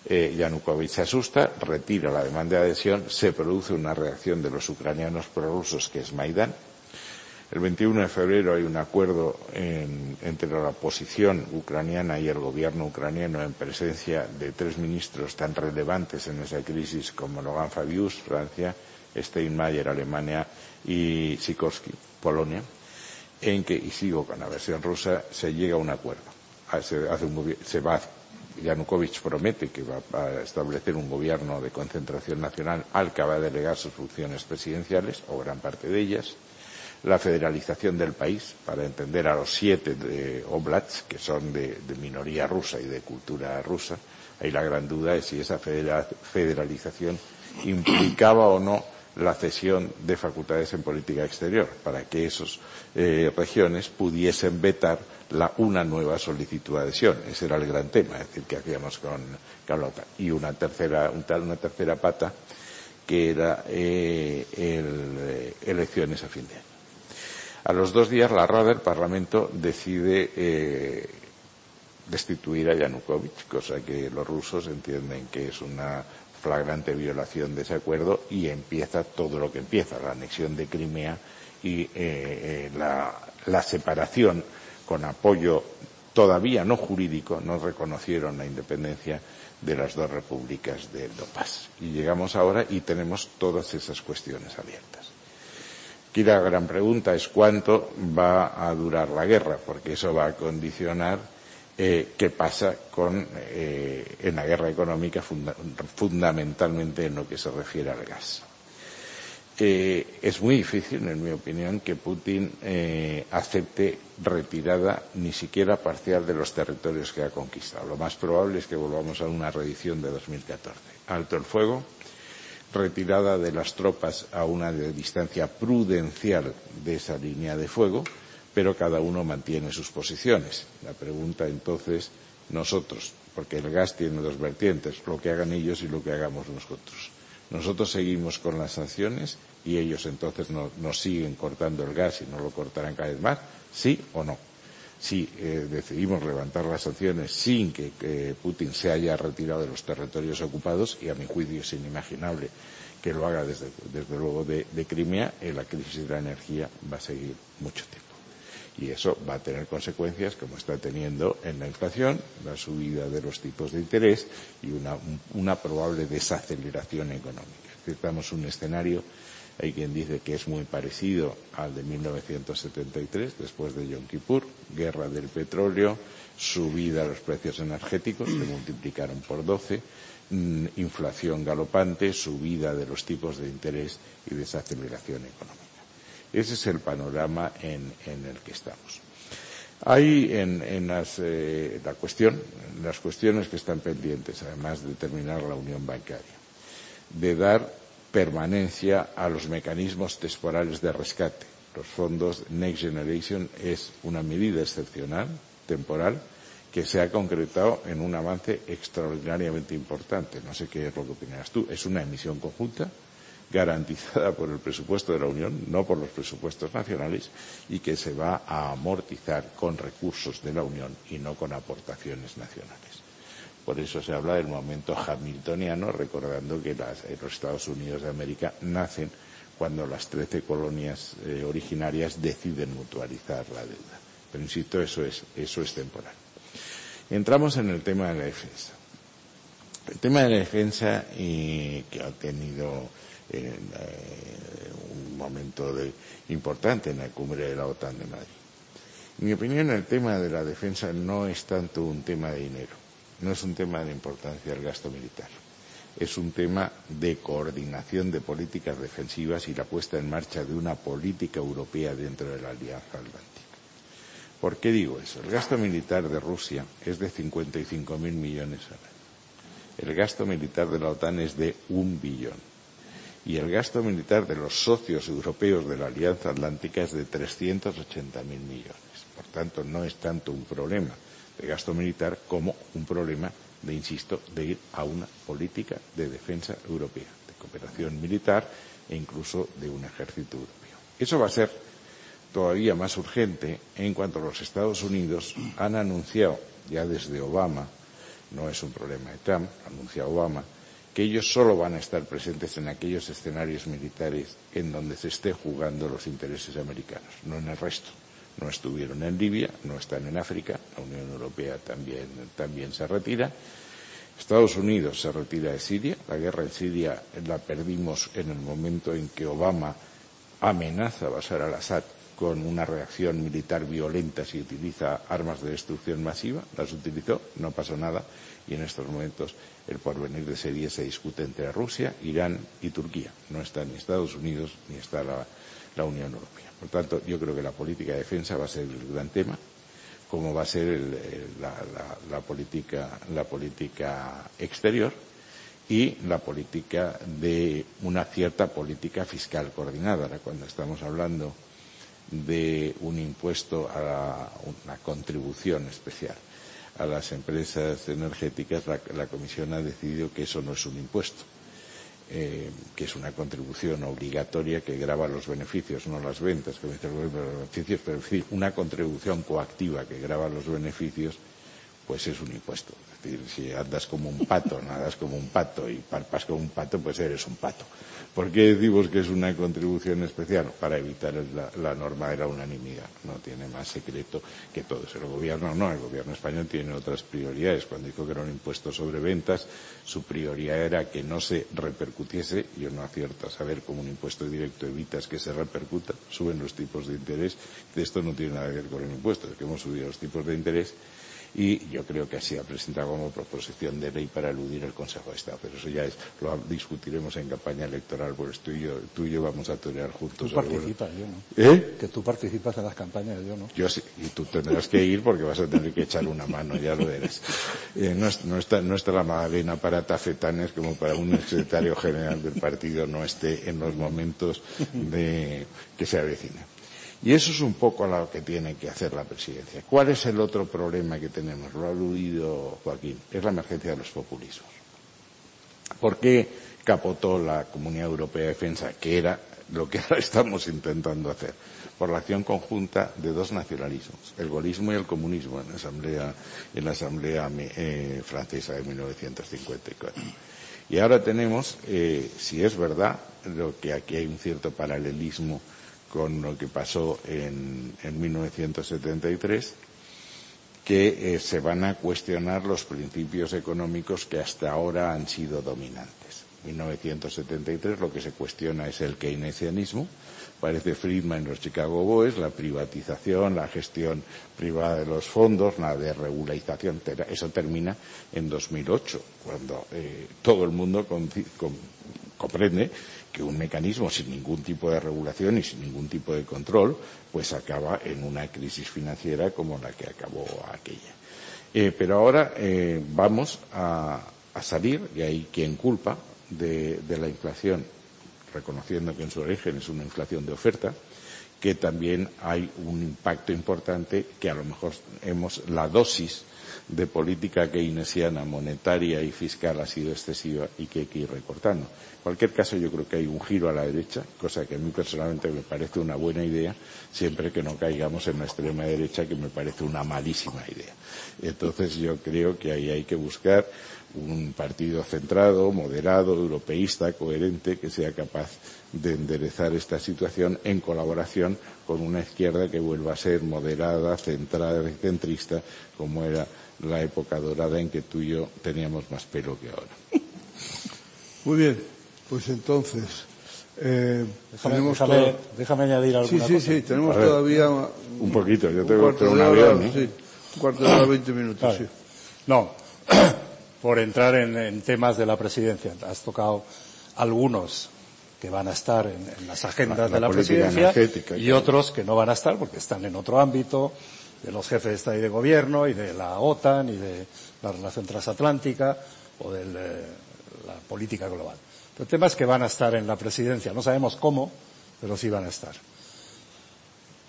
S14: Eh, Yanukovych se asusta, retira la demanda de adhesión, se produce una reacción de los ucranianos prorrusos que es Maidán. El 21 de febrero hay un acuerdo en, entre la oposición ucraniana y el gobierno ucraniano en presencia de tres ministros tan relevantes en esa crisis como Logan Fabius, Francia, Steinmeier, Alemania y Sikorsky, Polonia, en que, y sigo con la versión rusa, se llega a un acuerdo se, hace un, se va, Yanukovych promete que va a establecer un gobierno de concentración nacional al que va a delegar sus funciones presidenciales, o gran parte de ellas, la federalización del país, para entender a los siete de oblats, que son de, minoría rusa y de cultura rusa. Ahí la gran duda es si esa federalización implicaba o no la cesión de facultades en política exterior, para que esas eh, regiones pudiesen vetar la, una nueva solicitud de adhesión. Ese era el gran tema, es decir, que hacíamos con, OTAN. Y una tercera, una tercera pata, que era eh, el, eh, elecciones a fin de año. A los dos días, la Rada del Parlamento decide eh, destituir a Yanukovych, cosa que los rusos entienden que es una flagrante violación de ese acuerdo y empieza todo lo que empieza, la anexión de Crimea y eh, eh, la, la separación con apoyo todavía no jurídico, no reconocieron la independencia de las dos repúblicas del Donbass. Y llegamos ahora y tenemos todas esas cuestiones abiertas. Aquí la gran pregunta es cuánto va a durar la guerra, porque eso va a condicionar eh, qué pasa con, eh, en la guerra económica funda fundamentalmente en lo que se refiere al gas. eh, es muy difícil, en mi opinión, que Putin acepte retirada ni siquiera parcial de los territorios que ha conquistado. Lo más probable es que volvamos a una reedición de 2014. Alto el fuego, retirada de las tropas a una distancia prudencial de esa línea de fuego, pero cada uno mantiene sus posiciones. La pregunta entonces, nosotros, porque el gas tiene dos vertientes, lo que hagan ellos y lo que hagamos nosotros. Nosotros seguimos con las sanciones y ellos entonces no, nos siguen cortando el gas y no lo cortarán cada vez más, sí o no. Si eh, decidimos levantar las sanciones sin que, Putin se haya retirado de los territorios ocupados, y a mi juicio es inimaginable que lo haga desde, luego de, de Crimea, eh, la crisis de la energía va a seguir mucho tiempo. Y eso va a tener consecuencias como está teniendo en la inflación, la subida de los tipos de interés y una, una probable desaceleración económica. Estamos un escenario hay quien dice que es muy parecido al de 1973, después de Yom Kippur, guerra del petróleo, subida de los precios energéticos, se multiplicaron por 12, mmm, inflación galopante, subida de los tipos de interés y desaceleración económica. Ese es el panorama en, en el que estamos. Hay en, en las, eh, la cuestión, las cuestiones que están pendientes, además de terminar la unión bancaria, de dar permanencia a los mecanismos temporales de rescate. Los fondos Next Generation es una medida excepcional, temporal, que se ha concretado en un avance extraordinariamente importante. No sé qué es lo que opinarás tú. Es una emisión conjunta garantizada por el presupuesto de la Unión, no por los presupuestos nacionales, y que se va a amortizar con recursos de la Unión y no con aportaciones nacionales. Por eso se habla del momento hamiltoniano, recordando que eh, los Estados Unidos de América nacen cuando las trece colonias eh, originarias deciden mutualizar la deuda. Pero insisto, eso es, eso es temporal. Entramos en el tema de la defensa. El tema de la defensa, y que ha tenido eh, un momento de, importante en la cumbre de la OTAN de Madrid. En mi opinión, el tema de la defensa no es tanto un tema de dinero no es un tema de importancia del gasto militar. Es un tema de coordinación de políticas defensivas y la puesta en marcha de una política europea dentro de la Alianza Atlántica. ¿Por qué digo eso? El gasto militar de Rusia es de 55.000 millones al año. El gasto militar de la OTAN es de un billón. Y el gasto militar de los socios europeos de la Alianza Atlántica es de 380.000 millones. Por tanto, no es tanto un problema de gasto militar como un problema de, insisto, de ir a una política de defensa europea, de cooperación militar e incluso de un ejército europeo. Eso va a ser todavía más urgente en cuanto los Estados Unidos han anunciado, ya desde Obama, no es un problema de Trump, anuncia Obama, que ellos solo van a estar presentes en aquellos escenarios militares en donde se esté jugando los intereses americanos, no en el resto no estuvieron en Libia, no están en África, la Unión Europea también, también se retira. Estados Unidos se retira de Siria. La guerra en Siria la perdimos en el momento en que Obama amenaza a Bashar al-Assad con una reacción militar violenta si utiliza armas de destrucción masiva. Las utilizó, no pasó nada. Y en estos momentos el porvenir de Siria se discute entre Rusia, Irán y Turquía. No está ni Estados Unidos ni está la, la Unión Europea. Por tanto, yo creo que la política de defensa va a ser el gran tema, como va a ser la, política, la política exterior y la política de una cierta política fiscal coordinada. Cuando estamos hablando de un impuesto a la, una contribución especial a las empresas energéticas, la Comisión ha decidido que eso no es un impuesto eh, que es una contribución obligatoria que grava los beneficios, no las ventas, que los beneficios, pero decir, una contribución coactiva que grava los beneficios, pues es un impuesto. Es decir, si andas como un pato, (laughs) nadas como un pato y parpas como un pato, pues eres un pato. ¿Por qué decimos que es una contribución especial? Para evitar la, norma de la unanimidad. No tiene más secreto que todo eso. El gobierno no, el gobierno español tiene otras prioridades. Cuando dijo que era un impuesto sobre ventas, su prioridad era que no se repercutiese. Yo no acierto a saber cómo un impuesto directo evitas que se repercuta. Suben los tipos de interés. Esto no tiene nada que ver con el impuesto, es que hemos subido los tipos de interés y yo creo que así ha presentado como proposición de ley para eludir el Consejo de Estado. Pero eso ya es, lo discutiremos en campaña electoral, pues tú y yo, tú y yo vamos a torear juntos.
S13: Tú participas, yo no.
S14: ¿Eh?
S13: Que tú participas en las campañas, yo no.
S14: Yo sí, y tú tendrás que ir porque vas a tener que echar una mano, ya lo eres. Eh, no, es, no, está, no está la magdalena para tafetanes como para un secretario general del partido no esté en los momentos de que se avecina. Y eso es un poco lo que tiene que hacer la presidencia. ¿Cuál es el otro problema que tenemos? Lo ha aludido Joaquín. Es la emergencia de los populismos. ¿Por qué capotó la Comunidad Europea de Defensa, que era lo que ahora (laughs) estamos intentando hacer? Por la acción conjunta de dos nacionalismos, el gaullismo y el comunismo, en la Asamblea, en la asamblea eh, Francesa de 1954. Y ahora tenemos, eh, si es verdad, lo que aquí hay un cierto paralelismo con lo que pasó en, en 1973, que eh, se van a cuestionar los principios económicos que hasta ahora han sido dominantes. En 1973 lo que se cuestiona es el keynesianismo, parece Friedman en los Chicago Boys, la privatización, la gestión privada de los fondos, la desregularización, eso termina en 2008, cuando eh, todo el mundo comprende que un mecanismo sin ningún tipo de regulación y sin ningún tipo de control, pues acaba en una crisis financiera como la que acabó aquella. Eh, pero ahora eh, vamos a, salir, y ahí quien culpa, de, de la inflación, reconociendo que en su origen es una inflación de oferta, que también hay un impacto importante que a lo mejor hemos la dosis de política keynesiana monetaria y fiscal ha sido excesiva y que hay que ir recortando. En cualquier caso, yo creo que hay un giro a la derecha, cosa que a mí personalmente me parece una buena idea, siempre que no caigamos en la extrema derecha, que me parece una malísima idea. Entonces, yo creo que ahí hay que buscar un partido centrado, moderado, europeísta, coherente, que sea capaz de enderezar esta situación en colaboración con una izquierda que vuelva a ser moderada, centrada centrista, como era la época dorada en que tú y yo teníamos más pelo que ahora.
S1: Muy bien, pues entonces. Eh,
S13: déjame, tenemos déjame, todo... déjame, añadir alguna
S1: sí, sí,
S13: cosa.
S1: Sí, tenemos todavía.
S14: Un poquito, yo tengo,
S1: un,
S14: un
S1: hora,
S14: avión. ¿eh?
S1: sí, un cuarto de hora, (coughs) veinte minutos,
S13: vale.
S1: sí.
S13: No, (coughs) por entrar en, en, temas de la presidencia, has tocado algunos que van a estar en, en las agendas
S14: la,
S13: de la,
S14: la
S13: presidencia
S14: y
S13: otros que no van a estar porque están en otro ámbito, de los jefes de Estado y de Gobierno y de la OTAN y de la relación transatlántica o de la política global. Pero temas que van a estar en la presidencia, no sabemos cómo, pero sí van a estar.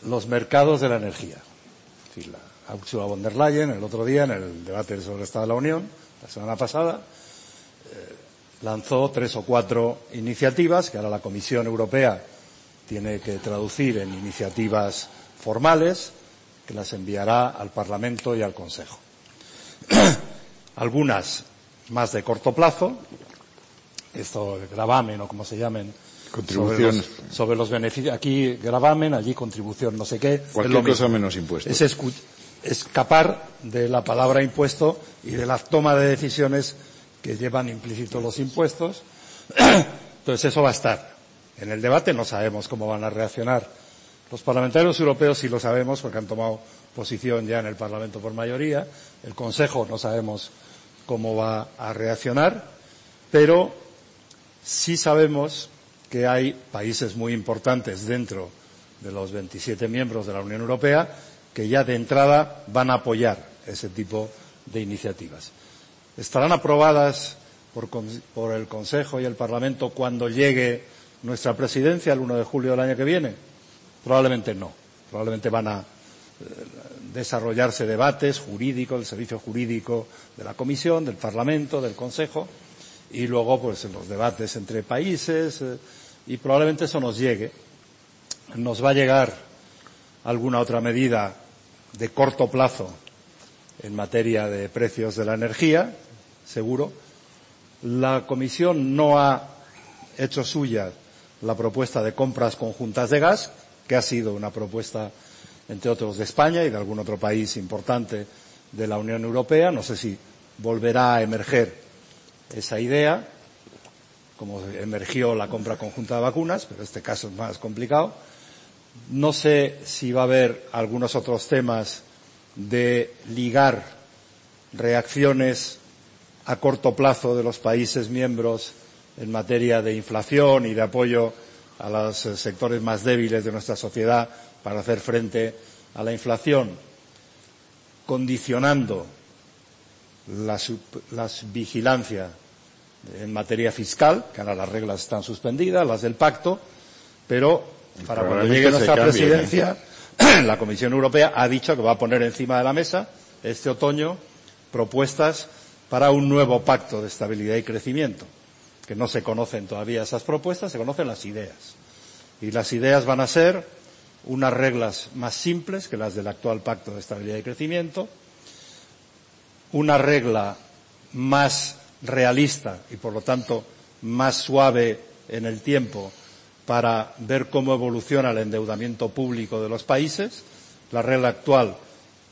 S13: Los mercados de la energía. Decir, la Ursula von der Leyen el otro día en el debate sobre el Estado de la Unión, la semana pasada, eh, lanzó tres o cuatro iniciativas que ahora la Comisión Europea tiene que traducir en iniciativas formales que las enviará al Parlamento y al Consejo. (clears throat) Algunas más de corto plazo, esto gravamen o como se llamen,
S14: Contribución.
S13: Sobre los, sobre los, beneficios. Aquí gravamen, allí contribución, no sé qué.
S14: Cualquier cosa menos impuestos.
S13: Es escapar de la palabra impuesto y de la toma de decisiones que llevan implícitos los impuestos. (coughs) Entonces eso va a estar. En el debate no sabemos cómo van a reaccionar los parlamentarios europeos sí lo sabemos porque han tomado posición ya en el Parlamento por mayoría. El Consejo no sabemos cómo va a reaccionar, pero sí sabemos que hay países muy importantes dentro de los 27 miembros de la Unión Europea que ya de entrada van a apoyar ese tipo de iniciativas. ¿Estarán aprobadas por, el Consejo y el Parlamento cuando llegue nuestra presidencia el 1 de julio del año que viene? Probablemente no. Probablemente van a desarrollarse debates jurídicos, del servicio jurídico de la Comisión, del Parlamento, del Consejo, y luego, pues, en los debates entre países, eh, y probablemente eso nos llegue. Nos va a llegar alguna otra medida de corto plazo en materia de precios de la energía, seguro. La Comisión no ha hecho suya la propuesta de compras conjuntas de gas, que ha sido una propuesta, entre otros, de España y de algún otro país importante de la Unión Europea. No sé si volverá a emerger esa idea, como emergió la compra conjunta de vacunas, pero este caso es más complicado. No sé si va a haber algunos otros temas de ligar reacciones a corto plazo de los países miembros en materia de inflación y de apoyo a los eh, sectores más débiles de nuestra sociedad para hacer frente a la inflación, condicionando la, la vigilancia en materia fiscal, que ahora las reglas están suspendidas, las del pacto, pero para cuando llegue nuestra presidencia, (clears throat) la Comisión Europea ha dicho que va a poner encima de la mesa este otoño propuestas para un nuevo pacto de estabilidad y crecimiento, que no se conocen todavía esas propuestas, se conocen las ideas. Y las ideas van a ser unas reglas más simples que las del actual pacto de estabilidad y crecimiento, una regla más realista y por lo tanto más suave en el tiempo para ver cómo evoluciona el endeudamiento público de los países. La regla actual,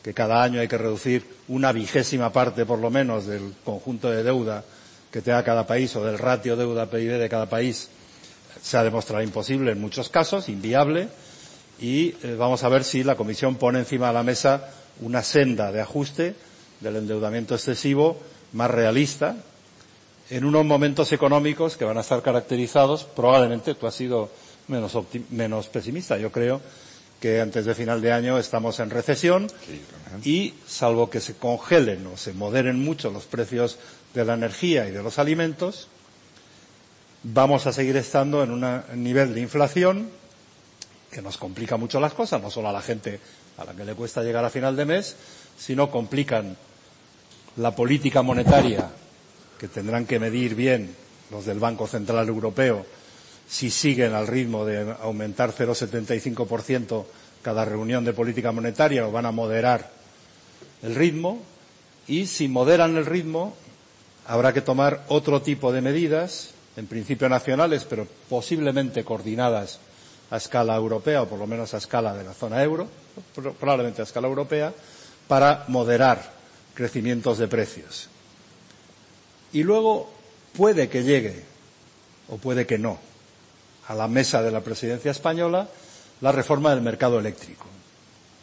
S13: que cada año hay que reducir una vigésima parte por lo menos del conjunto de deuda que tenga cada país o del ratio deuda PIB de cada país, se ha demostrado imposible en muchos casos, inviable, y eh, vamos a ver si la Comisión pone encima de la mesa una senda de ajuste del endeudamiento excesivo más realista, en unos momentos económicos que van a estar caracterizados, probablemente tú has sido menos, menos pesimista, yo creo que antes de final de año estamos en recesión y salvo que se congelen o se moderen mucho los precios de la energía y de los alimentos, vamos a seguir estando en un nivel de inflación que nos complica mucho las cosas, no solo a la gente a la que le cuesta llegar a final de mes, sino complican la política monetaria que tendrán que medir bien los del Banco Central Europeo si siguen al ritmo de aumentar 0,75% cada reunión de política monetaria o van a moderar el ritmo y si moderan el ritmo habrá que tomar otro tipo de medidas, en principio nacionales, pero posiblemente coordinadas a escala europea o por lo menos a escala de la zona euro, probablemente a escala europea, para moderar crecimientos de precios. Y luego puede que llegue, o puede que no, a la mesa de la presidencia española la reforma del mercado eléctrico.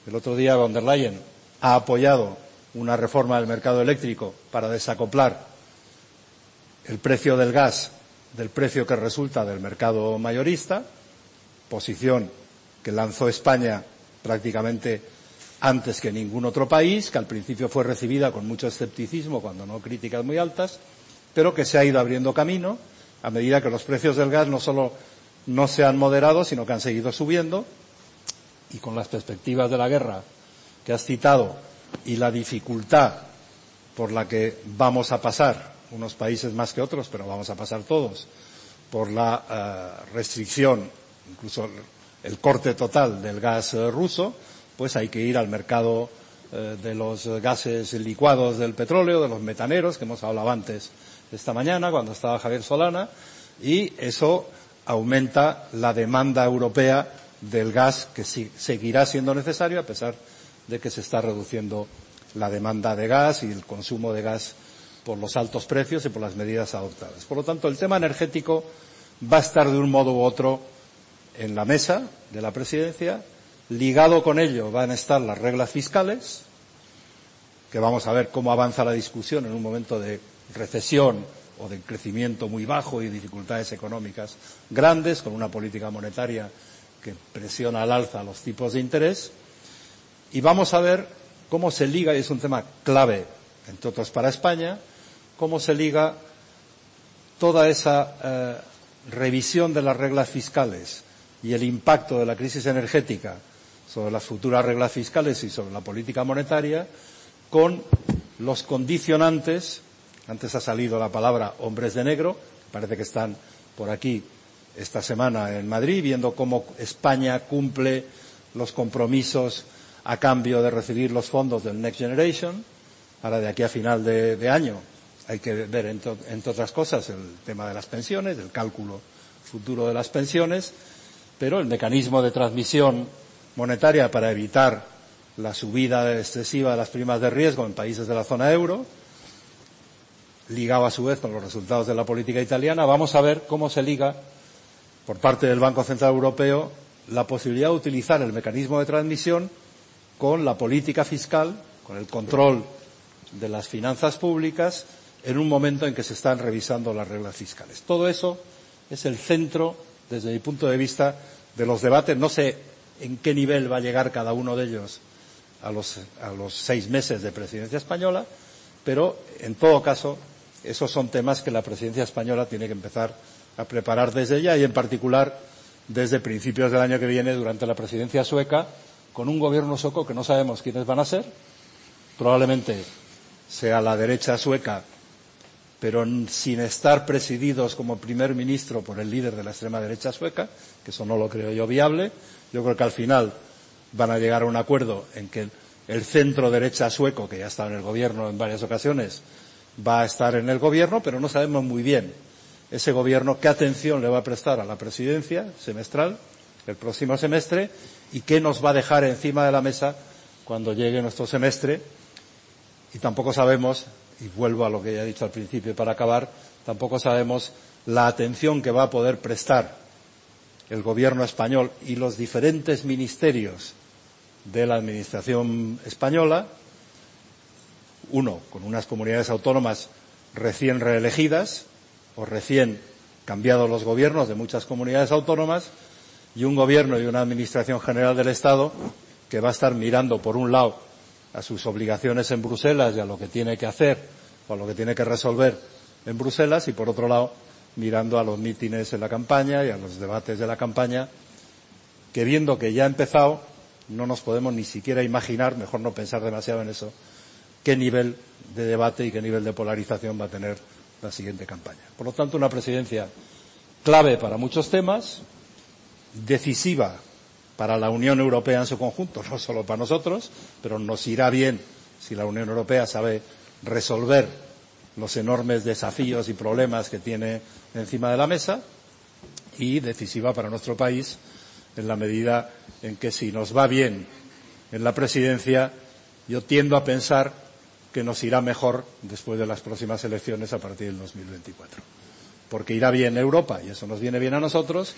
S13: El otro día von der Leyen ha apoyado una reforma del mercado eléctrico para desacoplar el precio del gas del precio que resulta del mercado mayorista, posición que lanzó España prácticamente antes que ningún otro país, que al principio fue recibida con mucho escepticismo, cuando no críticas muy altas, pero que se ha ido abriendo camino a medida que los precios del gas no solo no se han moderado, sino que han seguido subiendo. Y con las perspectivas de la guerra que has citado y la dificultad por la que vamos a pasar, unos países más que otros, pero vamos a pasar todos, por la uh, restricción, incluso el corte total del gas uh, ruso, pues hay que ir al mercado uh, de los gases licuados del petróleo, de los metaneros, que hemos hablado antes esta mañana cuando estaba Javier Solana y eso aumenta la demanda europea del gas que seguirá siendo necesario a pesar de que se está reduciendo la demanda de gas y el consumo de gas por los altos precios y por las medidas adoptadas. Por lo tanto, el tema energético va a estar de un modo u otro en la mesa de la presidencia. Ligado con ello van a estar las reglas fiscales, que vamos a ver cómo avanza la discusión en un momento de recesión o de crecimiento muy bajo y dificultades económicas grandes, con una política monetaria que presiona al alza los tipos de interés. Y vamos a ver cómo se liga, y es un tema clave, entre otros para España, cómo se liga toda esa eh, revisión de las reglas fiscales y el impacto de la crisis energética sobre las futuras reglas fiscales y sobre la política monetaria con los condicionantes antes ha salido la palabra hombres de negro, parece que están por aquí esta semana en Madrid, viendo cómo España cumple los compromisos a cambio de recibir los fondos del Next Generation. Ahora, de aquí a final de, año, hay que ver, entre otras cosas, el tema de las pensiones, el cálculo futuro de las pensiones, pero el mecanismo de transmisión monetaria para evitar la subida excesiva de las primas de riesgo en países de la zona euro, ligado a su vez con los resultados de la política italiana, vamos a ver cómo se liga por parte del Banco Central Europeo la posibilidad de utilizar el mecanismo de transmisión con la política fiscal, con el control de las finanzas públicas en un momento en que se están revisando las reglas fiscales. Todo eso es el centro, desde mi punto de vista, de los debates. No sé en qué nivel va a llegar cada uno de ellos a los, a los seis meses de presidencia española, pero en todo caso esos son temas que la presidencia española tiene que empezar a preparar desde ya y en particular desde principios del año que viene durante la presidencia sueca con un gobierno sueco que no sabemos quiénes van a ser, probablemente sea la derecha sueca, pero sin estar presididos como primer ministro por el líder de la extrema derecha sueca, que eso no lo creo yo viable. Yo creo que al final van a llegar a un acuerdo en que el centro derecha sueco, que ya está en el gobierno en varias ocasiones, va a estar en el gobierno, pero no sabemos muy bien ese gobierno qué atención le va a prestar a la presidencia semestral el próximo semestre y qué nos va a dejar encima de la mesa cuando llegue nuestro semestre. Y tampoco sabemos, y vuelvo a lo que ya he dicho al principio para acabar, tampoco sabemos la atención que va a poder prestar el gobierno español y los diferentes ministerios de la administración española, uno con unas comunidades autónomas recién reelegidas o recién cambiados los gobiernos de muchas comunidades autónomas y un gobierno y una administración general del Estado que va a estar mirando por un lado a sus obligaciones en Bruselas y a lo que tiene que hacer o a lo que tiene que resolver en Bruselas y por otro lado mirando a los mítines en la campaña y a los debates de la campaña que viendo que ya ha empezado no nos podemos ni siquiera imaginar, mejor no pensar demasiado en eso, qué nivel de debate y qué nivel de polarización va a tener la siguiente campaña. Por lo tanto, una presidencia clave para muchos temas, decisiva para la Unión Europea en su conjunto, (laughs) no solo para nosotros, pero nos irá bien si la Unión Europea sabe resolver los enormes desafíos y problemas que tiene encima de la mesa y decisiva para nuestro país en la medida en que si nos va bien en la presidencia, yo tiendo a pensar que nos irá mejor después de las próximas elecciones a partir del 2024. Porque irá bien Europa, y eso nos viene bien a nosotros,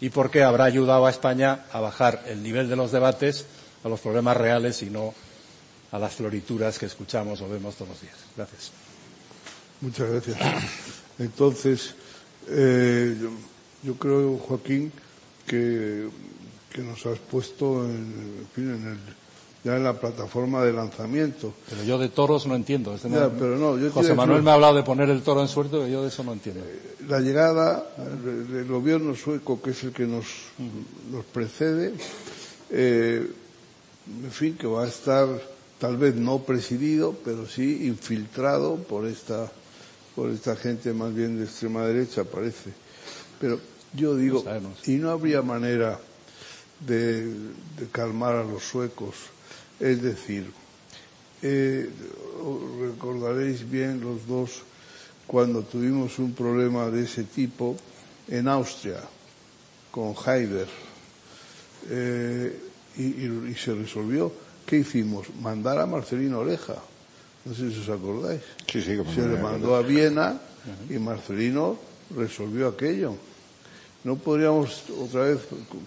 S13: y porque habrá ayudado a España a bajar el nivel de los debates a los problemas reales y no a las florituras que escuchamos o vemos todos los días. Gracias.
S1: Muchas gracias. Entonces, eh, yo, yo, creo, Joaquín, que, que, nos has puesto en, en, fin, en el, ya en la plataforma de lanzamiento.
S13: Pero yo de toros no entiendo. Este
S1: ya, pero no, yo
S13: José Manuel me ha hablado de poner el toro en suerte, pero yo de eso no entiendo.
S1: La llegada del gobierno sueco, que es el que nos, nos precede, eh, en fin, que va a estar tal vez no presidido, pero sí infiltrado por esta, por esta gente más bien de extrema derecha, parece. Pero yo digo, y no habría manera de, de calmar a los suecos es decir, eh, recordaréis bien los dos cuando tuvimos un problema de ese tipo en Austria con Haider eh, y, y, y, se resolvió. ¿Qué hicimos? Mandar a Marcelino Oreja. No sé si os acordáis.
S14: Sí, sí,
S1: se le mandó a Viena y Marcelino resolvió aquello. ¿No podríamos otra vez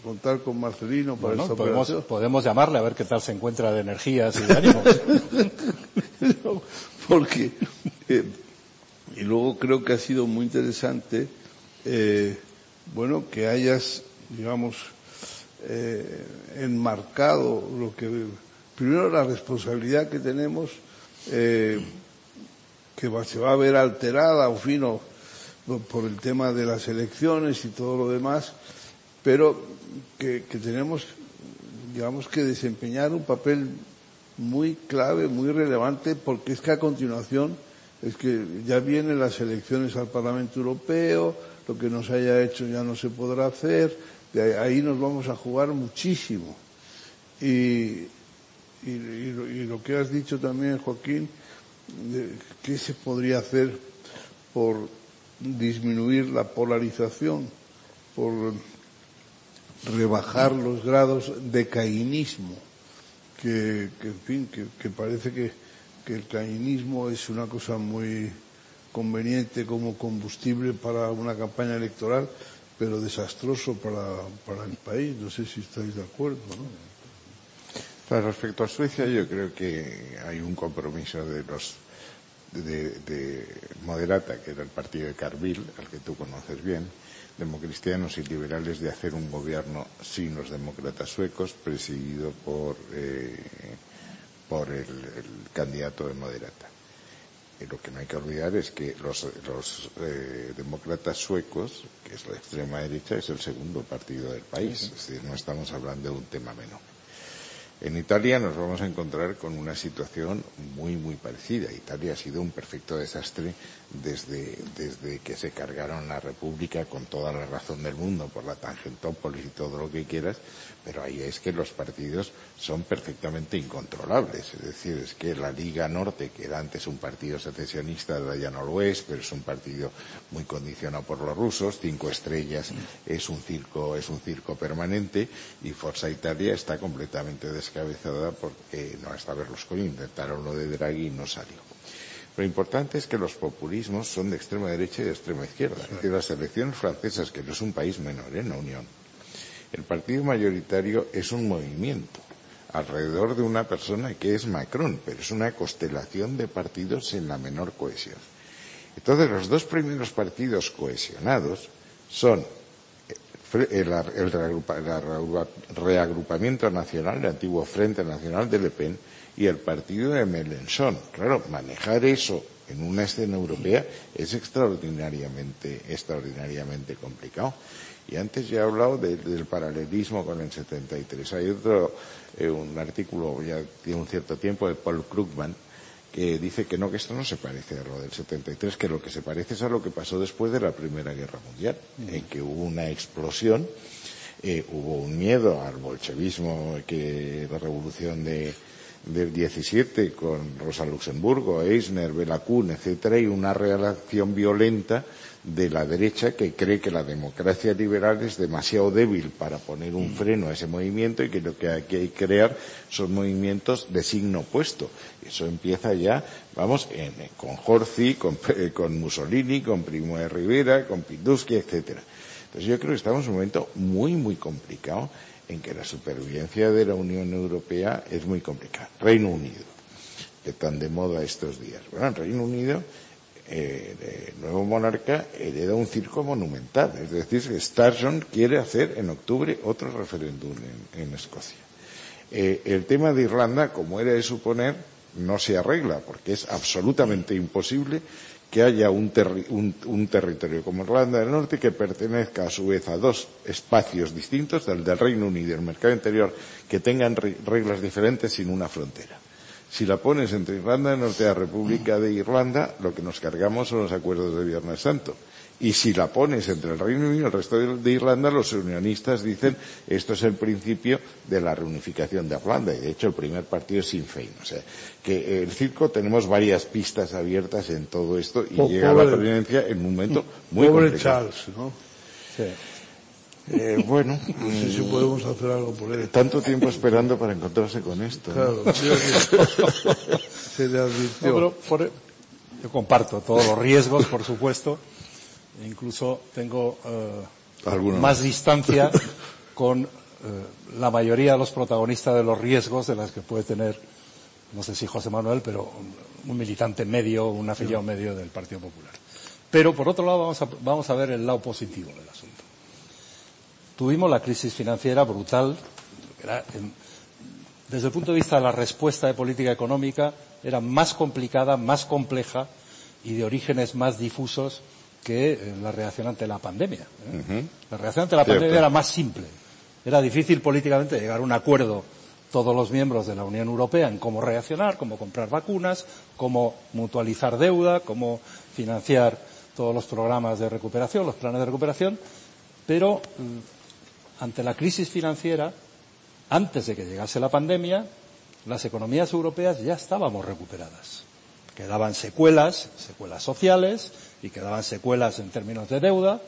S1: contar con Marcelino para
S13: bueno,
S1: esta
S13: podemos,
S1: operación?
S13: podemos llamarle a ver qué tal se encuentra de energías y de ánimos. (laughs)
S1: no, porque, eh, y luego creo que ha sido muy interesante, eh, bueno, que hayas, digamos, eh, enmarcado lo que, primero la responsabilidad que tenemos, que va, se va a ver alterada, o fin, o, por el tema de las elecciones y todo lo demás, pero que, que, tenemos, digamos, que desempeñar un papel muy clave, muy relevante, porque es que a continuación es que ya vienen las elecciones al Parlamento Europeo, lo que no se haya hecho ya no se podrá hacer, de ahí nos vamos a jugar muchísimo. Y, y, y, lo, y lo que has dicho también, Joaquín, de, ¿qué se podría hacer por disminuir la polarización, por rebajar los grados de cainismo, que, que en fin, que, parece que, que, el cainismo es una cosa muy conveniente como combustible para una campaña electoral, pero desastroso para, para el país. No sé si estáis de acuerdo, ¿no?
S14: Respecto a Suecia, yo creo que hay un compromiso de los de, Moderata, que era el partido de Carville, al que tú conoces bien, democristianos y liberales de hacer un gobierno sin los demócratas suecos, presidido por, eh, por el, candidato de Moderata. Y lo que no hay que olvidar es que los, eh, demócratas suecos, que es la extrema derecha, es el segundo partido del país. Es decir, no estamos hablando de un tema menor. En Italia nos vamos a encontrar con una situación muy, muy parecida. Italia ha sido un perfecto desastre desde, desde que se cargaron la República con toda la razón del mundo por la tangentópolis y todo lo que quieras, pero ahí es que los partidos son perfectamente incontrolables. Es decir, es que la Liga Norte, que era antes un partido secesionista de la Noroeste, pero es un partido muy condicionado por los rusos, cinco estrellas es un circo, es un circo permanente, y Forza Italia está completamente descabezada porque no hasta Berlusconi intentaron lo de Draghi y no salió. Lo importante es que los populismos son de extrema derecha y de extrema izquierda. Es decir, las elecciones francesas, que no es un país menor en la Unión, el partido mayoritario es un movimiento alrededor de una persona que es Macron, pero es una constelación de partidos en la menor cohesión. Entonces, los dos primeros partidos cohesionados son el, reagrupamiento nacional, el antiguo Frente Nacional de Le Pen, y el partido de Mélenchon. Claro, manejar eso en una escena europea es extraordinariamente, extraordinariamente complicado. Y antes ya he hablado del paralelismo con el 73. Hay otro, eh, un artículo ya tiene un cierto tiempo de Paul Krugman que dice que no, que esto no se parece a lo del 73, que lo que se parece es a lo que pasó después de la Primera Guerra Mundial, mm. en que hubo una explosión, eh, hubo un miedo al bolchevismo, que la revolución de, del 17 con Rosa Luxemburgo, Eisner, Belacún, etcétera, y una reacción violenta de la derecha que cree que la democracia liberal es demasiado débil para poner un mm. freno a ese movimiento y que lo que hay que crear son movimientos de signo opuesto. Eso empieza ya, vamos, con Jorci, eh, (laughs) con, Mussolini, con Primo de Rivera, con Pinduski, etcétera. Entonces yo creo que estamos en un momento muy, muy complicado en que la supervivencia de la Unión Europea es muy complicada. Reino Unido, que tan de moda estos días. Bueno, el Reino Unido eh, el nuevo monarca hereda un circo monumental. Es decir, que Sturgeon quiere hacer en octubre otro referéndum en, Escocia. Eh, el tema de Irlanda, como era de suponer, no se arregla, porque es absolutamente imposible que haya un, territorio como Irlanda del Norte que pertenezca a su vez a dos espacios distintos, el del Reino Unido y el mercado interior, que tengan reglas diferentes sin una frontera. Si la pones entre Irlanda del Norte y la República de Irlanda, lo que nos cargamos son los acuerdos de Viernes Santo. Y si la pones entre el Reino Unido y el resto de Irlanda, los unionistas dicen esto es el principio de la reunificación de Irlanda. Y de hecho el primer partido es Sinn Féin. O sea, que el circo tenemos varias pistas abiertas en todo esto y llega a la presidencia en un momento muy
S1: pobre
S14: complicado.
S1: Charles, ¿no?
S14: Sí. Eh, bueno,
S1: no sé si podemos hacer algo por él.
S14: Tanto tiempo esperando para encontrarse con esto.
S1: Claro, (laughs) se le advirtió.
S13: yo comparto todos los riesgos, por supuesto. E incluso tengo eh, más distancia (laughs) con eh, la mayoría de los protagonistas de los riesgos de las que puede tener, no sé si José Manuel, pero un, militante medio, un afiliado medio del Partido Popular. Pero por otro lado vamos a, vamos a ver el lado positivo del asunto. Tuvimos la crisis financiera brutal. desde el punto de vista de la respuesta de política económica, era más complicada, más compleja y de orígenes más difusos que la reacción ante la pandemia. ¿eh? La reacción ante la pandemia era más simple. Era difícil políticamente llegar a un acuerdo todos los miembros de la Unión Europea en cómo reaccionar, cómo comprar vacunas, cómo mutualizar deuda, cómo financiar todos los programas de recuperación, los planes de recuperación, pero mm, ante la crisis financiera, antes de que llegase la pandemia, las economías europeas ya estábamos recuperadas. Quedaban secuelas, secuelas sociales, y quedaban secuelas en términos de deuda,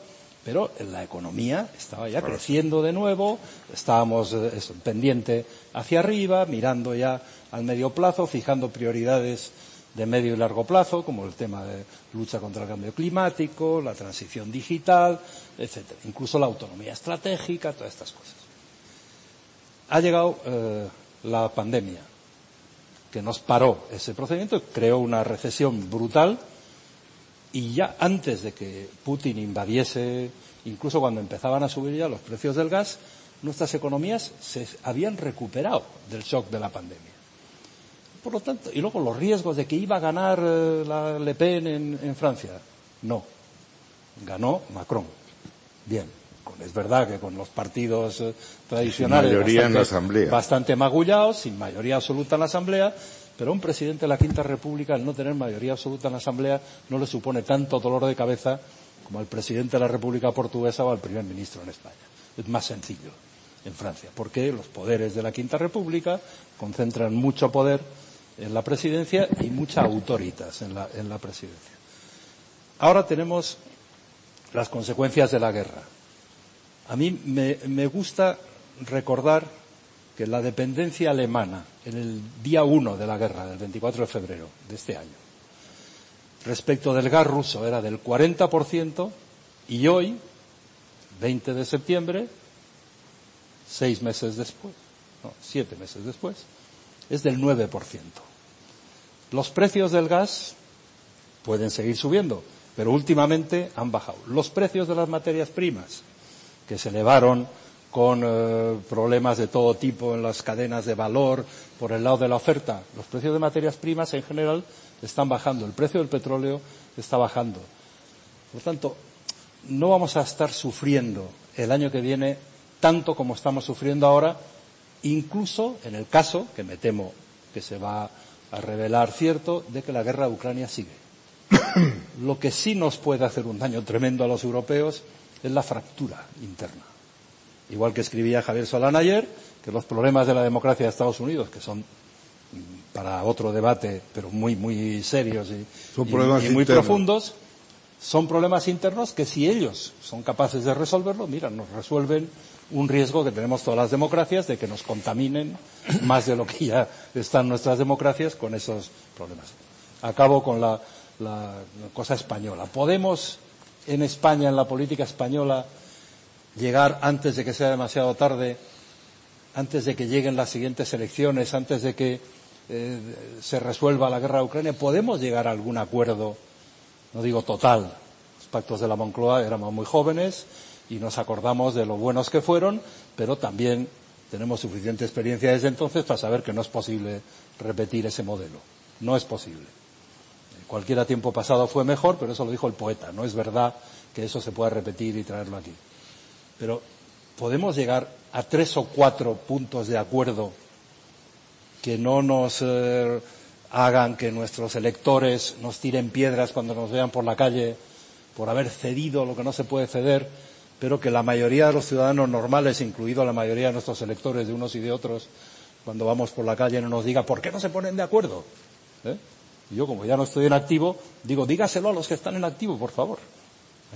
S13: pero la economía estaba ya creciendo de nuevo, estábamos eh, pendiente hacia arriba, mirando ya al medio plazo, fijando prioridades de medio y largo plazo, como el tema de lucha contra el cambio climático, la transición digital, etcétera, incluso la autonomía estratégica, todas estas cosas. Ha llegado eh, la pandemia que nos paró ese procedimiento, creó una recesión brutal y ya antes de que Putin invadiese, incluso cuando empezaban a subir ya los precios del gas, nuestras economías se habían recuperado del shock de la pandemia. Por lo tanto, y luego los riesgos de que iba a ganar eh, la Le Pen en, Francia. No. Ganó Macron. Bien. Es verdad que con los partidos eh, tradicionales
S14: bastante,
S13: bastante magullados, sin mayoría absoluta en la Asamblea, pero un presidente de la Quinta República, al no tener mayoría absoluta en la Asamblea, no le supone tanto dolor de cabeza como al presidente de la República Portuguesa o al primer ministro en España. Es más sencillo en Francia, porque los poderes de la Quinta República concentran mucho poder en la presidencia y mucha autoritas en la, en la presidencia. Ahora tenemos las consecuencias de la guerra. A mí me gusta recordar que la dependencia alemana en el día uno de la guerra, del 24 de febrero de este año, respecto del gas ruso era del 40% y hoy, 20 de septiembre, seis meses después, no, siete meses después, es del 9%. Los precios del gas pueden seguir subiendo, pero últimamente han bajado. Los precios de las materias primas, que se elevaron con eh, problemas de todo tipo en las cadenas de valor por el lado de la oferta, los precios de materias primas en general están bajando. El precio del petróleo está bajando. Por tanto, no vamos a estar sufriendo el año que viene tanto como estamos sufriendo ahora, incluso en el caso, que me temo que se va a revelar cierto, de que la guerra de Ucrania sigue. (coughs) Lo que sí nos puede hacer un daño tremendo a los europeos es la fractura interna. Igual que escribía Javier Solán ayer, que los problemas de la democracia de Estados Unidos, que son para otro debate, pero muy, muy serios y, muy profundos, son problemas internos que si ellos son capaces de resolverlo, mira, nos resuelven un riesgo que tenemos todas las democracias de que nos contaminen (clears throat) más de lo que ya están nuestras democracias con esos problemas. Acabo con la, la cosa española. ¿Podemos en España, en la política española, llegar antes de que sea demasiado tarde, antes de que lleguen las siguientes elecciones, antes de que eh, se resuelva la guerra de Ucrania? ¿Podemos llegar a algún acuerdo, no digo total? Los pactos de la Moncloa éramos muy jóvenes, y nos acordamos de lo buenos que fueron, pero también tenemos suficiente experiencia desde entonces para saber que no es posible repetir ese modelo. No es posible. Cualquiera tiempo pasado fue mejor, pero eso lo dijo el poeta. No es verdad que eso se pueda repetir y traerlo aquí. Pero podemos llegar a tres o cuatro puntos de acuerdo que no nos eh, hagan que nuestros electores nos tiren piedras cuando nos vean por la calle por haber cedido lo que no se puede ceder pero que la mayoría de los ciudadanos normales, incluido la mayoría de nuestros electores de unos y de otros, cuando vamos por la calle no nos diga por qué no se ponen de acuerdo. ¿Eh? Y yo, como ya no estoy en activo, digo, dígaselo a los que están en activo, por favor.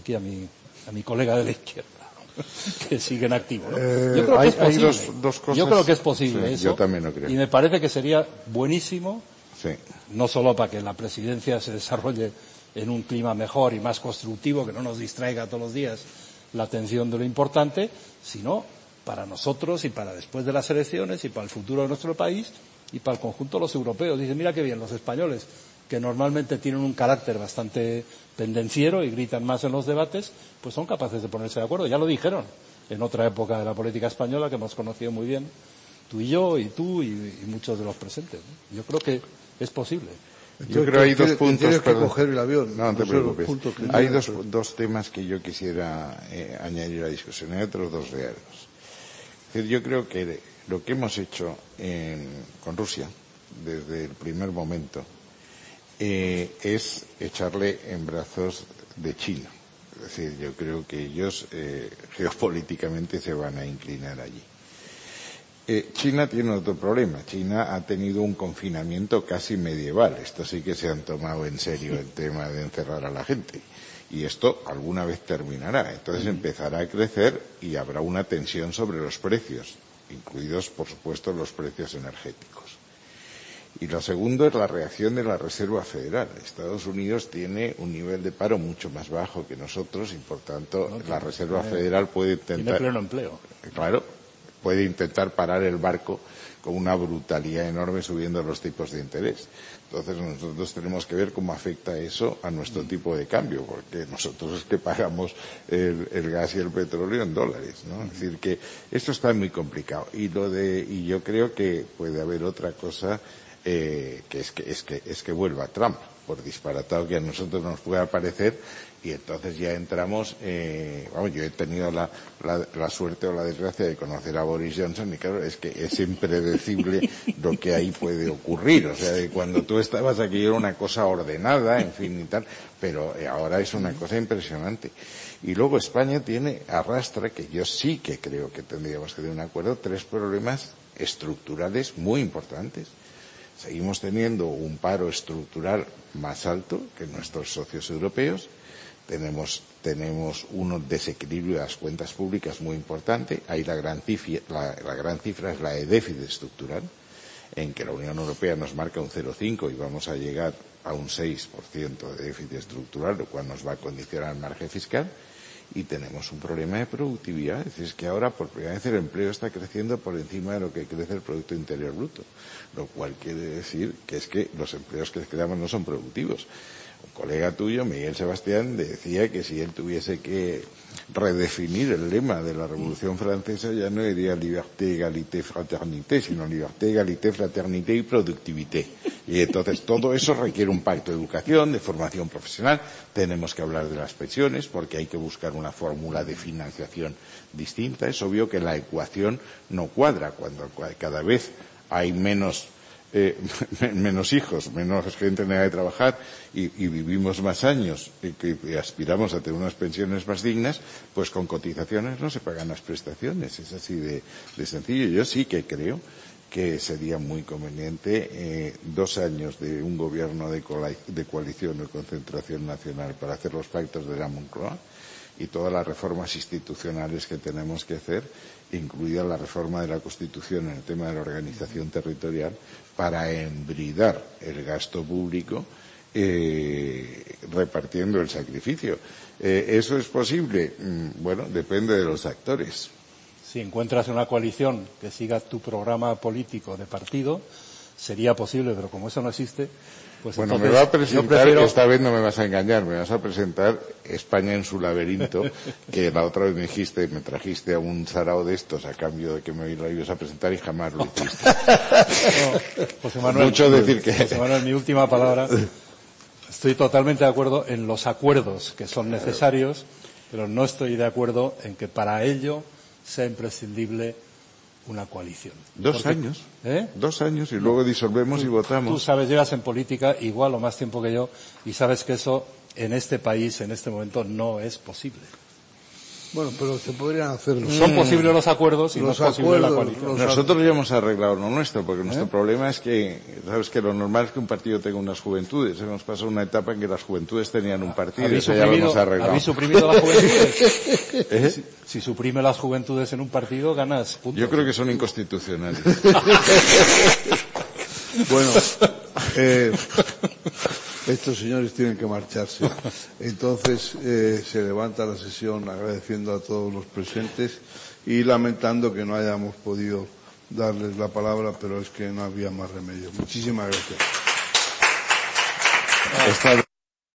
S13: Aquí a mi, a mi colega de la izquierda, (laughs) que sigue en activo.
S14: Eh, yo creo que es posible. Dos, cosas...
S13: Yo creo que es posible eso.
S14: Yo también lo creo.
S13: Y me parece que sería buenísimo, no solo para que la presidencia se desarrolle en un clima mejor y más constructivo, que no nos distraiga todos los días, la atención de lo importante, sino para nosotros y para después de las elecciones y para el futuro de nuestro país y para el conjunto de los europeos. Dice, mira qué bien, los españoles, que normalmente tienen un carácter bastante pendenciero y gritan más en los debates, pues son capaces de ponerse de acuerdo. Ya lo dijeron en otra época de la política española que hemos conocido muy bien, tú y yo, y tú y, muchos de los presentes. Yo creo que es posible.
S14: Yo creo que hay dos puntos.
S1: que coger el avión.
S14: No, no te preocupes. Hay dos, dos, temas que yo quisiera eh, añadir a la discusión. Hay otros dos reales. Yo creo que lo que hemos hecho en, con Rusia desde el primer momento eh, es echarle en brazos de China. Es decir, yo creo que ellos eh, geopolíticamente se van a inclinar allí. Eh, China tiene otro problema. China ha tenido un confinamiento casi medieval. Esto sí que se han tomado en serio el tema de encerrar a la gente. Y esto alguna vez terminará. Entonces empezará a crecer y habrá una tensión sobre los precios, incluidos, por supuesto, los precios energéticos. Y lo segundo es la reacción de la Reserva Federal. Estados Unidos tiene un nivel de paro mucho más bajo que nosotros y, por tanto, la Reserva Federal puede intentar.
S13: Tiene pleno empleo.
S14: Claro, puede intentar parar el barco con una brutalidad enorme subiendo los tipos de interés. Entonces nosotros tenemos que ver cómo afecta eso a nuestro mm. tipo de cambio, porque nosotros es que pagamos el, el gas y el petróleo en dólares, ¿no? Es decir que esto está muy complicado y lo de y yo creo que puede haber otra cosa eh, que es que es que es que vuelva Trump por disparatado que a nosotros nos pueda parecer y entonces ya entramos, eh, vamos, yo he tenido la, la, la, suerte o la desgracia de conocer a Boris Johnson y claro, es que es impredecible (laughs) lo que ahí puede ocurrir. O sea, de cuando tú estabas aquí era una cosa ordenada, en fin y tal, pero ahora es una cosa impresionante. Y luego España tiene, arrastra, que yo sí que creo que tendríamos que tener un acuerdo, tres problemas estructurales muy importantes. Seguimos teniendo un paro estructural más alto que nuestros socios europeos tenemos, tenemos un desequilibrio de las cuentas públicas muy importante. Ahí la gran, cifra, la, gran cifra es la de déficit estructural, en que la Unión Europea nos marca un 0,5 y vamos a llegar a un 6% de déficit estructural, lo cual nos va a condicionar el margen fiscal. Y tenemos un problema de productividad. Es decir, que ahora por primera vez el empleo está creciendo por encima de lo que crece el Producto Interior Bruto. Lo cual quiere decir que es que los empleos que creamos no son productivos un colega tuyo, Miguel Sebastián, decía que si él tuviese que redefinir el lema de la Revolución Francesa ya no diría liberté, égalité, fraternité, sino liberté, égalité, fraternité y productivité. Y entonces todo eso requiere un pacto de educación, de formación profesional. Tenemos que hablar de las pensiones porque hay que buscar una fórmula de financiación distinta. Es obvio que la ecuación no cuadra cuando cada vez hay menos eh, (laughs) menos hijos, menos gente en edad de trabajar y, vivimos más años y aspiramos a tener unas pensiones más dignas, pues con cotizaciones no se pagan las prestaciones. Es así de, de sencillo. Yo sí que creo que sería muy conveniente eh, dos años de un gobierno de, de coalición o concentración nacional para hacer los pactos de la Moncloa y todas las reformas institucionales que tenemos que hacer, incluida la reforma de la Constitución en el tema de la organización territorial, para embridar el gasto público eh, repartiendo el sacrificio. Eh, ¿Eso es posible? Mm, bueno, depende de los actores.
S13: Si encuentras una coalición que siga tu programa político de partido, sería posible, pero como eso no existe, pues
S14: bueno, me va a presentar, esta vez no me vas a engañar, me vas a presentar España en su laberinto, (laughs) que la otra vez me dijiste, me trajiste a un sarao de estos a cambio de que me ibas a presentar y jamás lo hiciste.
S13: No, (laughs) José Manuel, Mucho decir que... José Manuel, mi última palabra. Estoy totalmente de acuerdo en los acuerdos que son necesarios, pero no estoy de acuerdo en que para ello sea imprescindible una coalición.
S14: Dos años. ¿eh? Dos años y luego disolvemos y votamos.
S13: Tú sabes, llevas en política igual o más tiempo que yo y sabes que eso en este país, en este momento, no es posible.
S1: Bueno, pero se podrían hacer.
S13: Son posibles los acuerdos y no es posible la coalición.
S14: Nosotros ya hemos arreglado lo nuestro, porque nuestro ¿Eh? problema es que, sabes que lo normal es que un partido tenga unas juventudes. Hemos pasado una etapa en que las juventudes tenían un partido y eso ya lo hemos arreglado.
S13: ¿Habéis suprimido las juventudes? ¿Eh? (laughs) Si, si, suprime las juventudes en un partido, ganas puntos.
S14: Yo creo que son inconstitucionales. (laughs)
S1: bueno, eh, estos señores tienen que marcharse. (laughs) Entonces eh, se levanta la sesión agradeciendo a todos los presentes y lamentando que no hayamos podido darles la palabra, pero es que no había más remedio. Muchísimas gracias.